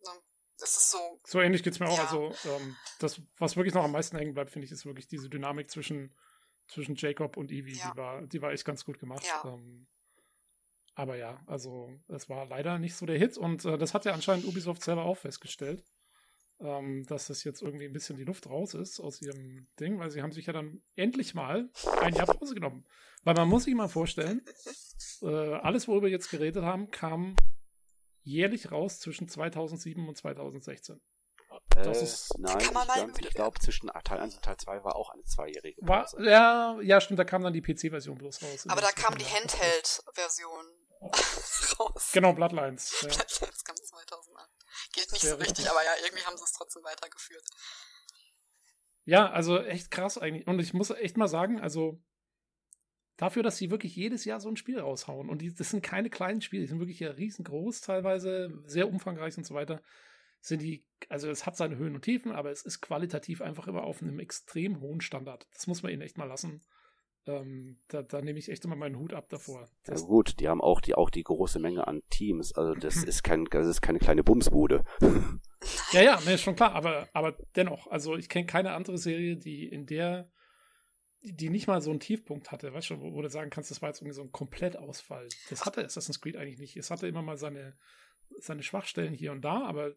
ne, es ist so. So ähnlich geht's mir auch. Also ähm, das, was wirklich noch am meisten hängen bleibt, finde ich, ist wirklich diese Dynamik zwischen zwischen Jacob und Evie. Ja. Die, war, die war echt ganz gut gemacht. Ja. Ähm, aber ja, also es war leider nicht so der Hit und äh, das hat ja anscheinend Ubisoft selber auch festgestellt, ähm, dass es jetzt irgendwie ein bisschen die Luft raus ist aus ihrem Ding, weil sie haben sich ja dann endlich mal ein Jahr Pause genommen. Weil man muss sich mal vorstellen, äh, alles, worüber wir jetzt geredet haben, kam jährlich raus zwischen 2007 und 2016. Das äh, ist, nein, kann man ich, ich glaube, zwischen Teil 1 und Teil 2 war auch eine zweijährige Pause. War, ja, ja, stimmt, da kam dann die PC-Version bloß raus. Aber da kam die Handheld-Version raus. Genau, Bloodlines. Ja. Bloodlines kam 2008. Gilt nicht Sehr so richtig, richtig, aber ja, irgendwie haben sie es trotzdem weitergeführt. Ja, also echt krass eigentlich. Und ich muss echt mal sagen, also dafür, dass sie wirklich jedes Jahr so ein Spiel raushauen. Und die, das sind keine kleinen Spiele, die sind wirklich ja riesengroß teilweise, sehr umfangreich und so weiter sind die, also es hat seine Höhen und Tiefen, aber es ist qualitativ einfach immer auf einem extrem hohen Standard. Das muss man ihnen echt mal lassen. Ähm, da, da nehme ich echt immer meinen Hut ab davor. Das ja gut, die haben auch die, auch die große Menge an Teams. Also das ist kein, das ist keine kleine Bumsbude. ja, ja, ne, ist schon klar, aber, aber dennoch, also ich kenne keine andere Serie, die in der, die nicht mal so einen Tiefpunkt hatte, weißt du, wo, wo du sagen kannst, das war jetzt irgendwie so ein Komplettausfall. Das hatte Assassin's Creed eigentlich nicht. Es hatte immer mal seine, seine Schwachstellen hier und da, aber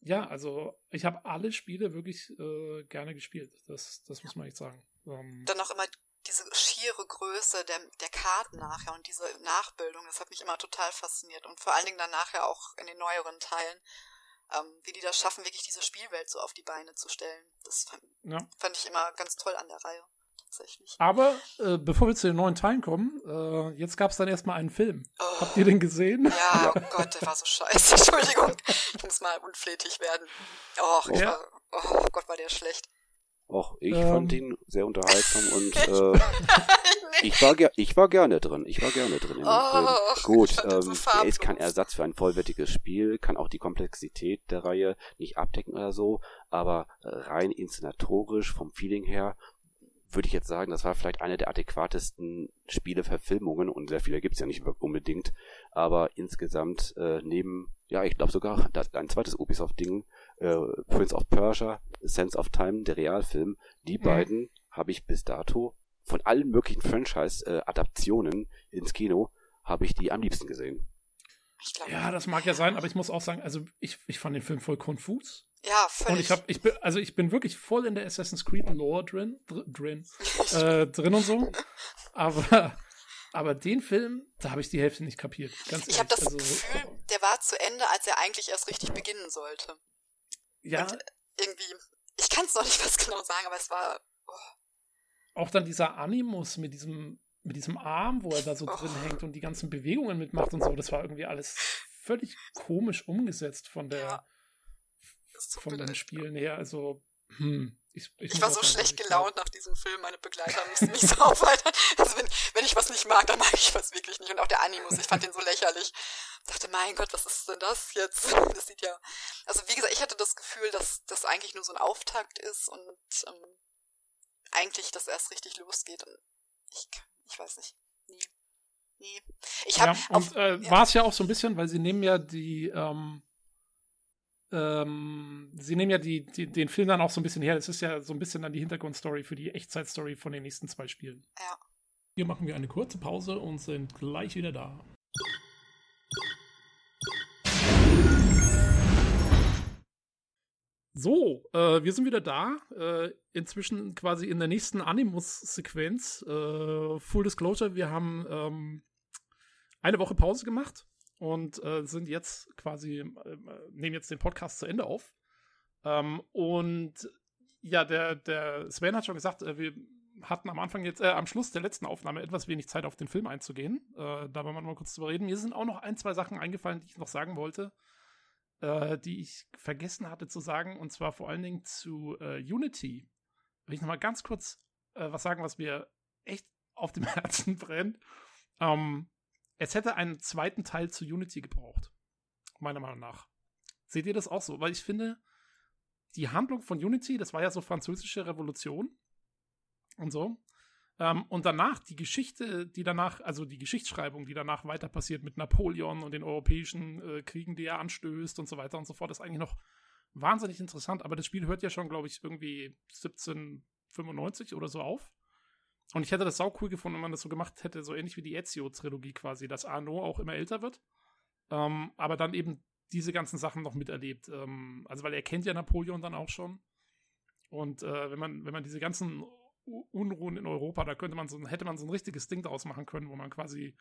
ja, also ich habe alle Spiele wirklich äh, gerne gespielt. Das, das muss man echt sagen. Ähm, Dann auch immer diese schiere Größe der, der Karten nachher und diese Nachbildung, das hat mich immer total fasziniert. Und vor allen Dingen dann nachher auch in den neueren Teilen, ähm, wie die das schaffen, wirklich diese Spielwelt so auf die Beine zu stellen. Das fand, ja. fand ich immer ganz toll an der Reihe. Tatsächlich. Aber äh, bevor wir zu den neuen Teilen kommen, äh, jetzt gab es dann erstmal einen Film. Oh. Habt ihr den gesehen? Ja, oh Gott, der war so scheiße. Entschuldigung. Ich muss mal unflätig werden. Och, ja. war, oh Gott, war der schlecht. Och, ich ähm. fand ihn sehr unterhaltsam und äh, ich, war ich war gerne drin. Ich war gerne drin in dem oh, Film. Gut, ähm, so er ist kein Ersatz für ein vollwertiges Spiel, kann auch die Komplexität der Reihe nicht abdecken oder so, aber rein inszenatorisch, vom Feeling her, würde ich jetzt sagen, das war vielleicht eine der adäquatesten Spieleverfilmungen und sehr viele gibt's ja nicht unbedingt, aber insgesamt äh, neben, ja, ich glaube sogar ein zweites Ubisoft-Ding, äh, Prince of Persia, Sense of Time, der Realfilm, die mhm. beiden habe ich bis dato von allen möglichen Franchise-Adaptionen ins Kino, habe ich die am liebsten gesehen. Ja, das mag ja sein, aber ich muss auch sagen, also ich, ich fand den Film voll konfus. Ja, völlig. Und ich habe, ich bin, also ich bin wirklich voll in der Assassin's Creed Lore drin, drin, äh, drin und so. Aber, aber den Film, da habe ich die Hälfte nicht kapiert. Ganz ich habe das also, Gefühl, der war zu Ende, als er eigentlich erst richtig beginnen sollte. Ja. Und irgendwie, ich kann es noch nicht was genau sagen, aber es war. Oh. Auch dann dieser Animus mit diesem, mit diesem Arm, wo er da so oh. drin hängt und die ganzen Bewegungen mitmacht und so, das war irgendwie alles völlig komisch umgesetzt von der. Ja von den Spielen her. Also, hm, ich, ich, ich war so schlecht gelaunt nach diesem Film, meine Begleiter müssen mich so aufhalten. Also wenn, wenn ich was nicht mag, dann mag ich was wirklich nicht. Und auch der Animus, ich fand den so lächerlich. Ich dachte, mein Gott, was ist denn das jetzt? Das sieht ja. Also wie gesagt, ich hatte das Gefühl, dass das eigentlich nur so ein Auftakt ist und ähm, eigentlich das erst richtig losgeht. Und ich, ich weiß nicht. Nee. Nee. Ich hab ja, und äh, ja. war es ja auch so ein bisschen, weil sie nehmen ja die, ähm, ähm, sie nehmen ja die, die, den Film dann auch so ein bisschen her. Es ist ja so ein bisschen dann die Hintergrundstory für die Echtzeitstory von den nächsten zwei Spielen. Ja. Hier machen wir eine kurze Pause und sind gleich wieder da. So, äh, wir sind wieder da. Äh, inzwischen quasi in der nächsten Animus-Sequenz. Äh, Full Disclosure, wir haben ähm, eine Woche Pause gemacht und äh, sind jetzt quasi, äh, nehmen jetzt den Podcast zu Ende auf. Ähm, und ja, der, der Sven hat schon gesagt, äh, wir hatten am Anfang jetzt, äh, am Schluss der letzten Aufnahme etwas wenig Zeit auf den Film einzugehen. Äh, da wollen wir mal kurz drüber reden. Mir sind auch noch ein, zwei Sachen eingefallen, die ich noch sagen wollte, äh, die ich vergessen hatte zu sagen, und zwar vor allen Dingen zu äh, Unity. Will ich noch mal ganz kurz äh, was sagen, was mir echt auf dem Herzen brennt. Ähm, es hätte einen zweiten Teil zu Unity gebraucht. Meiner Meinung nach. Seht ihr das auch so? Weil ich finde, die Handlung von Unity, das war ja so französische Revolution und so. Ähm, und danach die Geschichte, die danach, also die Geschichtsschreibung, die danach weiter passiert mit Napoleon und den europäischen äh, Kriegen, die er anstößt und so weiter und so fort, ist eigentlich noch wahnsinnig interessant. Aber das Spiel hört ja schon, glaube ich, irgendwie 1795 oder so auf. Und ich hätte das sau cool gefunden, wenn man das so gemacht hätte, so ähnlich wie die Ezio-Trilogie quasi, dass Arno auch immer älter wird. Ähm, aber dann eben diese ganzen Sachen noch miterlebt. Ähm, also, weil er kennt ja Napoleon dann auch schon. Und äh, wenn man, wenn man diese ganzen Unruhen in Europa, da könnte man so, hätte man so ein richtiges Ding daraus machen können, wo man quasi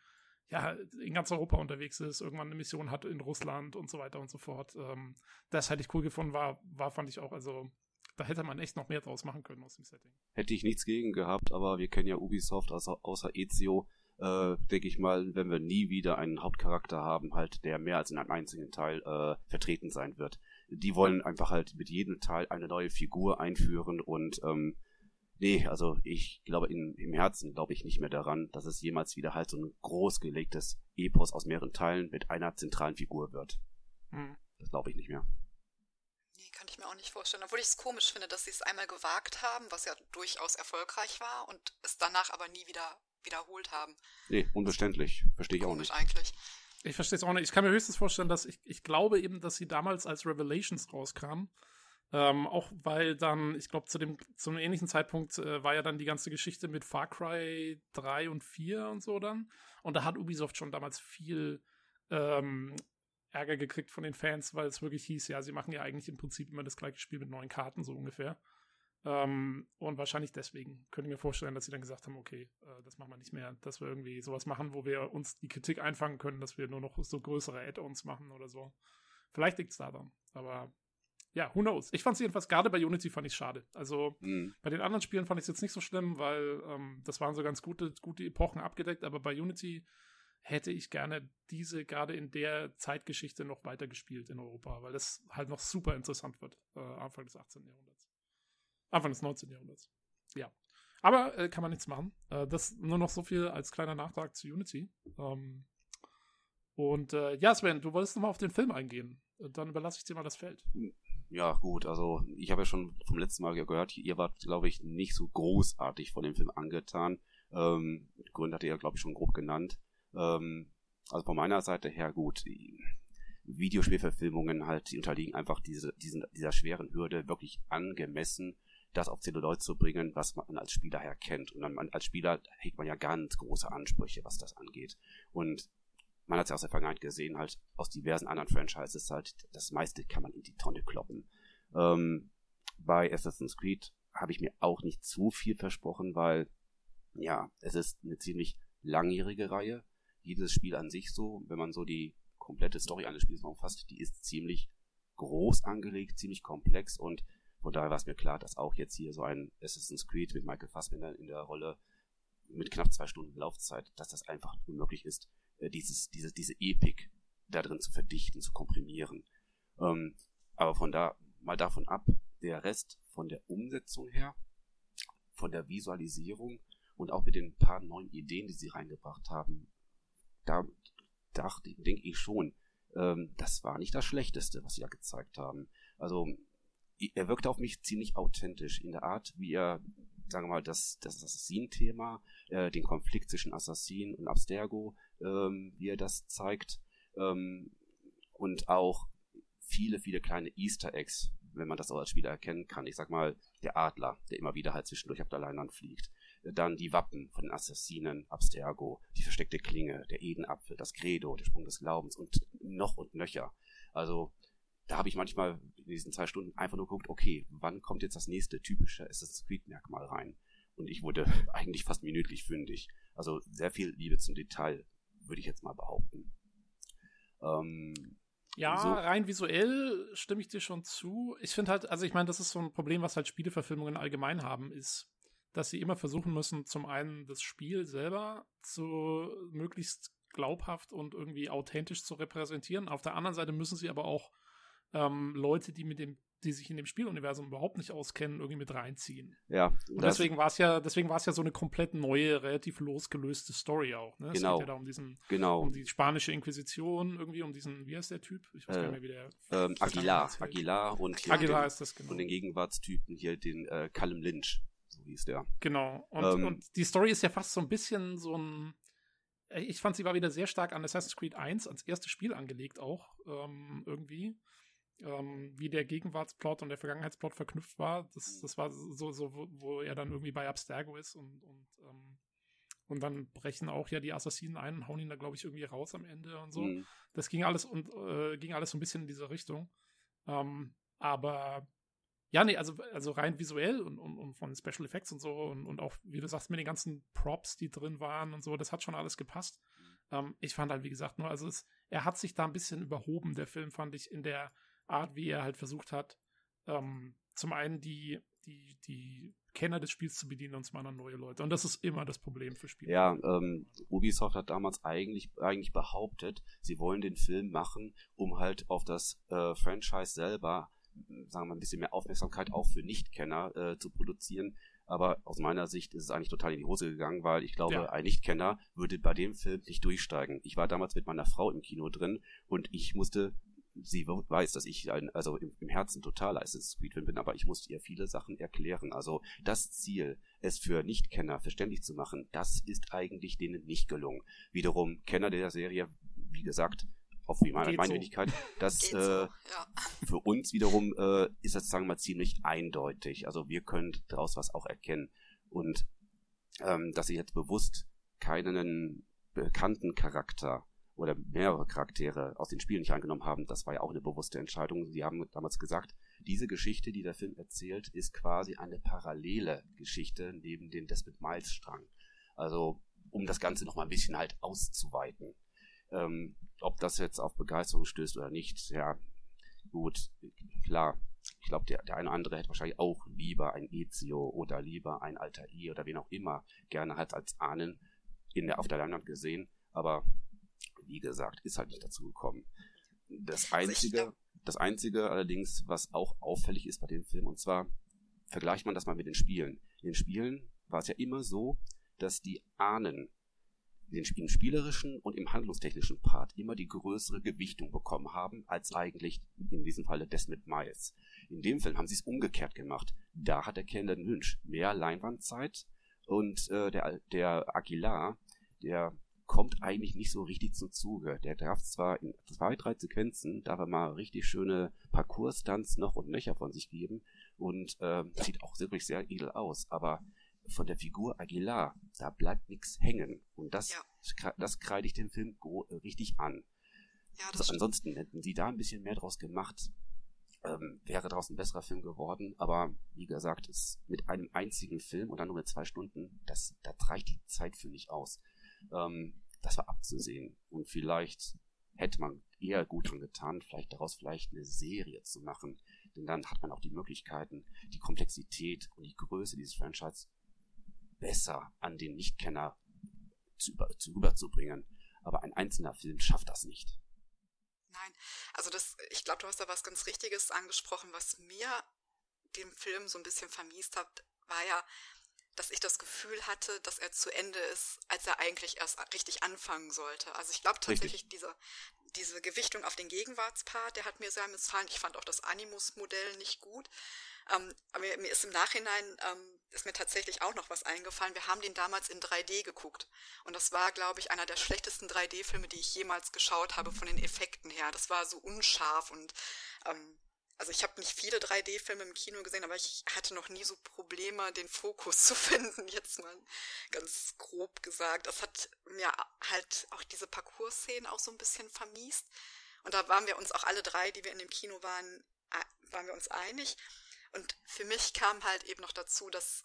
ja in ganz Europa unterwegs ist, irgendwann eine Mission hat in Russland und so weiter und so fort. Ähm, das hätte ich cool gefunden, war, war fand ich auch, also da hätte man echt noch mehr draus machen können aus dem Setting. Hätte ich nichts gegen gehabt, aber wir kennen ja Ubisoft außer, außer Ezio, äh, denke ich mal, wenn wir nie wieder einen Hauptcharakter haben, halt, der mehr als in einem einzigen Teil äh, vertreten sein wird. Die wollen einfach halt mit jedem Teil eine neue Figur einführen und ähm, nee, also ich glaube in, im Herzen glaube ich nicht mehr daran, dass es jemals wieder halt so ein großgelegtes Epos aus mehreren Teilen mit einer zentralen Figur wird. Hm. Das glaube ich nicht mehr. Nee, kann ich mir auch nicht vorstellen. Obwohl ich es komisch finde, dass sie es einmal gewagt haben, was ja durchaus erfolgreich war, und es danach aber nie wieder wiederholt haben. Nee, unverständlich. Verstehe ich komisch auch nicht. eigentlich. Ich verstehe es auch nicht. Ich kann mir höchstens vorstellen, dass ich, ich glaube eben, dass sie damals als Revelations rauskam. Ähm, auch weil dann, ich glaube, zu dem, zu einem ähnlichen Zeitpunkt äh, war ja dann die ganze Geschichte mit Far Cry 3 und 4 und so dann. Und da hat Ubisoft schon damals viel ähm, Ärger gekriegt von den Fans, weil es wirklich hieß, ja, sie machen ja eigentlich im Prinzip immer das gleiche Spiel mit neuen Karten, so ungefähr. Ähm, und wahrscheinlich deswegen könnte ich mir vorstellen, dass sie dann gesagt haben, okay, äh, das machen wir nicht mehr, dass wir irgendwie sowas machen, wo wir uns die Kritik einfangen können, dass wir nur noch so größere Add-ons machen oder so. Vielleicht liegt es daran, aber ja, who knows. Ich fand es jedenfalls, gerade bei Unity fand ich schade. Also mhm. bei den anderen Spielen fand ich es jetzt nicht so schlimm, weil ähm, das waren so ganz gute, gute Epochen abgedeckt, aber bei Unity hätte ich gerne diese gerade in der Zeitgeschichte noch weiter gespielt in Europa, weil das halt noch super interessant wird, äh, Anfang des 18. Jahrhunderts. Anfang des 19. Jahrhunderts. Ja. Aber äh, kann man nichts machen. Äh, das nur noch so viel als kleiner Nachtrag zu Unity. Ähm, und äh, ja, Sven, du wolltest nochmal auf den Film eingehen. Äh, dann überlasse ich dir mal das Feld. Ja, gut, also ich habe ja schon vom letzten Mal gehört, ihr wart, glaube ich, nicht so großartig von dem Film angetan. Ähm, Gründe hat ihr ja, glaube ich, schon grob genannt. Ähm, also von meiner Seite her gut. Videospielverfilmungen halt, die unterliegen einfach diese, diesen, dieser schweren Hürde wirklich angemessen, das auf Zelluloid zu bringen, was man als Spieler her kennt. Und dann als Spieler hegt man ja ganz große Ansprüche, was das angeht. Und man hat es ja aus der Vergangenheit gesehen, halt aus diversen anderen Franchises halt, das meiste kann man in die Tonne kloppen. Ähm, bei Assassin's Creed habe ich mir auch nicht zu viel versprochen, weil ja, es ist eine ziemlich langjährige Reihe jedes Spiel an sich so, wenn man so die komplette Story eines Spiels umfasst, die ist ziemlich groß angelegt, ziemlich komplex und von daher war es mir klar, dass auch jetzt hier so ein Assassin's Creed mit Michael Fassbender in der Rolle mit knapp zwei Stunden Laufzeit, dass das einfach unmöglich ist, äh, dieses, diese, diese Epik da drin zu verdichten, zu komprimieren. Ähm, aber von da, mal davon ab, der Rest von der Umsetzung her, von der Visualisierung und auch mit den paar neuen Ideen, die sie reingebracht haben, da dachte, denke ich schon, ähm, das war nicht das Schlechteste, was sie da gezeigt haben. Also er wirkte auf mich ziemlich authentisch in der Art, wie er, sagen wir mal, das, das Assassin-Thema, äh, den Konflikt zwischen Assassin und Abstergo, ähm, wie er das zeigt, ähm, und auch viele, viele kleine Easter Eggs, wenn man das auch als Spieler erkennen kann. Ich sag mal, der Adler, der immer wieder halt zwischendurch auf der Leinwand fliegt dann die Wappen von den Assassinen, Abstergo, die versteckte Klinge, der Edenapfel, das Credo, der Sprung des Glaubens und noch und nöcher. Also da habe ich manchmal in diesen zwei Stunden einfach nur geguckt, okay, wann kommt jetzt das nächste typische Assassin's Creed Merkmal rein? Und ich wurde eigentlich fast minütlich fündig. Also sehr viel Liebe zum Detail, würde ich jetzt mal behaupten. Ähm, ja, so. rein visuell stimme ich dir schon zu. Ich finde halt, also ich meine, das ist so ein Problem, was halt Spieleverfilmungen allgemein haben, ist, dass sie immer versuchen müssen, zum einen das Spiel selber zu möglichst glaubhaft und irgendwie authentisch zu repräsentieren. Auf der anderen Seite müssen sie aber auch ähm, Leute, die mit dem die sich in dem Spieluniversum überhaupt nicht auskennen, irgendwie mit reinziehen. Ja. Und deswegen war es ja, deswegen war es ja so eine komplett neue, relativ losgelöste Story auch. Ne? Genau. Es geht ja da um diesen, genau. um die spanische Inquisition, irgendwie um diesen, wie heißt der Typ? Ich weiß äh, gar nicht mehr, wie der. Ähm, Aguilar, Aguilar und Aguilar den, ist das genau. Und den Gegenwartstypen hier, den äh, Callum Lynch so hieß der. Genau. Und, ähm, und die Story ist ja fast so ein bisschen so ein. Ich fand, sie war wieder sehr stark an Assassin's Creed 1 als erstes Spiel angelegt, auch ähm, irgendwie. Ähm, wie der Gegenwartsplot und der Vergangenheitsplot verknüpft war. Das, das war so, so wo, wo er dann irgendwie bei Abstergo ist und, und, ähm, und dann brechen auch ja die Assassinen ein und hauen ihn da, glaube ich, irgendwie raus am Ende und so. Mhm. Das ging alles und äh, ging alles so ein bisschen in diese Richtung. Ähm, aber ja, nee, also, also rein visuell und, und, und von Special Effects und so und, und auch, wie du sagst, mit den ganzen Props, die drin waren und so, das hat schon alles gepasst. Ähm, ich fand halt, wie gesagt, nur, also es, er hat sich da ein bisschen überhoben, der Film, fand ich, in der Art, wie er halt versucht hat, ähm, zum einen die, die, die Kenner des Spiels zu bedienen und zum anderen neue Leute. Und das ist immer das Problem für Spiele. Ja, ähm, Ubisoft hat damals eigentlich, eigentlich behauptet, sie wollen den Film machen, um halt auf das äh, Franchise selber sagen wir mal, ein bisschen mehr Aufmerksamkeit auch für Nichtkenner äh, zu produzieren. Aber aus meiner Sicht ist es eigentlich total in die Hose gegangen, weil ich glaube, ja. ein Nichtkenner würde bei dem Film nicht durchsteigen. Ich war damals mit meiner Frau im Kino drin und ich musste sie weiß, dass ich ein, also im, im Herzen total Assassin's Creed Fan bin, aber ich musste ihr viele Sachen erklären. Also das Ziel, es für Nichtkenner verständlich zu machen, das ist eigentlich denen nicht gelungen. Wiederum Kenner der Serie, wie gesagt, auf wie meine Meinwilligkeit. So. Das äh, so, ja. für uns wiederum äh, ist das, sagen wir mal, ziemlich eindeutig. Also wir können daraus was auch erkennen. Und ähm, dass sie jetzt bewusst keinen bekannten Charakter oder mehrere Charaktere aus den Spielen nicht angenommen haben, das war ja auch eine bewusste Entscheidung. Sie haben damals gesagt, diese Geschichte, die der Film erzählt, ist quasi eine parallele Geschichte neben dem Desmond Miles Strang. Also, um das Ganze noch mal ein bisschen halt auszuweiten. Ähm, ob das jetzt auf Begeisterung stößt oder nicht, ja, gut, klar. Ich glaube, der, der eine oder andere hätte wahrscheinlich auch lieber ein Ezio oder lieber ein Alter I oder wen auch immer gerne halt als Ahnen in der, auf der Leinwand gesehen. Aber wie gesagt, ist halt nicht dazu gekommen. Das einzige, das einzige allerdings, was auch auffällig ist bei dem Film, und zwar vergleicht man das mal mit den Spielen. In den Spielen war es ja immer so, dass die Ahnen im spielerischen und im handlungstechnischen Part immer die größere Gewichtung bekommen haben, als eigentlich in diesem Falle Desmond Miles. In dem Film haben sie es umgekehrt gemacht. Da hat der Kellner Lynch mehr Leinwandzeit und äh, der, der Aguilar, der kommt eigentlich nicht so richtig zum Zuge. Der darf zwar in zwei, drei Sequenzen, darf er mal richtig schöne Parcours-Stunts noch und nöcher von sich geben und äh, sieht auch wirklich sehr edel aus, aber von der Figur Aguilar, da bleibt nichts hängen. Und das, ja. das kreide ich dem Film richtig an. Ja, das also ansonsten hätten sie da ein bisschen mehr draus gemacht, ähm, wäre daraus ein besserer Film geworden. Aber wie gesagt, ist mit einem einzigen Film und dann nur mit zwei Stunden, das, da reicht die Zeit für nicht aus. Ähm, das war abzusehen. Und vielleicht hätte man eher gut dran getan, vielleicht daraus vielleicht eine Serie zu machen. Denn dann hat man auch die Möglichkeiten, die Komplexität und die Größe dieses Franchise besser an den Nichtkenner zu, über, zu rüberzubringen. Aber ein einzelner Film schafft das nicht. Nein, also das, ich glaube, du hast da was ganz Richtiges angesprochen. Was mir dem Film so ein bisschen vermiest hat, war ja, dass ich das Gefühl hatte, dass er zu Ende ist, als er eigentlich erst richtig anfangen sollte. Also ich glaube tatsächlich, diese, diese Gewichtung auf den Gegenwartspart, der hat mir sehr missfallen. Ich fand auch das Animus-Modell nicht gut. Ähm, aber mir, ist im Nachhinein, ähm, ist mir tatsächlich auch noch was eingefallen. Wir haben den damals in 3D geguckt. Und das war, glaube ich, einer der schlechtesten 3D-Filme, die ich jemals geschaut habe von den Effekten her. Das war so unscharf und ähm, also ich habe nicht viele 3D-Filme im Kino gesehen, aber ich hatte noch nie so Probleme, den Fokus zu finden, jetzt mal ganz grob gesagt. Das hat mir halt auch diese Parcours-Szenen auch so ein bisschen vermiest. Und da waren wir uns auch alle drei, die wir in dem Kino waren, waren wir uns einig. Und für mich kam halt eben noch dazu, dass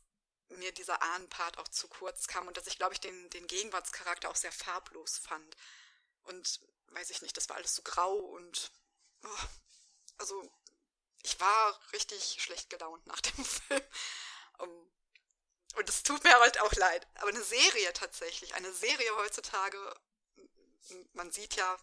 mir dieser Ahnenpart auch zu kurz kam und dass ich, glaube ich, den, den Gegenwartscharakter auch sehr farblos fand. Und weiß ich nicht, das war alles so grau und oh, also ich war richtig schlecht gelaunt nach dem Film. Und es tut mir halt auch leid. Aber eine Serie tatsächlich, eine Serie heutzutage, man sieht ja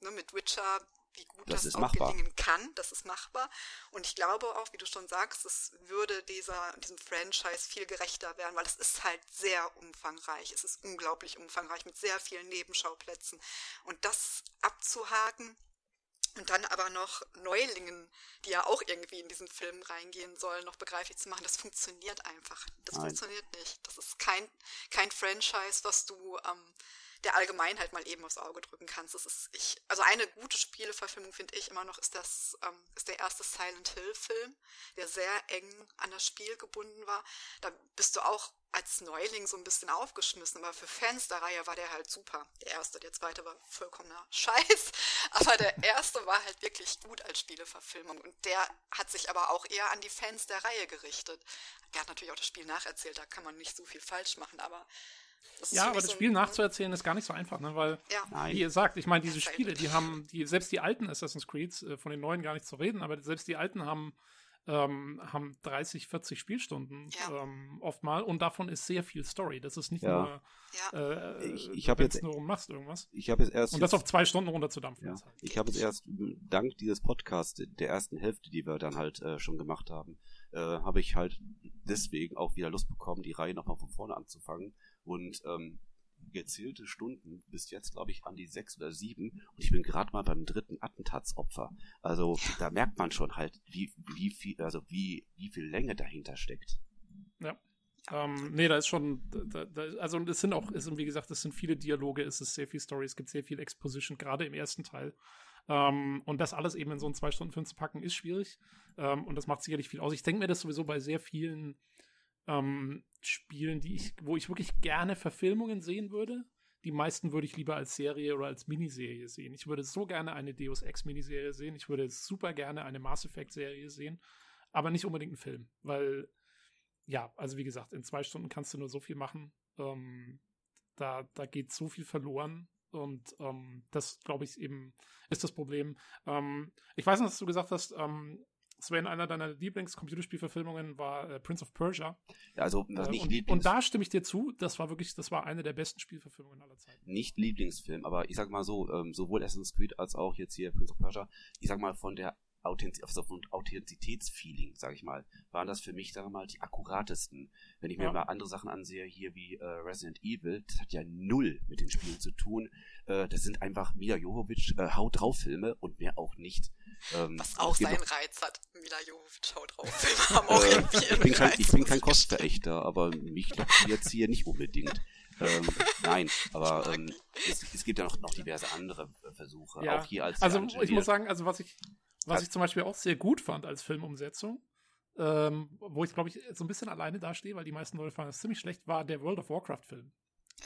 ne, mit Witcher, wie gut das, das auch machbar. gelingen kann. Das ist machbar. Und ich glaube auch, wie du schon sagst, es würde dieser, diesem Franchise viel gerechter werden, weil es ist halt sehr umfangreich. Es ist unglaublich umfangreich mit sehr vielen Nebenschauplätzen. Und das abzuhaken, und dann aber noch Neulingen, die ja auch irgendwie in diesen Film reingehen sollen, noch begreiflich zu machen, das funktioniert einfach. Das Nein. funktioniert nicht. Das ist kein, kein Franchise, was du ähm, der Allgemeinheit mal eben aufs Auge drücken kannst. Das ist ich, also eine gute Spieleverfilmung finde ich immer noch ist das ähm, ist der erste Silent Hill Film, der sehr eng an das Spiel gebunden war. Da bist du auch als Neuling so ein bisschen aufgeschmissen, aber für Fans der Reihe war der halt super. Der erste, der zweite war vollkommener Scheiß, aber der erste war halt wirklich gut als Spieleverfilmung und der hat sich aber auch eher an die Fans der Reihe gerichtet. Der hat natürlich auch das Spiel nacherzählt, da kann man nicht so viel falsch machen, aber ja, aber das Spiel nachzuerzählen ist gar nicht so einfach, ne? Weil, ja. wie ihr sagt, ich meine, diese Spiele, die haben, die, selbst die alten Assassin's Creeds, äh, von den neuen gar nicht zu reden, aber selbst die alten haben, ähm, haben 30, 40 Spielstunden ja. ähm, oft mal und davon ist sehr viel Story. Das ist nicht ja. nur, äh, ich, ich habe jetzt nur machst irgendwas. Ich habe jetzt erst und das auf zwei Stunden runterzudampfen. Ja. Halt. Ich habe jetzt erst dank dieses Podcasts der ersten Hälfte, die wir dann halt äh, schon gemacht haben, äh, habe ich halt deswegen auch wieder Lust bekommen, die Reihe nochmal von vorne anzufangen und ähm, gezählte Stunden bis jetzt, glaube ich, an die sechs oder sieben und ich bin gerade mal beim dritten Attentatsopfer. Also da merkt man schon halt, wie, wie viel, also wie, wie viel Länge dahinter steckt. Ja. Ähm, nee, da ist schon, da, da, also es sind auch, sind, wie gesagt, es sind viele Dialoge, es ist sehr viel Story, es gibt sehr viel Exposition, gerade im ersten Teil. Ähm, und das alles eben in so einen zwei Stunden Film zu packen, ist schwierig. Ähm, und das macht sicherlich viel aus. Ich denke mir das sowieso bei sehr vielen ähm, Spielen, die ich, wo ich wirklich gerne Verfilmungen sehen würde, die meisten würde ich lieber als Serie oder als Miniserie sehen. Ich würde so gerne eine Deus Ex Miniserie sehen. Ich würde super gerne eine Mass Effect Serie sehen, aber nicht unbedingt einen Film, weil ja, also wie gesagt, in zwei Stunden kannst du nur so viel machen. Ähm, da, da geht so viel verloren. Und ähm, das, glaube ich, eben ist das Problem. Ähm, ich weiß noch, dass du gesagt hast, ähm, Sven, einer deiner Lieblings-Computerspielverfilmungen war äh, Prince of Persia. Also äh, nicht und, Lieblings und da stimme ich dir zu, das war wirklich, das war eine der besten Spielverfilmungen aller Zeiten. Nicht Lieblingsfilm, aber ich sag mal so, ähm, sowohl Assassin's Creed als auch jetzt hier Prince of Persia, ich sag mal von der Authentiz also von Authentizitätsfeeling, sage ich mal, waren das für mich, sagen wir mal, die akkuratesten. Wenn ich mir ja. mal andere Sachen ansehe, hier wie äh, Resident Evil, das hat ja null mit den Spielen zu tun. Äh, das sind einfach Mila Jovovich äh, Haut drauf Filme und mehr auch nicht. Ähm, Was auch seinen noch, Reiz hat. Mila Jovovich Haut drauf Filme haben auch äh, ich, bin kein, ich bin kein Kostverächter, aber mich lockt jetzt hier nicht unbedingt. ähm, nein, aber ähm, es, es, gibt ja noch, noch diverse andere Versuche, ja. auch hier als Also ich muss sagen, also was ich was ich zum Beispiel auch sehr gut fand als Filmumsetzung, ähm, wo ich glaube ich so ein bisschen alleine dastehe, weil die meisten Leute fanden es ziemlich schlecht, war der World of Warcraft-Film.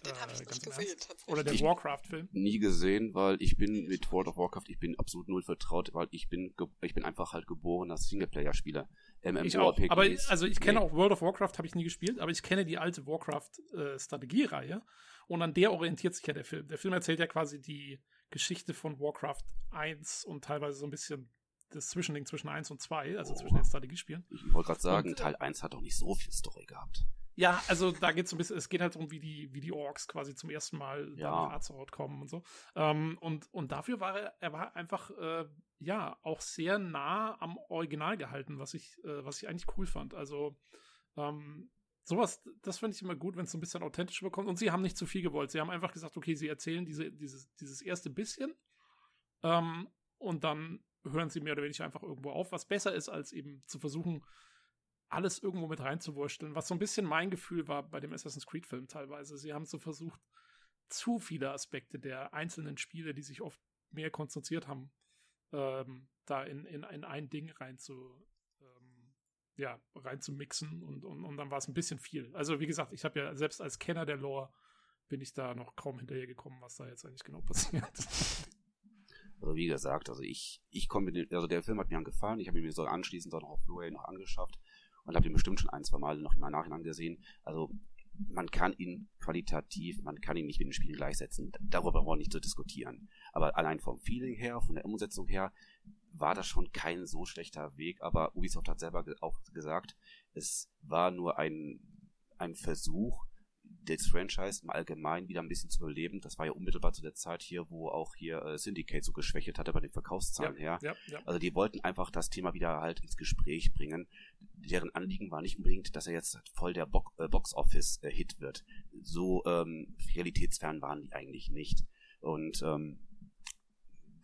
Den äh, habe ich nicht gesehen. Oder der Warcraft-Film. Nie gesehen, weil ich bin mit World of Warcraft, ich bin absolut null vertraut, weil ich bin, ich bin einfach halt geborener Singleplayer-Spieler. Ich auch. Aber also ich kenne nee. auch World of Warcraft, habe ich nie gespielt, aber ich kenne die alte Warcraft-Strategiereihe äh, und an der orientiert sich ja der Film. Der Film erzählt ja quasi die Geschichte von Warcraft 1 und teilweise so ein bisschen das Zwischending zwischen 1 und 2, also oh. zwischen den Strategiespielen. Ich wollte gerade sagen, und, Teil 1 hat doch nicht so viel Story gehabt. Ja, also da geht es so ein bisschen, es geht halt darum, wie die, wie die Orks quasi zum ersten Mal ja. nach Azeroth kommen und so. Ähm, und, und dafür war er, er war einfach, äh, ja, auch sehr nah am Original gehalten, was ich, äh, was ich eigentlich cool fand. Also, ähm, sowas, das finde ich immer gut, wenn es so ein bisschen authentisch bekommt. Und sie haben nicht zu viel gewollt. Sie haben einfach gesagt, okay, sie erzählen diese, dieses, dieses erste bisschen. Ähm, und dann hören sie mehr oder weniger einfach irgendwo auf, was besser ist, als eben zu versuchen, alles irgendwo mit reinzuwursteln, was so ein bisschen mein Gefühl war bei dem Assassin's Creed-Film teilweise. Sie haben so versucht, zu viele Aspekte der einzelnen Spiele, die sich oft mehr konzentriert haben, ähm, da in, in, in ein Ding rein zu, ähm, ja, rein zu mixen und, und, und dann war es ein bisschen viel. Also wie gesagt, ich habe ja selbst als Kenner der Lore bin ich da noch kaum hinterhergekommen, was da jetzt eigentlich genau passiert. Also wie gesagt, also ich, ich komme also der Film hat mir gefallen, ich habe mir so anschließend auch noch auf Blu-ray noch angeschafft und habe den bestimmt schon ein, zwei Mal noch im Nachhinein gesehen. Also man kann ihn qualitativ, man kann ihn nicht mit den Spielen gleichsetzen. Darüber brauchen wir nicht zu diskutieren. Aber allein vom Feeling her, von der Umsetzung her, war das schon kein so schlechter Weg. Aber Ubisoft hat selber auch gesagt, es war nur ein, ein Versuch, das Franchise im Allgemeinen wieder ein bisschen zu beleben. Das war ja unmittelbar zu der Zeit hier, wo auch hier äh, Syndicate so geschwächelt hatte bei den Verkaufszahlen ja, her. Ja, ja. Also die wollten einfach das Thema wieder halt ins Gespräch bringen. Deren Anliegen war nicht unbedingt, dass er jetzt voll der Bo äh, Box-Office-Hit äh, wird. So ähm, realitätsfern waren die eigentlich nicht. Und ähm,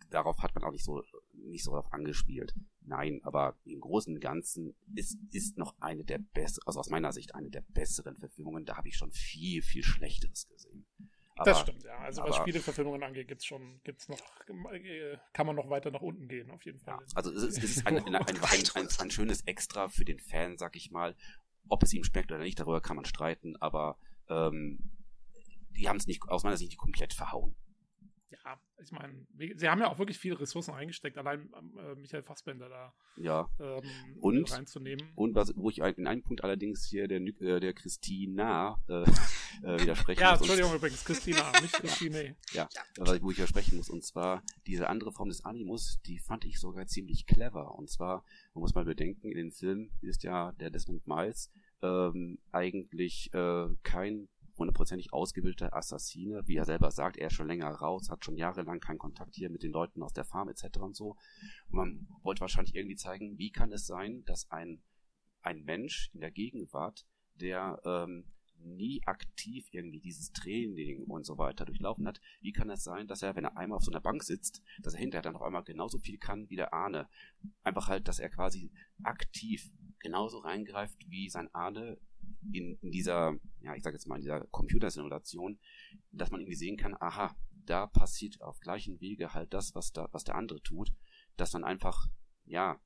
darauf hat man auch nicht so nicht so darauf angespielt. Nein, aber im Großen und Ganzen ist, ist noch eine der besseren, also aus meiner Sicht eine der besseren Verfilmungen. Da habe ich schon viel, viel Schlechteres gesehen. Aber, das stimmt, ja. Also aber, was Spieleverfilmungen angeht, gibt's schon, gibt's noch, kann man noch weiter nach unten gehen, auf jeden Fall. Ja, also es ist, es ist ein, ein, ein, ein, ein schönes Extra für den Fan, sag ich mal. Ob es ihm schmeckt oder nicht, darüber kann man streiten, aber ähm, die haben es nicht, aus meiner Sicht nicht komplett verhauen ja, ich meine, sie haben ja auch wirklich viele Ressourcen eingesteckt, allein äh, Michael Fassbender da ja. ähm, und, reinzunehmen. Und was, wo ich in einem Punkt allerdings hier der, äh, der Christina äh, äh, widersprechen ja, muss. Ja, Entschuldigung übrigens, Christina, nicht Christine. Ja, ja, wo ich widersprechen muss. Und zwar diese andere Form des Animus, die fand ich sogar ziemlich clever. Und zwar, man muss mal bedenken, in den Filmen ist ja der Desmond Miles ähm, eigentlich äh, kein hundertprozentig ausgebildeter Assassine, wie er selber sagt, er ist schon länger raus, hat schon jahrelang keinen Kontakt hier mit den Leuten aus der Farm etc. und so. Und man wollte wahrscheinlich irgendwie zeigen, wie kann es sein, dass ein, ein Mensch in der Gegenwart, der ähm, nie aktiv irgendwie dieses Training und so weiter durchlaufen hat, wie kann es sein, dass er, wenn er einmal auf so einer Bank sitzt, dass er hinterher dann auf einmal genauso viel kann wie der Ahne? Einfach halt, dass er quasi aktiv genauso reingreift wie sein Ahne in, in dieser, ja, ich sage jetzt mal, in dieser Computersimulation, dass man irgendwie sehen kann, aha, da passiert auf gleichen Wege halt das, was da, was der andere tut, dass dann einfach, ja,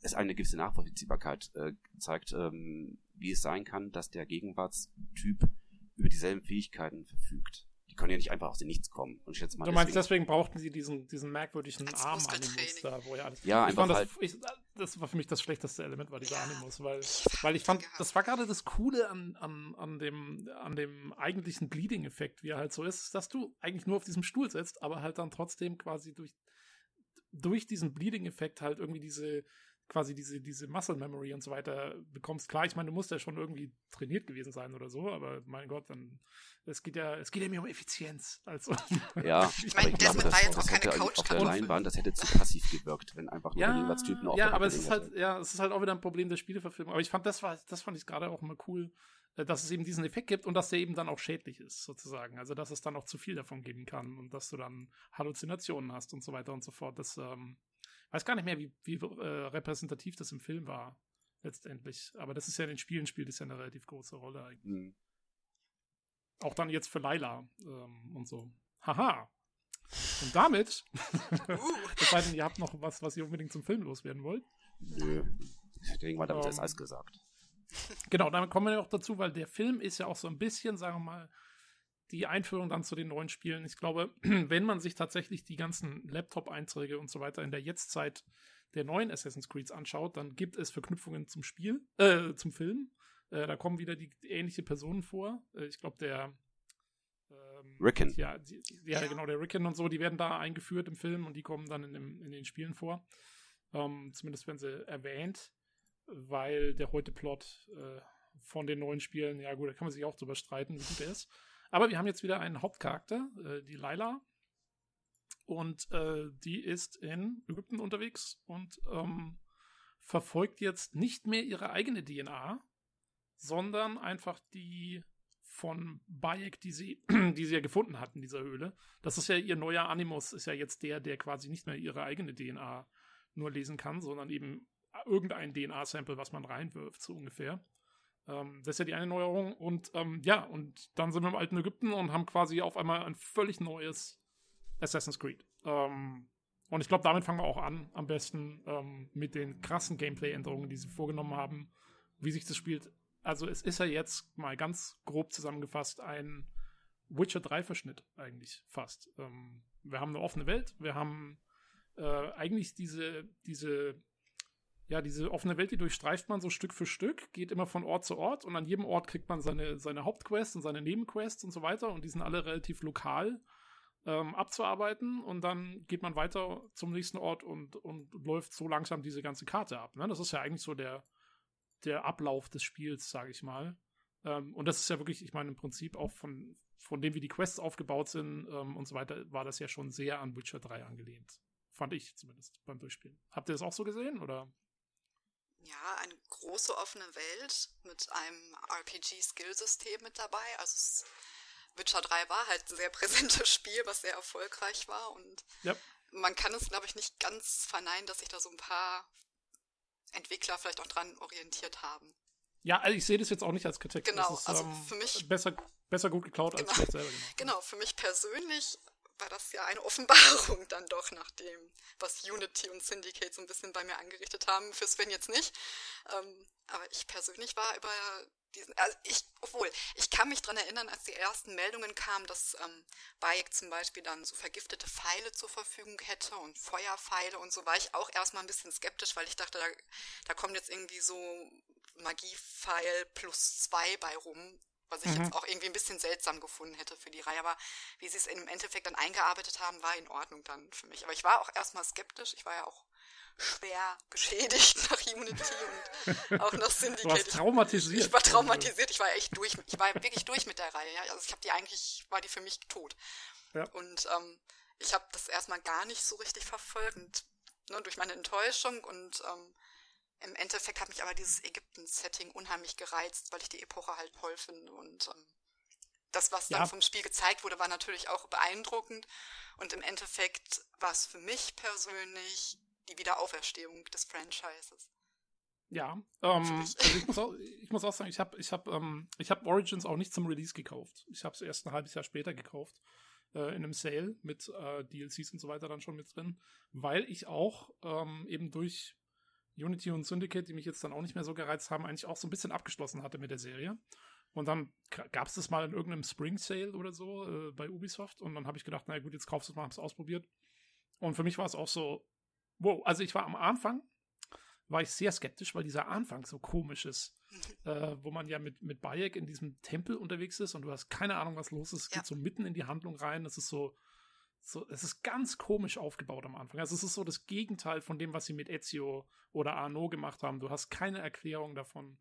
es eine gewisse Nachvollziehbarkeit äh, zeigt, ähm, wie es sein kann, dass der Gegenwartstyp über dieselben Fähigkeiten verfügt, Die können ja nicht einfach aus dem Nichts kommen. Und ich jetzt mal du meinst, deswegen, deswegen brauchten sie diesen, diesen merkwürdigen Arm-Animus da, wo ja alles. Ja, ich einfach fand, das, halt. ich, das war für mich das schlechteste Element, war dieser ja, Animus, weil, weil ich fand, das war gerade das Coole an, an, an, dem, an dem eigentlichen Bleeding-Effekt, wie er halt so ist, dass du eigentlich nur auf diesem Stuhl sitzt, aber halt dann trotzdem quasi durch, durch diesen Bleeding-Effekt halt irgendwie diese, quasi diese, diese Muscle Memory und so weiter bekommst. Klar, ich meine, du musst ja schon irgendwie trainiert gewesen sein oder so, aber mein Gott, dann es geht ja, es geht ja mehr um Effizienz als um Ja, ich meine, das, das, das hätte auf der Leinwand, das hätte zu passiv gewirkt, wenn einfach nur ja, Gegenwartstypen auf Ja, aber es ist halt, ja, es ist halt auch wieder ein Problem der Spieleverfilmung. Aber ich fand, das war, das fand ich gerade auch immer cool, äh, dass es eben diesen Effekt gibt und dass der eben dann auch schädlich ist, sozusagen. Also, dass es dann auch zu viel davon geben kann und dass du dann Halluzinationen hast und so weiter und so fort. Das, ähm, weiß gar nicht mehr, wie, wie äh, repräsentativ das im Film war, letztendlich. Aber das ist ja in den Spielen spielt es ja eine relativ große Rolle eigentlich. Mhm. Auch dann jetzt für Laila ähm, und so. Haha. Und damit, es sei denn, ihr habt noch was, was ihr unbedingt zum Film loswerden wollt. Nö. Ich denke mal, damit ähm, ist alles gesagt. Genau, damit kommen wir auch dazu, weil der Film ist ja auch so ein bisschen, sagen wir mal, die Einführung dann zu den neuen Spielen. Ich glaube, wenn man sich tatsächlich die ganzen Laptop-Einträge und so weiter in der Jetztzeit der neuen Assassin's Creeds anschaut, dann gibt es Verknüpfungen zum Spiel, äh, zum Film. Äh, da kommen wieder die ähnliche Personen vor. Äh, ich glaube, der ähm, Rickon. Ja, die, ja, genau, der Rickon und so, die werden da eingeführt im Film und die kommen dann in, dem, in den Spielen vor. Ähm, zumindest werden sie erwähnt, weil der heute Plot äh, von den neuen Spielen, ja gut, da kann man sich auch drüber streiten, wie gut er ist. Aber wir haben jetzt wieder einen Hauptcharakter, äh, die Laila. Und äh, die ist in Ägypten unterwegs und ähm, verfolgt jetzt nicht mehr ihre eigene DNA, sondern einfach die von Bayek, die sie, die sie ja gefunden hat in dieser Höhle. Das ist ja ihr neuer Animus, ist ja jetzt der, der quasi nicht mehr ihre eigene DNA nur lesen kann, sondern eben irgendein DNA-Sample, was man reinwirft, so ungefähr. Ähm, das ist ja die eine Neuerung. Und ähm, ja, und dann sind wir im alten Ägypten und haben quasi auf einmal ein völlig neues Assassin's Creed. Ähm, und ich glaube, damit fangen wir auch an, am besten ähm, mit den krassen Gameplay-Änderungen, die sie vorgenommen haben, wie sich das spielt. Also es ist ja jetzt mal ganz grob zusammengefasst ein Witcher 3-Verschnitt eigentlich fast. Ähm, wir haben eine offene Welt, wir haben äh, eigentlich diese, diese ja, diese offene Welt, die durchstreift man so Stück für Stück, geht immer von Ort zu Ort und an jedem Ort kriegt man seine, seine Hauptquests und seine Nebenquests und so weiter und die sind alle relativ lokal ähm, abzuarbeiten und dann geht man weiter zum nächsten Ort und, und läuft so langsam diese ganze Karte ab. Ne? Das ist ja eigentlich so der, der Ablauf des Spiels, sage ich mal. Ähm, und das ist ja wirklich, ich meine, im Prinzip auch von, von dem, wie die Quests aufgebaut sind ähm, und so weiter, war das ja schon sehr an Witcher 3 angelehnt. Fand ich zumindest beim Durchspielen. Habt ihr das auch so gesehen oder? Ja, eine große offene Welt mit einem RPG-Skill-System mit dabei. Also Witcher 3 war halt ein sehr präsentes Spiel, was sehr erfolgreich war und yep. man kann es, glaube ich, nicht ganz verneinen, dass sich da so ein paar Entwickler vielleicht auch dran orientiert haben. Ja, also ich sehe das jetzt auch nicht als Kritik. Genau, ist, also ähm, für mich besser, besser gut geklaut genau, als vielleicht selber. Genau. genau, für mich persönlich war das ja eine Offenbarung dann doch nach dem, was Unity und Syndicate so ein bisschen bei mir angerichtet haben. Für Sven jetzt nicht. Ähm, aber ich persönlich war über diesen, also ich, obwohl, ich kann mich dran erinnern, als die ersten Meldungen kamen, dass ähm, Bayek zum Beispiel dann so vergiftete Pfeile zur Verfügung hätte und Feuerpfeile und so, war ich auch erstmal ein bisschen skeptisch, weil ich dachte, da, da kommt jetzt irgendwie so Magiepfeil plus zwei bei rum was ich mhm. jetzt auch irgendwie ein bisschen seltsam gefunden hätte für die Reihe. Aber wie sie es im Endeffekt dann eingearbeitet haben, war in Ordnung dann für mich. Aber ich war auch erstmal skeptisch. Ich war ja auch schwer geschädigt nach Unity und auch nach Syndicate. Du warst traumatisiert. Ich, war traumatisiert. Ich war echt durch. Ich war wirklich durch mit der Reihe. Ja? Also ich habe die eigentlich, war die für mich tot. Ja. Und ähm, ich habe das erstmal gar nicht so richtig verfolgt. Und, ne, durch meine Enttäuschung und ähm, im Endeffekt hat mich aber dieses Ägypten-Setting unheimlich gereizt, weil ich die Epoche halt toll finde und ähm, das, was dann ja. vom Spiel gezeigt wurde, war natürlich auch beeindruckend und im Endeffekt war es für mich persönlich die Wiederauferstehung des Franchises. Ja, ähm, also ich, muss auch, ich muss auch sagen, ich habe ich hab, ähm, hab Origins auch nicht zum Release gekauft. Ich habe es erst ein halbes Jahr später gekauft, äh, in einem Sale mit äh, DLCs und so weiter dann schon mit drin, weil ich auch ähm, eben durch Unity und Syndicate, die mich jetzt dann auch nicht mehr so gereizt haben, eigentlich auch so ein bisschen abgeschlossen hatte mit der Serie. Und dann gab es das mal in irgendeinem Spring Sale oder so äh, bei Ubisoft. Und dann habe ich gedacht, na gut, jetzt kaufst du es mal, hab's ausprobiert. Und für mich war es auch so, wow, also ich war am Anfang, war ich sehr skeptisch, weil dieser Anfang so komisch ist. äh, wo man ja mit, mit Bayek in diesem Tempel unterwegs ist und du hast keine Ahnung, was los ist. Es ja. geht so mitten in die Handlung rein. Es ist so, so, es ist ganz komisch aufgebaut am Anfang. Also es ist so das Gegenteil von dem, was sie mit Ezio oder Arno gemacht haben. Du hast keine Erklärung davon,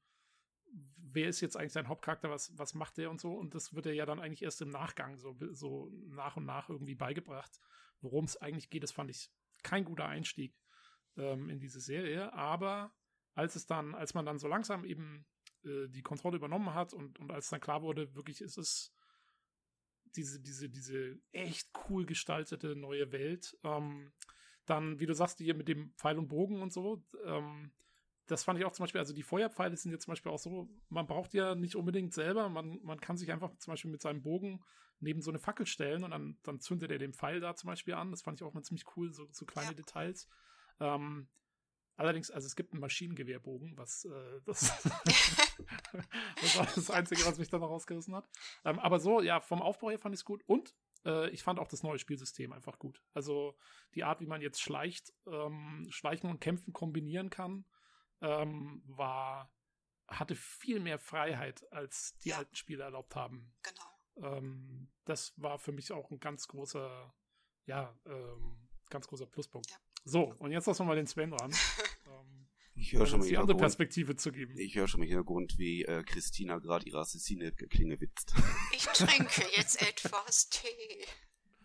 wer ist jetzt eigentlich sein Hauptcharakter, was, was macht der und so. Und das wird er ja dann eigentlich erst im Nachgang so, so nach und nach irgendwie beigebracht. Worum es eigentlich geht, das fand ich kein guter Einstieg ähm, in diese Serie. Aber als es dann, als man dann so langsam eben äh, die Kontrolle übernommen hat und, und als dann klar wurde, wirklich ist es diese, diese, diese echt cool gestaltete neue Welt, ähm, dann, wie du sagst, hier mit dem Pfeil und Bogen und so, ähm, das fand ich auch zum Beispiel, also die Feuerpfeile sind jetzt zum Beispiel auch so, man braucht ja nicht unbedingt selber, man, man kann sich einfach zum Beispiel mit seinem Bogen neben so eine Fackel stellen und dann, dann zündet er den Pfeil da zum Beispiel an. Das fand ich auch mal ziemlich cool, so, so kleine ja. Details. Ähm, allerdings, also es gibt einen Maschinengewehrbogen, was äh, das, das war das Einzige, was mich dann noch rausgerissen hat. Ähm, aber so, ja, vom Aufbau her fand ich es gut und äh, ich fand auch das neue Spielsystem einfach gut. Also die Art, wie man jetzt schleicht, ähm, Schleichen und Kämpfen kombinieren kann, ähm, war hatte viel mehr Freiheit, als die ja. alten Spiele erlaubt haben. Genau. Ähm, das war für mich auch ein ganz großer, ja, ähm, ganz großer Pluspunkt. Ja. So, und jetzt lassen wir mal den Sven ran. ähm, ich höre schon mal die andere Perspektive zu geben. Ich höre schon im Hintergrund, wie äh, Christina gerade ihre Assassine-Klinge witzt. Ich trinke jetzt etwas Tee.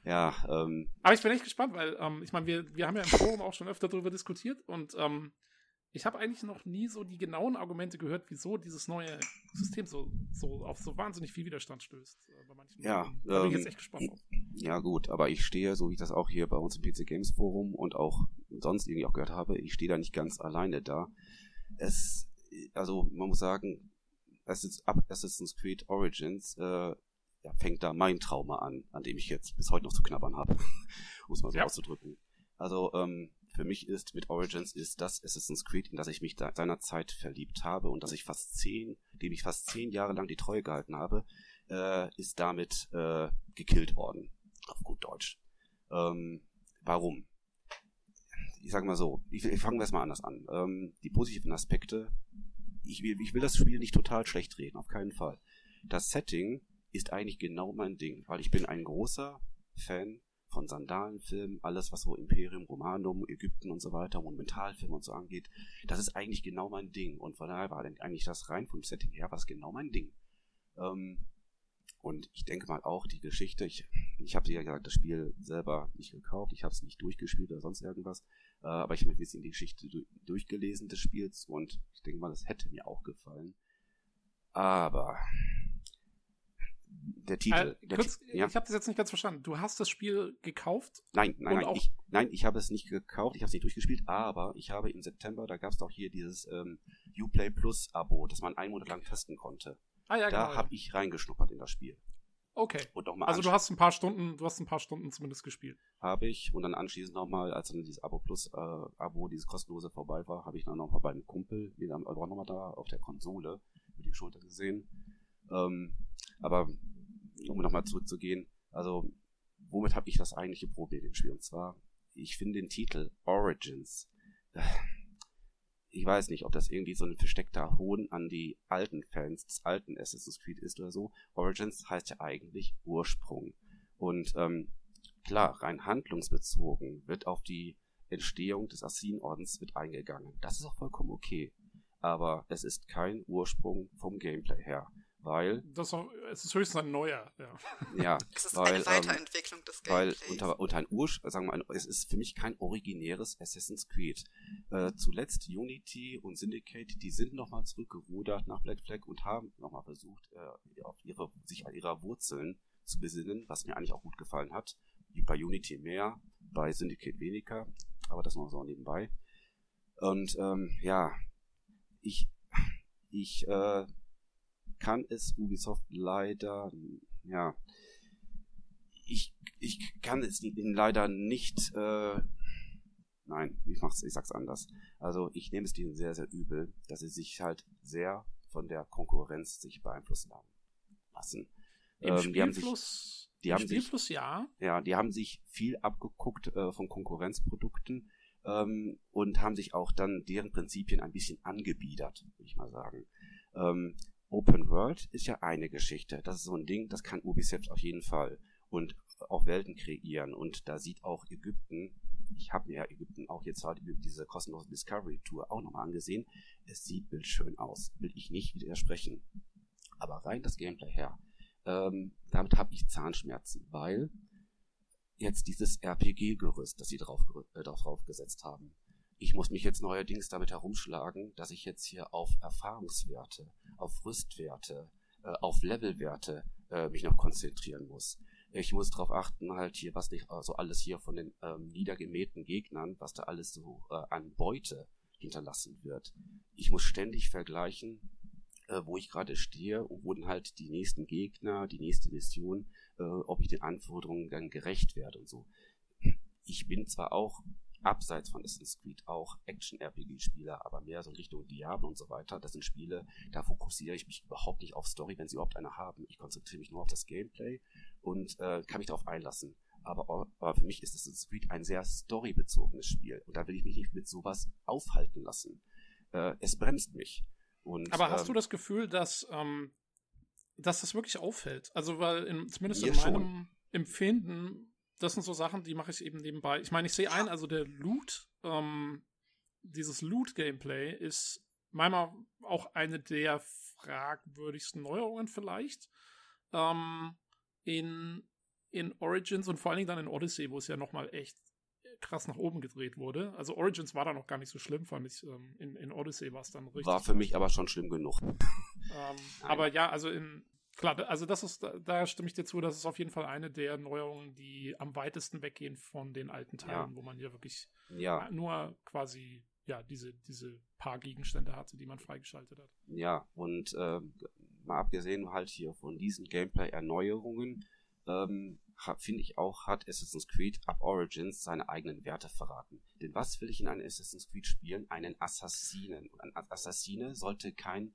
Ja, ähm. Aber ich bin echt gespannt, weil, ähm, ich meine, wir, wir haben ja im Forum auch schon öfter darüber diskutiert und ähm, ich habe eigentlich noch nie so die genauen Argumente gehört, wieso dieses neue System so, so auf so wahnsinnig viel Widerstand stößt. Äh, bei manchen ja, da bin ich jetzt ähm, echt gespannt drauf. Ja, gut, aber ich stehe, so wie ich das auch hier bei uns im PC Games Forum und auch sonst irgendwie auch gehört habe, ich stehe da nicht ganz alleine da. Es, also man muss sagen, Assassin's Creed Origins äh, ja, fängt da mein Trauma an, an dem ich jetzt bis heute noch zu knabbern habe, um es mal so ja. auszudrücken. Also ähm, für mich ist mit Origins ist das Assassin's Creed, in das ich mich da seinerzeit verliebt habe und dass ich fast zehn, dem ich fast zehn Jahre lang die Treue gehalten habe, äh, ist damit äh, gekillt worden. Auf gut Deutsch. Ähm, warum? Ich sage mal so, ich, ich fangen wir es mal anders an. Ähm, die positiven Aspekte, ich will, ich will das Spiel nicht total schlecht reden, auf keinen Fall. Das Setting ist eigentlich genau mein Ding, weil ich bin ein großer Fan von Sandalenfilmen, alles was so Imperium Romanum, Ägypten und so weiter, Monumentalfilme und so angeht, das ist eigentlich genau mein Ding. Und von daher war eigentlich das rein vom Setting her was genau mein Ding. Ähm, und ich denke mal auch die Geschichte, ich, ich habe ja gesagt, das Spiel selber nicht gekauft, ich habe es nicht durchgespielt oder sonst irgendwas, äh, aber ich habe ein bisschen die Geschichte durchgelesen des Spiels und ich denke mal, das hätte mir auch gefallen. Aber der Titel. Äh, kurz, der, ja. Ich habe das jetzt nicht ganz verstanden. Du hast das Spiel gekauft? Nein, nein, nein. Ich, nein, ich habe es nicht gekauft, ich habe es nicht durchgespielt, aber ich habe im September, da gab es doch hier dieses ähm, Uplay Plus Abo, das man einen Monat lang testen konnte. Ah, ja, da genau, habe ja. ich reingeschnuppert in das Spiel. Okay. also du hast ein paar Stunden, du hast ein paar Stunden zumindest gespielt. Habe ich und dann anschließend nochmal, als dann dieses Abo Plus äh, Abo, dieses kostenlose vorbei war, habe ich dann nochmal beim Kumpel, wir haben auch nochmal da auf der Konsole über die Schulter gesehen. Ähm, aber um nochmal zurückzugehen, also womit habe ich das eigentliche Problem im Spiel? Und zwar, ich finde den Titel Origins. Ich weiß nicht, ob das irgendwie so ein versteckter Hohn an die alten Fans des alten Assassin's Creed ist oder so. Origins heißt ja eigentlich Ursprung. Und ähm, klar, rein handlungsbezogen wird auf die Entstehung des Assassinordens wird eingegangen. Das ist auch vollkommen okay. Aber es ist kein Ursprung vom Gameplay her weil. Das auch, es ist höchstens ein neuer, ja. Ja, es ist weil, eine Weiterentwicklung ähm, des Gameplays. Weil unter, unter ein Ur, sagen wir mal, es ist für mich kein originäres Assassin's Creed. Äh, zuletzt Unity und Syndicate, die sind nochmal zurückgerudert nach Black Flag und haben nochmal versucht, äh, auf ihre, sich an ihrer Wurzeln zu besinnen, was mir eigentlich auch gut gefallen hat. Bei Unity mehr, bei Syndicate weniger, aber das noch so nebenbei. Und ähm, ja, ich, ich äh, kann es Ubisoft leider, ja, ich, ich kann es ihnen leider nicht, äh, nein, ich mach's, ich sag's anders. Also ich nehme es denen sehr, sehr übel, dass sie sich halt sehr von der Konkurrenz sich beeinflussen haben. lassen. Im ähm, Spielfluss, die haben sich, die haben sich, ja. Ja, die haben sich viel abgeguckt äh, von Konkurrenzprodukten ähm, und haben sich auch dann deren Prinzipien ein bisschen angebiedert, würde ich mal sagen. Ähm, Open World ist ja eine Geschichte. Das ist so ein Ding, das kann Ubisoft auf jeden Fall. Und auch Welten kreieren. Und da sieht auch Ägypten, ich habe mir Ägypten auch jetzt halt über diese kostenlose Discovery Tour auch nochmal angesehen. Es sieht bildschön aus. Will ich nicht widersprechen. Aber rein das Gameplay her. Ähm, damit habe ich Zahnschmerzen, weil jetzt dieses RPG-Gerüst, das sie drauf, äh, drauf gesetzt haben. Ich muss mich jetzt neuerdings damit herumschlagen, dass ich jetzt hier auf Erfahrungswerte, auf Rüstwerte, äh, auf Levelwerte äh, mich noch konzentrieren muss. Ich muss darauf achten, halt hier, was nicht, also alles hier von den ähm, niedergemähten Gegnern, was da alles so äh, an Beute hinterlassen wird. Ich muss ständig vergleichen, äh, wo ich gerade stehe und wo dann halt die nächsten Gegner, die nächste Mission, äh, ob ich den Anforderungen dann gerecht werde und so. Ich bin zwar auch abseits von Assassin's Creed auch Action-RPG-Spieler, aber mehr so in Richtung Diablo und so weiter. Das sind Spiele, da fokussiere ich mich überhaupt nicht auf Story, wenn sie überhaupt eine haben. Ich konzentriere mich nur auf das Gameplay und äh, kann mich darauf einlassen. Aber, aber für mich ist Assassin's Creed ein sehr storybezogenes Spiel und da will ich mich nicht mit sowas aufhalten lassen. Äh, es bremst mich. Und, aber hast ähm, du das Gefühl, dass, ähm, dass das wirklich auffällt? Also, weil in, zumindest in meinem schon. Empfinden das sind so Sachen, die mache ich eben nebenbei. Ich meine, ich sehe ein, also der Loot, ähm, dieses Loot-Gameplay ist meiner auch eine der fragwürdigsten Neuerungen vielleicht. Ähm, in, in Origins und vor allen Dingen dann in Odyssey, wo es ja nochmal echt krass nach oben gedreht wurde. Also Origins war da noch gar nicht so schlimm, fand ich. Ähm, in, in Odyssey war es dann richtig. War für mich aber schon schlimm genug. Ähm, aber ja, also in, Klar, also das ist, da stimme ich dir zu, das ist auf jeden Fall eine der Neuerungen, die am weitesten weggehen von den alten Teilen, ja. wo man ja wirklich ja. nur quasi ja diese, diese paar Gegenstände hatte, die man freigeschaltet hat. Ja, und äh, mal abgesehen halt hier von diesen Gameplay-Erneuerungen, ähm, finde ich auch, hat Assassin's Creed ab Origins seine eigenen Werte verraten. Denn was will ich in einem Assassin's Creed spielen? Einen Assassinen. Und ein Assassine sollte kein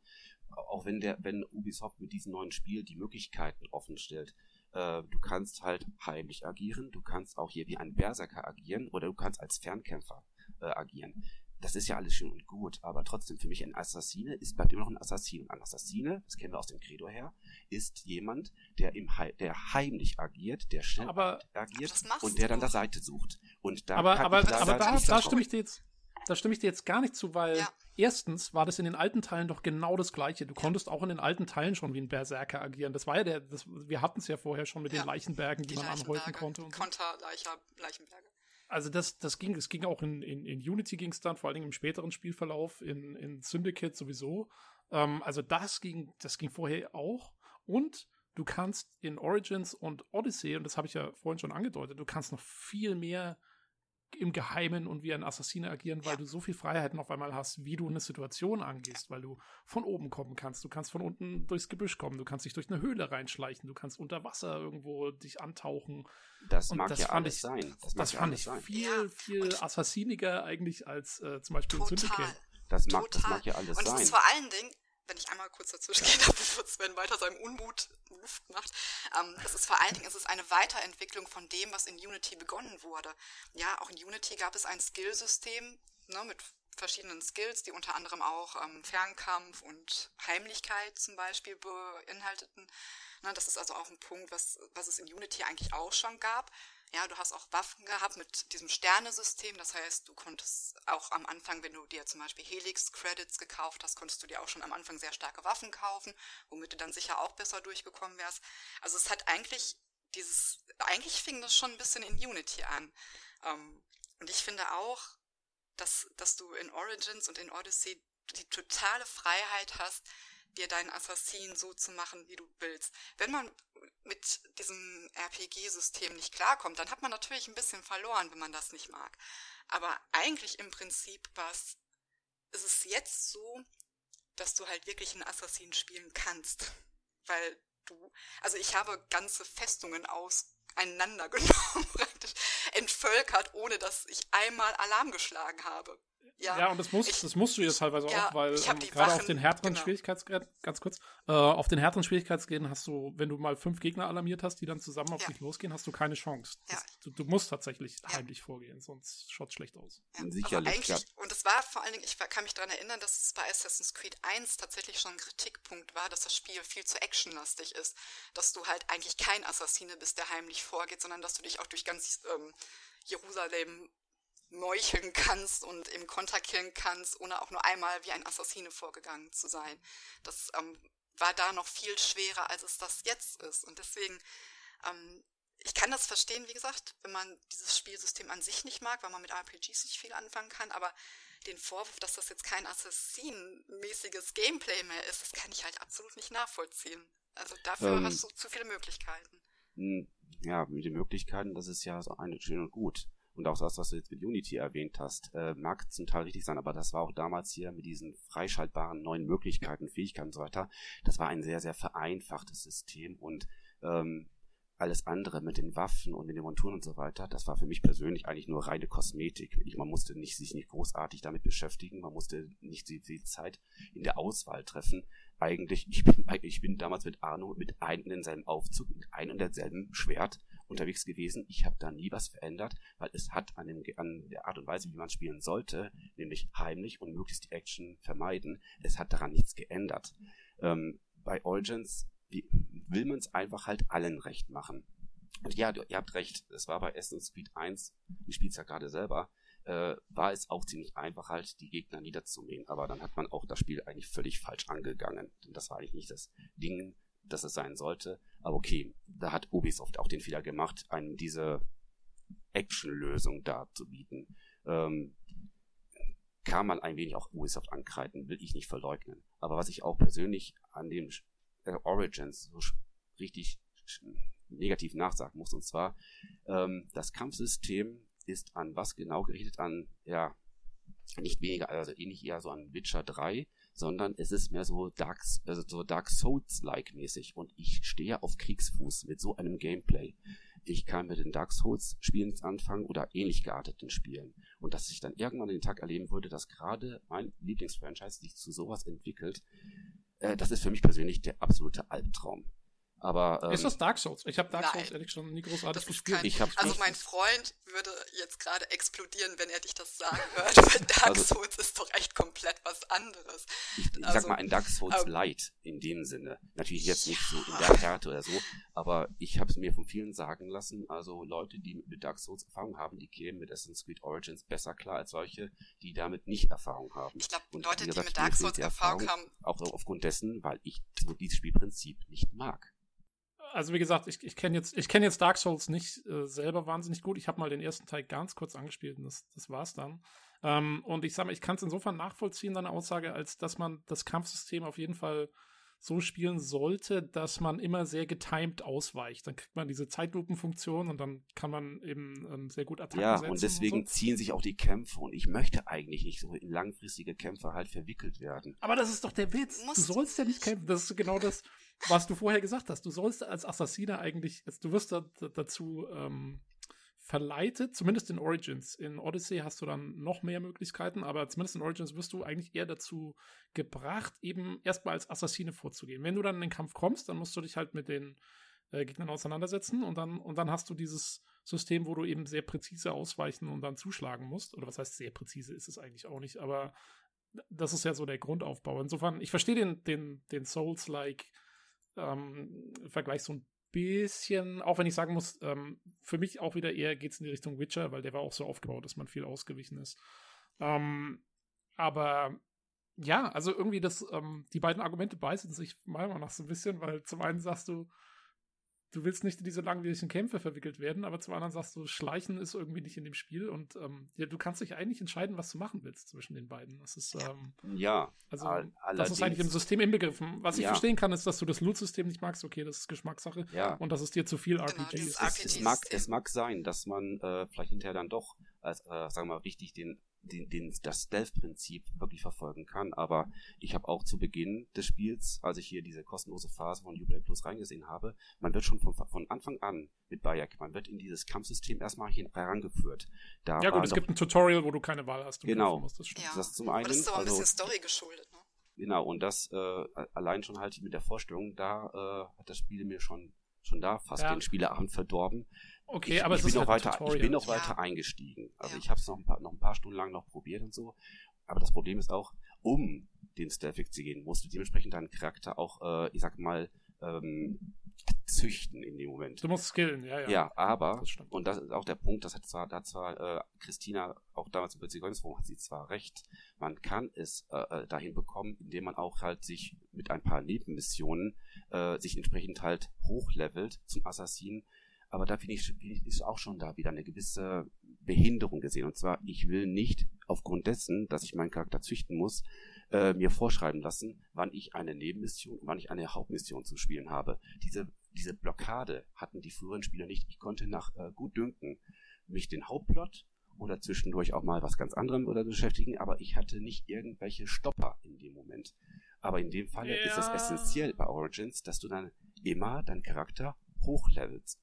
auch wenn der, wenn Ubisoft mit diesem neuen Spiel die Möglichkeiten offen stellt, äh, du kannst halt heimlich agieren, du kannst auch hier wie ein Berserker agieren oder du kannst als Fernkämpfer äh, agieren. Das ist ja alles schön und gut, aber trotzdem für mich ein Assassine ist bleibt immer noch ein Assassine. Und ein Assassine, das kennen wir aus dem Credo her, ist jemand, der im der heimlich agiert, der schnell aber, agiert und der dann der Seite sucht. Und da aber aber, aber da, da stimme ich dir jetzt da stimme ich dir jetzt gar nicht zu, weil ja. erstens war das in den alten Teilen doch genau das Gleiche. Du konntest auch in den alten Teilen schon wie ein Berserker agieren. Das war ja der, das, wir hatten es ja vorher schon mit ja. den Leichenbergen, die, die man anhäufen konnte. Und. Konter, Leicher, Leichenberge. Also das, das ging, es ging auch in, in, in Unity ging es dann, vor allen Dingen im späteren Spielverlauf, in, in Syndicate sowieso. Ähm, also das ging, das ging vorher auch. Und du kannst in Origins und Odyssey, und das habe ich ja vorhin schon angedeutet, du kannst noch viel mehr im Geheimen und wie ein Assassine agieren, weil du so viel Freiheiten auf einmal hast, wie du eine Situation angehst, weil du von oben kommen kannst, du kannst von unten durchs Gebüsch kommen, du kannst dich durch eine Höhle reinschleichen, du kannst unter Wasser irgendwo dich antauchen. Das und mag das ja alles ich, sein. Das, das fand ich sein. viel, viel assassiniger eigentlich als äh, zum Beispiel Total. Syndicate. Das mag, das mag ja alles und sein. Und vor allen Dingen, wenn ich einmal kurz dazwischen gehe, bevor Sven weiter seinem Unmut Luft macht. Ähm, es ist vor allen Dingen, es ist eine Weiterentwicklung von dem, was in Unity begonnen wurde. Ja, auch in Unity gab es ein Skillsystem ne, mit verschiedenen Skills, die unter anderem auch ähm, Fernkampf und Heimlichkeit zum Beispiel beinhalteten. Ne, das ist also auch ein Punkt, was, was es in Unity eigentlich auch schon gab. Ja, du hast auch Waffen gehabt mit diesem Sternesystem. Das heißt, du konntest auch am Anfang, wenn du dir zum Beispiel Helix-Credits gekauft hast, konntest du dir auch schon am Anfang sehr starke Waffen kaufen, womit du dann sicher auch besser durchgekommen wärst. Also es hat eigentlich dieses, eigentlich fing das schon ein bisschen in Unity an. Ähm, und ich finde auch, dass, dass du in Origins und in Odyssey die totale Freiheit hast, dir deinen Assassin so zu machen, wie du willst. Wenn man mit diesem RPG-System nicht klarkommt, dann hat man natürlich ein bisschen verloren, wenn man das nicht mag. Aber eigentlich im Prinzip was, ist es jetzt so, dass du halt wirklich einen Assassin spielen kannst. Weil du, also ich habe ganze Festungen auseinandergenommen, praktisch entvölkert, ohne dass ich einmal Alarm geschlagen habe. Ja, ja und das musst, ich, das musst du jetzt teilweise ja, auch, weil ähm, gerade auf den härteren genau. Schwierigkeitsgraden, ganz kurz, äh, auf den härteren Schwierigkeitsgraden hast du, wenn du mal fünf Gegner alarmiert hast, die dann zusammen auf ja. dich losgehen, hast du keine Chance. Das, du, du, musst tatsächlich heimlich vorgehen, sonst schaut es schlecht aus. Sicherlich. Also und es war vor allen Dingen, ich kann mich daran erinnern, dass es bei Assassin's Creed 1 tatsächlich schon ein Kritikpunkt war, dass das Spiel viel zu actionlastig ist. Dass du halt eigentlich kein Assassine bist, der heimlich vorgeht, sondern dass du dich auch durch ganz ähm, Jerusalem meucheln kannst und im Konter killen kannst, ohne auch nur einmal wie ein Assassine vorgegangen zu sein. Das ähm, war da noch viel schwerer, als es das jetzt ist. Und deswegen, ähm, ich kann das verstehen, wie gesagt, wenn man dieses Spielsystem an sich nicht mag, weil man mit RPGs nicht viel anfangen kann, aber den Vorwurf, dass das jetzt kein Assassin-mäßiges Gameplay mehr ist, das kann ich halt absolut nicht nachvollziehen. Also dafür ähm, hast du zu viele Möglichkeiten. Hm, ja, mit den Möglichkeiten, das ist ja so eine schön und gut und auch das, was du jetzt mit Unity erwähnt hast, äh, mag zum Teil richtig sein, aber das war auch damals hier mit diesen freischaltbaren neuen Möglichkeiten, Fähigkeiten und so weiter. Das war ein sehr, sehr vereinfachtes System und ähm, alles andere mit den Waffen und den Monturen und so weiter, das war für mich persönlich eigentlich nur reine Kosmetik. Ich, man musste nicht, sich nicht großartig damit beschäftigen, man musste nicht die, die Zeit in der Auswahl treffen. Eigentlich, ich bin, ich bin damals mit Arno mit einem in seinem Aufzug, mit einem und derselben Schwert unterwegs gewesen. Ich habe da nie was verändert, weil es hat an, dem, an der Art und Weise, wie man spielen sollte, nämlich heimlich und möglichst die Action vermeiden, es hat daran nichts geändert. Ähm, bei Origins will man es einfach halt allen recht machen. Und ja, ihr habt recht, es war bei Assassin's Creed 1, ich spiel's ja gerade selber, äh, war es auch ziemlich einfach halt, die Gegner niederzumähen. Aber dann hat man auch das Spiel eigentlich völlig falsch angegangen. Denn das war eigentlich nicht das Ding, dass es sein sollte. Aber okay, da hat Ubisoft auch den Fehler gemacht, einem diese Action-Lösung da zu bieten. Ähm, kann man ein wenig auch Ubisoft ankreiden, will ich nicht verleugnen. Aber was ich auch persönlich an dem äh, Origins so richtig negativ nachsagen muss, und zwar ähm, das Kampfsystem ist an was genau gerichtet? An, ja, nicht weniger, also ähnlich eher so an Witcher 3, sondern es ist mehr so Dark, also so Dark Souls-like mäßig und ich stehe auf Kriegsfuß mit so einem Gameplay. Ich kann mit den Dark Souls Spielen anfangen oder ähnlich gearteten Spielen. Und dass ich dann irgendwann den Tag erleben würde, dass gerade mein Lieblingsfranchise sich zu sowas entwickelt, äh, das ist für mich persönlich der absolute Albtraum. Aber, ähm, ist das Dark Souls? Ich habe Dark Nein. Souls ehrlich schon nie großartig gespielt. Kein, ich also mein Freund würde jetzt gerade explodieren, wenn er dich das sagen hört, weil Dark also, Souls ist doch echt komplett was anderes. Ich, ich also, sag mal ein Dark Souls ähm, Light in dem Sinne. Natürlich jetzt ja. nicht so in der Härte oder so, aber ich habe es mir von vielen sagen lassen, also Leute, die mit Dark Souls Erfahrung haben, die kämen mit Assassin's Creed Origins besser klar als solche, die damit nicht Erfahrung haben. Ich glaube, Leute, gesagt, die mit Dark Souls Erfahrung haben. Auch aufgrund dessen, weil ich so dieses Spielprinzip nicht mag also wie gesagt, ich, ich kenne jetzt, ich kenne jetzt Dark Souls nicht äh, selber wahnsinnig gut. Ich habe mal den ersten Teil ganz kurz angespielt und das, das war's dann. Ähm, und ich sage mal, ich kann es insofern nachvollziehen, deine Aussage, als dass man das Kampfsystem auf jeden Fall so spielen sollte, dass man immer sehr getimed ausweicht. Dann kriegt man diese Zeitlupenfunktion und dann kann man eben ähm, sehr gut Attacken ja, setzen. Ja, und deswegen und so. ziehen sich auch die Kämpfe und ich möchte eigentlich nicht so in langfristige Kämpfe halt verwickelt werden. Aber das ist doch der Witz. Du sollst ja nicht kämpfen. Das ist genau das, was du vorher gesagt hast. Du sollst als Assassiner eigentlich, du wirst da, dazu ähm, verleitet, zumindest in Origins. In Odyssey hast du dann noch mehr Möglichkeiten, aber zumindest in Origins wirst du eigentlich eher dazu gebracht, eben erstmal als Assassine vorzugehen. Wenn du dann in den Kampf kommst, dann musst du dich halt mit den äh, Gegnern auseinandersetzen und dann, und dann hast du dieses System, wo du eben sehr präzise ausweichen und dann zuschlagen musst. Oder was heißt sehr präzise ist es eigentlich auch nicht, aber das ist ja so der Grundaufbau. Insofern, ich verstehe den, den, den Souls-like ähm, Vergleich so ein bisschen, auch wenn ich sagen muss, ähm, für mich auch wieder eher geht es in die Richtung Witcher, weil der war auch so aufgebaut, dass man viel ausgewichen ist. Ähm, aber ja, also irgendwie das, ähm, die beiden Argumente beißen sich meiner Meinung nach so ein bisschen, weil zum einen sagst du, du willst nicht in diese langwierigen Kämpfe verwickelt werden, aber zum anderen sagst du, Schleichen ist irgendwie nicht in dem Spiel und ähm, ja, du kannst dich eigentlich entscheiden, was du machen willst zwischen den beiden. Das ist ähm, ja, also das ist eigentlich im System inbegriffen. Was ich ja. verstehen kann, ist, dass du das Loot-System nicht magst. Okay, das ist Geschmackssache ja. und dass es dir zu viel RPG genau, ist. Es, es, mag, es mag sein, dass man äh, vielleicht hinterher dann doch als, äh, sagen wir mal, richtig den den, den, das Stealth-Prinzip wirklich verfolgen kann. Aber ich habe auch zu Beginn des Spiels, als ich hier diese kostenlose Phase von Uplay Plus reingesehen habe, man wird schon von, von Anfang an mit Bayek, man wird in dieses Kampfsystem erstmal herangeführt. Da ja gut, es gibt ein Tutorial, wo du keine Wahl hast. Genau. Musst, das, ja. das zum einen. Aber das ist aber ein also, bisschen Story geschuldet, ne? Genau, und das äh, allein schon halt mit der Vorstellung, da äh, hat das Spiel mir schon schon da fast ja. den Spieleabend verdorben. Okay, ich, aber ich es bin ist noch halt weiter, Ich bin noch weiter ja. eingestiegen. Also ja. ich habe es noch, ein paar, noch ein paar Stunden lang noch probiert und so. Aber das Problem ist auch, um den Stealth zu gehen, musst du dementsprechend deinen Charakter auch, äh, ich sag mal, ähm, züchten in dem Moment. Du musst skillen, ja, ja. Ja, aber, das und das ist auch der Punkt, das hat zwar, da hat zwar äh, Christina auch damals im Beziehungsforum hat sie zwar recht, man kann es äh, äh, dahin bekommen, indem man auch halt sich mit ein paar Nebenmissionen äh, sich entsprechend halt hochlevelt zum Assassin, aber da finde ich, ist auch schon da wieder eine gewisse Behinderung gesehen. Und zwar, ich will nicht aufgrund dessen, dass ich meinen Charakter züchten muss, äh, mir vorschreiben lassen, wann ich eine Nebenmission, wann ich eine Hauptmission zu spielen habe. Diese, diese Blockade hatten die früheren Spieler nicht. Ich konnte nach äh, Gutdünken mich den Hauptplot oder zwischendurch auch mal was ganz anderem oder beschäftigen, aber ich hatte nicht irgendwelche Stopper in dem Moment. Aber in dem Falle ja. ist es essentiell bei Origins, dass du dann immer deinen Charakter hochlevelst.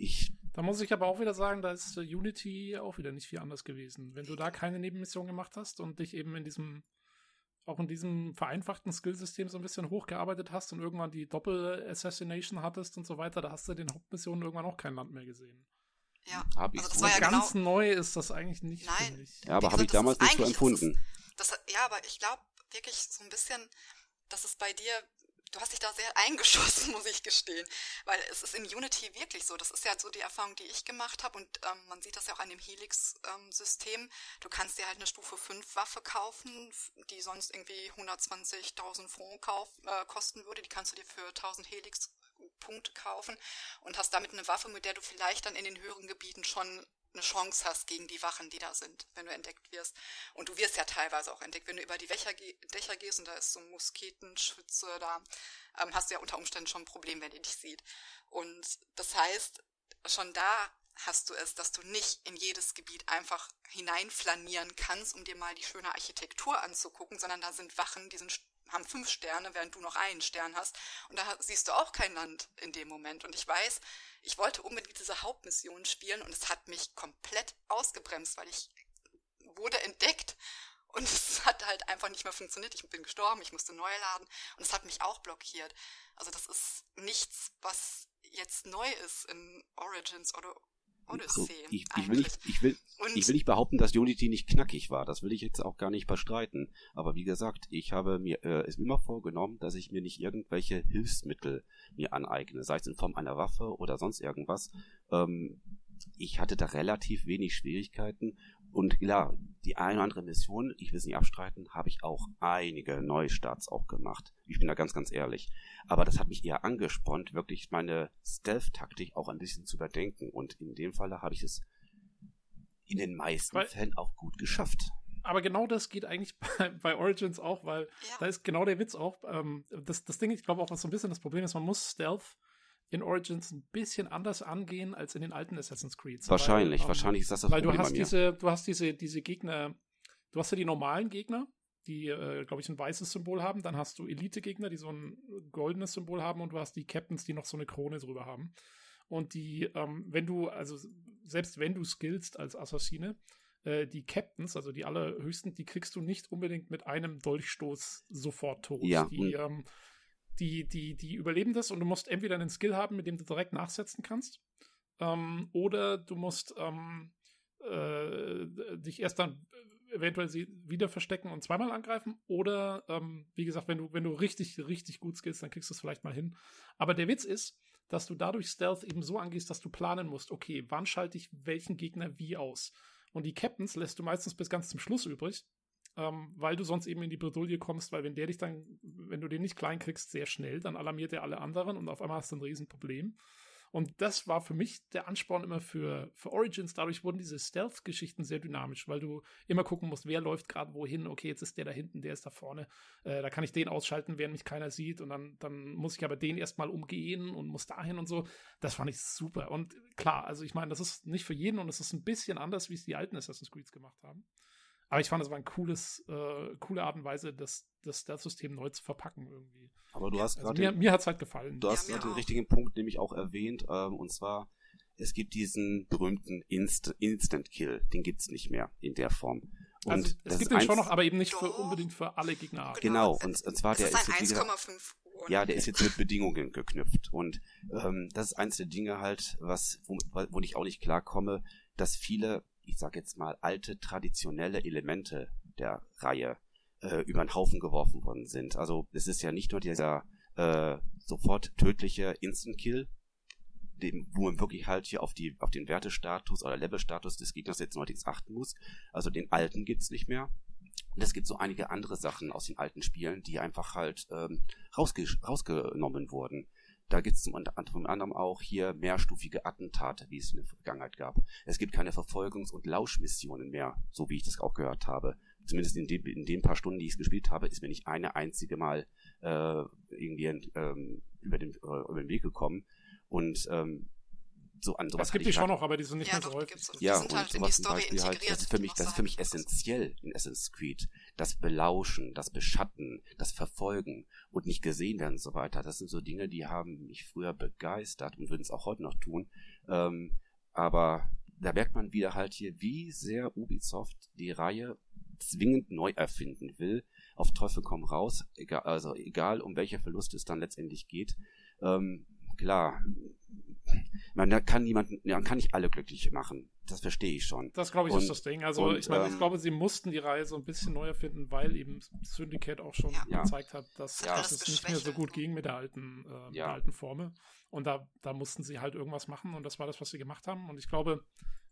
Ich da muss ich aber auch wieder sagen, da ist Unity auch wieder nicht viel anders gewesen. Wenn du da keine Nebenmission gemacht hast und dich eben in diesem, auch in diesem vereinfachten Skillsystem so ein bisschen hochgearbeitet hast und irgendwann die Doppel-Assassination hattest und so weiter, da hast du den Hauptmissionen irgendwann auch kein Land mehr gesehen. Ja, hab ich also das war ja ganz genau, neu ist das eigentlich nicht. Nein, ich. ja, aber habe ich damals nicht so empfunden. Das, das, ja, aber ich glaube wirklich so ein bisschen, dass es bei dir du hast dich da sehr eingeschossen, muss ich gestehen. Weil es ist in Unity wirklich so. Das ist ja so die Erfahrung, die ich gemacht habe. Und ähm, man sieht das ja auch an dem Helix-System. Ähm, du kannst dir halt eine Stufe 5 Waffe kaufen, die sonst irgendwie 120.000 Franc äh, kosten würde. Die kannst du dir für 1000 Helix Punkte kaufen und hast damit eine Waffe, mit der du vielleicht dann in den höheren Gebieten schon eine Chance hast gegen die Wachen, die da sind, wenn du entdeckt wirst. Und du wirst ja teilweise auch entdeckt, wenn du über die Dächer, Dächer gehst und da ist so ein Musketenschütze, da ähm, hast du ja unter Umständen schon ein Problem, wenn die dich sieht. Und das heißt, schon da hast du es, dass du nicht in jedes Gebiet einfach hineinflanieren kannst, um dir mal die schöne Architektur anzugucken, sondern da sind Wachen, die sind haben fünf Sterne, während du noch einen Stern hast. Und da siehst du auch kein Land in dem Moment. Und ich weiß, ich wollte unbedingt diese Hauptmission spielen und es hat mich komplett ausgebremst, weil ich wurde entdeckt und es hat halt einfach nicht mehr funktioniert. Ich bin gestorben, ich musste neu laden und es hat mich auch blockiert. Also das ist nichts, was jetzt neu ist in Origins oder Odyssey. Ich, ich, will nicht, ich, will, ich will nicht behaupten, dass Unity nicht knackig war. Das will ich jetzt auch gar nicht bestreiten. Aber wie gesagt, ich habe mir äh, es immer vorgenommen, dass ich mir nicht irgendwelche Hilfsmittel mir aneigne, sei es in Form einer Waffe oder sonst irgendwas. Ähm, ich hatte da relativ wenig Schwierigkeiten und klar, die eine oder andere Mission, ich will es nicht abstreiten, habe ich auch einige Neustarts auch gemacht. Ich bin da ganz, ganz ehrlich. Aber das hat mich eher angespornt, wirklich meine Stealth-Taktik auch ein bisschen zu überdenken. Und in dem Falle habe ich es in den meisten weil, Fällen auch gut geschafft. Aber genau das geht eigentlich bei, bei Origins auch, weil ja. da ist genau der Witz auch. Ähm, das, das Ding, ich glaube auch, was so ein bisschen das Problem ist, man muss Stealth in Origins ein bisschen anders angehen als in den alten Assassin's Creed. Wahrscheinlich, weil, ähm, wahrscheinlich ist das das weil Problem du hast diese, du hast diese, diese Gegner, du hast ja die normalen Gegner, die, äh, glaube ich, ein weißes Symbol haben. Dann hast du Elite-Gegner, die so ein goldenes Symbol haben und du hast die Captains, die noch so eine Krone drüber haben. Und die, ähm, wenn du, also selbst wenn du skillst als Assassine, äh, die Captains, also die allerhöchsten, die kriegst du nicht unbedingt mit einem Dolchstoß sofort tot. Ja. Die, ähm, die, die, die überleben das und du musst entweder einen Skill haben, mit dem du direkt nachsetzen kannst, ähm, oder du musst ähm, äh, dich erst dann eventuell wieder verstecken und zweimal angreifen, oder ähm, wie gesagt, wenn du, wenn du richtig, richtig gut skillst, dann kriegst du es vielleicht mal hin. Aber der Witz ist, dass du dadurch Stealth eben so angehst, dass du planen musst, okay, wann schalte ich welchen Gegner wie aus? Und die Captains lässt du meistens bis ganz zum Schluss übrig, ähm, weil du sonst eben in die Bredouille kommst, weil wenn der dich dann, wenn du den nicht klein kriegst, sehr schnell, dann alarmiert er alle anderen und auf einmal hast du ein Riesenproblem. Und das war für mich der Ansporn immer für, für Origins. Dadurch wurden diese Stealth-Geschichten sehr dynamisch, weil du immer gucken musst, wer läuft gerade wohin. Okay, jetzt ist der da hinten, der ist da vorne. Äh, da kann ich den ausschalten, während mich keiner sieht. Und dann, dann muss ich aber den erstmal umgehen und muss dahin und so. Das fand ich super. Und klar, also ich meine, das ist nicht für jeden und es ist ein bisschen anders, wie es die alten Assassin's Creeds gemacht haben. Aber ich fand, es war ein cooles, äh, coole Art und Weise, das, das Stealth-System neu zu verpacken irgendwie. Aber du hast Also gerade mir, mir hat's halt gefallen. Du hast Ja, gerade den richtigen Punkt nämlich auch erwähnt, ähm, und zwar, es gibt diesen berühmten Inst Instant Kill, den gibt's nicht mehr in der Form. Und also, es das gibt den schon noch, aber eben nicht für unbedingt für alle Gegnerarten. Genau, und, und zwar Es der ist jetzt, wie gesagt, 1,5 Uhr. ja, der ist jetzt mit Bedingungen geknüpft. Und ähm, das ist eins der Dinge halt, was, wo, wo ich auch nicht klarkomme, dass viele, ich sag jetzt mal, alte, traditionelle Elemente der Reihe äh, über den Haufen geworfen worden sind. Also es ist ja nicht nur dieser äh, sofort tödliche Instant Kill, dem, wo man wirklich halt hier auf die auf den Wertestatus oder Levelstatus des Gegners jetzt neuerdings achten muss. Also den alten gibt's nicht mehr. Und es gibt so einige andere Sachen aus den alten Spielen, die einfach halt ähm, rausge rausgenommen wurden. Da gibt's zum unter anderem auch hier mehrstufige Attentate, wie es in der Vergangenheit gab. Es gibt keine Verfolgungs- und Lauschmissionen mehr, so wie ich das auch gehört habe. Zumindest in dem, in den paar Stunden, die ich es gespielt habe, ist mir nicht eine einzige Mal äh, irgendwie ähm, über, den, äh, über den Weg gekommen. Und ähm, so an sowas Es gibt die schon noch, aber die sind nicht Ja, mehr so häufig. ja, Die sind und halt in sowas die zum Story Beispiel halt, das ist für mich, das ist für mich essentiell in Assassin's Creed. Das Belauschen, das Beschatten, das Verfolgen und nicht gesehen werden und so weiter. Das sind so Dinge, die haben mich früher begeistert und würden es auch heute noch tun. Ähm, aber da merkt man wieder halt hier, wie sehr Ubisoft die Reihe zwingend neu erfinden will. Auf Teufel komm raus, egal, also egal um welche Verluste es dann letztendlich geht. Ähm, klar, man da kann niemanden, man kann nicht alle glücklich machen. Das verstehe ich schon. Das glaube ich Und- ist das Ding. Also und, ich meine, ähm, ich glaube, sie mussten die Reihe so ein bisschen neu erfinden, weil eben Syndicate auch schon Ja. gezeigt hat, dass, Ja. dass es nicht mehr so gut ging mit der alten, äh, Ja. der alten Formel. Und da, da mussten sie halt irgendwas machen und das war das, was sie gemacht haben. Und ich glaube,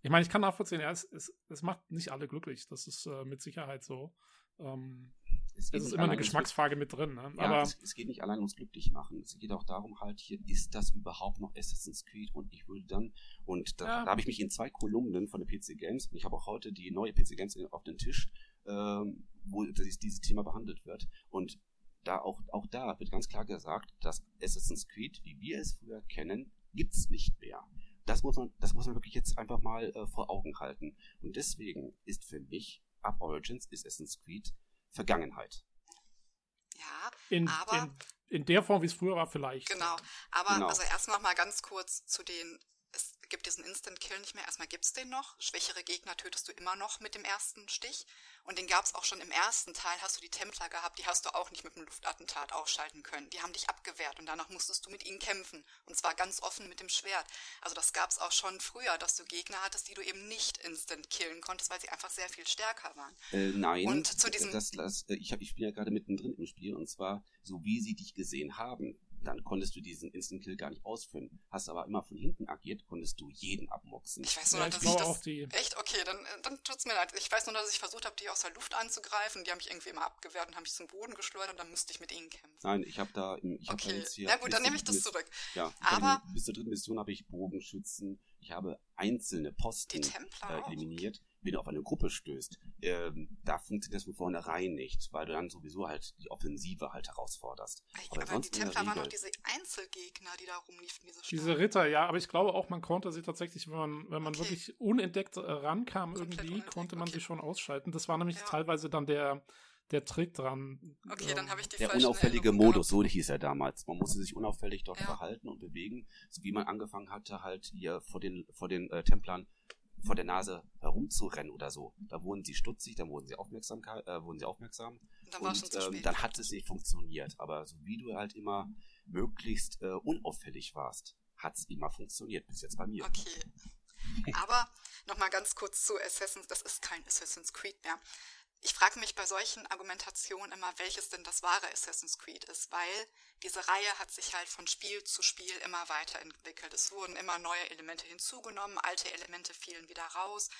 ich meine, ich kann nachvollziehen, ja, es, es, es macht nicht alle glücklich. Das ist äh, mit Sicherheit so. Ähm, es geht ist immer eine Geschmacksfrage mit drin. Ne? Ja, Aber es, es geht nicht allein ums Glücklichmachen. Es geht auch darum, halt hier, ist das überhaupt noch Assassin's Creed? Und ich würde dann, und da, Ja. da habe ich mich in zwei Kolumnen von der PC Games, und ich habe auch heute die neue PC Games auf den Tisch, ähm, wo dieses, dieses Thema behandelt wird. Und da auch, auch da wird ganz klar gesagt, dass Assassin's Creed, wie wir es früher kennen, gibt's nicht mehr. Das muss man, das muss man wirklich jetzt einfach mal äh, vor Augen halten. Und deswegen ist für mich Up Origins ist Assassin's Creed Vergangenheit. Ja, in, aber- in, in der Form, wie es früher war, vielleicht. Genau. Aber Genau. also erst noch mal ganz kurz zu den. Es gibt diesen Instant Kill nicht mehr. Erstmal gibt's den noch. Schwächere Gegner tötest du immer noch mit dem ersten Stich. Und den gab's auch schon im ersten Teil. Hast du die Templer gehabt, die hast du auch nicht mit dem Luftattentat ausschalten können. Die haben dich abgewehrt und danach musstest du mit ihnen kämpfen. Und zwar ganz offen mit dem Schwert. Also das gab's auch schon früher, dass du Gegner hattest, die du eben nicht instant killen konntest, weil sie einfach sehr viel stärker waren. Äh, nein, Und zu diesem- das, das, äh, ich, hab, ich bin ja gerade mittendrin im Spiel und zwar, so wie sie dich gesehen haben, dann konntest du diesen Instant Kill gar nicht ausführen. Hast aber immer von hinten agiert, konntest du jeden abmoxen. Ich weiß nur, Ja, ich dass ich glaube das auch die. Echt? Okay, dann, äh, dann tut's mir leid. Ich weiß nur, dass ich versucht habe, die aus der Luft anzugreifen. Die haben mich irgendwie immer abgewehrt und haben mich zum Boden geschleudert und dann musste ich mit ihnen kämpfen. Nein, ich habe da, im- ich habe da Okay, jetzt hier. na gut, dann nehme ich das zurück. Ja, ich hab Aber- bis zur dritten Mission habe ich Bogenschützen. Ich habe einzelne Posten äh, eliminiert. Wenn du auf eine Gruppe stößt, ähm, da funktioniert das von vornherein nicht, weil du dann sowieso halt die Offensive halt herausforderst. Aber Aber, die Templer waren doch diese Einzelgegner, die da rumliefen, diese Diese. Ritter, ja, aber ich glaube auch, man konnte sie tatsächlich, wenn man, wenn man Okay. wirklich unentdeckt äh, rankam Komplett irgendwie, unentdeckt, konnte man okay. sie schon ausschalten. Das war nämlich Ja. teilweise dann der, der Trick dran. Okay, dann Ähm, habe ich die Der unauffällige Modus, so hieß er damals. Man musste sich unauffällig dort Ja. verhalten und bewegen, so wie man angefangen hatte, halt hier vor den, vor den äh, Templern vor der Nase herumzurennen oder so. Da wurden sie stutzig, dann wurden sie aufmerksam, äh, wurden sie aufmerksam. Dann war es schon und zu ähm, spät. dann hat es nicht funktioniert. Aber so wie du halt immer möglichst äh, unauffällig warst, hat es immer funktioniert, bis jetzt bei mir. Okay. Aber nochmal ganz kurz zu Assassin's, das ist kein Assassin's Creed mehr. Ich frage mich bei solchen Argumentationen immer, welches denn das wahre Assassin's Creed ist, weil diese Reihe hat sich halt von Spiel zu Spiel immer weiterentwickelt. Es wurden immer neue Elemente hinzugenommen, alte Elemente fielen wieder raus.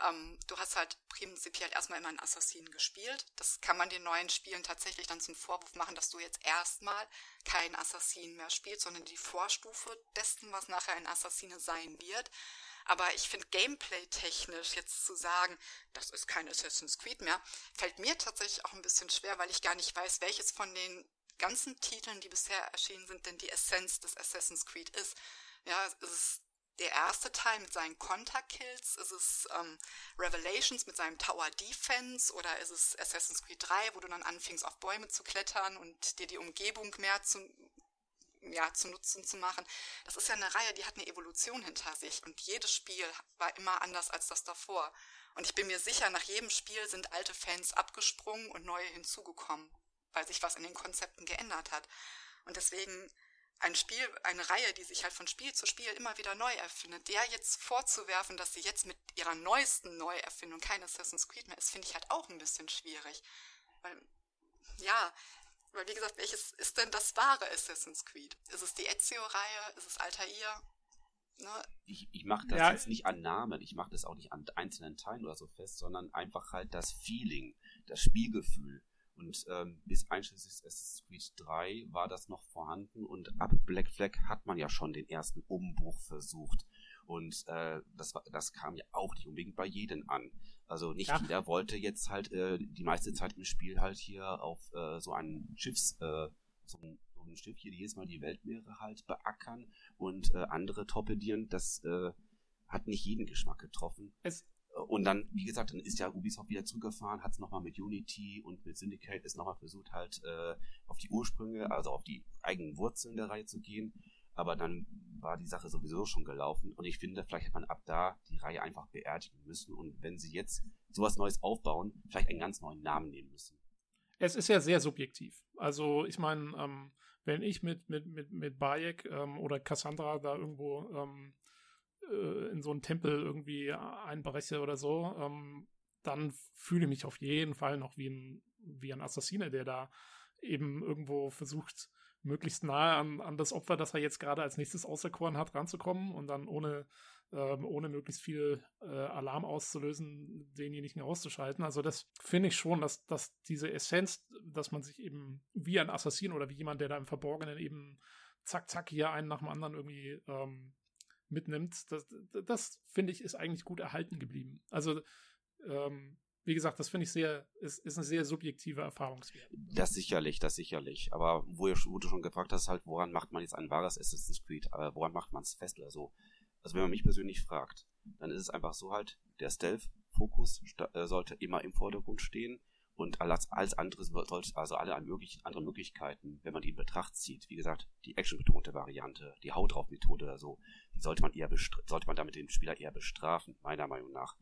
Ähm, du hast halt prinzipiell erstmal immer einen Assassinen gespielt. Das kann man den neuen Spielen tatsächlich dann zum Vorwurf machen, dass du jetzt erstmal keinen Assassinen mehr spielst, sondern die Vorstufe dessen, was nachher ein Assassine sein wird. Aber ich finde gameplay-technisch jetzt zu sagen, das ist kein Assassin's Creed mehr, fällt mir tatsächlich auch ein bisschen schwer, weil ich gar nicht weiß, welches von den ganzen Titeln, die bisher erschienen sind, denn die Essenz des Assassin's Creed ist. Ja, es ist der erste Teil mit seinen Contact-Kills? Ist es ähm, Revelations mit seinem Tower Defense oder ist es Assassin's Creed 3, wo du dann anfingst, auf Bäume zu klettern und dir die Umgebung mehr zu, ja, zu nutzen zu machen? Das ist ja eine Reihe, die hat eine Evolution hinter sich und jedes Spiel war immer anders als das davor. Und ich bin mir sicher, nach jedem Spiel sind alte Fans abgesprungen und neue hinzugekommen, weil sich was in den Konzepten geändert hat. Und deswegen ein Spiel, eine Reihe, die sich halt von Spiel zu Spiel immer wieder neu erfindet, der jetzt vorzuwerfen, dass sie jetzt mit ihrer neuesten Neuerfindung kein Assassin's Creed mehr ist, finde ich halt auch ein bisschen schwierig. Weil, ja, weil wie gesagt, welches ist denn das wahre Assassin's Creed? Ist es die Ezio-Reihe? Ist es Altair? Ne? Ich, ich mache das ja. jetzt nicht an Namen, ich mache das auch nicht an einzelnen Teilen oder so fest, sondern einfach halt das Feeling, das Spielgefühl. Und ähm, bis einschließlich Assassin's Creed 3 war das noch vorhanden und ab Black Flag hat man ja schon den ersten Umbruch versucht. Und äh, das, war, das kam ja auch nicht unbedingt bei jedem an. Also nicht ja. jeder wollte jetzt halt äh, die meiste Zeit im Spiel halt hier auf äh, so einen Schiffs, äh, so ein, so ein Schiff hier jedes Mal die Weltmeere halt beackern und äh, andere torpedieren. Das äh, hat nicht jeden Geschmack getroffen. Es, und dann, wie gesagt, dann ist ja Ubisoft wieder zurückgefahren, hat es nochmal mit Unity und mit Syndicate ist nochmal versucht, halt äh, auf die Ursprünge, also auf die eigenen Wurzeln der Reihe zu gehen. Aber dann war die Sache sowieso schon gelaufen. Und ich finde, vielleicht hätte man ab da die Reihe einfach beerdigen müssen. Und wenn sie jetzt sowas Neues aufbauen, vielleicht einen ganz neuen Namen nehmen müssen. Es ist ja sehr subjektiv. Also ich meine, ähm, wenn ich mit, mit, mit, mit Bayek ähm, oder Cassandra da irgendwo ähm, äh, in so einen Tempel irgendwie einbreche oder so, ähm, dann fühle ich mich auf jeden Fall noch wie ein, wie ein Assassine, der da eben irgendwo versucht, möglichst nahe an, an das Opfer, das er jetzt gerade als nächstes auserkoren hat, ranzukommen und dann ohne, ähm, ohne möglichst viel äh, Alarm auszulösen, denjenigen auszuschalten. Also das finde ich schon, dass, dass diese Essenz, dass man sich eben wie ein Assassin oder wie jemand, der da im Verborgenen eben zack, zack, hier einen nach dem anderen irgendwie ähm, mitnimmt, das, das finde ich, ist eigentlich gut erhalten geblieben. Also, ähm, wie gesagt, das finde ich sehr, ist, ist ein sehr subjektiver Erfahrungswert. Das sicherlich, das sicherlich. Aber wo, wo du schon gefragt hast, halt, woran macht man jetzt ein wahres Assassin's Creed? Äh, woran macht man es fest oder so? Also, wenn man mich persönlich fragt, dann ist es einfach so halt, der Stealth-Fokus äh, sollte immer im Vordergrund stehen und alles, alles andere sollte, also alle möglichen anderen Möglichkeiten, wenn man die in Betracht zieht, wie gesagt, die actionbetonte Variante, die Haut drauf Methode oder so, die sollte man eher sollte man damit den Spieler eher bestrafen, meiner Meinung nach.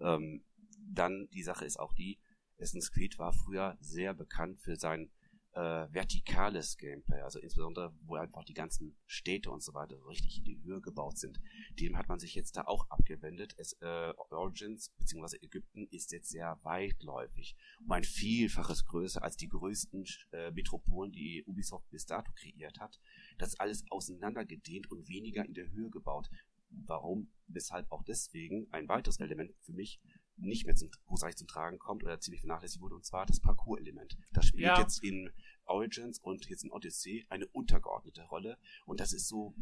Ähm, dann die Sache ist auch die, Assassin's Creed war früher sehr bekannt für sein äh, vertikales Gameplay, also insbesondere, wo einfach die ganzen Städte und so weiter richtig in die Höhe gebaut sind. Dem hat man sich jetzt da auch abgewendet. Es, äh, Origins bzw. Ägypten ist jetzt sehr weitläufig, um ein Vielfaches größer als die größten äh, Metropolen, die Ubisoft bis dato kreiert hat. Das ist alles auseinandergedehnt und weniger in der Höhe gebaut. Warum? Weshalb auch deswegen ein weiteres Element für mich nicht mehr zum, großartig zum Tragen kommt oder ziemlich vernachlässigt wurde, und zwar das Parcours-Element. Das spielt ja. jetzt in Origins und jetzt in Odyssey eine untergeordnete Rolle. Und das ist so,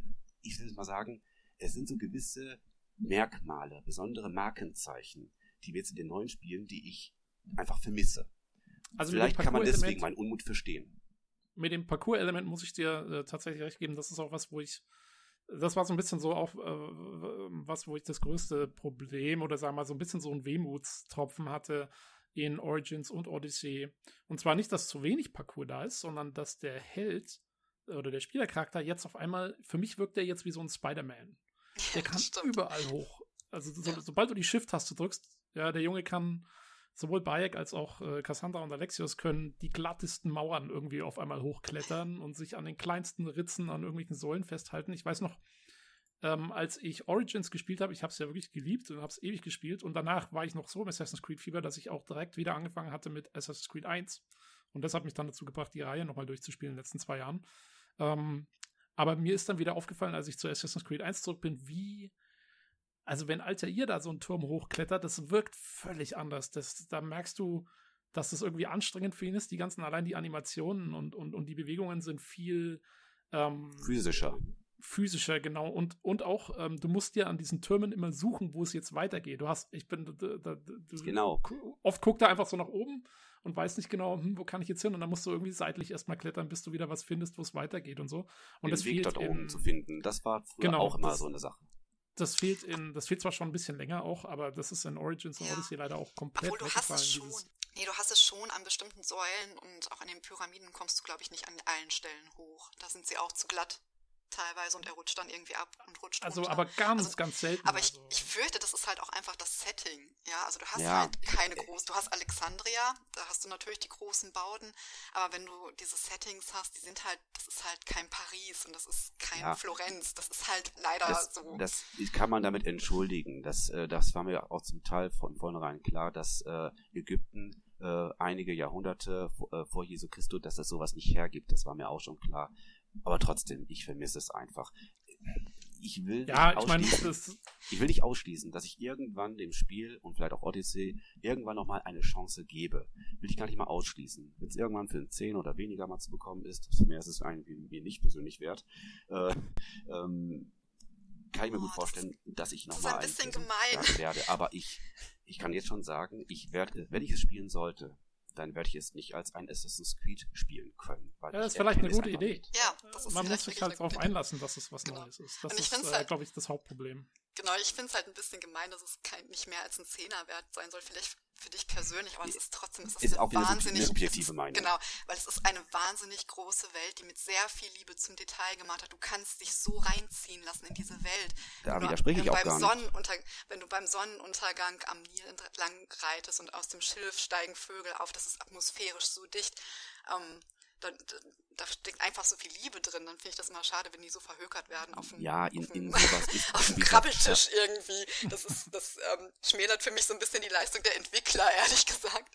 ich will mal sagen, es sind so gewisse Merkmale, besondere Markenzeichen, die wir jetzt in den neuen Spielen, die ich einfach vermisse. Also Vielleicht kann man deswegen meinen Unmut verstehen. Mit dem Parcours-Element muss ich dir äh, tatsächlich recht geben. Das ist auch was, wo ich das war so ein bisschen so auch äh, was, wo ich das größte Problem oder sagen wir mal so ein bisschen so ein Wehmutstropfen hatte in Origins und Odyssey. Und zwar nicht, dass zu wenig Parcours da ist, sondern dass der Held oder der Spielercharakter jetzt auf einmal, für mich wirkt der jetzt wie so ein Spider-Man. Der kann überall hoch. Also so, ja. sobald du die Shift-Taste drückst, ja, der Junge kann sowohl Bayek als auch äh, Cassandra und Alexios können die glattesten Mauern irgendwie auf einmal hochklettern und sich an den kleinsten Ritzen an irgendwelchen Säulen festhalten. Ich weiß noch, ähm, als ich Origins gespielt habe, ich habe es ja wirklich geliebt und habe es ewig gespielt und danach war ich noch so im Assassin's Creed Fieber, dass ich auch direkt wieder angefangen hatte mit Assassin's Creed 1 und das hat mich dann dazu gebracht, die Reihe nochmal durchzuspielen in den letzten zwei Jahren. Ähm, aber mir ist dann wieder aufgefallen, als ich zu Assassin's Creed 1 zurück bin, wie also wenn Altair da so einen Turm hochklettert, das wirkt völlig anders. Das, da merkst du, dass es irgendwie anstrengend für ihn ist. Die ganzen, allein die Animationen und, und, und die Bewegungen sind viel ähm, physischer. Physischer, genau. Und, und auch, ähm, du musst dir an diesen Türmen immer suchen, wo es jetzt weitergeht. Du hast, ich bin, da, da, genau. Oft guckt er einfach so nach oben und weiß nicht genau, hm, wo kann ich jetzt hin? Und dann musst du irgendwie seitlich erstmal klettern, bis du wieder was findest, wo es weitergeht und so. Und Den das Weg dort oben zu finden, das war früher genau, auch immer das, so eine Sache das fehlt in, das fehlt zwar schon ein bisschen länger auch, aber das ist in Origins und ja. Odyssey leider auch komplett Obwohl, du hast es schon. Nee, du hast es schon an bestimmten Säulen und auch an den Pyramiden kommst du, glaube ich, nicht an allen Stellen hoch. Da sind sie auch zu glatt teilweise und er rutscht dann irgendwie ab und rutscht Also runter. aber ganz, also, ganz selten. Aber ich, also. ich fürchte, das ist halt auch einfach das Setting. Ja, also du hast ja. halt keine groß, du hast Alexandria, da hast du natürlich die großen Bauten, aber wenn du diese Settings hast, die sind halt, das ist halt kein Paris und das ist kein ja. Florenz, das ist halt leider das, so. Das kann man damit entschuldigen. Das, äh, das war mir auch zum Teil von vornherein klar, dass äh, Ägypten äh, einige Jahrhunderte vor, äh, vor Jesu Christus, dass das sowas nicht hergibt. Das war mir auch schon klar. Aber trotzdem, ich vermisse es einfach. Ich will, ja, nicht ich, meine, ich will nicht ausschließen, dass ich irgendwann dem Spiel und vielleicht auch Odyssey irgendwann nochmal eine Chance gebe. Will ich gar nicht mal ausschließen. Wenn es irgendwann für ein 10 oder weniger mal zu bekommen ist, mehr ist es eigentlich mir nicht persönlich wert, äh, ähm, kann ich mir oh, gut vorstellen, dass ich nochmal ein bisschen gemein werde. Aber ich, ich kann jetzt schon sagen, ich werde, wenn ich es spielen sollte, dann werde ich es nicht als ein Assassin's Creed spielen können. ja, das ist vielleicht eine gute Idee. Ja, das ist Man muss sich halt darauf einlassen, dass es was genau. Neues ist. Das ist, äh, halt, glaube ich, das Hauptproblem. Genau, ich finde es halt ein bisschen gemein, dass es kein, nicht mehr als ein Zehnerwert sein soll. Vielleicht für dich persönlich, aber es ist trotzdem es ist, ist eine wahnsinnig subjektive Meinung. Genau, weil es ist eine wahnsinnig große Welt, die mit sehr viel Liebe zum Detail gemacht hat. Du kannst dich so reinziehen lassen in diese Welt. Da widerspreche ich auch gar nicht. Wenn du beim Sonnenuntergang am Nil entlang reitest und aus dem Schilf steigen Vögel auf, das ist atmosphärisch so dicht. Ähm, da, da steckt einfach so viel Liebe drin. Dann finde ich das immer schade, wenn die so verhökert werden auf dem, ja, in, sowas ist auf dem Krabbeltisch ja. irgendwie. Das ist, das ähm, schmälert für mich so ein bisschen die Leistung der Entwickler, ehrlich gesagt.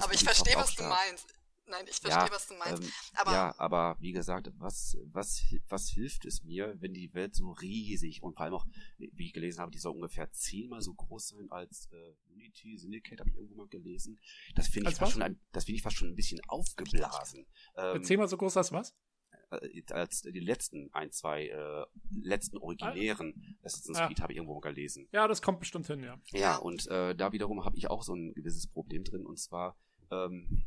Aber ich verstehe, was du meinst. Nein, ich verstehe, ja, was du meinst. Ähm, aber, ja, aber wie gesagt, was, was, was hilft es mir, wenn die Welt so riesig und vor allem auch, wie ich gelesen habe, die soll ungefähr zehnmal so groß sein als äh, Unity, Syndicate, habe ich irgendwo mal gelesen. Das finde ich, fast schon ein, das finde ich fast schon ein bisschen aufgeblasen. Ähm, zehnmal so groß als was? Äh, als die letzten ein, zwei äh, letzten originären Assassin's Creed ja. habe ich irgendwo mal gelesen. Ja, das kommt bestimmt hin, ja. Ja, und äh, da wiederum habe ich auch so ein gewisses Problem drin und zwar ähm,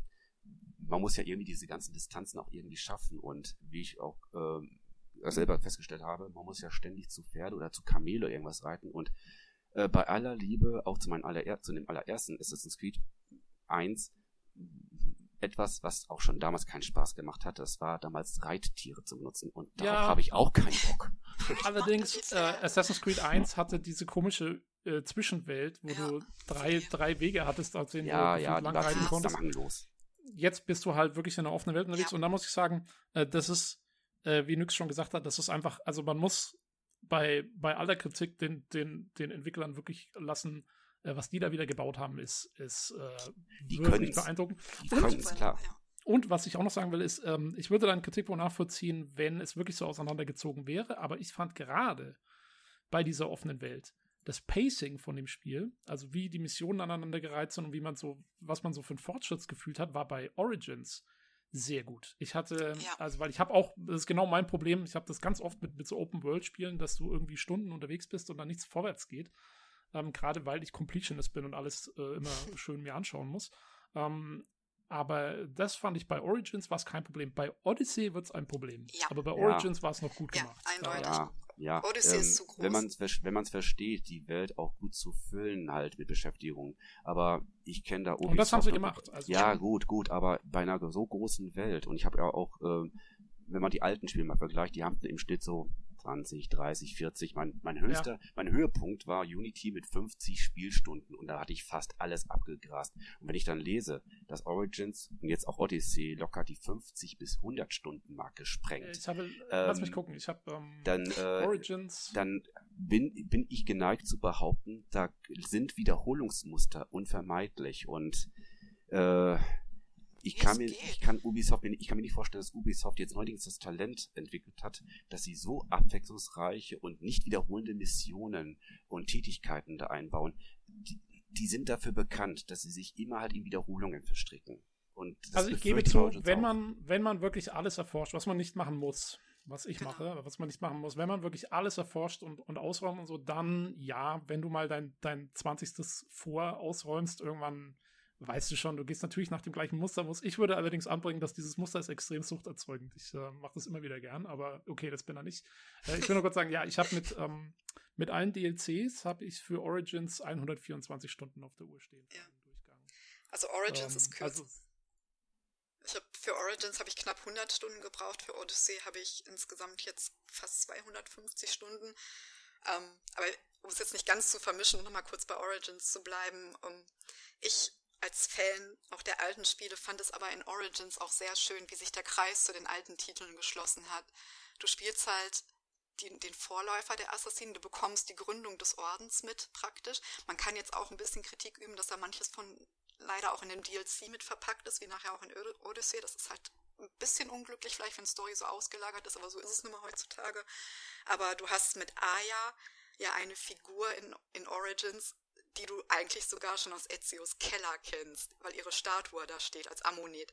man muss ja irgendwie diese ganzen Distanzen auch irgendwie schaffen und wie ich auch äh, selber festgestellt habe, man muss ja ständig zu Pferde oder zu Kamele irgendwas reiten und äh, bei aller Liebe, auch zu, meinem aller, zu dem allerersten Assassin's Creed 1, etwas, was auch schon damals keinen Spaß gemacht hat, das war damals Reittiere zu benutzen und darauf ja. habe ich auch keinen Bock. Allerdings, äh, Assassin's Creed 1 hatte diese komische äh, Zwischenwelt, wo ja. du drei, drei Wege hattest, auf denen ja, du ja, lang reiten konntest. Jetzt bist du halt wirklich in der offenen Welt unterwegs. Ja. Und da muss ich sagen, äh, das ist, äh, wie Nyx schon gesagt hat, das ist einfach, also man muss bei, bei aller Kritik den, den, den Entwicklern wirklich lassen, äh, was die da wieder gebaut haben, ist, ist äh, die wirklich beeindruckend. Die und, klar. und was ich auch noch sagen will, ist, ähm, ich würde deinen Kritikpunkt nachvollziehen, wenn es wirklich so auseinandergezogen wäre, aber ich fand gerade bei dieser offenen Welt, das Pacing von dem Spiel, also wie die Missionen aneinander gereiht sind und wie man so, was man so für einen Fortschritt gefühlt hat, war bei Origins sehr gut. Ich hatte, ja. also weil ich habe auch, das ist genau mein Problem, ich habe das ganz oft mit, mit so Open-World-Spielen, dass du irgendwie Stunden unterwegs bist und dann nichts vorwärts geht. Ähm, Gerade weil ich Completionist bin und alles äh, immer schön mir anschauen muss. Ähm, aber das fand ich bei Origins war es kein Problem. Bei Odyssey wird es ein Problem. Ja. Aber bei Origins ja. war es noch gut gemacht. Ja, eindeutig. Ja, ja. Odyssey ähm, ist zu groß. Wenn man es wenn man's versteht, die Welt auch gut zu füllen halt mit Beschäftigung. Aber ich kenne da Ubisoft. Und das haben sie gemacht. Also ja, gut, gut. Aber bei einer so großen Welt und ich habe ja auch, äh, wenn man die alten Spiele mal vergleicht, die haben im Schnitt so 20, 30, 40. Mein, mein höchster, ja. mein Höhepunkt war Unity mit 50 Spielstunden und da hatte ich fast alles abgegrast. Und wenn ich dann lese, dass Origins und jetzt auch Odyssey locker die 50 bis 100 Stunden Marke sprengt. Ich habe, ähm, lass mich gucken, ich habe ähm, dann, äh, Origins. Dann bin, bin ich geneigt zu behaupten, da sind Wiederholungsmuster unvermeidlich und äh, ich kann mir, ich kann Ubisoft, ich kann mir nicht vorstellen, dass Ubisoft jetzt neuerdings das Talent entwickelt hat, dass sie so abwechslungsreiche und nicht wiederholende Missionen und Tätigkeiten da einbauen. Die, die sind dafür bekannt, dass sie sich immer halt in Wiederholungen verstricken. Und also ich gebe zu, wenn man, wenn man wirklich alles erforscht, was man nicht machen muss, was ich genau. mache, was man nicht machen muss, wenn man wirklich alles erforscht und, und ausräumt und so, dann ja, wenn du mal dein, dein 20. Vor ausräumst, irgendwann weißt du schon, du gehst natürlich nach dem gleichen Muster. Muss. Ich würde allerdings anbringen, dass dieses Muster ist extrem suchterzeugend. Ich äh, mache das immer wieder gern, aber okay, das bin er nicht. Äh, ich will nur kurz sagen, ja, ich habe mit, ähm, Mit allen DLCs habe ich für Origins 124 Stunden auf der Uhr stehen. Ja. Also Origins ähm, ist kürzer. Also, ich habe für Origins habe ich knapp 100 Stunden gebraucht, für Odyssey habe ich insgesamt jetzt fast 250 Stunden. Ähm, aber um es jetzt nicht ganz zu vermischen, nochmal kurz bei Origins zu bleiben. Um, ähm, ich als Fan auch der alten Spiele fand es aber in Origins auch sehr schön, wie sich der Kreis zu den alten Titeln geschlossen hat. Du spielst halt die, den Vorläufer der Assassinen, du bekommst die Gründung des Ordens mit praktisch. Man kann jetzt auch ein bisschen Kritik üben, dass da manches von leider auch in dem DLC mit verpackt ist, wie nachher auch in Odyssey. Das ist halt ein bisschen unglücklich, vielleicht wenn Story so ausgelagert ist, aber so ist es nun mal heutzutage. Aber du hast mit Aya ja eine Figur in, in Origins, die du eigentlich sogar schon aus Ezios Keller kennst, weil ihre Statue da steht als Ammonet.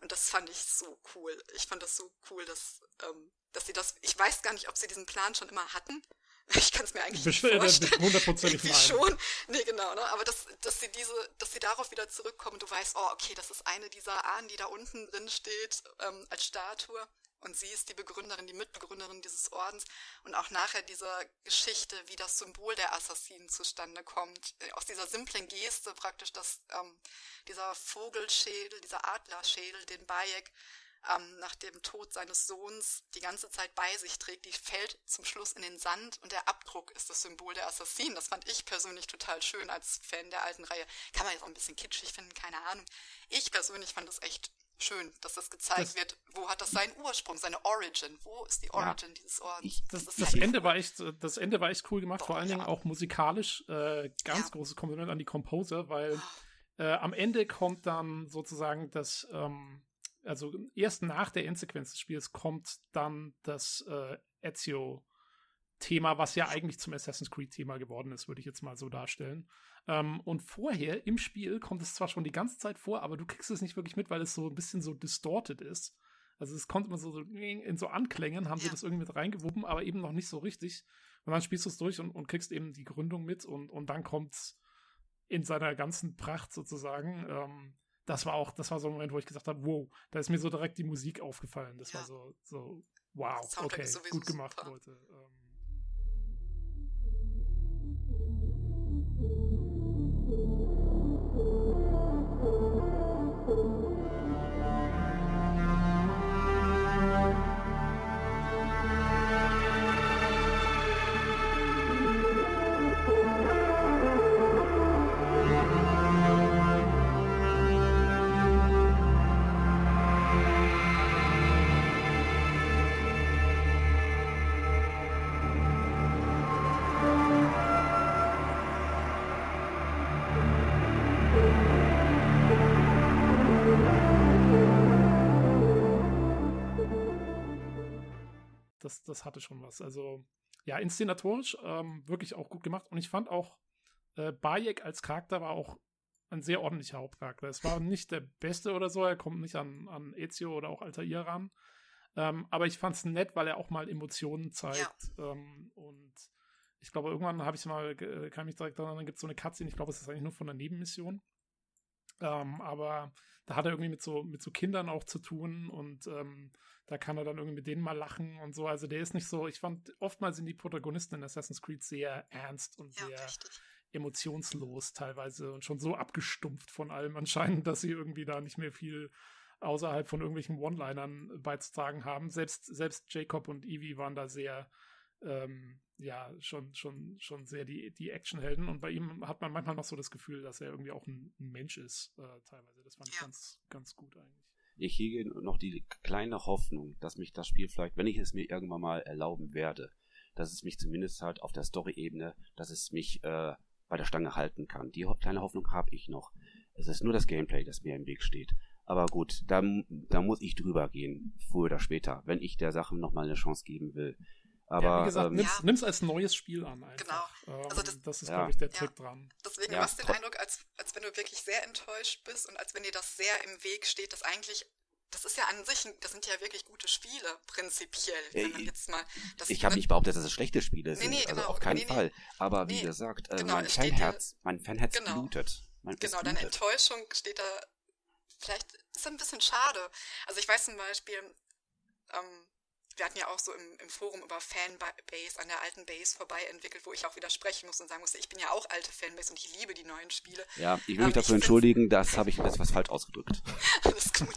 Und das fand ich so cool. Ich fand das so cool, dass, ähm, dass sie das, ich weiß gar nicht, ob sie diesen Plan schon immer hatten, Ich kann es mir eigentlich nicht vorstellen. Hundertprozentig nein. schon. Nee, genau, ne? Aber dass, dass sie diese, dass sie darauf wieder zurückkommen, du weißt, oh, okay, das ist eine dieser Ahnen, die da unten drin steht, ähm, als Statue. Und sie ist die Begründerin, die Mitbegründerin dieses Ordens. Und auch nachher dieser Geschichte, wie das Symbol der Assassinen zustande kommt. Äh, aus dieser simplen Geste praktisch, dass ähm, dieser Vogelschädel, dieser Adlerschädel, den Bayek ähm, nach dem Tod seines Sohns die ganze Zeit bei sich trägt, die fällt zum Schluss in den Sand und der Abdruck ist das Symbol der Assassinen. Das fand ich persönlich total schön als Fan der alten Reihe. Kann man jetzt auch ein bisschen kitschig finden, keine Ahnung. Ich persönlich fand es echt schön, dass das gezeigt das, wird. Wo hat das seinen Ursprung, seine Origin? Wo ist die Origin ja, dieses Ordens? Das, das, das Ende war echt, das Ende war echt cool gemacht, Doch, vor allen ja. Dingen auch musikalisch. Äh, ganz ja. großes Kompliment an die Composer, weil ah. äh, am Ende kommt dann sozusagen das ähm, also erst nach der Endsequenz des Spiels kommt dann das äh, Ezio Thema, was ja eigentlich zum Assassin's Creed Thema geworden ist, würde ich jetzt mal so darstellen. Ähm, und vorher im Spiel kommt es zwar schon die ganze Zeit vor, aber du kriegst es nicht wirklich mit, weil es so ein bisschen so distorted ist. Also es kommt immer so, so in so Anklängen, haben ja. sie das irgendwie mit reingewoben, aber eben noch nicht so richtig. Und dann spielst du es durch und, und kriegst eben die Gründung mit und, und dann kommt's in seiner ganzen Pracht sozusagen. Ähm, das war auch, das war so ein Moment, wo ich gesagt habe, wow, da ist mir so direkt die Musik aufgefallen. Das ja. war so, so, wow, okay, gut gemacht, super. Leute. Ähm, das, hatte schon was. Also, ja, inszenatorisch ähm, wirklich auch gut gemacht. Und ich fand auch, äh, Bayek als Charakter war auch ein sehr ordentlicher Hauptcharakter. Es war nicht der beste oder so, er kommt nicht an, an Ezio oder auch Altair ran. Ähm, aber ich fand es nett, weil er auch mal Emotionen zeigt. Ja. Ähm, und ich glaube, irgendwann habe ich mal, äh, kann mich direkt daran, dann gibt es so eine Cutscene, ich glaube, es ist eigentlich nur von der Nebenmission. Ähm, aber da hat er irgendwie mit so, mit so Kindern auch zu tun und ähm, da kann er dann irgendwie mit denen mal lachen und so. Also der ist nicht so, ich fand, oftmals sind die Protagonisten in Assassin's Creed sehr ernst und sehr ja, emotionslos teilweise und schon so abgestumpft von allem anscheinend, dass sie irgendwie da nicht mehr viel außerhalb von irgendwelchen One-Linern beizutragen haben. Selbst, selbst Jacob und Evie waren da sehr ähm, ja schon, schon, schon sehr die, die Actionhelden. Und bei ihm hat man manchmal noch so das Gefühl, dass er irgendwie auch ein, ein Mensch ist, äh, teilweise. Das fand ich ganz, ganz gut eigentlich. Ich hege noch die kleine Hoffnung, dass mich das Spiel vielleicht, wenn ich es mir irgendwann mal erlauben werde, dass es mich zumindest halt auf der Story-Ebene, dass es mich äh, bei der Stange halten kann. Die ho kleine Hoffnung habe ich noch. Es ist nur das Gameplay, das mir im Weg steht. Aber gut, da, da muss ich drüber gehen, früher oder später, wenn ich der Sache nochmal eine Chance geben will. Aber ja, wie gesagt, ähm, nimm, es als neues Spiel an. Einfach. Genau. Also das, das ist, ja. glaube ich, der Trick dran. Deswegen ja. hast du den Eindruck, als, als wenn du wirklich sehr enttäuscht bist und als wenn dir das sehr im Weg steht, dass eigentlich das ist ja an sich, das sind ja wirklich gute Spiele, prinzipiell, wenn man jetzt mal. ich habe nicht behauptet, dass es schlechte Spiele sind, nee, nee, also genau, also auf keinen nee, Fall. Aber wie gesagt, äh, genau, mein Fanherz, mein Fanherz genau, blutet. Mein genau, deine Enttäuschung steht da, vielleicht ist ein bisschen schade. Also ich weiß zum Beispiel, ähm, wir hatten ja auch so im, im Forum über Fanbase an der alten Base vorbei entwickelt, wo ich auch widersprechen muss und sagen musste, ich bin ja auch alte Fanbase und ich liebe die neuen Spiele. Ja, ich will mich dafür entschuldigen, das habe ich etwas falsch ausgedrückt. Alles gut.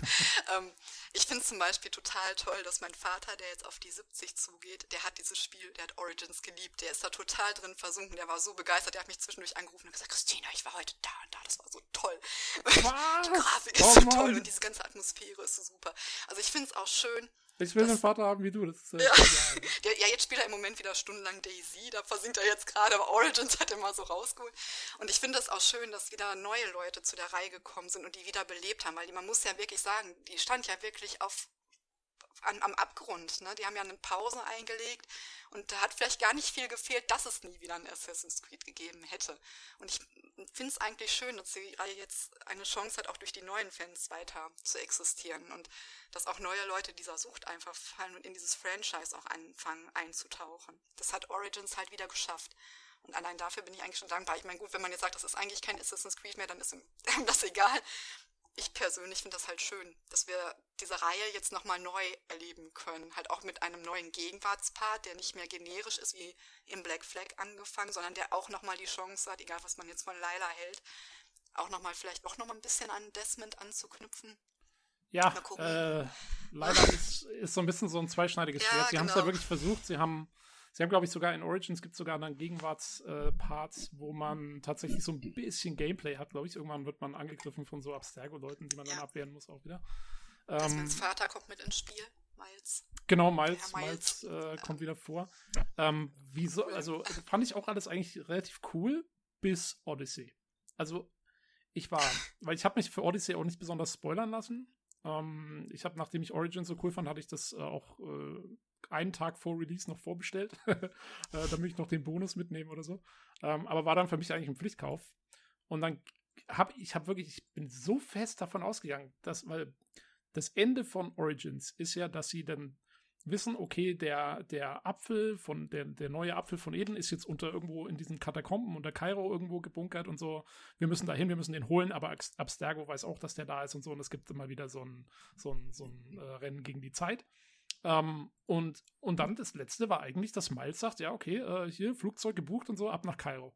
ähm, ich finde zum Beispiel total toll, dass mein Vater, der jetzt auf die 70 zugeht, der hat dieses Spiel, der hat Origins geliebt, der ist da total drin versunken, der war so begeistert, der hat mich zwischendurch angerufen und gesagt, Christina, ich war heute da und da, das war so toll. Was? Die Grafik ist oh, so toll und diese ganze Atmosphäre ist so super. Also ich finde es auch schön, ich will das, einen Vater haben wie du. Das ist, äh, ja. ja, jetzt spielt er im Moment wieder stundenlang Daisy, da versinkt er jetzt gerade, aber Origins hat er mal so rausgeholt. Und ich finde das auch schön, dass wieder neue Leute zu der Reihe gekommen sind und die wieder belebt haben, weil die, man muss ja wirklich sagen, die stand ja wirklich auf an, am Abgrund. Ne? Die haben ja eine Pause eingelegt und da hat vielleicht gar nicht viel gefehlt, dass es nie wieder ein Assassin's Creed gegeben hätte. Und ich finde es eigentlich schön, dass die Reihe jetzt eine Chance hat, auch durch die neuen Fans weiter zu existieren und dass auch neue Leute dieser Sucht einfach fallen und in dieses Franchise auch anfangen einzutauchen. Das hat Origins halt wieder geschafft. Und allein dafür bin ich eigentlich schon dankbar. Ich meine, gut, wenn man jetzt sagt, das ist eigentlich kein Assassin's Creed mehr, dann ist ihm das egal ich persönlich finde das halt schön, dass wir diese Reihe jetzt nochmal neu erleben können. Halt auch mit einem neuen Gegenwartspart, der nicht mehr generisch ist wie im Black Flag angefangen, sondern der auch nochmal die Chance hat, egal was man jetzt von Lila hält, auch nochmal vielleicht auch nochmal ein bisschen an Desmond anzuknüpfen. Ja, äh, leider ist, ist so ein bisschen so ein zweischneidiges Schwert. Ja, sie genau. haben es ja wirklich versucht. Sie haben Sie haben, glaube ich, sogar in Origins gibt es sogar dann Gegenwartsparts, äh, wo man tatsächlich so ein bisschen Gameplay hat, glaube ich. Irgendwann wird man angegriffen von so Abstergo-Leuten, die man ja. dann abwehren muss auch wieder. Ähm, Vater kommt mit ins Spiel, Miles. Genau, Miles, Miles, Miles äh, kommt wieder vor. Ähm, wieso, also fand ich auch alles eigentlich relativ cool, bis Odyssey. Also ich war, weil ich habe mich für Odyssey auch nicht besonders spoilern lassen. Ähm, ich habe, nachdem ich Origin so cool fand, hatte ich das äh, auch äh, einen Tag vor Release noch vorbestellt, äh, damit ich noch den Bonus mitnehme oder so. Ähm, aber war dann für mich eigentlich ein Pflichtkauf. Und dann habe ich habe wirklich, ich bin so fest davon ausgegangen, dass, weil das Ende von Origins ist ja, dass sie dann wissen, okay, der, der Apfel von, der, der neue Apfel von Eden ist jetzt unter irgendwo in diesen Katakomben unter Kairo irgendwo gebunkert und so. Wir müssen dahin, wir müssen den holen, aber Abstergo weiß auch, dass der da ist und so. Und es gibt immer wieder so ein, so ein, so ein äh, Rennen gegen die Zeit. Ähm, und, und dann das letzte war eigentlich, dass Miles sagt, ja, okay, äh, hier Flugzeug gebucht und so, ab nach Kairo.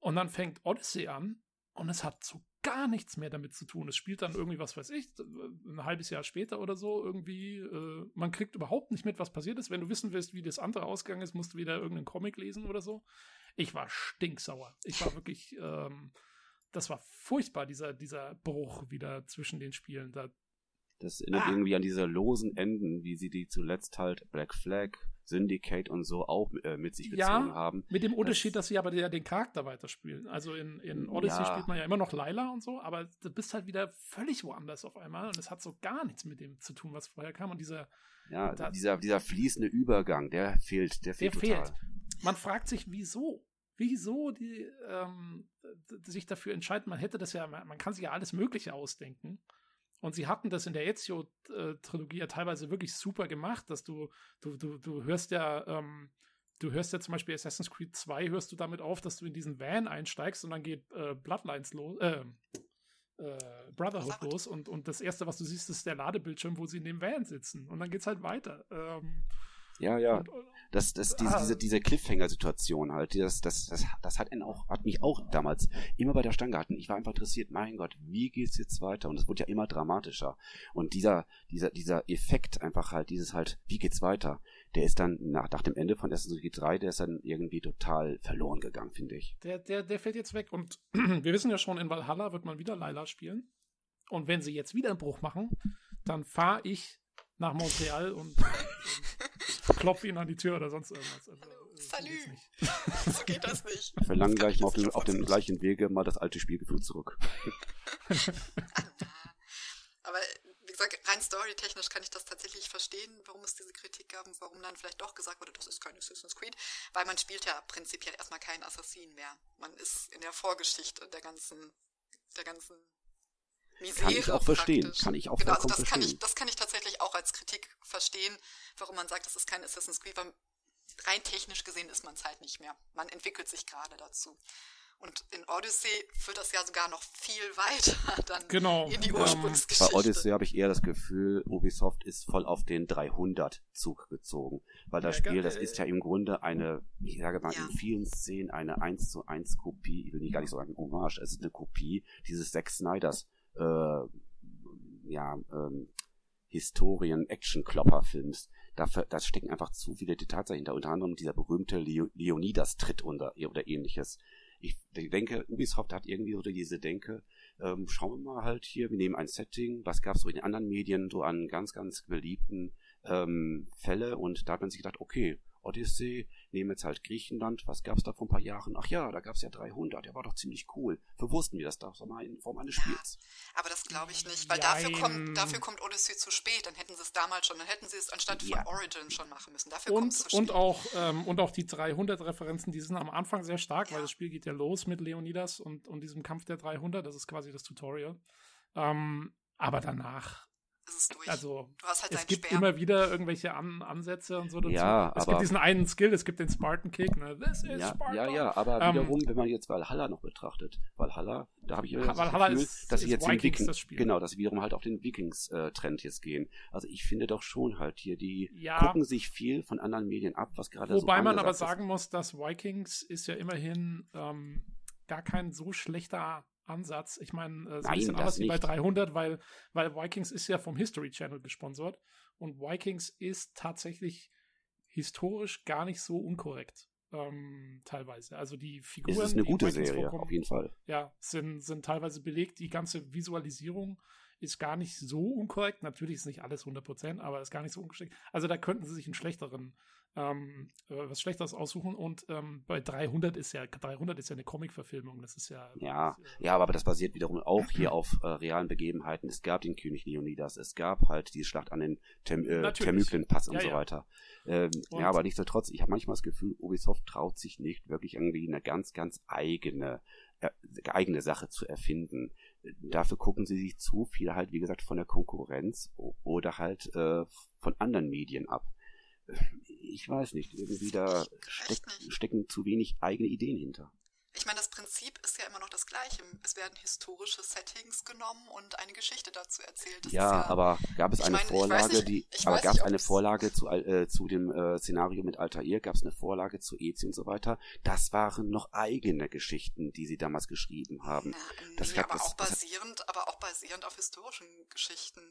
Und dann fängt Odyssey an und es hat so gar nichts mehr damit zu tun. Es spielt dann irgendwie, was weiß ich, ein halbes Jahr später oder so irgendwie. Äh, man kriegt überhaupt nicht mit, was passiert ist. Wenn du wissen willst, wie das andere ausgegangen ist, musst du wieder irgendeinen Comic lesen oder so. Ich war stinksauer. Ich war wirklich, ähm, das war furchtbar, dieser, dieser Bruch wieder zwischen den Spielen. Da, das erinnert ah. irgendwie an diese losen Enden, wie sie die zuletzt halt Black Flag, Syndicate und so auch äh, mit sich gezogen ja, haben. Mit dem Unterschied, das, dass sie aber ja den Charakter weiterspielen. Also in, in Odyssey ja. spielt man ja immer noch Lila und so, aber du bist halt wieder völlig woanders auf einmal und es hat so gar nichts mit dem zu tun, was vorher kam. Und dieser, ja, da, dieser, dieser fließende Übergang, der fehlt, der fehlt. Der total. fehlt. Man fragt sich, wieso? Wieso die ähm, sich dafür entscheiden, man hätte das ja, man kann sich ja alles Mögliche ausdenken. Und sie hatten das in der Ezio-Trilogie ja teilweise wirklich super gemacht, dass du, du, du, du hörst ja, ähm, du hörst ja zum Beispiel Assassin's Creed 2, hörst du damit auf, dass du in diesen Van einsteigst und dann geht äh, Bloodlines los, äh, äh, Brotherhood los und, und das erste, was du siehst, ist der Ladebildschirm, wo sie in dem Van sitzen. Und dann geht's halt weiter. Ähm, ja, ja. Das, das, diese, diese, diese Cliffhanger-Situation halt, das, das, das, das hat, auch, hat mich auch damals immer bei der Stange gehalten. Ich war einfach interessiert, mein Gott, wie geht's jetzt weiter? Und es wurde ja immer dramatischer. Und dieser, dieser, dieser Effekt einfach halt, dieses halt, wie geht's weiter? Der ist dann nach, nach dem Ende von Creed 3, der ist dann irgendwie total verloren gegangen, finde ich. Der, der, der fällt jetzt weg. Und wir wissen ja schon, in Valhalla wird man wieder Laila spielen. Und wenn sie jetzt wieder einen Bruch machen, dann fahre ich nach Montreal und, und klopfe ihn an die Tür oder sonst irgendwas. Also, äh, Salü! so geht das nicht. Ich verlange gleich mal auf, den, auf dem gleichen Wege mal das alte Spielgefühl zurück. Aber wie gesagt, rein storytechnisch kann ich das tatsächlich verstehen, warum es diese Kritik gab und warum dann vielleicht doch gesagt wurde, das ist kein Assassin's Creed, weil man spielt ja prinzipiell erstmal keinen Assassin mehr. Man ist in der Vorgeschichte der ganzen, der ganzen Misere kann ich auch verstehen. Praktisch. Kann ich auch genau, also das verstehen. Kann ich, das kann ich tatsächlich auch als Kritik verstehen, warum man sagt, das ist kein Assassin's Creed, weil rein technisch gesehen ist man es halt nicht mehr. Man entwickelt sich gerade dazu. Und in Odyssey führt das ja sogar noch viel weiter dann genau. in die Ursprungsgeschichte. Bei Odyssey habe ich eher das Gefühl, Ubisoft ist voll auf den 300-Zug gezogen. Weil das ja, Spiel, das ist ja im Grunde eine, ich sage mal, ja. in vielen Szenen eine 1 zu 1 Kopie, ich will nicht gar nicht sagen Hommage, es ist eine Kopie dieses Zack Snyders, äh, ja, ähm, Historien-Action-Klopper-Films. Da, da stecken einfach zu viele Details dahinter. Unter anderem dieser berühmte Leonidas-Tritt oder, oder ähnliches ich denke, Ubisoft hat irgendwie so diese Denke, ähm, schauen wir mal halt hier, wir nehmen ein Setting, was gab es so in den anderen Medien so an ganz, ganz beliebten ähm, Fälle und da hat man sich gedacht, okay, Odyssey, nehmen jetzt halt Griechenland, was gab es da vor ein paar Jahren? Ach ja, da gab es ja 300, der war doch ziemlich cool. Für wussten wir das doch mal in Form eines Spiels. Ja, aber das glaube ich nicht, weil dafür kommt, dafür kommt Odyssey zu spät, dann hätten sie es damals schon, dann hätten sie es anstatt ja. von Origin schon machen müssen. Dafür und, zu spät. Und auch, ähm, und auch die 300-Referenzen, die sind am Anfang sehr stark, ja. weil das Spiel geht ja los mit Leonidas und, und diesem Kampf der 300, das ist quasi das Tutorial. Ähm, aber danach ist es durch. Also, halt es gibt Speer. immer wieder irgendwelche An Ansätze und so dazu. Ja, es aber, gibt diesen einen Skill, es gibt den Spartan Kick. Ne? This is ja, Spartan. ja, ja, aber ähm, wiederum, wenn man jetzt Valhalla noch betrachtet, Valhalla, da habe ich immer das Valhalla Gefühl, ist, dass sie jetzt Vikings, Viking, genau, dass sie wiederum halt auf den Vikings-Trend jetzt gehen. Also ich finde doch schon halt hier, die ja, gucken sich viel von anderen Medien ab, was gerade so Wobei man aber sagen muss, dass Vikings ist ja immerhin ähm, gar kein so schlechter Ansatz. Ich meine, äh, so ein bisschen anders wie bei 300, weil, weil Vikings ist ja vom History Channel gesponsert und Vikings ist tatsächlich historisch gar nicht so unkorrekt. Ähm, teilweise. Also die Figuren. Es ist eine gute Serie, auf jeden Fall. Ja, sind, sind teilweise belegt. Die ganze Visualisierung ist gar nicht so unkorrekt. Natürlich ist nicht alles 100%, aber ist gar nicht so ungeschickt. Also da könnten sie sich einen schlechteren ähm, äh, was Schlechteres aussuchen und ähm, bei 300 ist ja 300 ist ja eine Comic-Verfilmung, das ist ja ja äh, ja, aber das basiert wiederum auch hier auf äh, realen Begebenheiten. Es gab den König Leonidas, es gab halt die Schlacht an den Tem äh, Thermyklen-Pass und ja, so weiter. Ähm, und ja, aber nichtsdestotrotz, ich habe manchmal das Gefühl, Ubisoft traut sich nicht wirklich irgendwie eine ganz ganz eigene äh, eigene Sache zu erfinden. Dafür gucken sie sich zu viel halt, wie gesagt, von der Konkurrenz oder halt äh, von anderen Medien ab ich weiß nicht, irgendwie da steck, stecken zu wenig eigene Ideen hinter. Ich meine, das Prinzip ist ja immer noch das gleiche. Es werden historische Settings genommen und eine Geschichte dazu erzählt. Ja, ja, aber gab es eine meine, Vorlage, nicht, die, aber gab es eine Vorlage zu, äh, zu dem äh, Szenario mit Altair? Gab es eine Vorlage zu Ezi und so weiter? Das waren noch eigene Geschichten, die sie damals geschrieben haben. Na, nee, das, aber das, auch basierend, aber auch basierend auf historischen Geschichten.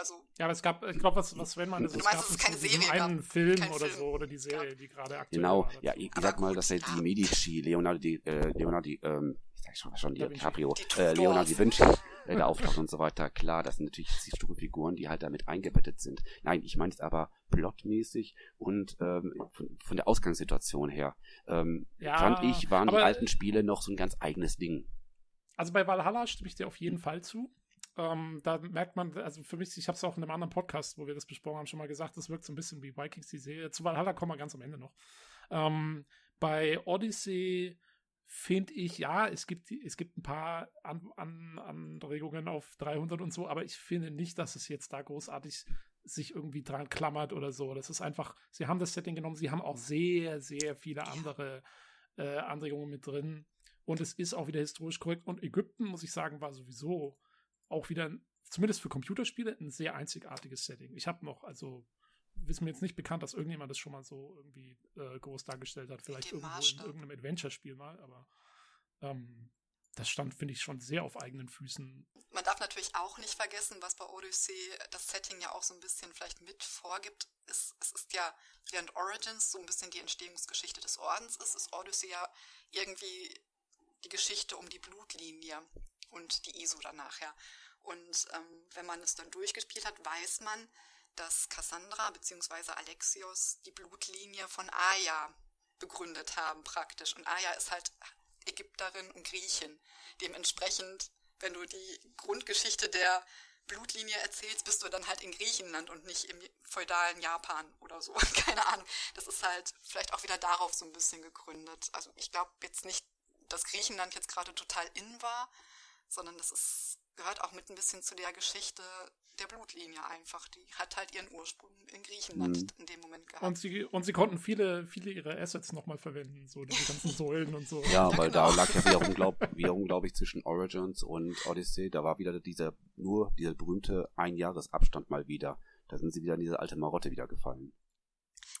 Also, ja, aber es gab, ich glaube, was, was wenn man das, es meinst, gab es keine Serie einen Film kein oder Film. so oder die Serie, die gerade aktuell Genau, war, ja, ich sag mal, dass er die Medici, Leonardo di, äh, Leonardo di, ähm, ich sag schon, schon DiCaprio, äh, Leonardo da Vinci, äh, da auftaucht und so weiter. Klar, das sind natürlich die Figuren, die halt damit eingebettet sind. Nein, ich meine es aber plotmäßig und ähm, von, von der Ausgangssituation her. Ähm, ja, fand ich, waren die alten Spiele noch so ein ganz eigenes Ding. Also bei Valhalla stimme ich dir auf jeden Fall zu. Ähm, da merkt man, also für mich, ich habe es auch in einem anderen Podcast, wo wir das besprochen haben, schon mal gesagt, das wirkt so ein bisschen wie Vikings, die Serie. Zu Valhalla kommen wir ganz am Ende noch. Ähm, bei Odyssey finde ich, ja, es gibt, es gibt ein paar An An Anregungen auf 300 und so, aber ich finde nicht, dass es jetzt da großartig sich irgendwie dran klammert oder so. Das ist einfach, sie haben das Setting genommen, sie haben auch sehr, sehr viele andere äh, Anregungen mit drin. Und es ist auch wieder historisch korrekt. Und Ägypten, muss ich sagen, war sowieso auch wieder, zumindest für Computerspiele, ein sehr einzigartiges Setting. Ich habe noch, also ist mir jetzt nicht bekannt, dass irgendjemand das schon mal so irgendwie äh, groß dargestellt hat. Vielleicht irgendwo in irgendeinem Adventure-Spiel mal, aber ähm, das stand, finde ich, schon sehr auf eigenen Füßen. Man darf natürlich auch nicht vergessen, was bei Odyssey das Setting ja auch so ein bisschen vielleicht mit vorgibt. Es, es ist ja, während Origins so ein bisschen die Entstehungsgeschichte des Ordens ist, ist Odyssey ja irgendwie die Geschichte um die Blutlinie und die ISO danach, ja. Und ähm, wenn man es dann durchgespielt hat, weiß man, dass Cassandra bzw. Alexios die Blutlinie von Aya begründet haben praktisch. Und Aya ist halt Ägypterin und Griechin. Dementsprechend, wenn du die Grundgeschichte der Blutlinie erzählst, bist du dann halt in Griechenland und nicht im feudalen Japan oder so. Keine Ahnung. Das ist halt vielleicht auch wieder darauf so ein bisschen gegründet. Also ich glaube jetzt nicht, dass Griechenland jetzt gerade total in war, sondern das ist, gehört auch mit ein bisschen zu der Geschichte der Blutlinie einfach. Die hat halt ihren Ursprung in Griechenland mhm. in dem Moment gehabt. Und sie, und sie konnten viele, viele ihrer Assets nochmal verwenden, so diese ganzen Säulen und so. Ja, ja weil genau. da lag ja wiederum, glaub, wiederum, glaube ich, zwischen Origins und Odyssey, da war wieder dieser, nur dieser berühmte Einjahresabstand mal wieder. Da sind sie wieder in diese alte Marotte wieder gefallen.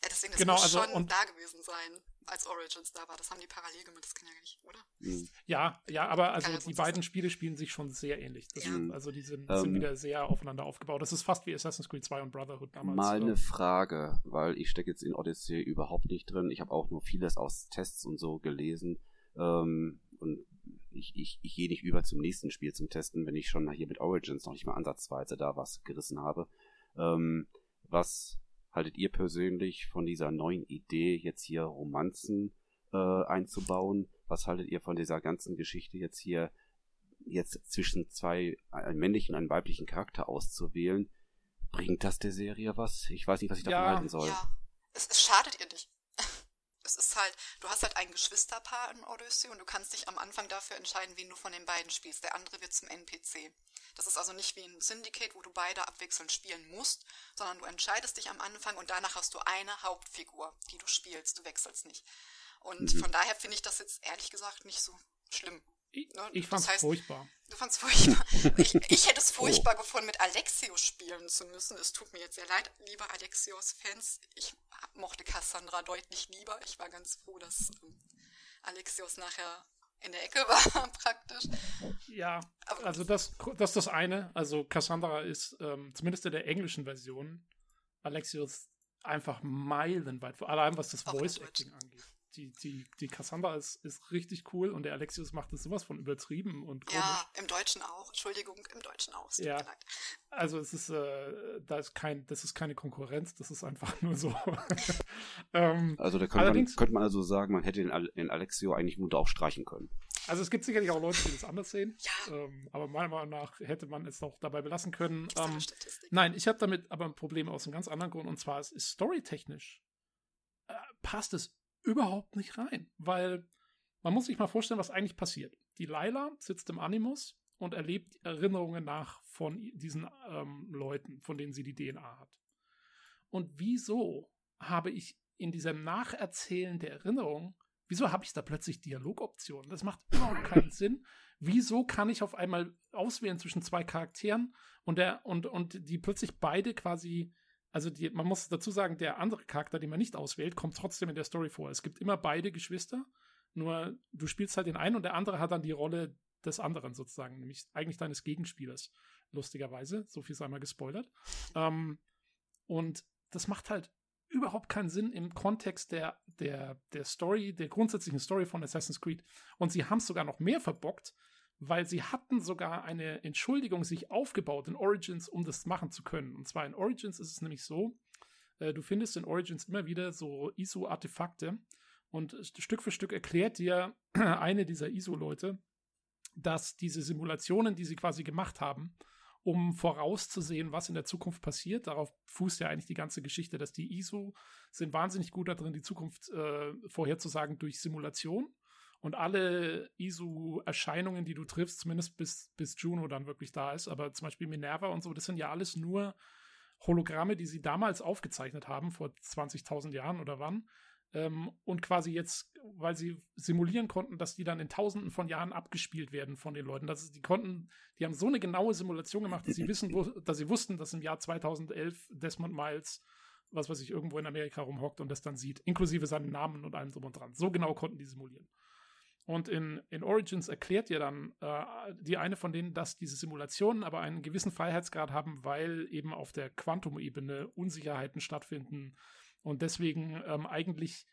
Ja, deswegen, das genau, muss also, schon da gewesen sein als Origins da war. Das haben die parallel gemacht, das kann ja nicht, oder? Mhm. Ja, ja, aber also die beiden Spiele spielen sich schon sehr ähnlich. Ja. Ist, also die sind, ähm, sind, wieder sehr aufeinander aufgebaut. Das ist fast wie Assassin's Creed 2 und Brotherhood damals. Mal eine Frage, weil ich stecke jetzt in Odyssey überhaupt nicht drin. Ich habe auch nur vieles aus Tests und so gelesen. Ähm, und ich, ich, ich gehe nicht über zum nächsten Spiel zum Testen, wenn ich schon hier mit Origins noch nicht mal ansatzweise da was gerissen habe. Ähm, was haltet ihr persönlich von dieser neuen Idee, jetzt hier Romanzen äh, einzubauen? Was haltet ihr von dieser ganzen Geschichte jetzt hier, jetzt zwischen zwei, einen männlichen und einen weiblichen Charakter auszuwählen? Bringt das der Serie was? Ich weiß nicht, was ich davon ja. halten soll. Ja, es, es schadet ihr nicht es ist halt, du hast halt ein Geschwisterpaar in Odyssey und du kannst dich am Anfang dafür entscheiden, wen du von den beiden spielst. Der andere wird zum NPC. Das ist also nicht wie ein Syndicate, wo du beide abwechselnd spielen musst, sondern du entscheidest dich am Anfang und danach hast du eine Hauptfigur, die du spielst. Du wechselst nicht. Und mhm. von daher finde ich das jetzt ehrlich gesagt nicht so schlimm. Ich, ich fand's das heißt, furchtbar. Du fand's furchtbar. ich, ich hätte es furchtbar oh. gefunden, mit Alexios spielen zu müssen. Es tut mir jetzt sehr leid, liebe Alexios-Fans. Ich mochte Cassandra deutlich lieber. Ich war ganz froh, dass ähm, Alexios nachher in der Ecke war, praktisch. Ja, Aber also das, das ist das eine. Also Cassandra ist ähm, zumindest in der englischen Version Alexios einfach meilenweit, vor allem was das Voice-Acting angeht die, die, die Cassandra ist, ist richtig cool und der Alexius macht es sowas von übertrieben und komisch. Ja, im Deutschen auch. Entschuldigung, im Deutschen auch. Ja. Also es ist, äh, da ist kein, das ist keine Konkurrenz, das ist einfach nur so. ähm, also da könnte man, könnte man also sagen, man hätte den, den Alexio eigentlich nur auch streichen können. Also es gibt sicherlich auch Leute, die das anders sehen. Ja. Ähm, aber meiner Meinung nach hätte man es auch dabei belassen können. Ähm, nein, ich habe damit aber ein Problem aus einem ganz anderen Grund und zwar es ist storytechnisch äh, passt es überhaupt nicht rein, weil man muss sich mal vorstellen, was eigentlich passiert. Die Laila sitzt im Animus und erlebt Erinnerungen nach von diesen ähm, Leuten, von denen sie die DNA hat. Und wieso habe ich in diesem Nacherzählen der Erinnerung, wieso habe ich da plötzlich Dialogoptionen? Das macht überhaupt keinen Sinn. Wieso kann ich auf einmal auswählen zwischen zwei Charakteren und der und und die plötzlich beide quasi also die, man muss dazu sagen, der andere Charakter, den man nicht auswählt, kommt trotzdem in der Story vor. Es gibt immer beide Geschwister, nur du spielst halt den einen und der andere hat dann die Rolle des anderen sozusagen, nämlich eigentlich deines Gegenspielers, lustigerweise. So viel sei mal gespoilert. Ähm, und das macht halt überhaupt keinen Sinn im Kontext der, der, der Story, der grundsätzlichen Story von Assassin's Creed. Und sie haben es sogar noch mehr verbockt, weil sie hatten sogar eine Entschuldigung sich aufgebaut in Origins, um das machen zu können. Und zwar in Origins ist es nämlich so, äh, du findest in Origins immer wieder so ISO-Artefakte und Stück für Stück erklärt dir eine dieser ISO-Leute, dass diese Simulationen, die sie quasi gemacht haben, um vorauszusehen, was in der Zukunft passiert. Darauf fußt ja eigentlich die ganze Geschichte, dass die ISO sind wahnsinnig gut darin, die Zukunft äh, vorherzusagen durch Simulation. Und alle ISU-Erscheinungen, die du triffst, zumindest bis, bis Juno dann wirklich da ist, aber zum Beispiel Minerva und so, das sind ja alles nur Hologramme, die sie damals aufgezeichnet haben, vor 20.000 Jahren oder wann. Ähm, und quasi jetzt, weil sie simulieren konnten, dass die dann in Tausenden von Jahren abgespielt werden von den Leuten. Das die konnten, die haben so eine genaue Simulation gemacht, dass sie wissen, wo, dass sie wussten, dass im Jahr 2011 Desmond Miles was weiß ich, irgendwo in Amerika rumhockt und das dann sieht, inklusive seinen Namen und allem drum und dran. So genau konnten die simulieren. Und in, in Origins erklärt ihr dann äh, die eine von denen, dass diese Simulationen aber einen gewissen Freiheitsgrad haben, weil eben auf der Quantum-Ebene Unsicherheiten stattfinden. Und deswegen ähm, eigentlich,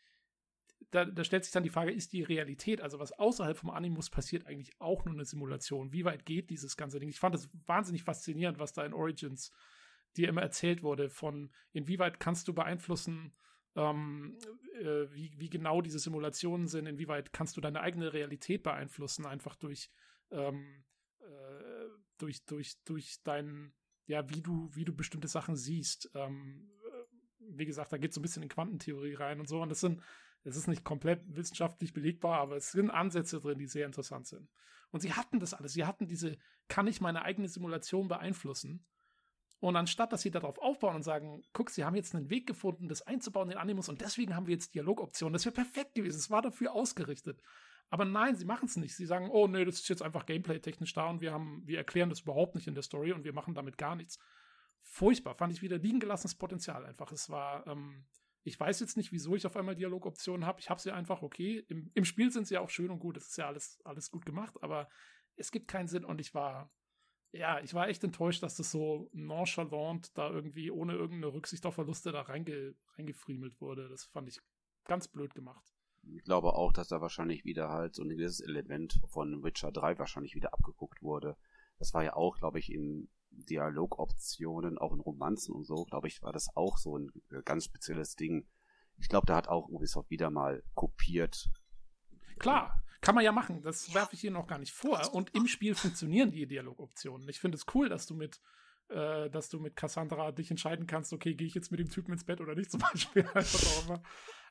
da, da stellt sich dann die Frage, ist die Realität, also was außerhalb vom Animus passiert, eigentlich auch nur eine Simulation? Wie weit geht dieses ganze Ding? Ich fand es wahnsinnig faszinierend, was da in Origins dir immer erzählt wurde, von inwieweit kannst du beeinflussen, ähm, äh, wie, wie genau diese Simulationen sind, inwieweit kannst du deine eigene Realität beeinflussen, einfach durch, ähm, äh, durch, durch, durch dein, ja, wie du, wie du bestimmte Sachen siehst. Ähm, wie gesagt, da geht es so ein bisschen in Quantentheorie rein und so. Und das sind, es ist nicht komplett wissenschaftlich belegbar, aber es sind Ansätze drin, die sehr interessant sind. Und sie hatten das alles. Sie hatten diese, kann ich meine eigene Simulation beeinflussen? Und anstatt, dass sie darauf aufbauen und sagen, guck, sie haben jetzt einen Weg gefunden, das einzubauen in Animus und deswegen haben wir jetzt Dialogoptionen, das wäre perfekt gewesen, es war dafür ausgerichtet. Aber nein, sie machen es nicht. Sie sagen, oh nee, das ist jetzt einfach gameplay-technisch da und wir haben, wir erklären das überhaupt nicht in der Story und wir machen damit gar nichts. Furchtbar, fand ich wieder liegen gelassenes Potenzial einfach. Es war, ähm, ich weiß jetzt nicht, wieso ich auf einmal Dialogoptionen habe. Ich habe sie einfach, okay. Im, Im Spiel sind sie ja auch schön und gut, das ist ja alles, alles gut gemacht, aber es gibt keinen Sinn und ich war, ja, ich war echt enttäuscht, dass das so nonchalant da irgendwie ohne irgendeine Rücksicht auf Verluste da reinge, reingefriemelt wurde. Das fand ich ganz blöd gemacht. Ich glaube auch, dass da wahrscheinlich wieder halt so ein gewisses Element von Witcher 3 wahrscheinlich wieder abgeguckt wurde. Das war ja auch, glaube ich, in Dialogoptionen, auch in Romanzen und so, glaube ich, war das auch so ein ganz spezielles Ding. Ich glaube, da hat auch Ubisoft wieder mal kopiert. Klar, kann man ja machen. Das werfe ich hier noch gar nicht vor. Und im Spiel funktionieren die Dialogoptionen. Ich finde es cool, dass du mit äh, dass du mit Cassandra dich entscheiden kannst, okay, gehe ich jetzt mit dem Typen ins Bett oder nicht, zum Beispiel. Was auch immer.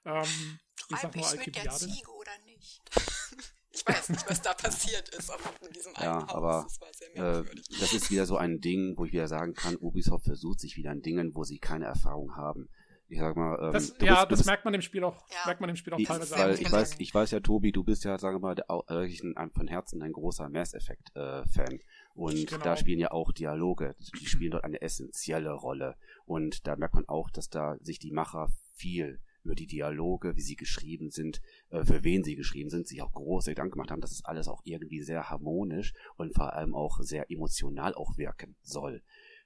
Ähm, ich sag nur mit der Ziege oder nicht? ich weiß nicht, was da passiert ist, aber in diesem ja, einen Haus. Aber, das war sehr merkwürdig. Äh, das ist wieder so ein Ding, wo ich wieder sagen kann, Ubisoft versucht sich wieder an Dingen, wo sie keine Erfahrung haben ich sag mal, ähm, das, ja, bist, das merkt man dem Spiel auch, ja. merkt man dem Spiel auch ich, teilweise. Weil ich weiß, ich weiß ja, Tobi, du bist ja, sagen wir mal, wirklich ein, von Herzen ein großer Mass Effect äh, Fan. Und genau. da spielen ja auch Dialoge. Die spielen dort eine essentielle Rolle. Und da merkt man auch, dass da sich die Macher viel über die Dialoge, wie sie geschrieben sind, äh, für wen sie geschrieben sind, sich auch große Gedanken gemacht haben, dass es alles auch irgendwie sehr harmonisch und vor allem auch sehr emotional auch wirken soll.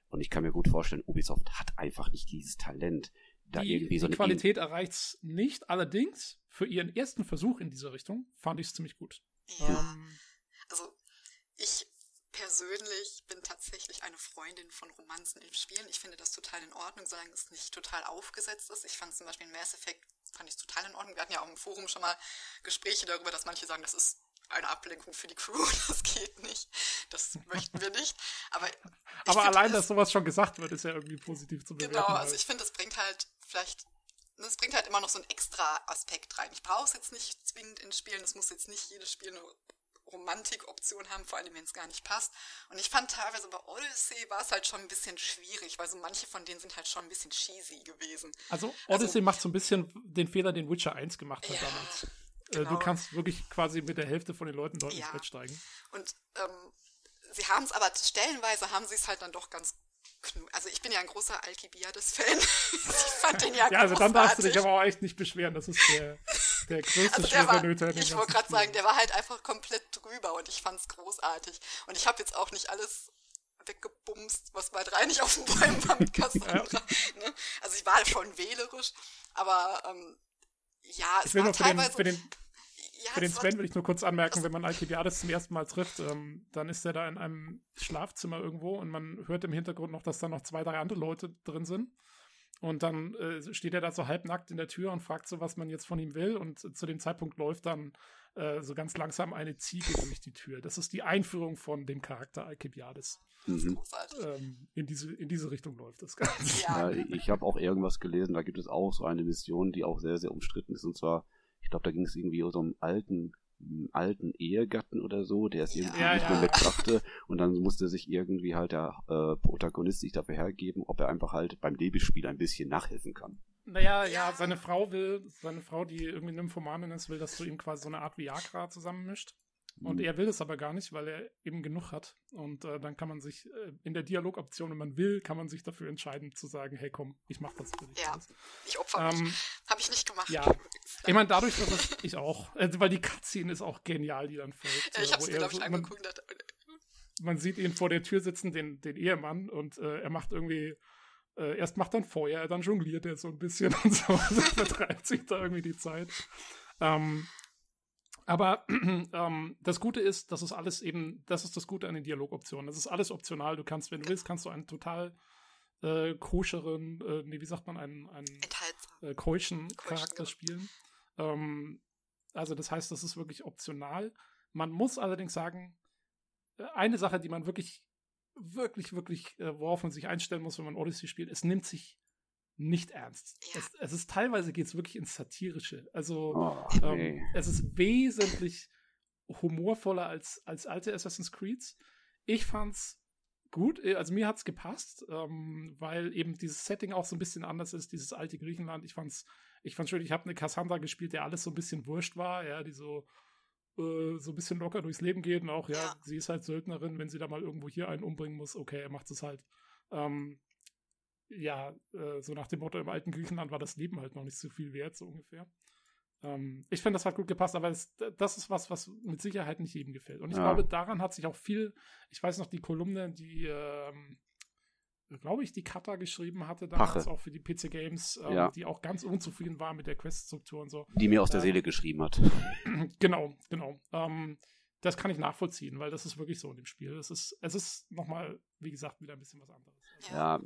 Und ich kann mir gut vorstellen, Ubisoft hat einfach nicht dieses Talent, da die, irgendwie so die Qualität erreicht es nicht. Allerdings, für ihren ersten Versuch in diese Richtung fand ich es ziemlich gut. Ja. Ähm, also, ich persönlich bin tatsächlich eine Freundin von Romanzen in Spielen. Ich finde das total in Ordnung, solange es nicht total aufgesetzt ist. Ich fand zum Beispiel in Mass Effect fand ich total in Ordnung. Wir hatten ja auch im Forum schon mal Gespräche darüber, dass manche sagen, das ist eine Ablenkung für die Crew. Das geht nicht. Das möchten wir nicht. Aber, Aber allein, dass sowas schon gesagt wird, ist ja irgendwie positiv zu bewerten. Genau, also ich finde, das bringt halt vielleicht, das bringt halt immer noch so einen extra Aspekt rein. Ich brauche es jetzt nicht zwingend in Spielen. Es muss jetzt nicht jedes Spiel eine Romantik-Option haben, vor allem wenn es gar nicht passt. Und ich fand teilweise bei Odyssey war es halt schon ein bisschen schwierig, weil so manche von denen sind halt schon ein bisschen cheesy gewesen. Also Odyssey also, macht so ein bisschen den Fehler, den Witcher 1 gemacht hat ja, damals. Genau. Du kannst wirklich quasi mit der Hälfte von den Leuten dort ja. ins Bett steigen. Und ähm, sie haben es aber stellenweise haben sie es halt dann doch ganz also ich bin ja ein großer Alkibiades-Fan. ich fand den ja Ja, also dann darfst du dich aber auch echt nicht beschweren. Das ist der, der größte also der war, Ich wollte gerade sagen, der war halt einfach komplett drüber und ich fand es großartig. Und ich habe jetzt auch nicht alles weggebumst, was bei drei nicht auf den Bäumen war mit Cassandra. ja. ne? Also ich war schon wählerisch, aber ähm, ja, es ich will war teilweise... Für den, für den ja, Für den Sven will ich nur kurz anmerken, wenn man Alcibiades zum ersten Mal trifft, ähm, dann ist er da in einem Schlafzimmer irgendwo und man hört im Hintergrund noch, dass da noch zwei, drei andere Leute drin sind. Und dann äh, steht er da so halbnackt in der Tür und fragt so, was man jetzt von ihm will. Und zu dem Zeitpunkt läuft dann äh, so ganz langsam eine Ziege durch die Tür. Das ist die Einführung von dem Charakter Alcibiades. Mhm. Ähm, in, diese, in diese Richtung läuft das Ganze. Ja, ich habe auch irgendwas gelesen, da gibt es auch so eine Mission, die auch sehr, sehr umstritten ist. Und zwar glaube, da ging es irgendwie um so einen alten alten Ehegatten oder so, der es irgendwie ja, nicht mehr mitbrachte und dann musste sich irgendwie halt der äh, Protagonist sich dafür hergeben, ob er einfach halt beim Debispiel ein bisschen nachhelfen kann. Naja, ja, seine Frau will, seine Frau, die irgendwie Nymphomanin ist, will, dass du ihm quasi so eine Art Viagra zusammenmischt. Und mhm. er will es aber gar nicht, weil er eben genug hat. Und äh, dann kann man sich äh, in der Dialogoption, wenn man will, kann man sich dafür entscheiden zu sagen, hey komm, ich mach das für dich. Ja, alles. ich opfer ähm, mich. Habe ich nicht gemacht. Ja, ich meine, dadurch, dass es, ich auch, äh, weil die Cutscene ist auch genial, die dann folgt. Ja, ich hab's mir, glaube ich, so, angeguckt. Man, man sieht ihn vor der Tür sitzen, den, den Ehemann, und äh, er macht irgendwie äh, erst macht dann Feuer, dann jongliert er so ein bisschen und so, also vertreibt sich da irgendwie die Zeit. Ähm, aber ähm, das Gute ist, das ist alles eben, das ist das Gute an den Dialogoptionen. Das ist alles optional. Du kannst, wenn du willst, kannst du einen total äh, koscheren, äh, nee, wie sagt man, einen, einen äh, keuschen Charakter spielen. Ähm, also das heißt, das ist wirklich optional. Man muss allerdings sagen, äh, eine Sache, die man wirklich, wirklich, wirklich, äh, worauf man sich einstellen muss, wenn man Odyssey spielt, es nimmt sich nicht ernst. Ja. Es, es, ist teilweise geht es wirklich ins Satirische. Also oh, ähm, es ist wesentlich humorvoller als, als alte Assassin's Creeds. Ich fand's gut, äh, also mir hat's gepasst, ähm, weil eben dieses Setting auch so ein bisschen anders ist, dieses alte Griechenland. Ich fand's, ich fand's schön, ich habe eine Cassandra gespielt, der alles so ein bisschen wurscht war, ja, die so äh, so ein bisschen locker durchs Leben geht und auch, ja, ja, sie ist halt Söldnerin, wenn sie da mal irgendwo hier einen umbringen muss, okay, er macht es halt. Ähm, ja, äh, so nach dem Motto, im alten Griechenland war das Leben halt noch nicht so viel wert, so ungefähr. Ähm, ich finde, das hat gut gepasst, aber das, das, ist was, was mit Sicherheit nicht jedem gefällt. Und ich ja. glaube, daran hat sich auch viel, ich weiß noch, die Kolumne, die, ähm, glaube ich, die Kata geschrieben hatte, damals Pache. auch für die PC Games, ähm, ja. die auch ganz unzufrieden war mit der Quest-Struktur und so. Die mir aus der ähm, Seele geschrieben hat. Genau, genau. Ähm, das kann ich nachvollziehen, weil das ist wirklich so in dem Spiel. Es ist, es ist nochmal, wie gesagt, wieder ein bisschen was anderes. Also, ja,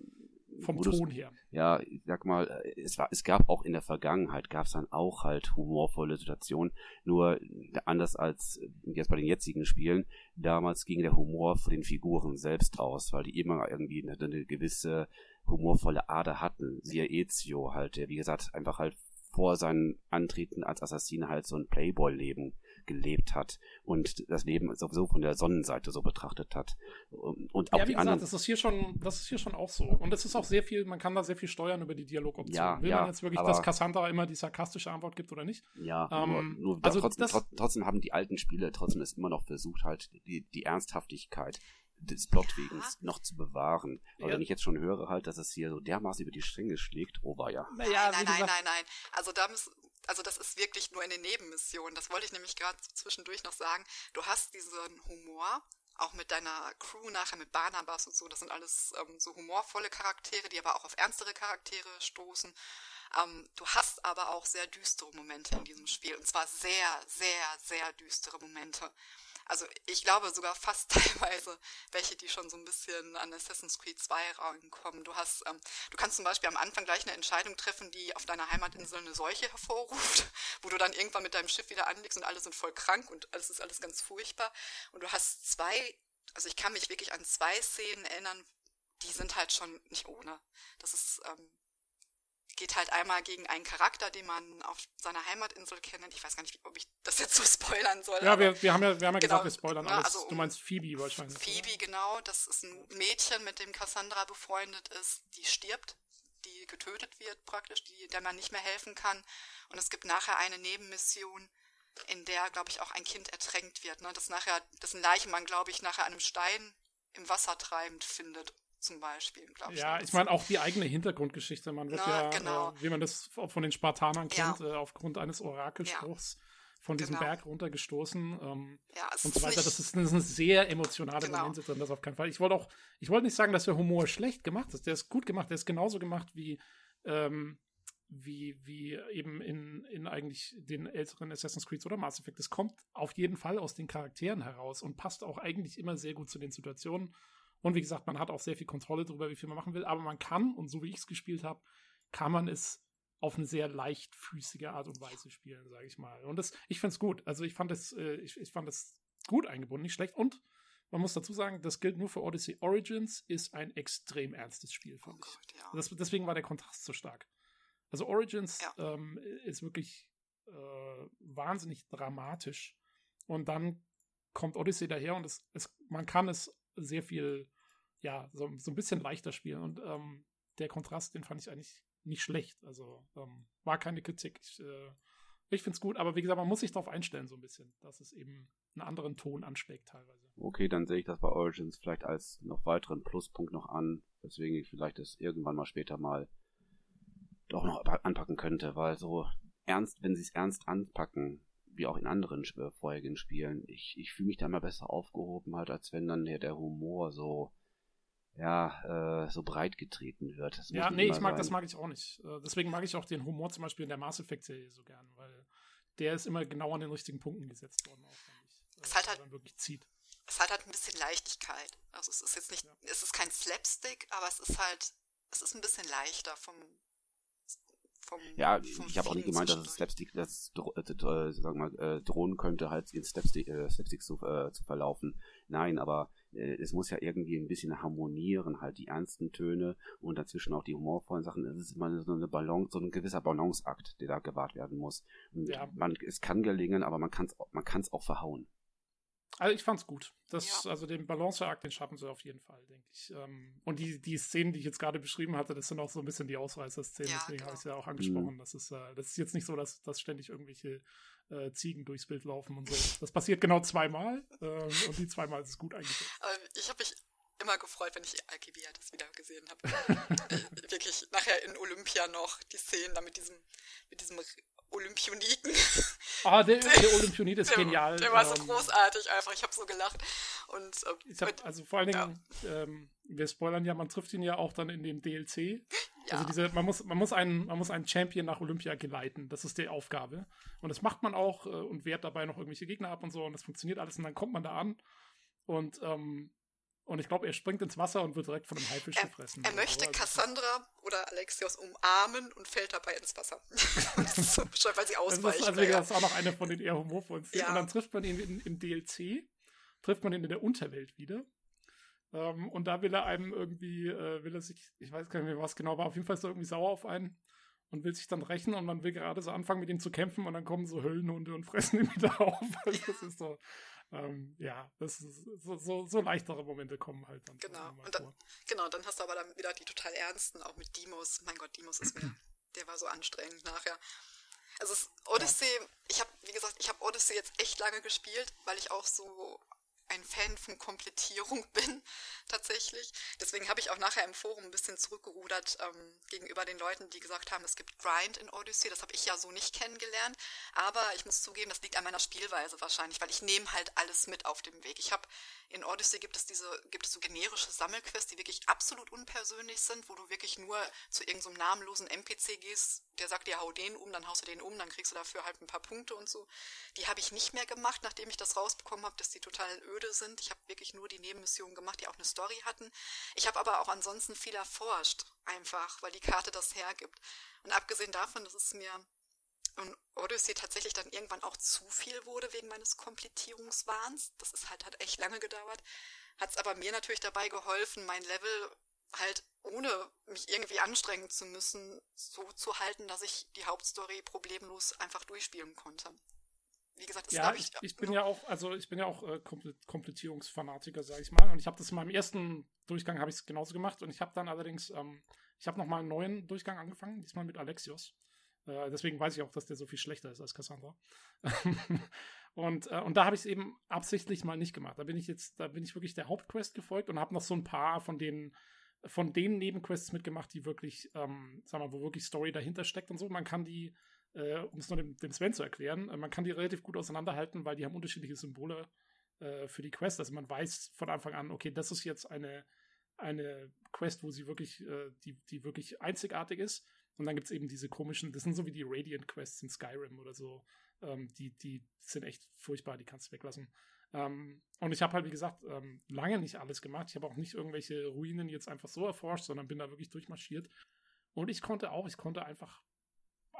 vom Ton her. Ja, ich sag mal, es war, es gab auch in der Vergangenheit, gab es dann auch halt humorvolle Situationen, nur anders als jetzt bei den jetzigen Spielen, damals ging der Humor von den Figuren selbst aus, weil die immer irgendwie eine, eine gewisse humorvolle Ader hatten. Siehe Ezio halt, der wie gesagt einfach halt vor seinem Antreten als Assassin halt so ein Playboy-Leben gelebt hat und das Leben sowieso von der Sonnenseite so betrachtet hat. Und auch ja, wie gesagt, anderen, das ist hier schon, das ist hier schon auch so. Und es ist auch sehr viel, man kann da sehr viel steuern über die Dialogoptionen. Ja, Will ja, man jetzt wirklich, aber, dass Cassandra immer die sarkastische Antwort gibt oder nicht? Ja, ähm, nur, nur also trotzdem, das, trotzdem haben die alten Spiele trotzdem es immer noch versucht, halt die, die Ernsthaftigkeit des Plotwegens noch zu bewahren. Aber ja. wenn ich jetzt schon höre halt, dass es hier so dermaßen über die Stränge schlägt, oh war ja. Naja, nein, nein, nein, nein. Also da müssen, also das ist wirklich nur eine Nebenmission. Das wollte ich nämlich gerade zwischendurch noch sagen. Du hast diesen Humor, auch mit deiner Crew nachher, mit Barnabas und so. Das sind alles ähm, so humorvolle Charaktere, die aber auch auf ernstere Charaktere stoßen. Ähm, du hast aber auch sehr düstere Momente in diesem Spiel. Und zwar sehr, sehr, sehr düstere Momente. Also ich glaube sogar fast teilweise welche, die schon so ein bisschen an Assassin's Creed 2 rankommen. Du hast, ähm, du kannst zum Beispiel am Anfang gleich eine Entscheidung treffen, die auf deiner Heimatinsel eine Seuche hervorruft, wo du dann irgendwann mit deinem Schiff wieder anlegst und alle sind voll krank und alles ist alles ganz furchtbar. Und du hast zwei, also ich kann mich wirklich an zwei Szenen erinnern, die sind halt schon nicht ohne. Das ist ähm, geht halt einmal gegen einen Charakter, den man auf seiner Heimatinsel kennt. Ich weiß gar nicht, ob ich das jetzt so spoilern soll. Ja, wir, wir haben ja, wir haben ja genau, gesagt, wir spoilern na, alles. Also, du meinst Phoebe wahrscheinlich. Phoebe, oder? genau. Das ist ein Mädchen, mit dem Cassandra befreundet ist, die stirbt, die getötet wird praktisch, die, der man nicht mehr helfen kann. Und es gibt nachher eine Nebenmission, in der, glaube ich, auch ein Kind ertränkt wird. Ne? Das nachher, dessen Leiche man, glaube ich, nachher einem Stein im Wasser treibend findet zum Beispiel, glaube ich. Ja, ich meine auch die eigene Hintergrundgeschichte. Man wird Na, ja, genau. äh, wie man das von den Spartanern kennt, ja. äh, aufgrund eines Orakelspruchs. Ja. Von diesem genau. Berg runtergestoßen ähm, ja, und so weiter. Das ist, das sind sehr emotionale genau. Momente drin, das auf keinen Fall. Ich wollte auch, ich wollte nicht sagen, dass der Humor schlecht gemacht ist. Der ist gut gemacht, der ist genauso gemacht wie, ähm, wie, wie eben in, in eigentlich den älteren Assassin's Creed oder Mass Effect. Es kommt auf jeden Fall aus den Charakteren heraus und passt auch eigentlich immer sehr gut zu den Situationen. Und wie gesagt, man hat auch sehr viel Kontrolle darüber, wie viel man machen will. Aber man kann, und so wie ich es gespielt habe, kann man es auf eine sehr leichtfüßige Art und Weise spielen, sage ich mal. Und das, ich es gut. Also ich fand es, äh, ich, ich fand es gut eingebunden, nicht schlecht. Und man muss dazu sagen, das gilt nur für Odyssey. Origins ist ein extrem ernstes Spiel, fand oh ich. ja. das, deswegen war der Kontrast so stark. Also Origins ja. ähm, ist wirklich äh, wahnsinnig dramatisch. Und dann kommt Odyssey daher und es, es, man kann es sehr viel, ja, so, so ein bisschen leichter spielen. Und ähm, der Kontrast, den fand ich eigentlich nicht schlecht. Also ähm, war keine Kritik. Ich, äh, ich finde es gut, aber wie gesagt, man muss sich darauf einstellen, so ein bisschen, dass es eben einen anderen Ton anschlägt teilweise. Okay, dann sehe ich das bei Origins vielleicht als noch weiteren Pluspunkt noch an, weswegen ich vielleicht es irgendwann mal später mal doch noch anpacken könnte, weil so ernst, wenn sie es ernst anpacken, wie auch in anderen äh, vorherigen Spielen. Ich, ich fühle mich da immer besser aufgehoben, halt, als wenn dann der, der Humor so, ja, äh, so breit getreten wird. Das ja, nee, ich mag, sein. das mag ich auch nicht. Äh, deswegen mag ich auch den Humor zum Beispiel in der Mass Effect Serie so gern, weil der ist immer genau an den richtigen Punkten gesetzt worden, auch, ich. Es halt halt, wirklich zieht. Es hat halt ein bisschen Leichtigkeit. Also es ist jetzt nicht, ja. es ist kein Slapstick, aber es ist halt, es ist ein bisschen leichter vom, vom, ja, vom ich habe auch nicht gemeint, dass es Slapstick das äh, äh, sagen wir, äh, drohen könnte, halt in Slapstick, äh, Slapstick zu, äh, zu verlaufen. Nein, aber äh, es muss ja irgendwie ein bisschen harmonieren, halt die ernsten Töne und dazwischen auch die humorvollen Sachen. Es ist immer so eine Balance, so ein gewisser Balanceakt, der da gewahrt werden muss. Und ja. man, es kann gelingen, aber man kann es man kann's auch verhauen. Also ich fand's gut. Das, ja. Also den Balanceakt, den schaffen sie auf jeden Fall, denke ich. Ähm, und die, die Szenen, die ich jetzt gerade beschrieben hatte, das sind auch so ein bisschen die Ausreißer-Szenen, ja, deswegen genau. habe ich es ja auch angesprochen. Mhm. Das, ist, äh, das ist jetzt nicht so, dass, dass ständig irgendwelche äh, Ziegen durchs Bild laufen und so. Das passiert genau zweimal ähm, und die zweimal ist es gut eingesetzt. ich habe mich immer gefreut, wenn ich Alkivia das wieder gesehen habe. Äh, wirklich nachher in Olympia noch die Szenen da mit diesem, mit diesem Olympioniken. Ah, der, der Olympionit ist der, genial. Der war so ähm, großartig einfach, ich habe so gelacht. Und, ich hab, also vor allen Dingen, ja. ähm, wir spoilern ja, man trifft ihn ja auch dann in dem DLC. Ja. Also diese, man muss, man muss einen, man muss einen Champion nach Olympia geleiten. Das ist die Aufgabe. Und das macht man auch äh, und wehrt dabei noch irgendwelche Gegner ab und so und das funktioniert alles und dann kommt man da an und ähm, und ich glaube, er springt ins Wasser und wird direkt von einem Haifisch er, gefressen. Er möchte also Cassandra oder Alexios umarmen und fällt dabei ins Wasser. so, weil sie ausweichen. Das ist, also, das ist auch noch eine von den eher humorvollen Szenen. Ja. Und dann trifft man ihn in, im DLC, trifft man ihn in der Unterwelt wieder. Ähm, und da will er einem irgendwie, äh, will er sich, ich weiß gar nicht mehr, was genau war, auf jeden Fall ist er irgendwie sauer auf einen und will sich dann rächen und man will gerade so anfangen mit ihm zu kämpfen und dann kommen so Höllenhunde und fressen ihn wieder auf. Also das ist so, ähm, ja, das ist so, so, so, leichtere Momente kommen halt dann. Genau. Und dann, genau, dann hast du aber dann wieder die total ernsten, auch mit Dimos. Mein Gott, Dimos ist mir, der war so anstrengend nachher. Also Odyssey, ja. ich habe, wie gesagt, ich habe Odyssey jetzt echt lange gespielt, weil ich auch so ein Fan von Komplettierung bin, tatsächlich. Deswegen habe ich auch nachher im Forum ein bisschen zurückgerudert ähm, gegenüber den Leuten, die gesagt haben, es gibt Grind in Odyssey. Das habe ich ja so nicht kennengelernt. Aber ich muss zugeben, das liegt an meiner Spielweise wahrscheinlich, weil ich nehme halt alles mit auf dem Weg. Ich habe in Odyssey gibt es diese, gibt es so generische Sammelquests, die wirklich absolut unpersönlich sind, wo du wirklich nur zu irgendeinem so namenlosen NPC gehst, der sagt dir, hau den um, dann haust du den um, dann kriegst du dafür halt ein paar Punkte und so. Die habe ich nicht mehr gemacht, nachdem ich das rausbekommen habe, dass die total öde sind. Ich habe wirklich nur die Nebenmissionen gemacht, die auch eine Story hatten. Ich habe aber auch ansonsten viel erforscht, einfach, weil die Karte das hergibt. Und abgesehen davon, dass es mir und Odyssey tatsächlich dann irgendwann auch zu viel wurde wegen meines Komplettierungswahns. Das ist halt, hat echt lange gedauert. Hat es aber mir natürlich dabei geholfen, mein Level halt ohne mich irgendwie anstrengen zu müssen, so zu halten, dass ich die Hauptstory problemlos einfach durchspielen konnte. Wie gesagt, das ja, ich, ich, ich bin ja auch, also ich bin ja auch äh, Komplettierungsfanatiker, sage ich mal. Und ich habe das in meinem ersten Durchgang habe ich es genauso gemacht. Und ich habe dann allerdings, ähm, ich habe noch mal einen neuen Durchgang angefangen, diesmal mit Alexios. Äh, deswegen weiß ich auch, dass der so viel schlechter ist als Cassandra. und, äh, und da habe ich es eben absichtlich mal nicht gemacht. Da bin ich jetzt, da bin ich wirklich der Hauptquest gefolgt und habe noch so ein paar von den von den Nebenquests mitgemacht, die wirklich, ähm, sag mal, wo wirklich Story dahinter steckt und so. Man kann die, äh, um es nur dem, dem, Sven zu erklären, äh, man kann die relativ gut auseinanderhalten, weil die haben unterschiedliche Symbole äh, für die Quest. Also man weiß von Anfang an, okay, das ist jetzt eine, eine Quest, wo sie wirklich, äh, die, die wirklich einzigartig ist. Und dann gibt es eben diese komischen, das sind so wie die Radiant Quests in Skyrim oder so. Ähm, die, die sind echt furchtbar, die kannst du weglassen. Ähm, und ich habe halt, wie gesagt, ähm, lange nicht alles gemacht. Ich habe auch nicht irgendwelche Ruinen jetzt einfach so erforscht, sondern bin da wirklich durchmarschiert. Und ich konnte auch, ich konnte einfach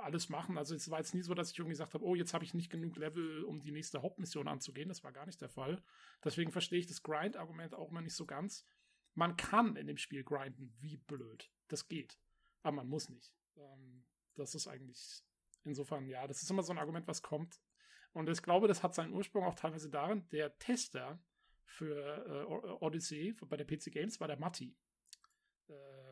alles machen. Also es war jetzt nie so, dass ich irgendwie gesagt habe, oh, jetzt habe ich nicht genug Level, um die nächste Hauptmission anzugehen. Das war gar nicht der Fall. Deswegen verstehe ich das Grind-Argument auch immer nicht so ganz. Man kann in dem Spiel grinden, wie blöd. Das geht. Aber man muss nicht. Ähm, das ist eigentlich insofern, ja, das ist immer so ein Argument, was kommt. Und ich glaube, das hat seinen Ursprung auch teilweise darin, der Tester für äh, Odyssey bei der PC Games war der Matti. Äh,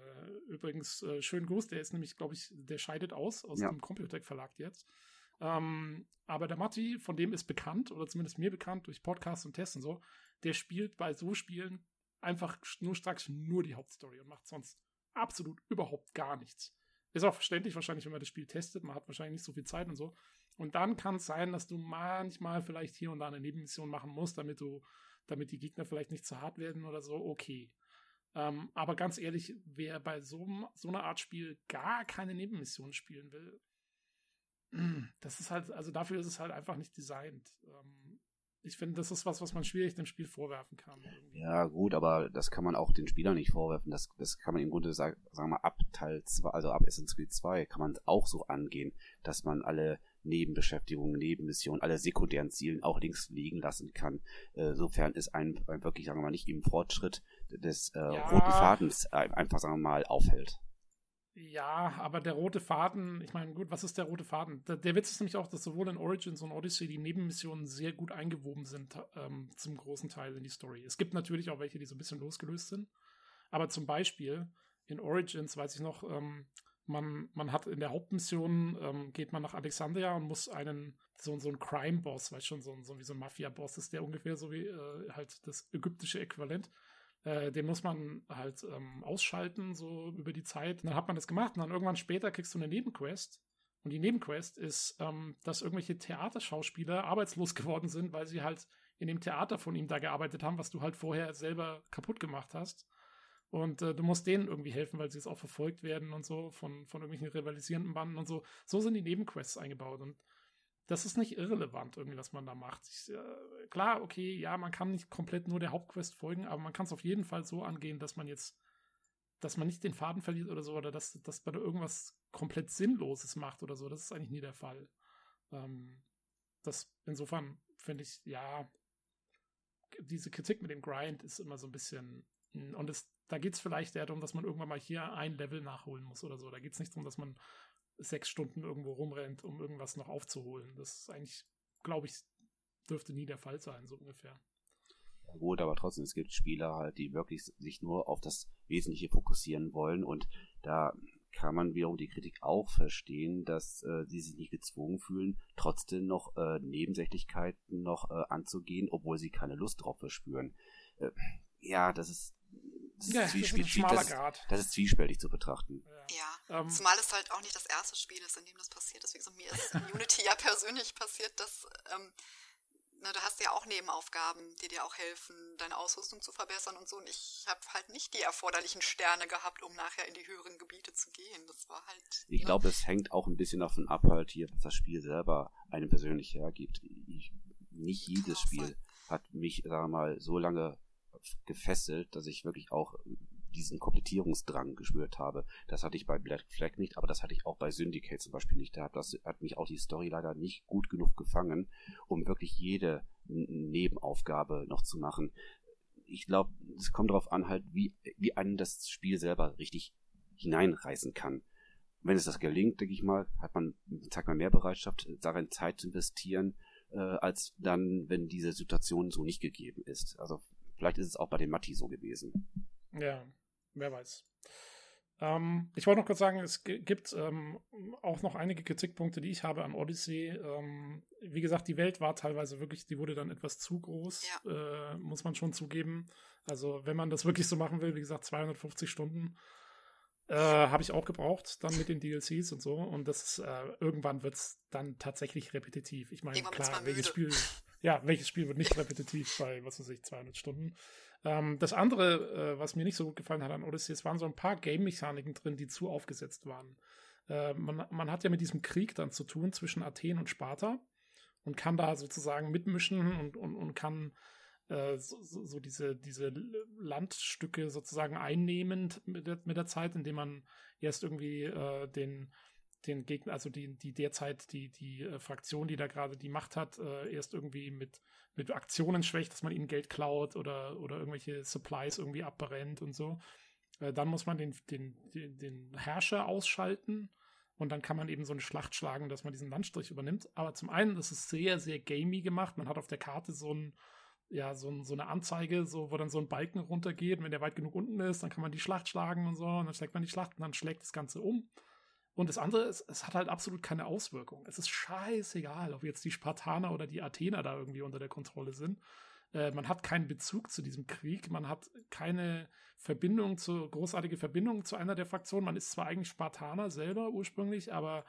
übrigens, äh, schönen Gruß, der ist nämlich, glaube ich, der scheidet aus, aus ja. dem Computec Verlag jetzt. Ähm, aber der Matti, von dem ist bekannt, oder zumindest mir bekannt, durch Podcasts und Tests und so, der spielt bei so Spielen einfach nur stracks nur die Hauptstory und macht sonst absolut überhaupt gar nichts. Ist auch verständlich wahrscheinlich, wenn man das Spiel testet. Man hat wahrscheinlich nicht so viel Zeit und so. Und dann kann es sein, dass du manchmal vielleicht hier und da eine Nebenmission machen musst, damit du, damit die Gegner vielleicht nicht zu hart werden oder so. Okay. Ähm, aber ganz ehrlich, wer bei so, so einer Art Spiel gar keine Nebenmission spielen will, das ist halt, also dafür ist es halt einfach nicht designt. Ähm, ich finde, das ist was, was man schwierig dem Spiel vorwerfen kann. Irgendwie. Ja, gut, aber das kann man auch den Spielern nicht vorwerfen. Das, das kann man im Grunde sagen, sagen wir ab Teil 2, also ab Assassin's Creed 2 kann man auch so angehen, dass man alle Nebenbeschäftigungen, Nebenmissionen, alle sekundären Zielen auch links liegen lassen kann. Äh, sofern ist ein, ein wirklich, sagen wir mal, nicht im Fortschritt des äh, ja. roten Fadens äh, einfach, sagen wir mal, aufhält. Ja, aber der rote Faden, ich meine, gut, was ist der rote Faden? Der, der, Witz ist nämlich auch, dass sowohl in Origins und Odyssey die Nebenmissionen sehr gut eingewoben sind, ähm, zum großen Teil in die Story. Es gibt natürlich auch welche, die so ein bisschen losgelöst sind. Aber zum Beispiel in Origins weiß ich noch, ähm, man, man hat in der Hauptmission, ähm, geht man nach Alexandria und muss einen, so, so einen Crime-Boss, weißt schon, so, so wie so ein Mafia-Boss ist der ungefähr so wie äh, halt das ägyptische Äquivalent. Äh, den muss man halt ähm, ausschalten, so über die Zeit. Und dann hat man das gemacht und dann irgendwann später kriegst du eine Nebenquest. Und die Nebenquest ist, ähm, dass irgendwelche Theaterschauspieler arbeitslos geworden sind, weil sie halt in dem Theater von ihm da gearbeitet haben, was du halt vorher selber kaputt gemacht hast. Und äh, du musst denen irgendwie helfen, weil sie jetzt auch verfolgt werden und so von, von irgendwelchen rivalisierenden Banden und so. So sind die Nebenquests eingebaut. Und das ist nicht irrelevant, irgendwie, was man da macht. Ich, äh, klar, okay, ja, man kann nicht komplett nur der Hauptquest folgen, aber man kann es auf jeden Fall so angehen, dass man jetzt, dass man nicht den Faden verliert oder so, oder dass, dass man da irgendwas komplett Sinnloses macht oder so. Das ist eigentlich nie der Fall. Ähm, das, insofern finde ich, ja, diese Kritik mit dem Grind ist immer so ein bisschen, und es da geht es vielleicht eher darum, dass man irgendwann mal hier ein Level nachholen muss oder so. Da geht es nicht darum, dass man sechs Stunden irgendwo rumrennt, um irgendwas noch aufzuholen. Das ist eigentlich, glaube ich, dürfte nie der Fall sein, so ungefähr. Gut, aber trotzdem, es gibt Spieler halt, die wirklich sich nur auf das Wesentliche fokussieren wollen und da kann man wiederum die Kritik auch verstehen, dass äh, sie sich nicht gezwungen fühlen, trotzdem noch äh, Nebensächlichkeiten noch äh, anzugehen, obwohl sie keine Lust drauf verspüren. Äh, ja, das ist das ja, ist, das ist, das, das ist zwiespältig zu betrachten. Ja, ja. Ähm, zumal es halt auch nicht das erste Spiel ist, in dem das passiert. Deswegen so, mir ist Unity ja persönlich passiert, dass ähm, na, du hast ja auch Nebenaufgaben, die dir auch helfen, deine Ausrüstung zu verbessern und so. Und ich habe halt nicht die erforderlichen Sterne gehabt, um nachher in die höheren Gebiete zu gehen. Das war halt. Ich ne? glaube, es hängt auch ein bisschen davon ab, halt hier, was das Spiel selber einem persönlich hergibt. Ich, nicht jedes Spiel hat mich, sagen wir mal, so lange gefesselt, dass ich wirklich auch diesen Komplettierungsdrang gespürt habe. Das hatte ich bei Black Flag nicht, aber das hatte ich auch bei Syndicate zum Beispiel nicht. Da hat, das, hat mich auch die Story leider nicht gut genug gefangen, um wirklich jede Nebenaufgabe noch zu machen. Ich glaube, es kommt darauf an, halt, wie, wie einen das Spiel selber richtig hineinreißen kann. Wenn es das gelingt, denke ich mal, hat man, zeigt man mehr Bereitschaft, darin Zeit zu investieren, äh, als dann, wenn diese Situation so nicht gegeben ist. Also Vielleicht ist es auch bei den Matti so gewesen. Ja, wer weiß. Ähm, ich wollte noch kurz sagen, es gibt ähm, auch noch einige Kritikpunkte, die ich habe an Odyssey. Ähm, wie gesagt, die Welt war teilweise wirklich, die wurde dann etwas zu groß, ja. äh, muss man schon zugeben. Also wenn man das wirklich so machen will, wie gesagt, 250 Stunden äh, habe ich auch gebraucht, dann mit den DLCs und so. Und das ist, äh, irgendwann wird es dann tatsächlich repetitiv. Ich meine, klar, welches Spiel, ja, welches Spiel wird nicht repetitiv bei, was weiß ich, 200 Stunden? Ähm, das andere, äh, was mir nicht so gut gefallen hat an Odyssey, es waren so ein paar Game-Mechaniken drin, die zu aufgesetzt waren. Äh, man, man hat ja mit diesem Krieg dann zu tun zwischen Athen und Sparta und kann da sozusagen mitmischen und, und, und kann äh, so, so, diese, diese Landstücke sozusagen einnehmen mit der, mit der Zeit, indem man erst irgendwie äh, den den Gegner, also die, die derzeit die, die äh, Fraktion, die da gerade die Macht hat, äh, erst irgendwie mit, mit Aktionen schwächt, dass man ihnen Geld klaut oder, oder irgendwelche Supplies irgendwie abbrennt und so. Äh, dann muss man den, den, den, den Herrscher ausschalten und dann kann man eben so eine Schlacht schlagen, dass man diesen Landstrich übernimmt. Aber zum einen, ist sehr, sehr gamey gemacht. Man hat auf der Karte so ein, ja, so, so eine Anzeige, so, wo dann so ein Balken runtergeht. Wenn der weit genug unten ist, dann kann man die Schlacht schlagen und so. Und dann schlägt man die Schlacht und dann schlägt das Ganze um. Und das andere ist, es hat halt absolut keine Auswirkung. Es ist scheißegal, ob jetzt die Spartaner oder die Athener da irgendwie unter der Kontrolle sind. Äh, man hat keinen Bezug zu diesem Krieg, man hat keine Verbindung zu, großartige Verbindung zu einer der Fraktionen. Man ist zwar eigentlich Spartaner selber ursprünglich, aber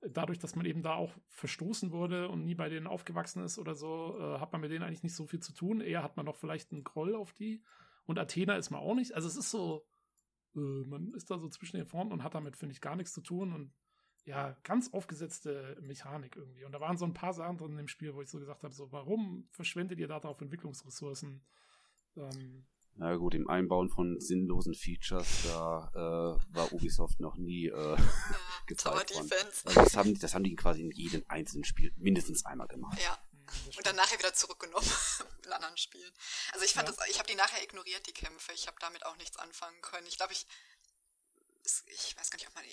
dadurch, dass man eben da auch verstoßen wurde und nie bei denen aufgewachsen ist oder so, äh, hat man mit denen eigentlich nicht so viel zu tun. Eher hat man noch vielleicht einen Groll auf die. Und Athener ist man auch nicht. Also es ist so, äh, man ist da so zwischen den Fronten und hat damit, finde ich, gar nichts zu tun und ja, ganz aufgesetzte Mechanik irgendwie. Und da waren so ein paar Sachen drin im Spiel, wo ich so gesagt habe, so, warum verschwendet ihr da drauf Entwicklungsressourcen? Ähm, na gut, im Einbauen von sinnlosen Features, da äh, war Ubisoft noch nie äh, gezeigt worden. Also das, haben, das haben die quasi in jedem einzelnen Spiel mindestens einmal gemacht. Ja. Und dann nachher wieder zurückgenommen in anderen Spielen. Also ich fand ja. das, ich habe die nachher ignoriert, die Kämpfe. Ich habe damit auch nichts anfangen können. Ich glaube, ich ich weiß gar nicht, ob man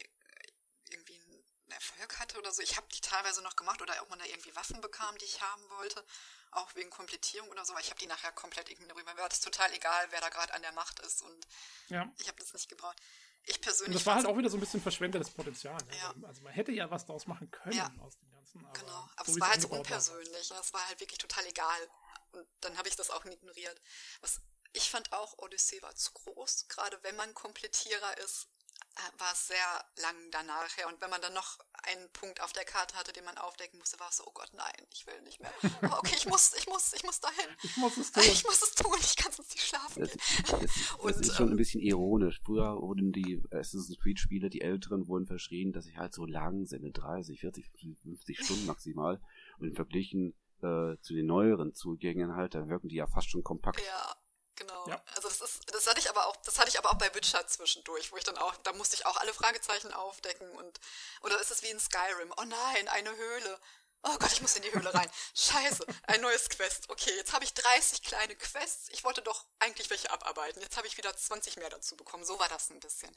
irgendwie einen Erfolg hatte oder so. Ich habe die teilweise noch gemacht oder ob man da irgendwie Waffen bekam, die ich haben wollte, auch wegen Komplettierung oder so. Aber ich habe die nachher komplett ignoriert. Mir war das total egal, wer da gerade an der Macht ist und ja. ich habe das nicht gebraucht. Ich persönlich. Und das war halt auch wieder so ein bisschen verschwendetes Potenzial. Ne? Ja. Also, man hätte ja was daraus machen können aus dem Ganzen. Aber genau, aber so es war halt so unpersönlich. War. Es war halt wirklich total egal. Und dann habe ich das auch ignoriert. Was ich fand auch, Odyssey war zu groß, gerade wenn man Komplettierer ist war es sehr lang danach her. Und wenn man dann noch einen Punkt auf der Karte hatte, den man aufdecken musste, war es so, oh Gott, nein, ich will nicht mehr. Oh, okay, ich muss, ich muss, ich muss dahin. Ich muss es tun. Ich muss es tun, ich kann sonst nicht schlafen. Das, das, das ist schon ein ähm, bisschen ironisch. Früher wurden die Assassin's Creed Spiele, die älteren, wurden verschrien, dass sie halt so lang sind, 30, 40, 50 Stunden maximal. Und verglichen äh, zu den neueren Zugängen halt, da wirken die ja fast schon kompakt. Ja. Genau. Ja. Also das ist, das hatte ich aber auch, das hatte ich aber auch bei Witcher zwischendurch, wo ich dann auch, da musste ich auch alle Fragezeichen aufdecken und oder ist es wie in Skyrim? Oh nein, eine Höhle. Oh Gott, ich muss in die Höhle rein. Scheiße, ein neues Quest. Okay, jetzt habe ich 30 kleine Quests. Ich wollte doch eigentlich welche abarbeiten. Jetzt habe ich wieder 20 mehr dazu bekommen. So war das ein bisschen.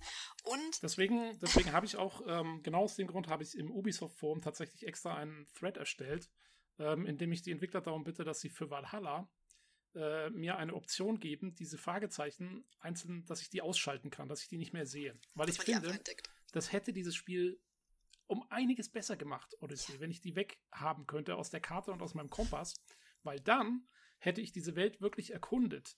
Und deswegen, deswegen habe ich auch ähm, genau aus dem Grund habe ich im Ubisoft Forum tatsächlich extra einen Thread erstellt, ähm, in dem ich die Entwickler darum bitte, dass sie für Valhalla äh, mir eine Option geben, diese Fragezeichen einzeln, dass ich die ausschalten kann, dass ich die nicht mehr sehe. Weil das ich finde, das hätte dieses Spiel um einiges besser gemacht, Odyssey, ja. wenn ich die weghaben könnte aus der Karte und aus meinem Kompass, weil dann hätte ich diese Welt wirklich erkundet.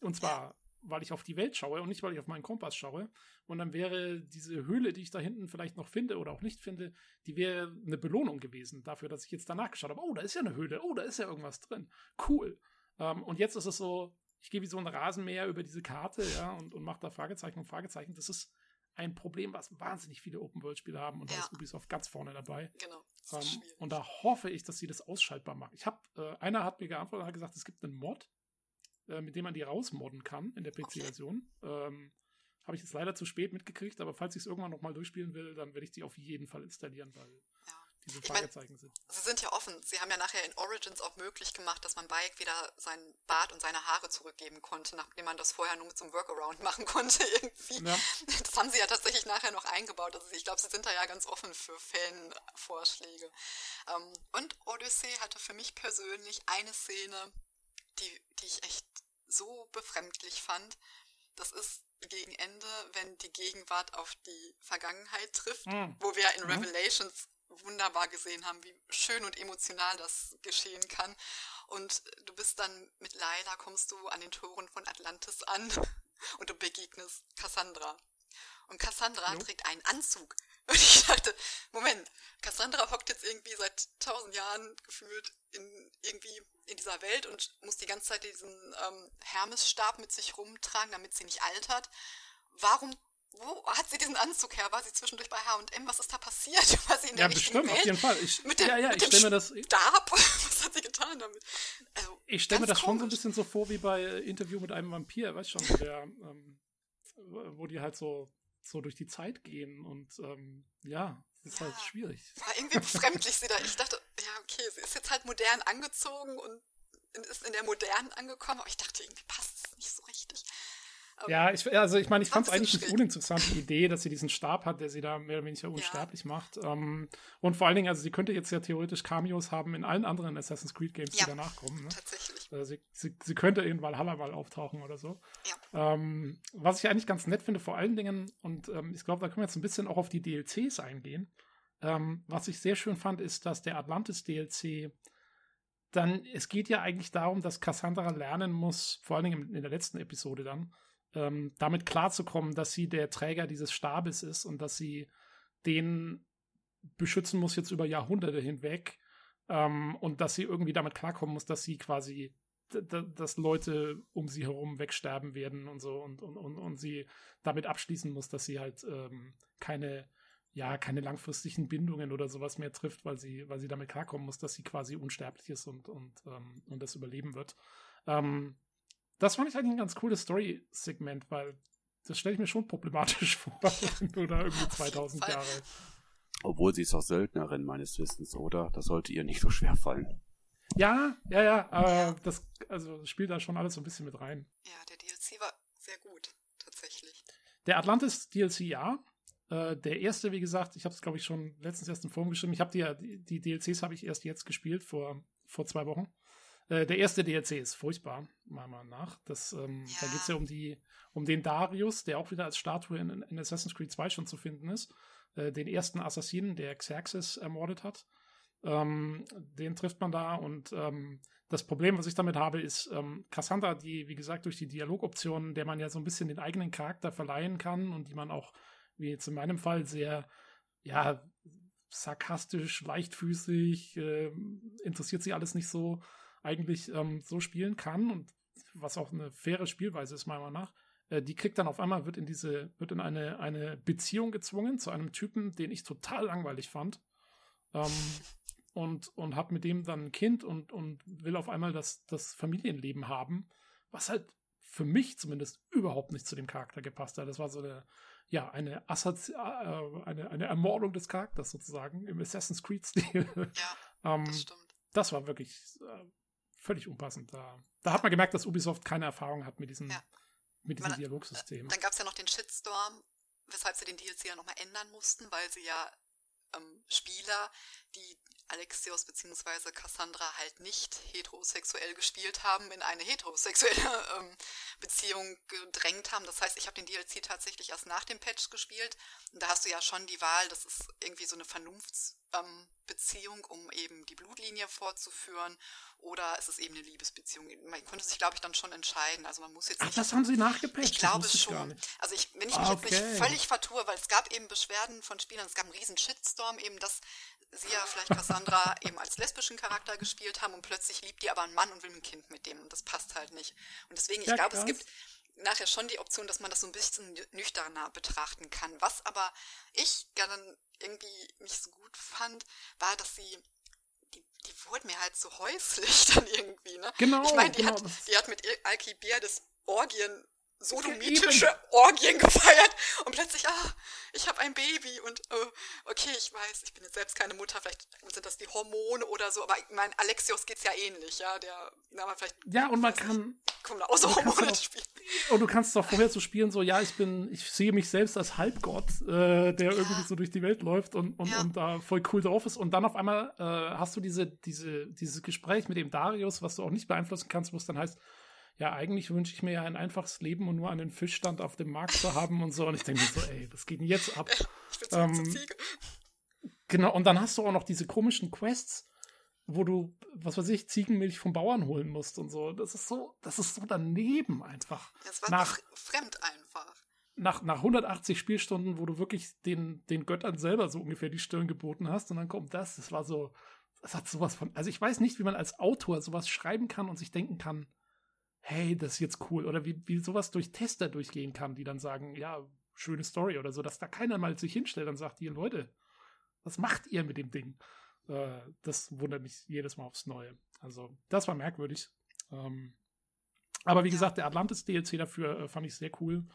Und zwar, ja. weil ich auf die Welt schaue und nicht, weil ich auf meinen Kompass schaue. Und dann wäre diese Höhle, die ich da hinten vielleicht noch finde oder auch nicht finde, die wäre eine Belohnung gewesen dafür, dass ich jetzt danach geschaut habe. Oh, da ist ja eine Höhle. Oh, da ist ja irgendwas drin. Cool. Ähm, und jetzt ist es so, ich gehe wie so ein Rasenmäher über diese Karte, ja, und, und mache da Fragezeichen und Fragezeichen. Das ist ein Problem, was wahnsinnig viele Open-World-Spiele haben und ja. da ist Ubisoft ganz vorne dabei. Genau. Ähm, und da hoffe ich, dass sie das ausschaltbar machen. Ich habe, äh, einer hat mir geantwortet, hat gesagt, es gibt einen Mod, äh, mit dem man die rausmodden kann in der PC-Version. Okay. Ähm, habe ich jetzt leider zu spät mitgekriegt, aber falls ich es irgendwann nochmal durchspielen will, dann werde ich die auf jeden Fall installieren, weil ja diese Fragezeichen sind. Sie sind ja offen. Sie haben ja nachher in Origins auch möglich gemacht, dass man Bayek wieder seinen Bart und seine Haare zurückgeben konnte, nachdem man das vorher nur mit so einem Workaround machen konnte irgendwie. Ja. Das haben sie ja tatsächlich nachher noch eingebaut. Also ich glaube, sie sind da ja ganz offen für Fanvorschläge. Ähm, und Odyssey hatte für mich persönlich eine Szene, die, die ich echt so befremdlich fand. Das ist gegen Ende, wenn die Gegenwart auf die Vergangenheit trifft, mhm. wo wir in mhm. Revelations wunderbar gesehen haben, wie schön und emotional das geschehen kann. Und du bist dann mit Laila, kommst du an den Toren von Atlantis an und du begegnest Cassandra. Und Cassandra jo. trägt einen Anzug. Und ich dachte, Moment, Cassandra hockt jetzt irgendwie seit tausend Jahren gefühlt in irgendwie in dieser Welt und muss die ganze Zeit diesen ähm, Hermesstab mit sich rumtragen, damit sie nicht altert. Warum wo hat sie diesen Anzug her? War sie zwischendurch bei H&M? Was ist da passiert? War sie in der ja, bestimmt, Welt? auf jeden Fall. Ich, mit dem, ja, ja, mit ich stelle mir das. Stab? Was hat sie getan damit? Also, ich stelle mir das komisch. schon so ein bisschen so vor wie bei Interview mit einem Vampir, weißt schon, der, ähm, wo die halt so, so durch die Zeit gehen und ähm, ja, das ist ja, halt schwierig. War irgendwie befremdlich sie da. Ich dachte, ja, okay, sie ist jetzt halt modern angezogen und ist in der modernen angekommen, aber ich dachte, irgendwie passt es. Ja, ich, also ich meine, ich fand es eigentlich eine uninteressante Idee, dass sie diesen Stab hat, der sie da mehr oder weniger unsterblich ja. macht. Ähm, und vor allen Dingen, also sie könnte jetzt ja theoretisch Cameos haben in allen anderen Assassin's Creed Games, ja, die danach kommen. Ne? Tatsächlich. Also sie, sie, sie, könnte in Valhalla mal auftauchen oder so. Ja. Ähm, was ich eigentlich ganz nett finde, vor allen Dingen, und ähm, ich glaube, da können wir jetzt ein bisschen auch auf die DLCs eingehen. Was ich sehr schön fand, ist, dass der Atlantis DLC dann, es geht ja eigentlich darum, dass Cassandra lernen muss, vor allen Dingen in der letzten Episode dann, ähm, damit klarzukommen, dass sie der Träger dieses Stabes ist und dass sie den beschützen muss jetzt über Jahrhunderte hinweg ähm, und dass sie irgendwie damit klarkommen muss, dass sie quasi dass Leute um sie herum wegsterben werden und so und, und, und, und sie damit abschließen muss, dass sie halt ähm, keine, ja, keine langfristigen Bindungen oder sowas mehr trifft, weil sie, weil sie damit klarkommen muss, dass sie quasi unsterblich ist und, und, ähm, und das überleben wird. Ähm, das fand ich eigentlich ein ganz cooles Story-Segment, weil das stelle ich mir schon problematisch vor, wenn du da irgendwie 2000 Jahre. Obwohl sie ist auch Söldnerin meines Wissens, oder? Das sollte ihr nicht so schwer fallen. Ja, ja, ja, aber das also spielt da schon alles so ein bisschen mit rein. Ja, der DLC war sehr gut, tatsächlich. Der Atlantis DLC ja. Äh, der erste, wie gesagt, ich habe es, glaube ich, schon letztens erst in Form geschrieben. Ich habe die, die, die DLCs habe ich erst jetzt gespielt, vor, vor zwei Wochen. Äh, der erste DLC ist furchtbar, meiner Meinung nach. Das, ähm, ja. Da geht es ja um, die, um den Darius, der auch wieder als Statue in, in Assassin's Creed 2 schon zu finden ist. Äh, den ersten Assassinen, der Xerxes ermordet hat. Ähm, den trifft man da und ähm, das Problem, was ich damit habe, ist ähm, Cassandra, die, wie gesagt, durch die Dialogoptionen, der man ja so ein bisschen den eigenen Charakter verleihen kann und die man auch, wie jetzt in meinem Fall, sehr, ja, sarkastisch, leichtfüßig, äh, interessiert sie alles nicht so, eigentlich ähm, so spielen kann und was auch eine faire Spielweise ist, meiner Meinung nach. Äh, die kriegt dann auf einmal, wird in diese, wird in eine, eine Beziehung gezwungen zu einem Typen, den ich total langweilig fand. Ähm, und, und hat mit dem dann ein Kind und, und will auf einmal das, das Familienleben haben, was halt für mich zumindest überhaupt nicht zu dem Charakter gepasst hat. Das war so eine, ja, eine, Assozi äh, eine, eine Ermordung des Charakters sozusagen im Assassin's Creed-Stil. Ja, ähm, das stimmt. Das war wirklich äh, völlig unpassend. Da, da hat man gemerkt, dass Ubisoft keine Erfahrung hat mit diesem, ja. mit diesem man, Dialogsystem. Dann gab es ja noch den Shitstorm, weshalb sie den DLC ja nochmal ändern mussten, weil sie ja ähm, Spieler, die Alexios bzw. Cassandra halt nicht heterosexuell gespielt haben, in eine heterosexuelle ähm, Beziehung gedrängt haben. Das heißt, ich habe den DLC tatsächlich erst nach dem Patch gespielt. Und da hast du ja schon die Wahl, das ist irgendwie so eine Vernunftsbeziehung, ähm, um eben die Blutlinie fortzuführen oder ist es eben eine Liebesbeziehung? Man konnte sich, glaube ich, dann schon entscheiden. Also man muss jetzt Ach, nicht, das haben sie nachgepatcht? Ich glaube schon. Also ich, wenn ich mich okay. jetzt nicht völlig vertue, weil es gab eben Beschwerden von Spielern, es gab einen riesen Shitstorm eben, dass sie ja vielleicht Cassandra eben als lesbischen Charakter gespielt haben und plötzlich liebt die aber einen Mann und will ein Kind mit dem und das passt halt nicht. Und deswegen, ich ja, glaube, es gibt nachher schon die Option, dass man das so ein bisschen nüchterner betrachten kann. Was aber ich dann irgendwie nicht so gut fand, war, dass sie die, die wurde mir halt so häuslich dann irgendwie, ne? Genau. Ich meine, die, genau. hat, die hat mit Alkibiades Orgien sodomitische Orgien gefeiert und plötzlich, ah, ich habe ein Baby und äh, okay, ich weiß, ich bin jetzt selbst keine Mutter, vielleicht sind das die Hormone oder so, aber ich meine, Alexios geht's ja ähnlich, ja, der, na, man vielleicht. Ja, und man kann. Kommen da auch so Hormone ins Spiel. Und du kannst doch vorher so spielen, so, ja, ich bin, ich sehe mich selbst als Halbgott, äh, der ja. irgendwie so durch die Welt läuft und, und, ja. und da voll cool drauf ist und dann auf einmal äh, hast du diese, diese, dieses Gespräch mit dem Darius, was du auch nicht beeinflussen kannst, wo es dann heißt, ja, eigentlich wünsche ich mir ja ein einfaches Leben und nur einen Fischstand auf dem Markt zu haben und so. Und ich denke mir so, ey, was geht denn jetzt ab? Ähm, genau, und dann hast du auch noch diese komischen Quests, wo du, was weiß ich, Ziegenmilch vom Bauern holen musst und so. Das ist so, das ist so daneben einfach. Das war nach, fremd einfach. Nach, nach 180 Spielstunden, wo du wirklich den, den Göttern selber so ungefähr die Stirn geboten hast und dann kommt das. Das war so, das hat sowas von, also ich weiß nicht, wie man als Autor sowas schreiben kann und sich denken kann, hey, das ist jetzt cool. Oder wie, wie sowas durch Tester durchgehen kann, die dann sagen, ja, schöne Story oder so, dass da keiner mal sich hinstellt und sagt, ihr Leute, was macht ihr mit dem Ding? Äh, das wundert mich jedes Mal aufs Neue. Also, das war merkwürdig. Ähm, aber wie gesagt, der Atlantis-DLC dafür äh, fand ich sehr cool.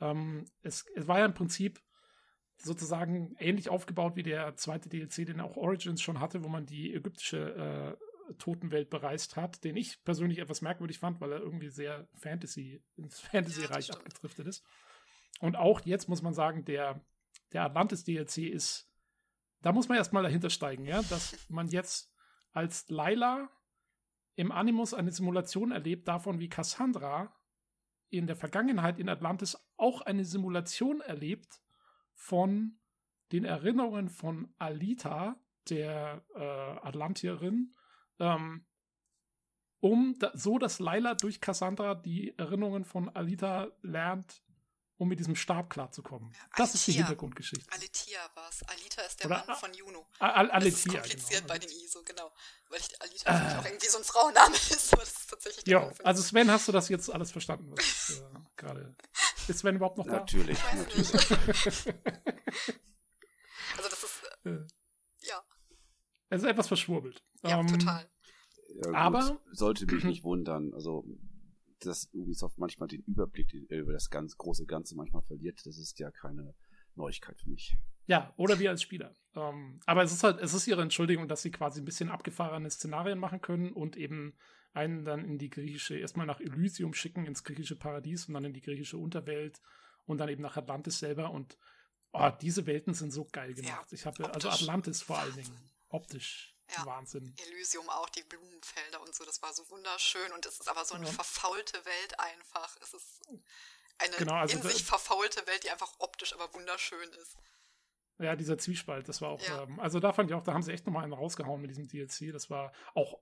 Ähm, es, es war ja im Prinzip sozusagen ähnlich aufgebaut wie der zweite DLC, den auch Origins schon hatte, wo man die ägyptische äh, Totenwelt bereist hat, den ich persönlich etwas merkwürdig fand, weil er irgendwie sehr Fantasy, ins Fantasy-Reich ja, abgedriftet ist. Und auch jetzt muss man sagen, der, der Atlantis-DLC ist, da muss man erstmal dahinter steigen, ja, dass man jetzt als Laila im Animus eine Simulation erlebt davon, wie Cassandra in der Vergangenheit in Atlantis auch eine Simulation erlebt von den Erinnerungen von Alita, der äh, Atlantierin, ähm, um da, so, dass Laila durch Cassandra die Erinnerungen von Alita lernt, um mit diesem Stab klarzukommen. Ja, das Alitia. ist die Hintergrundgeschichte. Alitia war es. Alita ist der Oder, Mann von Juno. Al Alitia, das ist kompliziert genau. bei dem ISO, genau. Weil ich Alita äh. auch irgendwie so ein Frauenname ist, aber das ist tatsächlich Ja, also Sven, hast du das jetzt alles verstanden, was äh, gerade. Ist Sven überhaupt noch da? Natürlich, natürlich. also das ist äh. Es ist etwas verschwurbelt. Ja, ähm, total. Ja, aber sollte mich nicht wundern. Also dass Ubisoft manchmal den Überblick über das ganz große Ganze manchmal verliert, das ist ja keine Neuigkeit für mich. Ja, oder wir als Spieler. Ähm, aber es ist halt, es ist ihre Entschuldigung, dass sie quasi ein bisschen abgefahrene Szenarien machen können und eben einen dann in die griechische, erstmal nach Elysium schicken, ins griechische Paradies und dann in die griechische Unterwelt und dann eben nach Atlantis selber und oh, diese Welten sind so geil gemacht. Ja, ich habe also Atlantis vor allen Dingen optisch ja. Wahnsinn. Elysium auch, die Blumenfelder und so, das war so wunderschön und es ist aber so eine ja. verfaulte Welt einfach. Es ist eine genau, also in sich verfaulte Welt, die einfach optisch aber wunderschön ist. Ja, dieser Zwiespalt, das war auch, ja. ähm, also da fand ich auch, da haben sie echt nochmal einen rausgehauen mit diesem DLC. Das war auch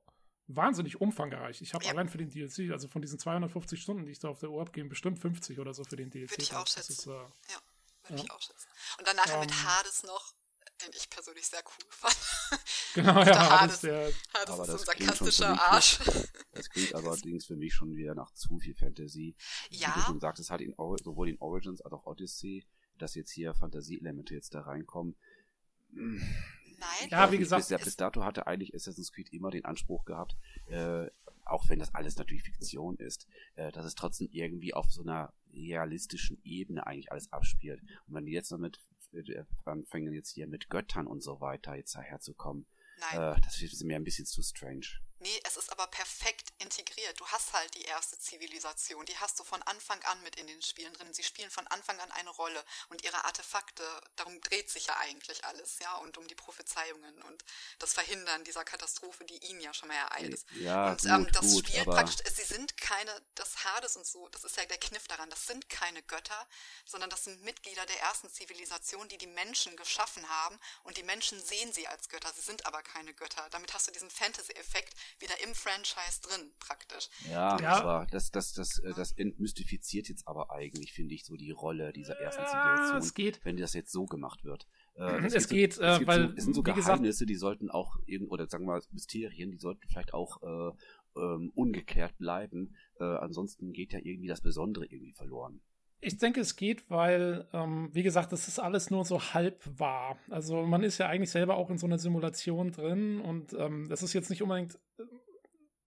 wahnsinnig umfangreich. Ich habe ja. allein für den DLC, also von diesen 250 Stunden, die ich da auf der Uhr abgebe, bestimmt 50 oder so für den DLC. Würde ich auch schätzen. Ist, äh, ja, würde ja. ich auch schätzen. Und dann nachher ähm, mit Hades noch, den ich persönlich sehr cool fand. Genau, ja, Hades, der, Hades aber ist so ein sarkastischer Arsch. das klingt allerdings für mich schon wieder nach zu viel Fantasy. Ja. Wie du schon sagtest, hat in, sowohl in Origins als auch Odyssey, dass jetzt hier Fantasieelemente jetzt da reinkommen. Nein. Ja, wie gesagt. Bis, bis, dato hatte eigentlich Assassin's Creed immer den Anspruch gehabt, äh, auch wenn das alles natürlich Fiktion ist, äh, dass es trotzdem irgendwie auf so einer realistischen Ebene eigentlich alles abspielt. Und wenn die jetzt damit äh, anfangen, jetzt hier mit Göttern und so weiter jetzt daherzukommen, äh, das ist mir ein bisschen zu strange. Nee, es ist aber perfekt integriert. Du hast halt die erste Zivilisation, die hast du von Anfang an mit in den Spielen drin. Sie spielen von Anfang an eine Rolle und ihre Artefakte, darum dreht sich ja eigentlich alles, ja, und um die Prophezeiungen und das Verhindern dieser Katastrophe, die ihnen ja schon mal ereilt ist. Ja, und gut, ähm, das gut, Spiel praktisch, sie sind keine, das Hades und so, das ist ja der Kniff daran, das sind keine Götter, sondern das sind Mitglieder der ersten Zivilisation, die die Menschen geschaffen haben und die Menschen sehen sie als Götter, sie sind aber keine Götter. Damit hast du diesen Fantasy-Effekt, wieder im Franchise drin, praktisch. Ja, ja. aber das, das, das, äh, das entmystifiziert jetzt aber eigentlich, finde ich, so die Rolle dieser ersten Zivilisation. Es geht. Wenn das jetzt so gemacht wird. Äh, es, geht, so, äh, weil. So, es sind so Geheimnisse, gesagt, die sollten auch, oder sagen wir mal, Mysterien, die sollten vielleicht auch äh, ähm, ungeklärt bleiben. Äh, ansonsten geht ja irgendwie das Besondere irgendwie verloren. Ich denke, es geht, weil, ähm, wie gesagt, das ist alles nur so halb wahr. Also man ist ja eigentlich selber auch in so einer Simulation drin und ähm, das ist jetzt nicht unbedingt, äh,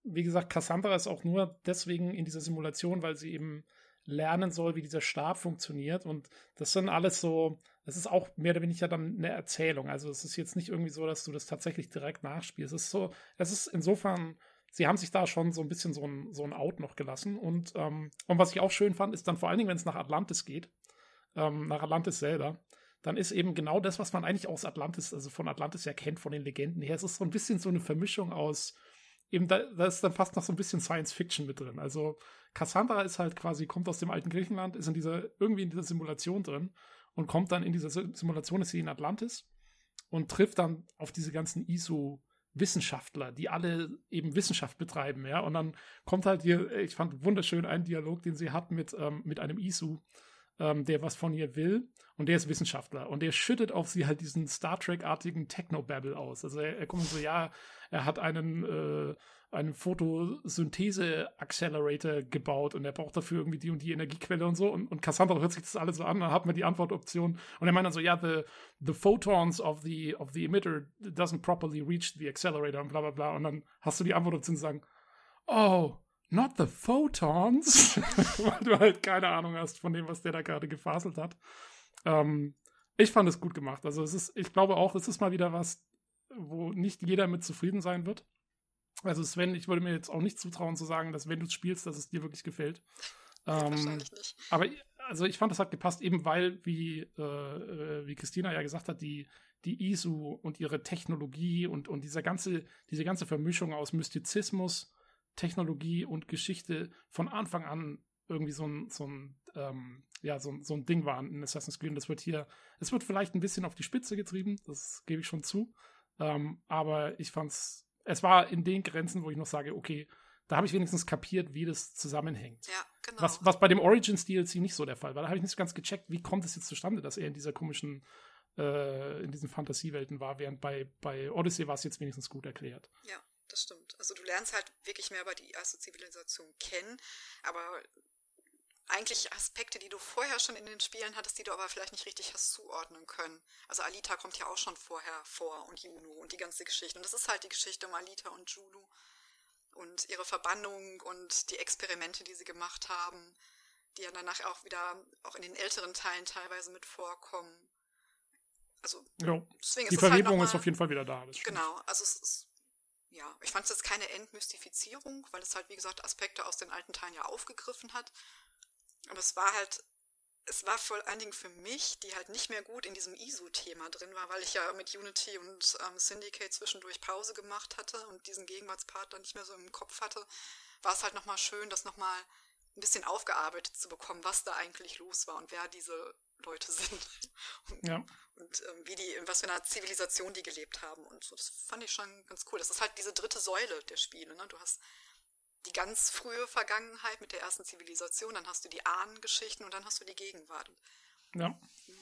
wie gesagt, Cassandra ist auch nur deswegen in dieser Simulation, weil sie eben lernen soll, wie dieser Stab funktioniert und das sind alles so, das ist auch mehr oder weniger dann eine Erzählung. Also es ist jetzt nicht irgendwie so, dass du das tatsächlich direkt nachspielst. Es ist so, es ist insofern sie haben sich da schon so ein bisschen so ein, so ein Out noch gelassen. Und, ähm, und was ich auch schön fand, ist dann vor allen Dingen, wenn es nach Atlantis geht, ähm, nach Atlantis selber, dann ist eben genau das, was man eigentlich aus Atlantis, also von Atlantis ja kennt, von den Legenden her. Es ist so ein bisschen so eine Vermischung aus, eben da, da ist dann fast noch so ein bisschen Science Fiction mit drin. Also Cassandra ist halt quasi, kommt aus dem alten Griechenland, ist in dieser, irgendwie in dieser Simulation drin und kommt dann in dieser Simulation, ist sie in Atlantis und trifft dann auf diese ganzen ISO- Wissenschaftler, die alle eben Wissenschaft betreiben, ja. Und dann kommt halt hier, ich fand wunderschön einen Dialog, den sie hat mit, ähm, mit einem Isu, ähm, der was von ihr will. Und der ist Wissenschaftler. Und der schüttet auf sie halt diesen Star Trek-artigen Techno-Babble aus. Also er, er kommt so, ja, er hat einen, äh, einen Photosynthese-Accelerator gebaut und er braucht dafür irgendwie die und die Energiequelle und so. Und, und Cassandra hört sich das alles so an, dann hat man die Antwortoption. Und er meint dann so, ja, the, the photons of the, of the emitter doesn't properly reach the accelerator und bla bla bla. Und dann hast du die Antwortoption zu sagen, oh, not the photons, weil du halt keine Ahnung hast von dem, was der da gerade gefaselt hat. Ähm, ich fand es gut gemacht. Also es ist, ich glaube auch, es ist mal wieder was, wo nicht jeder mit zufrieden sein wird. Also Sven, ich würde mir jetzt auch nicht zutrauen zu sagen, dass wenn du es spielst, dass es dir wirklich gefällt. Ähm, Wahrscheinlich nicht. Aber also ich fand, das hat gepasst, eben weil, wie, äh, äh, wie Christina ja gesagt hat, die, die ISU und ihre Technologie und, und dieser ganze, diese ganze Vermischung aus Mystizismus, Technologie und Geschichte von Anfang an irgendwie so ein, so ein, ähm, ja, so, so ein Ding waren in Assassin's Creed. Und das wird hier, es wird vielleicht ein bisschen auf die Spitze getrieben, das gebe ich schon zu. Ähm, aber ich fand's, es war in den Grenzen, wo ich noch sage, okay, da habe ich wenigstens kapiert, wie das zusammenhängt. Ja, genau. Was, was bei dem Origins DLC nicht so der Fall war. Da habe ich nicht so ganz gecheckt, wie kommt es jetzt zustande, dass er in dieser komischen, äh, in diesen Fantasiewelten war, während bei, bei Odyssey war es jetzt wenigstens gut erklärt. Ja, das stimmt. Also du lernst halt wirklich mehr über die erste Zivilisation kennen, aber eigentlich Aspekte, die du vorher schon in den Spielen hattest, die du aber vielleicht nicht richtig hast zuordnen können. Also Alita kommt ja auch schon vorher vor und Juno und die ganze Geschichte. Und das ist halt die Geschichte um Alita und Julu und ihre Verbannung und die Experimente, die sie gemacht haben, die ja danach auch wieder auch in den älteren Teilen teilweise mit vorkommen. Also ja, deswegen die ist Verwebung halt mal, ist auf jeden Fall wieder da. genau, also es ist ja, ich fand es jetzt keine Entmystifizierung, weil es halt, wie gesagt, Aspekte aus den alten Teilen ja aufgegriffen hat. Aber es war halt es war vor allen Dingen für mich, die halt nicht mehr gut in diesem ISO-Thema drin war, weil ich ja mit Unity und ähm, Syndicate zwischendurch Pause gemacht hatte und diesen Gegenwartspart dann nicht mehr so im Kopf hatte, war es halt nochmal schön, das nochmal ein bisschen aufgearbeitet zu bekommen, was da eigentlich los war und wer diese Leute sind. Und, ja. und ähm, wie die, in was für einer Zivilisation die gelebt haben und so. Das fand ich schon ganz cool. Das ist halt diese dritte Säule der Spiele. Ne? Du hast die ganz frühe Vergangenheit mit der ersten Zivilisation, dann hast du die Ahnengeschichten und dann hast du die Gegenwart. Ja.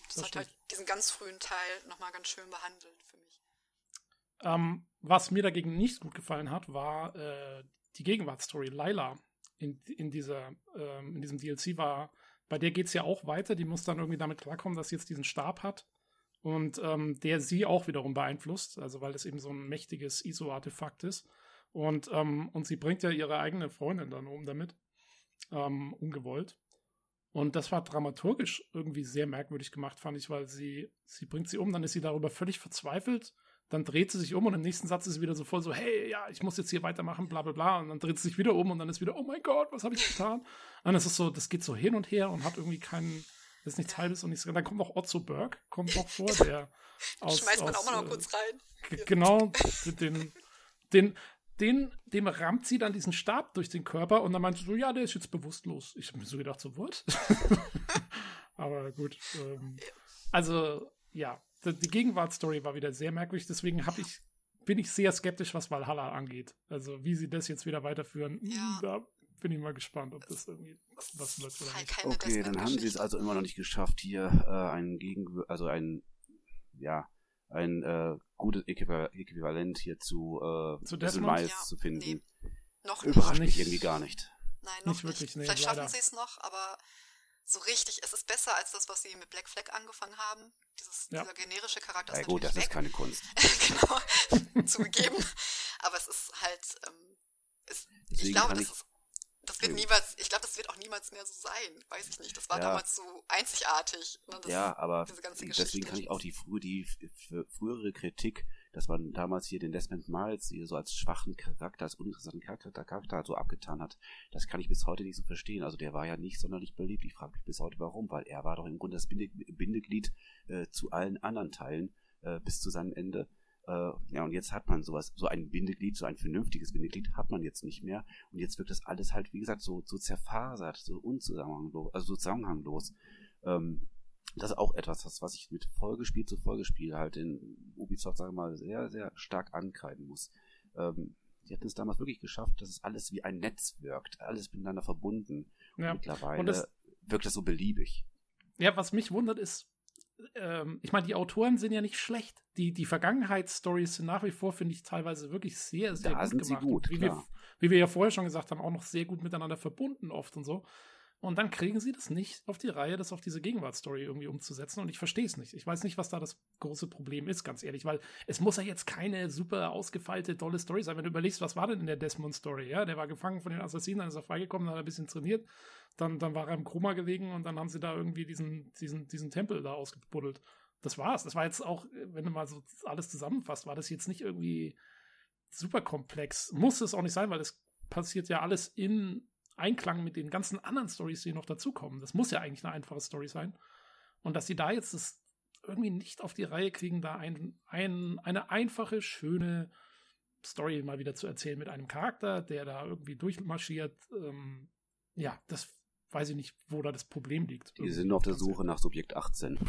Das, das hat stimmt. halt diesen ganz frühen Teil nochmal ganz schön behandelt für mich. Ähm, was mir dagegen nicht gut gefallen hat, war äh, die Gegenwartsstory. Laila in, in, dieser, ähm, in diesem DLC war, bei der geht es ja auch weiter. Die muss dann irgendwie damit klarkommen, dass sie jetzt diesen Stab hat und ähm, der sie auch wiederum beeinflusst, also weil es eben so ein mächtiges ISO-Artefakt ist. Und, ähm, und sie bringt ja ihre eigene Freundin dann um damit, ähm, ungewollt. Und das war dramaturgisch irgendwie sehr merkwürdig gemacht, fand ich, weil sie, sie bringt sie um, dann ist sie darüber völlig verzweifelt, dann dreht sie sich um und im nächsten Satz ist sie wieder so voll so, hey, ja, ich muss jetzt hier weitermachen, bla bla bla. Und dann dreht sie sich wieder um und dann ist wieder, oh mein Gott, was habe ich getan? Und dann ist es so, das geht so hin und her und hat irgendwie keinen, das ist nichts Halbes und nichts. Dann kommt auch Otto Berg, kommt noch vor, der aus. Schmeißt man aus, auch mal noch äh, kurz rein. Genau, den, den, den, dem rammt sie dann diesen Stab durch den Körper und dann meinte sie so, ja, der ist jetzt bewusstlos. Ich habe mir so gedacht, so, what? Aber gut. Ähm, also, ja, die Gegenwartsstory war wieder sehr merkwürdig, deswegen ich, bin ich sehr skeptisch, was Valhalla angeht. Also, wie sie das jetzt wieder weiterführen, ja. da bin ich mal gespannt, ob das irgendwie was wird oder nicht. Okay, dann haben sie es also immer noch nicht geschafft, hier äh, einen Gegen, also ein, ja, ein äh, gutes Äquivalent hier zu, äh, zu Desmond ja, zu finden. Nee, noch Überrascht nicht. mich irgendwie gar nicht. Nein, noch nicht. Wirklich, nicht. Vielleicht schaffen sie es noch, aber so richtig, es ist besser als das, was sie mit Black Flag angefangen haben. Dieses, ja. Dieser generische Charakter ja, ist gut, das weg. ist keine Kunst. genau, zugegeben. Aber es ist halt, ähm, es, ich glaube, das ist das wird niemals, ich glaube, das wird auch niemals mehr so sein. Weiß ich nicht. Das war ja. damals so einzigartig. Ne, ja, aber deswegen kann ich auch die, frühe, die frühere Kritik, dass man damals hier den Desmond Miles hier so als schwachen Charakter, als uninteressanten Charakter, Charakter so abgetan hat, das kann ich bis heute nicht so verstehen. Also der war ja nicht sonderlich beliebt. Ich frage mich bis heute warum, weil er war doch im Grunde das Bindeglied äh, zu allen anderen Teilen äh, bis zu seinem Ende. Äh, ja, und jetzt hat man sowas, so ein Bindeglied, so ein vernünftiges Bindeglied hat man jetzt nicht mehr. Und jetzt wird das alles halt, wie gesagt, so, so zerfasert, so unzusammenhanglos, also so zusammenhanglos. Ähm, das ist auch etwas, was, was ich mit Folgespiel zu Folgespiel halt in Ubisoft, sage ich mal, sehr, sehr stark ankreiden muss. Ähm, die hatten es damals wirklich geschafft, dass es alles wie ein Netz wirkt, alles miteinander verbunden. Ja. Und mittlerweile und das, wirkt das so beliebig. Ja, was mich wundert, ist, ähm, ich meine, die Autoren sind ja nicht schlecht. Die, die Vergangenheitsstories sind nach wie vor, finde ich, teilweise wirklich sehr, sehr da gut gemacht. Sie gut, wie, wir, wie wir ja vorher schon gesagt haben, auch noch sehr gut miteinander verbunden oft und so. Und dann kriegen sie das nicht auf die Reihe, das auf diese Gegenwartsstory irgendwie umzusetzen. Und ich verstehe es nicht. Ich weiß nicht, was da das große Problem ist, ganz ehrlich, weil es muss ja jetzt keine super ausgefeilte, tolle Story sein. Wenn du überlegst, was war denn in der Desmond-Story? Ja, der war gefangen von den Assassinen, dann ist er freigekommen, dann hat er ein bisschen trainiert. Dann, dann war er im Chroma gelegen und dann haben sie da irgendwie diesen, diesen, diesen Tempel da ausgebuddelt. Das war's. Das war jetzt auch, wenn du mal so alles zusammenfasst, war das jetzt nicht irgendwie super komplex. Muss es auch nicht sein, weil es passiert ja alles in Einklang mit den ganzen anderen Stories, die noch dazukommen. Das muss ja eigentlich eine einfache Story sein. Und dass sie da jetzt das irgendwie nicht auf die Reihe kriegen, da ein, ein, eine einfache, schöne Story mal wieder zu erzählen mit einem Charakter, der da irgendwie durchmarschiert. Ähm, ja, das weiß ich nicht, wo da das Problem liegt. Wir sind auf der Suche nach Subjekt 18.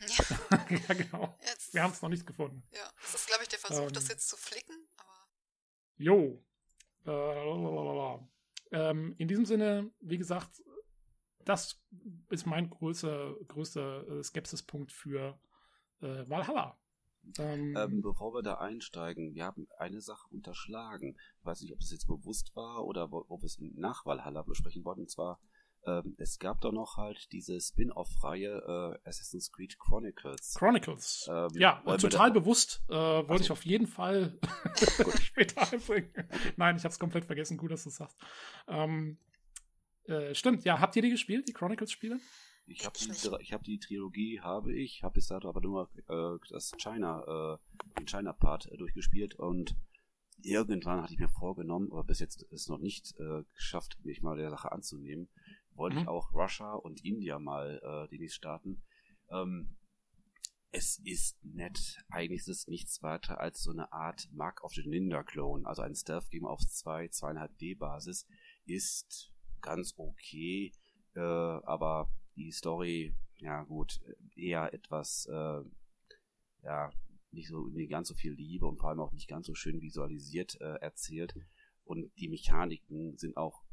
Ja, ja genau. Jetzt, Wir haben es noch nicht gefunden. Ja, das ist, glaube ich, der Versuch, ähm, das jetzt zu flicken, aber. Jo. Äh, ähm, in diesem Sinne, wie gesagt, das ist mein größer, größter äh, Skepsispunkt für äh, Valhalla. Ähm, ähm, bevor wir da einsteigen, wir haben eine Sache unterschlagen. Ich weiß nicht, ob es jetzt bewusst war oder ob wir es nach Valhalla besprechen wollten. Und zwar ähm, es gab doch noch halt diese Spin-off-Reihe äh, Assassin's Creed Chronicles. Chronicles. Ähm, ja, und total bewusst äh, wollte also. ich auf jeden Fall später einbringen. Nein, ich habe es komplett vergessen. Gut, dass du es sagst. Ähm, äh, stimmt, ja, habt ihr die gespielt, die Chronicles-Spiele? Ich habe die, ich hab die Trilogie, habe ich, habe bis dato aber nur äh, das China, äh, den China-Part äh, durchgespielt und irgendwann hatte ich mir vorgenommen, aber bis jetzt ist noch nicht äh, geschafft, mich mal der Sache anzunehmen, wollte mhm. ich auch Russia und India mal äh, demnächst starten. Ähm, es ist nett. Eigentlich ist es nichts weiter als so eine Art Mark of the Ninja Clone, also ein Stealth Game auf 2, 2,5 D Basis, ist ganz okay, äh, aber die Story, ja gut, eher etwas, äh, ja, nicht so, nicht ganz so viel Liebe und vor allem auch nicht ganz so schön visualisiert äh, erzählt. Und die Mechaniken sind auch,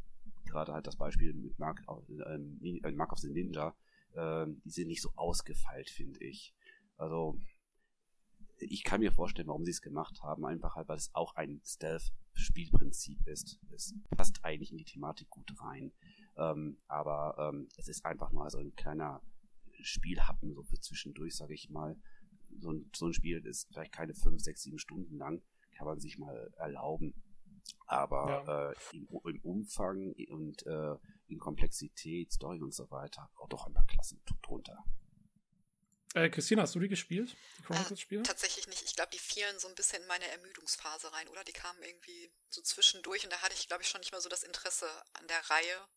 gerade halt das Beispiel mit Mark, äh, Mark of the Ninja, äh, die sind nicht so ausgefeilt, finde ich. Also, ich kann mir vorstellen, warum sie es gemacht haben, einfach halt, weil es auch ein Stealth-Spielprinzip ist. Es passt eigentlich in die Thematik gut rein. Ähm, aber ähm, es ist einfach nur also ein kleiner Spielhappen, so für zwischendurch, sage ich mal. So ein, so ein Spiel ist vielleicht keine 5, 6, 7 Stunden lang, kann man sich mal erlauben. Aber ja. äh, im, im, Umfang und äh, in Komplexität, Story und so weiter, auch doch ein paar Klassen drunter. Äh, Christina, hast du die gespielt? Die Chronicles-Spiele? Äh, tatsächlich nicht. Ich glaube, die fielen so ein bisschen in meine Ermüdungsphase rein, oder? Die kamen irgendwie so zwischendurch und da hatte ich, glaube ich, schon nicht mehr so das Interesse an der Reihe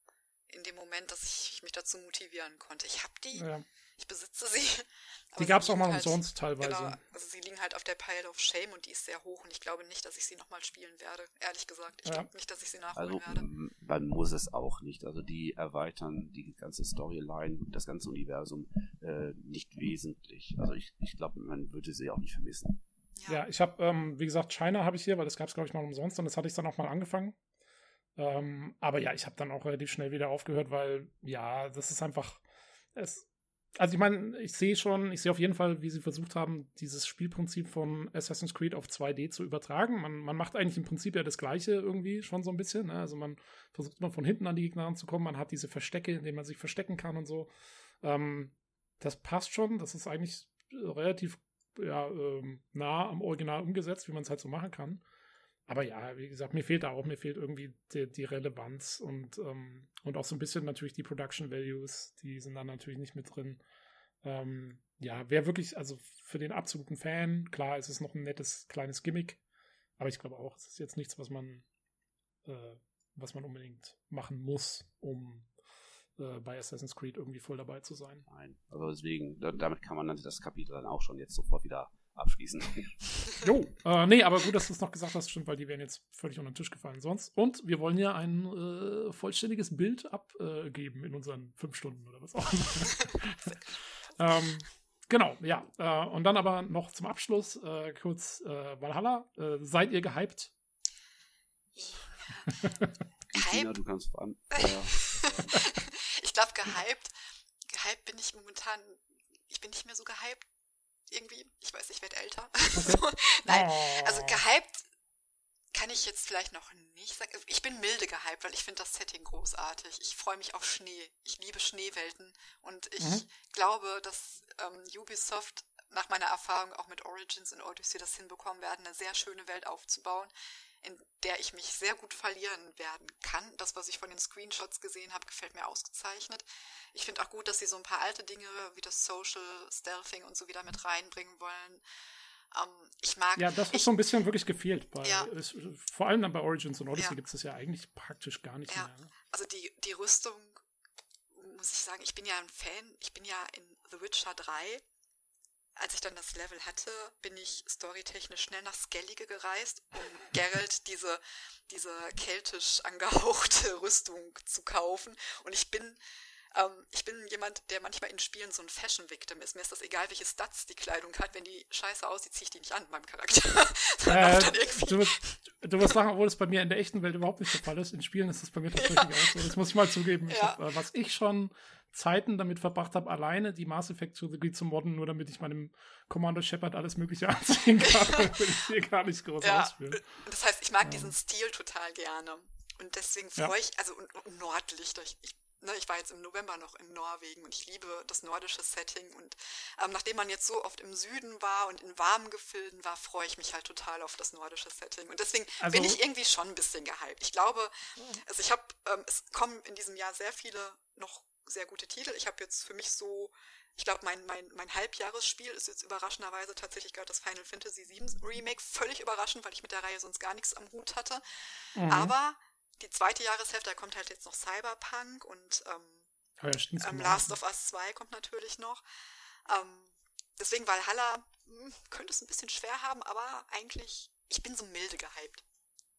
in dem Moment, dass ich mich dazu motivieren konnte. Ich habe die, ja. Ich besitze sie. Die gab es auch mal halt, umsonst teilweise. Genau, also sie liegen halt auf der Pile of Shame und die ist sehr hoch und ich glaube nicht, dass ich sie nochmal spielen werde, ehrlich gesagt. Ich ja. glaube nicht, dass ich sie nachholen also, werde. Man muss es auch nicht. Also die erweitern die ganze Storyline, das ganze Universum äh, nicht wesentlich. Also ich, ich glaube, man würde sie auch nicht vermissen. Ja, ja ich habe, ähm, wie gesagt, China habe ich hier, weil das gab es, glaube ich, mal umsonst und das hatte ich dann auch mal angefangen. Ähm, aber ja, ich habe dann auch relativ schnell wieder aufgehört, weil ja, das ist einfach. Es, also ich meine, ich sehe schon, ich sehe auf jeden Fall, wie sie versucht haben, dieses Spielprinzip von Assassin's Creed auf 2D zu übertragen. Man, man macht eigentlich im Prinzip ja das Gleiche irgendwie schon so ein bisschen. Ne? Also man versucht immer von hinten an die Gegner ranzukommen. Man hat diese Verstecke, in denen man sich verstecken kann und so. Ähm, das passt schon. Das ist eigentlich relativ ja, ähm, nah am Original umgesetzt, wie man es halt so machen kann. Aber ja, wie gesagt, mir fehlt da auch, mir fehlt irgendwie die, die Relevanz und, ähm, und auch so ein bisschen natürlich die Production Values, die sind dann natürlich nicht mit drin. Ähm, ja, wer wirklich, also für den absoluten Fan, klar, ist es noch ein nettes kleines Gimmick, aber ich glaube auch, es ist jetzt nichts, was man, äh, was man unbedingt machen muss, um äh, bei Assassin's Creed irgendwie voll dabei zu sein. Nein, also deswegen, damit kann man dann das Kapitel dann auch schon jetzt sofort wieder abschließen. Jo, äh, nee, aber gut, dass du es noch gesagt hast, stimmt, weil die wären jetzt völlig unter den Tisch gefallen sonst. Und wir wollen ja ein äh, vollständiges Bild abgeben in unseren fünf Stunden oder was auch immer. ähm, genau, ja. Äh, und dann aber noch zum Abschluss äh, kurz äh, Valhalla. Äh, seid ihr gehypt? Christina, du kannst an. ich glaube, gehypt. Gehypt bin ich momentan. Ich bin nicht mehr so gehypt irgendwie. Ich weiß, ich werde älter. So, nein, also gehypt kann ich jetzt vielleicht noch nicht sagen. Ich bin milde gehypt, weil ich finde das Setting großartig. Ich freue mich auf Schnee. Ich liebe Schneewelten und ich mhm. glaube, dass ähm, Ubisoft nach meiner Erfahrung auch mit Origins und Odyssey das hinbekommen werden, eine sehr schöne Welt aufzubauen, in der ich mich sehr gut verlieren werden kann. Das, was ich von den Screenshots gesehen habe, gefällt mir ausgezeichnet. Ich finde auch gut, dass sie so ein paar alte Dinge wie das Social Stealthing und so wieder mit reinbringen wollen. Ähm, ich mag. Ja, das ist so ein bisschen wirklich gefehlt. Bei, ja. es, vor allem dann bei Origins und Odyssey ja. gibt es das ja eigentlich praktisch gar nicht ja. mehr. Ne? Also die, die Rüstung, muss ich sagen, ich bin ja ein Fan. Ich bin ja in The Witcher 3 als ich dann das Level hatte, bin ich storytechnisch schnell nach Skellige gereist, um Geralt diese, diese keltisch angehauchte Rüstung zu kaufen. Und ich bin, ähm, ich bin jemand, der manchmal in Spielen so ein Fashion-Victim ist. Mir ist das egal, welche Stats die Kleidung hat. Wenn die scheiße aussieht, ziehe ich die nicht an, meinem Charakter. äh, du, wirst, du wirst sagen, obwohl es bei mir in der echten Welt überhaupt nicht der Fall ist. In Spielen ist das bei mir tatsächlich ja. auch so. Das muss ich mal zugeben. Ja. Ich hab, äh, was ich schon Zeiten damit verbracht habe, alleine die Mass Effect Trilogie zu modden, nur damit ich meinem Commander Shepard alles Mögliche anziehen kann. will ich hier gar nicht groß ja, ausführen. Das heißt, ich mag ja. diesen Stil total gerne. Und deswegen freue ich, also und, und Nordlichter, ich, ich Ne, ich war jetzt im November noch in Norwegen und ich liebe das nordische Setting und ähm, nachdem man jetzt so oft im Süden war und in warmen Gefilden war, freue ich mich halt total auf das nordische Setting und deswegen also, bin ich irgendwie schon ein bisschen gehypt. Ich glaube, also ich habe, ähm, es kommen in diesem Jahr sehr viele noch sehr gute Titel. Ich habe jetzt für mich so, ich glaube, mein, mein, mein Halbjahresspiel ist jetzt überraschenderweise tatsächlich gerade das Final Fantasy VII Remake. Völlig überraschend, weil ich mit der Reihe sonst gar nichts am Hut hatte. Mhm. Aber die zweite Jahreshälfte, da kommt halt jetzt noch Cyberpunk und ähm, Oh ja, ähm, Last of Us 2 kommt natürlich noch. Ähm, deswegen Valhalla mh, hm, könnte es ein bisschen schwer haben, aber eigentlich, ich bin so milde gehypt.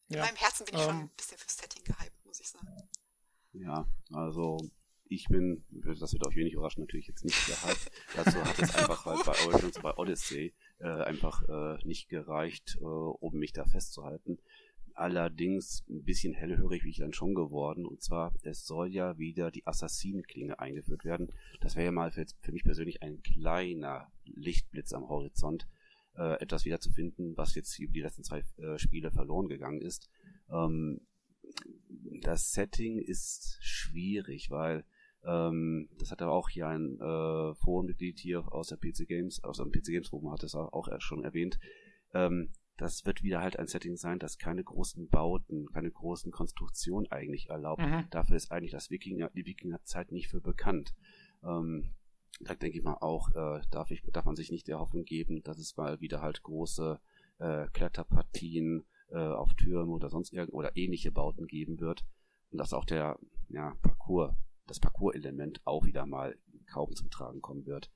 In ja. meinem Herzen bin ich um, schon ähm. ein bisschen fürs Setting gehypt, muss ich sagen. Ja, also ich bin, das wird euch wenig überraschen, natürlich jetzt nicht gehypt. Dazu hat es einfach bei, bei Origins, bei Odyssey äh, einfach äh, nicht gereicht, äh, um mich da festzuhalten. Allerdings ein bisschen hellhörig bin ich dann schon geworden. Und zwar, es soll ja wieder die Assassinenklinge eingeführt werden. Das wäre ja mal für, für, mich persönlich ein kleiner Lichtblitz am Horizont, äh, etwas wiederzufinden, was jetzt über die letzten zwei äh, Spiele verloren gegangen ist. Ähm, das Setting ist schwierig, weil ähm, das hat aber auch hier ein äh, Forenmitglied hier aus der PC Games, aus dem PC Games Forum hat es auch schon erwähnt. Ähm, das wird wieder halt ein Setting sein, das keine großen Bauten, keine großen Konstruktionen eigentlich erlaubt. Mhm. Dafür ist eigentlich das Wikinger, die Wikingerzeit nicht für bekannt. Ähm, da denke ich mal auch, äh, darf, ich, darf man sich nicht der Hoffnung geben, dass es mal wieder halt große äh, Kletterpartien äh, auf Türmen oder sonst irgend oder ähnliche Bauten geben wird. Und dass auch der ja, Parcours, das Parcours-Element auch wieder mal kaum zum Tragen kommen wird.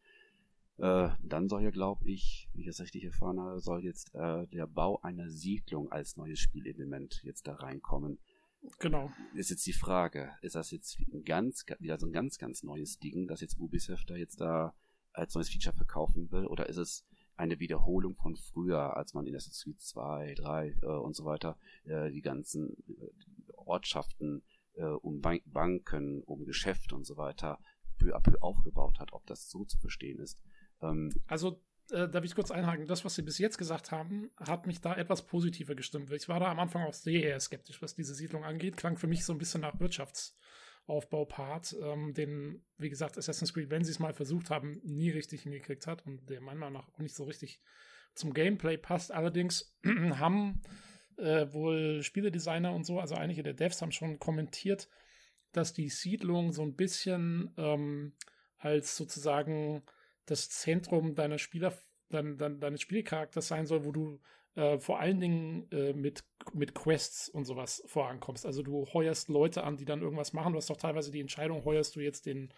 Äh, dann soll ja, glaube ich, wie ich das richtig erfahren habe, soll jetzt äh, der Bau einer Siedlung als neues Spielelement jetzt da reinkommen. Genau. Ist jetzt die Frage, ist das jetzt ein ganz, wieder so ein ganz, ganz neues Ding, das jetzt Ubisoft da jetzt da als neues Feature verkaufen will, oder ist es eine Wiederholung von früher, als man in Assassin's Creed 2, 3 äh, und so weiter äh, die ganzen äh, Ortschaften äh, um Ban Banken, um Geschäfte und so weiter peu à peu aufgebaut hat, ob das so zu verstehen ist. Ähm, also, äh, darf ich kurz einhaken? Das, was Sie bis jetzt gesagt haben, hat mich da etwas positiver gestimmt. Ich war da am Anfang auch sehr skeptisch, was diese Siedlung angeht. Klang für mich so ein bisschen nach Wirtschaftsaufbaupart, ähm, den, wie gesagt, Assassin's Creed, wenn sie es mal versucht haben, nie richtig hingekriegt hat und der meiner Meinung nach auch nicht so richtig zum Gameplay passt. Allerdings haben äh, wohl Spieledesigner und so, also einige der Devs haben schon kommentiert, dass die Siedlung so ein bisschen ähm, als sozusagen das Zentrum deiner Spieler, dein, dein, deines Spielcharakters sein soll, wo du äh, vor allen Dingen äh, mit, mit Quests und sowas vorankommst. Also du heuerst Leute an, die dann irgendwas machen. Du hast doch teilweise die Entscheidung, heuerst du jetzt den,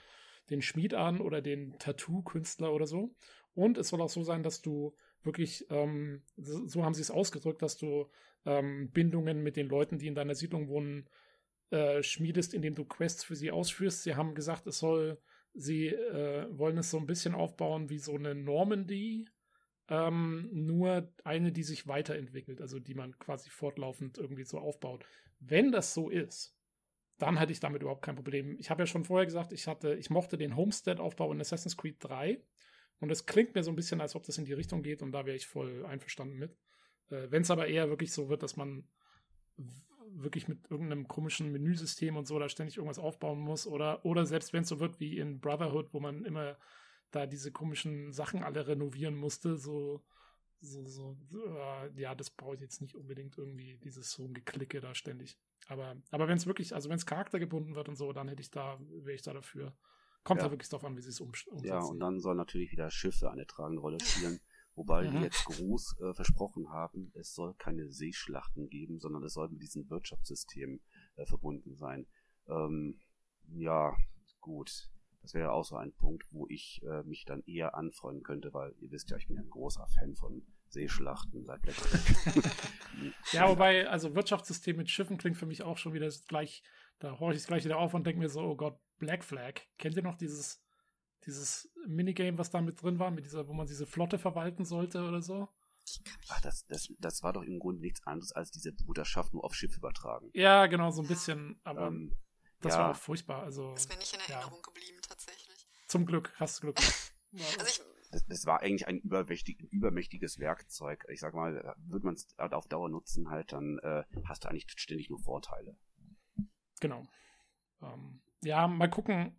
den Schmied an oder den Tattoo-Künstler oder so. Und es soll auch so sein, dass du wirklich, ähm, so haben sie es ausgedrückt, dass du ähm, Bindungen mit den Leuten, die in deiner Siedlung wohnen, äh, schmiedest, indem du Quests für sie ausführst. Sie haben gesagt, es soll Sie äh, wollen es so ein bisschen aufbauen wie so eine Normandy, ähm, nur eine, die sich weiterentwickelt, also die man quasi fortlaufend irgendwie so aufbaut. Wenn das so ist, dann hätte ich damit überhaupt kein Problem. Ich habe ja schon vorher gesagt, ich hatte, ich mochte den Homestead-Aufbau in Assassin's Creed 3 und es klingt mir so ein bisschen, als ob das in die Richtung geht und da wäre ich voll einverstanden mit. Äh, Wenn es aber eher wirklich so wird, dass man wirklich mit irgendeinem komischen Menüsystem und so da ständig irgendwas aufbauen muss oder, oder selbst wenn es so wird wie in Brotherhood, wo man immer da diese komischen Sachen alle renovieren musste, so, so, so, äh, ja, das brauche ich jetzt nicht unbedingt irgendwie, dieses so Geklicke da ständig. Aber, aber wenn es wirklich, also wenn es charaktergebunden wird und so, dann hätte ich da, wäre ich da dafür. Kommt ja. da wirklich drauf an, wie sie es umsetzen. Ja, und dann soll natürlich wieder Schiffe eine tragende Rolle spielen. Wobei mhm. die jetzt groß äh, versprochen haben, es soll keine Seeschlachten geben, sondern es soll mit diesem Wirtschaftssystem äh, verbunden sein. Ähm, ja, gut. Das wäre auch so ein Punkt, wo ich äh, mich dann eher anfreunden könnte, weil ihr wisst ja, ich bin ja ein großer Fan von Seeschlachten seit Black Ja, wobei, also Wirtschaftssystem mit Schiffen klingt für mich auch schon wieder gleich, da horche ich es gleich wieder auf und denke mir so, oh Gott, Black Flag. Kennt ihr noch dieses dieses Minigame, was da mit drin war, mit dieser, wo man diese Flotte verwalten sollte oder so. Ach, das, das, das war doch im Grunde nichts anderes als diese Bruderschaft nur auf Schiff übertragen. Ja, genau, so ein bisschen, aber ähm, das ja. war auch furchtbar. Also, ist mir nicht in Erinnerung ja. geblieben, tatsächlich. Zum Glück, hast du Glück. also ich, das, das, war eigentlich ein übermächtig, übermächtiges Werkzeug. Ich sag mal, würde man es halt auf Dauer nutzen, halt, dann äh, hast du eigentlich ständig nur Vorteile. Genau. Ähm, ja, mal gucken,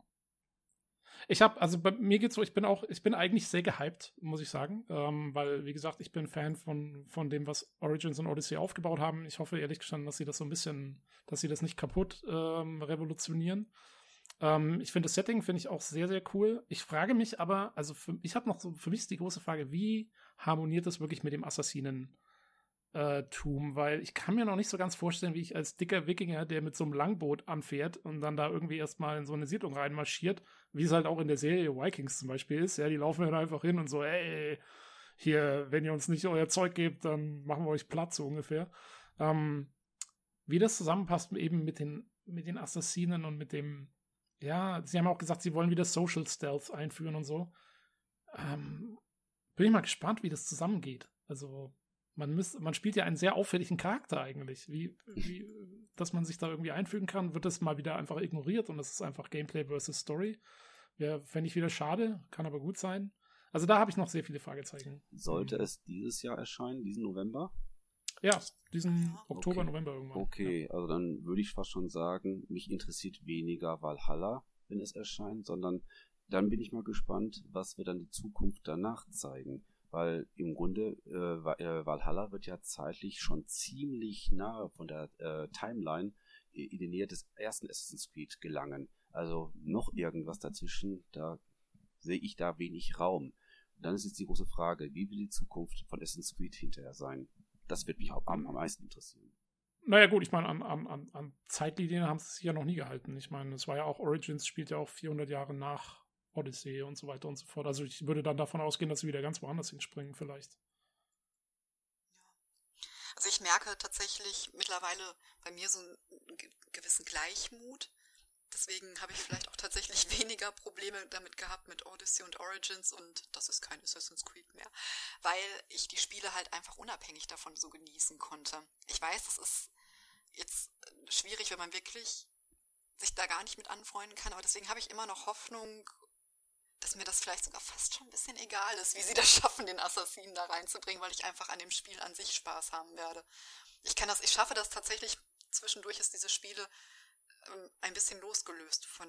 ich habe, also bei mir geht's so, ich bin auch, ich bin eigentlich sehr gehypt, muss ich sagen, ähm, weil, wie gesagt, ich bin Fan von, von dem, was Origins und Odyssey aufgebaut haben. Ich hoffe ehrlich gestanden, dass sie das so ein bisschen, dass sie das nicht kaputt ähm, revolutionieren. Ähm, ich finde das Setting finde ich auch sehr, sehr cool. Ich frage mich aber, also für, ich habe noch so, für mich ist die große Frage, wie harmoniert das wirklich mit dem Assassinen? Äh, Tum, weil ich kann mir noch nicht so ganz vorstellen, wie ich als dicker Wikinger, der mit so einem Langboot anfährt und dann da irgendwie erstmal in so eine Siedlung reinmarschiert, wie es halt auch in der Serie Vikings zum Beispiel ist. Ja, die laufen dann einfach hin und so, ey, hier, wenn ihr uns nicht euer Zeug gebt, dann machen wir euch Platz, so ungefähr. Ähm, wie das zusammenpasst eben mit den, mit den Assassinen und mit dem, ja, sie haben auch gesagt, sie wollen wieder Social Stealth einführen und so. Ähm, bin ich mal gespannt, wie das zusammengeht. Also, man, müsst, man spielt ja einen sehr auffälligen Charakter eigentlich. Wie, wie, dass man sich da irgendwie einfügen kann, wird das mal wieder einfach ignoriert und das ist einfach Gameplay versus Story. Ja, fände ich wieder schade, kann aber gut sein. Also da habe ich noch sehr viele Fragezeichen. Sollte es dieses Jahr erscheinen, diesen November? Ja, diesen Oktober, okay. November irgendwann. Okay, ja. also dann würde ich fast schon sagen, mich interessiert weniger Valhalla, wenn es erscheint, sondern dann bin ich mal gespannt, was wir dann die Zukunft danach zeigen weil im Grunde äh, äh, Valhalla wird ja zeitlich schon ziemlich nahe von der äh, Timeline in die Nähe des ersten Assassin's Creed gelangen. Also noch irgendwas dazwischen, da sehe ich da wenig Raum. Und dann ist jetzt die große Frage, wie wird die Zukunft von Assassin's Creed hinterher sein? Das wird mich am, am meisten interessieren. Naja gut, ich meine, an, an, an Zeitlinien haben sie sich ja noch nie gehalten. Ich meine, es war ja auch Origins, spielt ja auch 400 Jahre nach Odyssey und so weiter und so fort. Also ich würde dann davon ausgehen, dass sie wieder ganz woanders hinspringen vielleicht. Ja. Also ich merke tatsächlich mittlerweile bei mir so einen gewissen Gleichmut. Deswegen habe ich vielleicht auch tatsächlich weniger Probleme damit gehabt mit Odyssey und Origins und das ist kein Assassin's Creed mehr, weil ich die Spiele halt einfach unabhängig davon so genießen konnte. Ich weiß, das ist jetzt schwierig, wenn man wirklich sich da gar nicht mit anfreunden kann, aber deswegen habe ich immer noch Hoffnung dass mir das vielleicht sogar fast schon ein bisschen egal ist, wie sie das schaffen, den Assassinen da reinzubringen, weil ich einfach an dem Spiel an sich Spaß haben werde. Ich kann das, ich schaffe das tatsächlich, zwischendurch ist diese Spiele ähm, ein bisschen losgelöst von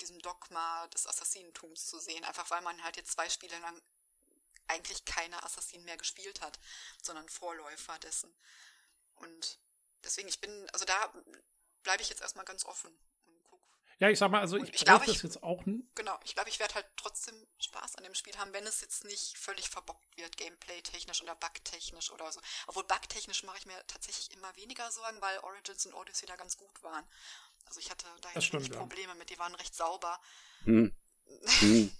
diesem Dogma des Assassinentums zu sehen, einfach weil man halt jetzt zwei Spiele lang eigentlich keine Assassinen mehr gespielt hat, sondern Vorläufer dessen. Und deswegen, ich bin, also da bleibe ich jetzt erstmal ganz offen ja, ich sag mal, also ich, ich glaube das jetzt auch nicht. Genau, ich glaube, ich werde halt trotzdem Spaß an dem Spiel haben, wenn es jetzt nicht völlig verbockt wird, gameplay-technisch oder bug-technisch oder so. Obwohl bug-technisch mache ich mir tatsächlich immer weniger Sorgen, weil Origins und Odyssey da ganz gut waren. Also ich hatte da jetzt stimmt, nicht Probleme ja. mit, die waren recht sauber. Hm. Hm.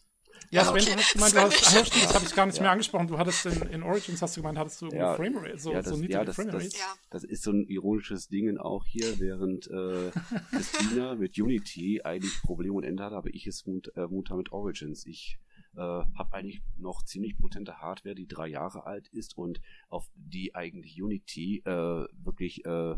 Ja, Sven, okay. du hast gemeint, du hast, ah, das habe ich gar nicht ja. mehr angesprochen. Du hattest in, in, Origins, hast du gemeint, hattest du ja, Framerate, so, ja, das, so niedrige ja, das, Framerate. Das, das, ist so ein ironisches Ding auch hier, während äh, Christina mit Unity eigentlich Probleme und Ende hat, habe ich es äh, momentan mit Origins. Ich äh, habe eigentlich noch ziemlich potente Hardware, die drei Jahre alt ist und auf die eigentlich Unity äh, wirklich äh,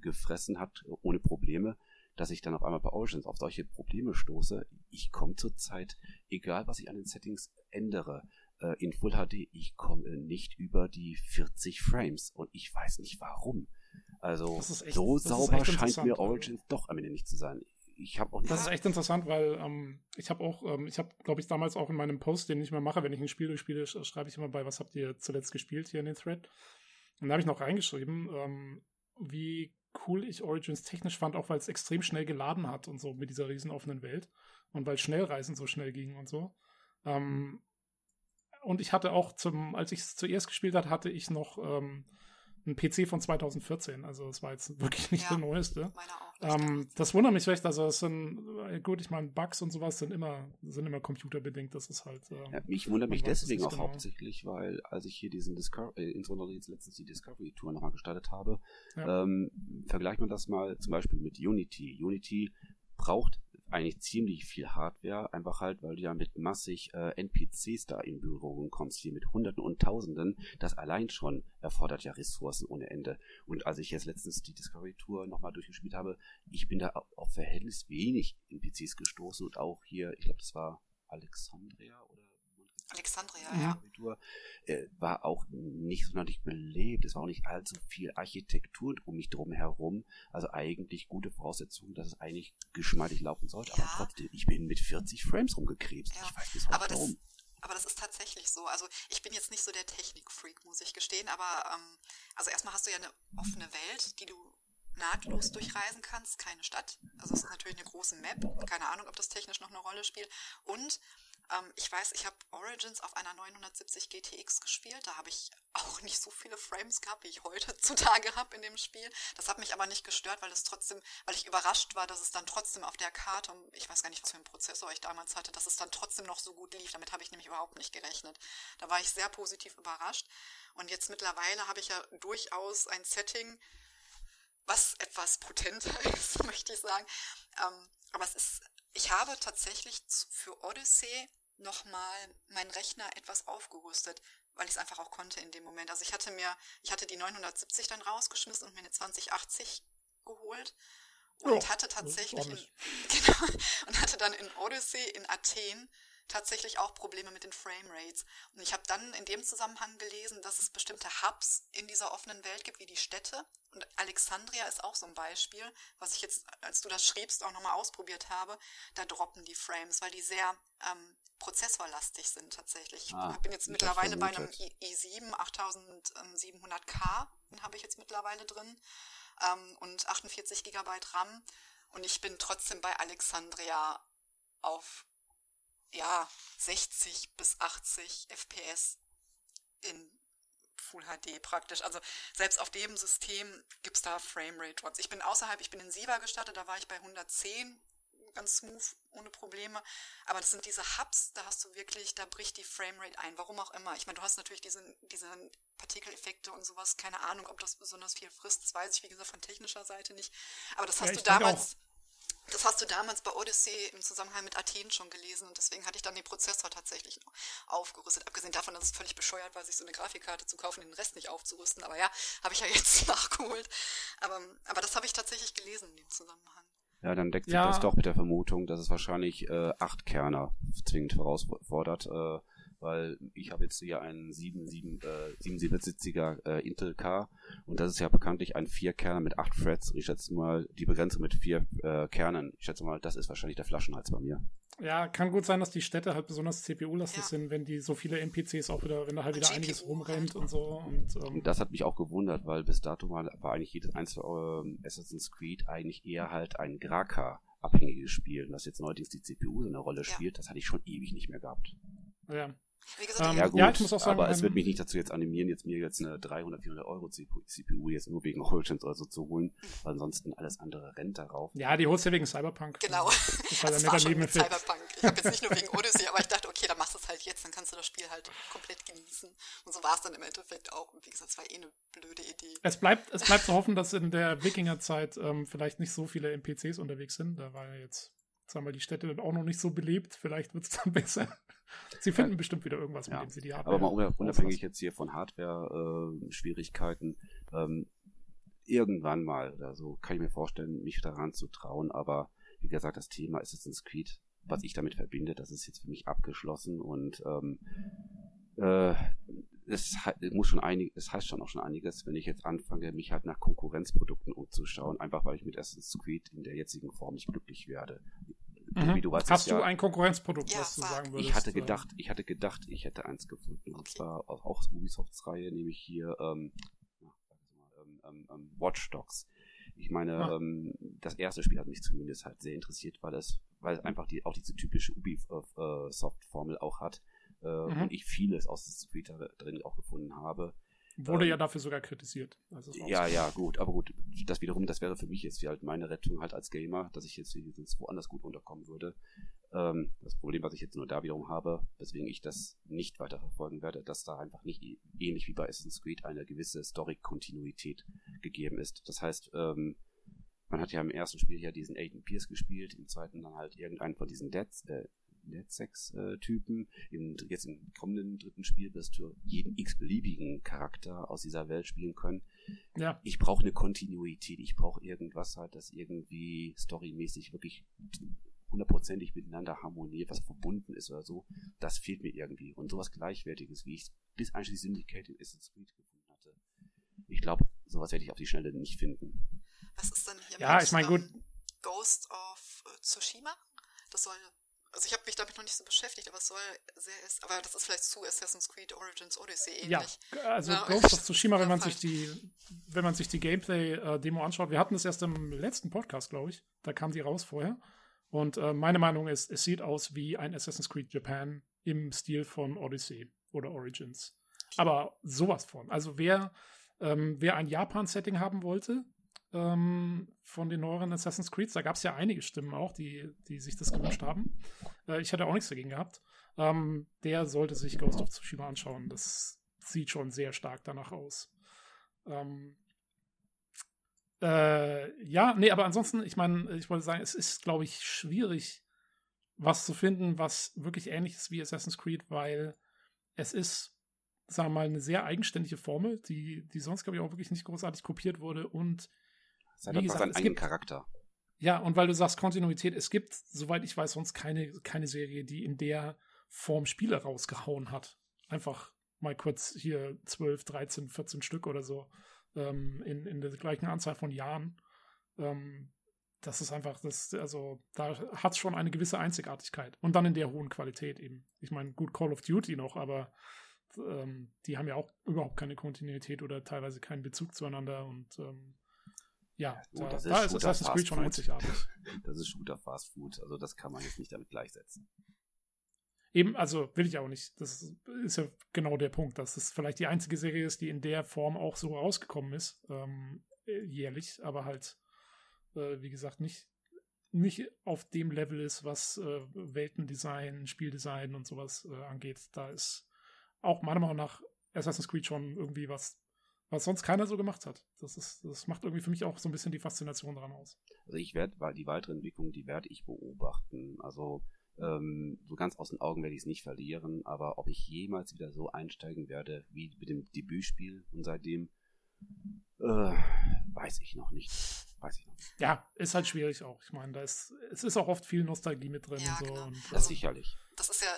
gefressen hat ohne Probleme dass ich dann auf einmal bei Origins auf solche Probleme stoße. Ich komme zurzeit, egal was ich an den Settings ändere, äh, in Full HD, ich komme nicht über die 40 Frames und ich weiß nicht warum. Also echt, so sauber scheint mir Origins doch am Ende nicht zu sein. Ich habe auch Das ist echt interessant, weil ähm, ich habe auch, ähm, ich habe, glaube ich, damals auch in meinem Post, den ich mal mache, wenn ich ein Spiel durchspiele, schreibe ich immer bei, was habt ihr zuletzt gespielt hier in den Thread. Und da habe ich noch reingeschrieben, ähm, wie cool ich Origins technisch fand, auch weil es extrem schnell geladen hat und so mit dieser riesen offenen Welt und weil Schnellreisen so schnell gingen und so. Ähm, und ich hatte auch zum, als ich es zuerst gespielt hat, hatte ich noch ähm, ein PC von 2014. Also es war jetzt wirklich nicht ja, der neueste. Ähm, das wundert mich recht. Also es sind, äh, gut, ich meine, Bugs und sowas sind immer, sind immer computerbedingt. Das ist halt. Ähm, ja, mich wundert mich deswegen auch genau. hauptsächlich, weil als ich hier diesen Discovery, äh, insbesondere jetzt letztens die Discovery Tour nochmal gestartet habe, ja. ähm, vergleicht man das mal zum Beispiel mit Unity. Unity braucht eigentlich ziemlich viel Hardware, einfach halt, weil du ja mit massig äh, NPCs da in Berührung kommst, hier mit Hunderten und Tausenden, das allein schon erfordert ja Ressourcen ohne Ende. Und als ich jetzt letztens die Discovery Tour nochmal durchgespielt habe, ich bin da auf, auf Verhältnis wenig NPCs gestoßen und auch hier, ich glaube, das war Alexandria oder Alexandria, ja. Abitur, äh, war auch nicht sonderlich belebt. Es war auch nicht allzu viel Architektur um mich drum herum. Also eigentlich gute Voraussetzungen, dass es eigentlich geschmeidig laufen sollte. Ja. Aber trotzdem, ich bin mit 40 Frames rumgekrebst. Ja. Ich weiß nicht aber warum. Das, aber das ist tatsächlich so. Also ich bin jetzt nicht so der Technikfreak, muss ich gestehen. Aber ähm, also erstmal hast du ja eine offene Welt, die du nahtlos durchreisen kannst, keine Stadt. Also es ist natürlich eine große Map. Keine Ahnung, ob das technisch noch eine Rolle spielt. Und Ähm, ich weiß, ich habe Origins auf einer 970 GTX gespielt. Da habe ich auch nicht so viele Frames gehabt, wie ich heutzutage habe in dem Spiel. Das hat mich aber nicht gestört, weil es trotzdem, weil ich überrascht war, dass es dann trotzdem auf der Karte, ich weiß gar nicht, was für einen Prozessor ich damals hatte, dass es dann trotzdem noch so gut lief. Damit habe ich nämlich überhaupt nicht gerechnet. Da war ich sehr positiv überrascht. Und jetzt mittlerweile habe ich ja durchaus ein Setting, was etwas potenter ist, möchte ich sagen. Ähm, aber es ist, ich habe tatsächlich für Odyssey nochmal meinen Rechner etwas aufgerüstet, weil ich es einfach auch konnte in dem Moment. Also ich hatte mir, ich hatte die 970 dann rausgeschmissen und mir eine 2080 geholt und oh, hatte tatsächlich in, genau, und hatte dann in Odyssey in Athen tatsächlich auch Probleme mit den Framerates. Und ich habe dann in dem Zusammenhang gelesen, dass es bestimmte Hubs in dieser offenen Welt gibt, wie die Städte. Und Alexandria ist auch so ein Beispiel, was ich jetzt, als du das schriebst, auch nochmal ausprobiert habe. Da droppen die Frames, weil die sehr ähm, prozessorlastig sind tatsächlich. Ah, ich bin jetzt mittlerweile bei einem i7 8700K, den habe ich jetzt mittlerweile drin. Ähm, und 48 Gigabyte RAM. Und ich bin trotzdem bei Alexandria auf ja, 60 bis 80 FPS in Full HD praktisch. Also selbst auf dem System gibt's da Framerate Drops. Ich bin außerhalb, ich bin in Siva gestartet, da war ich bei 110, ganz smooth, ohne Probleme. Aber das sind diese Hubs, da hast du wirklich, da bricht die Framerate ein, warum auch immer. Ich meine, du hast natürlich diese, diese Partikeleffekte und sowas, keine Ahnung, ob das besonders viel frisst, das weiß ich, wie gesagt, von technischer Seite nicht. Aber das hast ja, du damals das hast du damals bei Odyssey im Zusammenhang mit Athen schon gelesen und deswegen hatte ich dann den Prozessor tatsächlich aufgerüstet. Abgesehen davon, dass es völlig bescheuert war, sich so eine Grafikkarte zu kaufen, den Rest nicht aufzurüsten. Aber ja, habe ich ja jetzt nachgeholt. Aber, aber das habe ich tatsächlich gelesen in dem Zusammenhang. Ja, dann deckt sich ja. das doch mit der Vermutung, dass es wahrscheinlich äh, acht Kerner zwingend herausfordert. Äh, weil ich habe jetzt hier einen 77-sitziger äh, äh, Intel K und das ist ja bekanntlich ein Vierkerner mit acht Threads und ich schätze mal, die Begrenzung mit vier äh, Kernen, ich schätze mal, das ist wahrscheinlich der Flaschenhals bei mir. Ja, kann gut sein, dass die Städte halt besonders CPU-lastig ja. sind, wenn die so viele NPCs auch wieder, wenn da halt wieder einiges rumrennt und so. Und, ähm, und, das hat mich auch gewundert, weil bis dato war, war eigentlich jedes einzelne äh, Assassin's Creed eigentlich eher halt ein Graka abhängiges Spiel. Und dass jetzt neuerdings die CPU so eine Rolle spielt, ja. das hatte ich schon ewig nicht mehr gehabt. Ja, gesagt, ähm, ja, gut, ja, ich muss auch sagen, aber es wird mich nicht dazu jetzt animieren, jetzt mir jetzt eine 300, 400 Euro CPU jetzt nur wegen Origins oder so zu holen, weil ansonsten alles andere rennt darauf. Ja, die holst du ja wegen Cyberpunk. Genau. Das ist halt das war schon mit Cyberpunk. Ich habe jetzt nicht nur wegen Odyssey, aber ich dachte, okay, dann machst du es halt jetzt, dann kannst du das Spiel halt komplett genießen. Und so war es dann im Endeffekt auch. Und wie gesagt, es war eh eine blöde Idee. Es bleibt, es bleibt zu hoffen, dass in der Wikingerzeit ähm, vielleicht nicht so viele NPCs unterwegs sind. Da war ja jetzt sagen wir, die Städte auch noch nicht so belebt. Vielleicht wird es dann besser. Sie finden ja. bestimmt wieder irgendwas, mit dem sie die Hardware Aber mal unabhängig jetzt hier von Hardware-Schwierigkeiten, äh, ähm, irgendwann mal oder so kann ich mir vorstellen, mich daran zu trauen. Aber wie gesagt, das Thema Assassin's Creed, was ich damit verbinde, das ist jetzt für mich abgeschlossen und ähm, äh, es muss schon einig, es heißt schon auch schon einiges, wenn ich jetzt anfange, mich halt nach Konkurrenzprodukten umzuschauen, einfach weil ich mit Assassin's Creed in der jetzigen Form nicht glücklich werde. Mhm. Wie du weißt, Hast du ja, ein Konkurrenzprodukt, ja, was du sagen würdest? Ich hatte gedacht, ich hatte gedacht, ich hätte eins gefunden. Und zwar auch aus Ubisofts Reihe, nämlich hier ähm, ähm, ähm, ähm, Watch Dogs. Ich meine, ah. ähm, das erste Spiel hat mich zumindest halt sehr interessiert, weil es, weil es einfach die, auch diese typische Ubisoft-Formel auch hat. Äh, mhm. Und ich vieles aus des Creed drin auch gefunden habe. Wurde ähm, ja dafür sogar kritisiert. ja, ja, gut, aber gut, das wiederum, das wäre für mich jetzt wie halt meine Rettung halt als Gamer, dass ich jetzt wenigstens woanders gut unterkommen würde. Ähm, das Problem, was ich jetzt nur da wiederum habe, weswegen ich das nicht weiter verfolgen werde, dass da einfach nicht ähnlich wie bei Assassin's Creed eine gewisse Story-Kontinuität gegeben ist. Das heißt, ähm, man hat ja im ersten Spiel ja diesen Aiden Pierce gespielt, im zweiten dann halt irgendeinen von diesen Dead, äh, Netsex-Typen. jetzt im kommenden dritten Spiel wirst du jeden x-beliebigen Charakter aus dieser Welt spielen können. Ja. Ich brauche eine Kontinuität. Ich brauche irgendwas halt, das irgendwie storymäßig wirklich hundertprozentig miteinander harmoniert, was verbunden ist oder so. Das fehlt mir irgendwie. Und sowas Gleichwertiges, wie ich es bis einschließlich Syndicate in Assassin's Creed gefunden hatte. Ich glaube, sowas werde ich auf die Schnelle nicht finden. Was ist denn hier ja, ich meine, gut. Ghost of Tsushima? Das soll also ich habe mich damit noch nicht so beschäftigt, aber es soll sehr ist, aber das ist vielleicht zu Assassin's Creed Origins Odyssey ähnlich. Ja, also ja. Ghost of Tsushima, wenn man sich die, wenn man sich die Gameplay-Demo anschaut, wir hatten es erst im letzten Podcast, glaube ich, da kam die raus vorher. Und äh, meine Meinung ist, es sieht aus wie ein Assassin's Creed Japan im Stil von Odyssey oder Origins. Aber sowas von. Also wer, ähm, wer ein Japan-Setting haben wollte, ähm, von den neueren Assassin's Creed, da gab es ja einige Stimmen auch, die, die sich das gewünscht haben. Äh, ich hatte auch nichts dagegen gehabt. Ähm, der sollte sich Ghost of Tsushima anschauen. Das sieht schon sehr stark danach aus. Ähm, äh, ja, nee, aber ansonsten, ich meine, ich wollte sagen, es ist, glaube ich, schwierig, was zu finden, was wirklich ähnlich ist wie Assassin's Creed, weil es ist, sagen wir mal, eine sehr eigenständige Formel, die, die sonst, glaube ich, auch wirklich nicht großartig kopiert wurde und es hat wie gesagt, seinen eigenen Charakter. Ja, und weil du sagst Kontinuität, es gibt, soweit ich weiß, sonst keine, keine Serie, die in der Form Spiele rausgehauen hat. Einfach mal kurz hier 12, 13, 14 Stück oder so ähm, in, in der gleichen Anzahl von Jahren. Ähm, das ist einfach, das, also da hat es schon eine gewisse Einzigartigkeit. Und dann in der hohen Qualität eben. Ich meine, gut, Call of Duty noch, aber ähm, die haben ja auch überhaupt keine Kontinuität oder teilweise keinen Bezug zueinander und ähm, ja, da, ist, da ist Assassin's Creed schon einzigartig. Das ist Shooter Fast Food, also das kann man jetzt nicht damit gleichsetzen. Eben, also will ich auch nicht. Das ist ja genau der Punkt, dass es vielleicht die einzige Serie ist, die in der Form auch so rausgekommen ist, ähm, jährlich, aber halt, äh, wie gesagt, nicht, nicht auf dem Level ist, was äh, Weltendesign, Spieldesign und sowas äh, angeht. Da ist auch meiner Meinung nach Assassin's Creed schon irgendwie was, was sonst keiner so gemacht hat. Das ist, das macht irgendwie für mich auch so ein bisschen die Faszination daran aus. Also ich werde, weil die weitere Entwicklung, die werde ich beobachten. Also ähm, so ganz aus den Augen werde ich es nicht verlieren, aber ob ich jemals wieder so einsteigen werde wie mit dem Debütspiel und seitdem äh, weiß ich noch nicht. Weiß ich noch nicht. Ja, ist halt schwierig auch. Ich meine, da ist, es ist auch oft viel Nostalgie mit drin. Ja, und so genau. und, das äh, sicherlich. Das ist ja,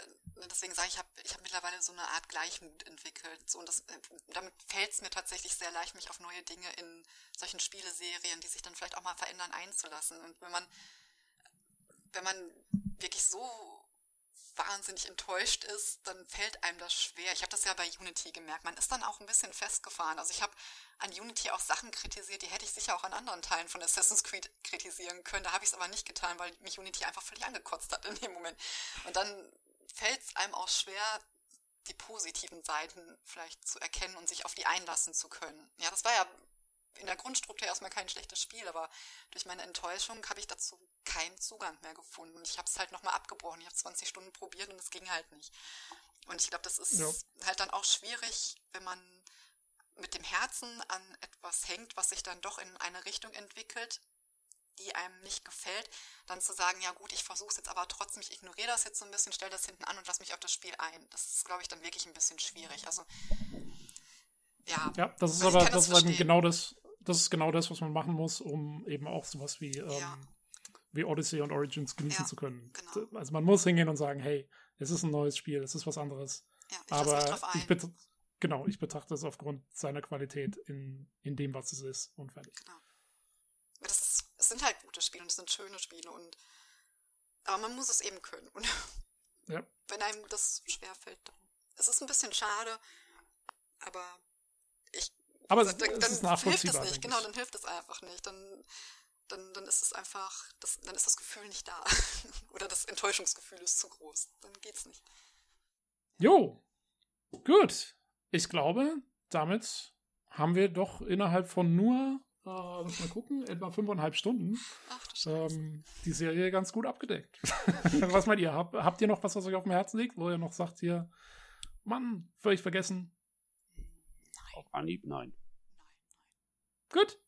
deswegen sage ich, ich habe ich hab mittlerweile so eine Art Gleichmut entwickelt. So, und das, äh, damit fällt es mir tatsächlich sehr leicht, mich auf neue Dinge in solchen Spieleserien, die sich dann vielleicht auch mal verändern, einzulassen. Und wenn man wenn man wirklich so wahnsinnig enttäuscht ist, dann fällt einem das schwer. Ich habe das ja bei Unity gemerkt. Man ist dann auch ein bisschen festgefahren. Also ich habe an Unity auch Sachen kritisiert, die hätte ich sicher auch an anderen Teilen von Assassin's Creed kritisieren können. Da habe ich es aber nicht getan, weil mich Unity einfach völlig angekotzt hat in dem Moment. Und dann fällt es einem auch schwer, die positiven Seiten vielleicht zu erkennen und sich auf die einlassen zu können. Ja, das war ja in der Grundstruktur erstmal kein schlechtes Spiel, aber durch meine Enttäuschung habe ich dazu keinen Zugang mehr gefunden. Ich habe es halt nochmal abgebrochen. Ich habe 20 Stunden probiert und es ging halt nicht. Und ich glaube, das ist ja. halt dann auch schwierig, wenn man mit dem Herzen an etwas hängt, was sich dann doch in eine Richtung entwickelt, die einem nicht gefällt, dann zu sagen, ja gut, ich versuche es jetzt aber trotzdem, ich ignoriere das jetzt so ein bisschen, stelle das hinten an und lasse mich auf das Spiel ein. Das ist, glaube ich, dann wirklich ein bisschen schwierig. Also ja. Ja, das ist aber das, das ist genau das, das ist genau das, was man machen muss, um eben auch sowas wie, ähm, ja. wie Odyssey und Origins genießen ja, zu können. Genau. Also man muss hingehen und sagen, hey, es ist ein neues Spiel, es ist was anderes. Ja, ich Aber ich bet genau, ich betrachte es aufgrund seiner Qualität in, in dem, was es ist und fertig. Genau. Das ist, es sind halt gute Spiele und es sind schöne Spiele und aber man muss es eben können. Und ja. wenn einem das schwerfällt, dann. Es ist ein bisschen schade, aber ich aber dann, es ist nachvollziehbar. Hilft es nicht, genau, dann hilft es einfach nicht. Dann, dann, dann ist es einfach, das, dann ist das Gefühl nicht da. Oder das Enttäuschungsgefühl ist zu groß. Dann geht's nicht. Jo, gut. Ich glaube, damit haben wir doch innerhalb von nur, äh, lass mal gucken, etwa fünfeinhalb Stunden Ach, ähm, die Serie ganz gut abgedeckt. was meint ihr? Hab, habt ihr noch was, was euch auf dem Herzen liegt, wo ihr noch sagt hier, Mann, völlig vergessen? Nein. Auf Anhieb, nein. Gut.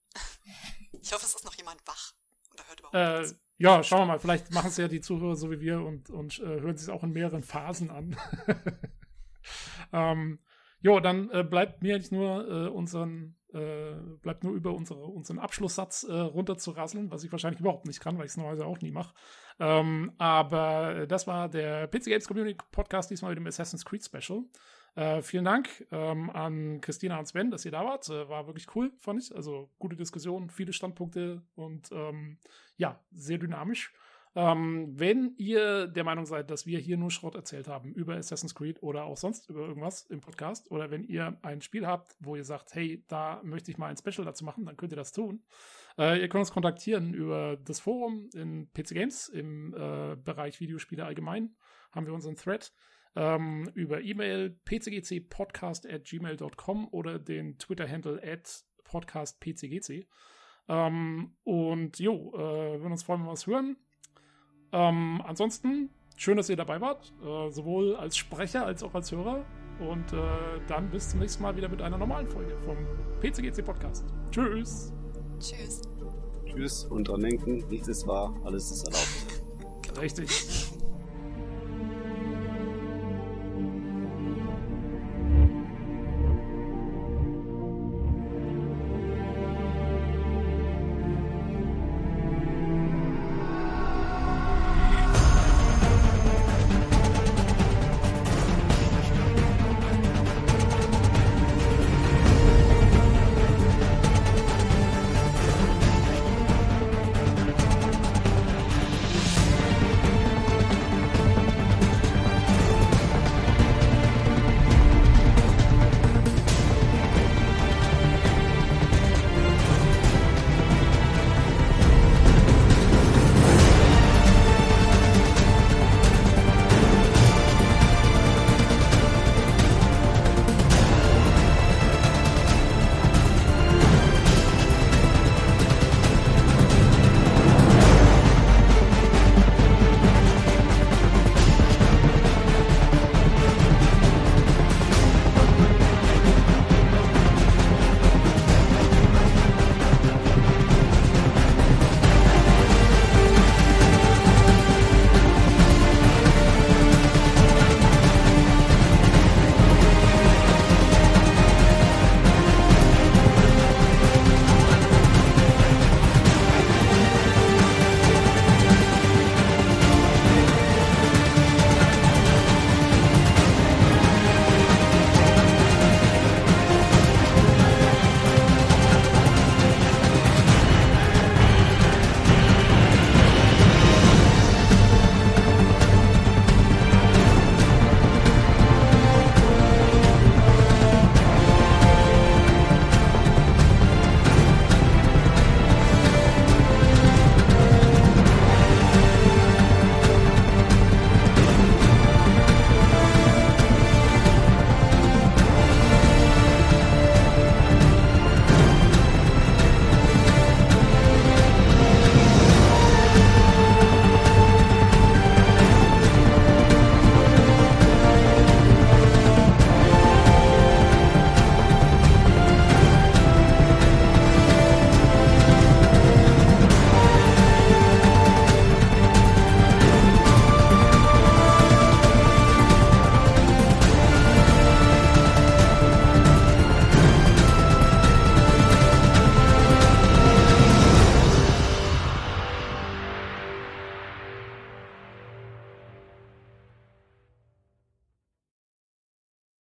Ich hoffe, es ist noch jemand wach oder hört überhaupt äh, nichts. Ja, schauen wir mal. Vielleicht machen es ja die Zuhörer so wie wir und, und äh, hören sich auch in mehreren Phasen an. ähm, jo, dann äh, bleibt mir eigentlich nur äh, unseren, äh, bleibt nur über unsere, unseren Abschlusssatz äh, runterzurasseln, was ich wahrscheinlich überhaupt nicht kann, weil ich es normalerweise auch nie mache. Ähm, aber das war der PC Games Community Podcast, diesmal mit dem Assassin's Creed Special. Äh, vielen Dank ähm, an Christina und Sven, dass ihr da wart. Äh, war wirklich cool, fand ich. Also gute Diskussion, viele Standpunkte und ähm, ja, sehr dynamisch. Ähm, wenn ihr der Meinung seid, dass wir hier nur Schrott erzählt haben über Assassin's Creed oder auch sonst über irgendwas im Podcast, oder wenn ihr ein Spiel habt, wo ihr sagt, hey, da möchte ich mal ein Special dazu machen, dann könnt ihr das tun. Äh, ihr könnt uns kontaktieren über das Forum in PC Games im äh, Bereich Videospiele allgemein. Haben wir unseren Thread. Ähm, über E-Mail pcgcpodcast at gmail.com oder den Twitter-Handle at podcastpcgc. Ähm, und jo, äh, würden uns freuen, wenn wir was hören. Ähm, ansonsten, schön, dass ihr dabei wart, äh, sowohl als Sprecher als auch als Hörer. Und äh, dann bis zum nächsten Mal wieder mit einer normalen Folge vom PCGC Podcast. Tschüss. Tschüss. Tschüss und dran denken, nichts ist wahr, alles ist erlaubt. Richtig.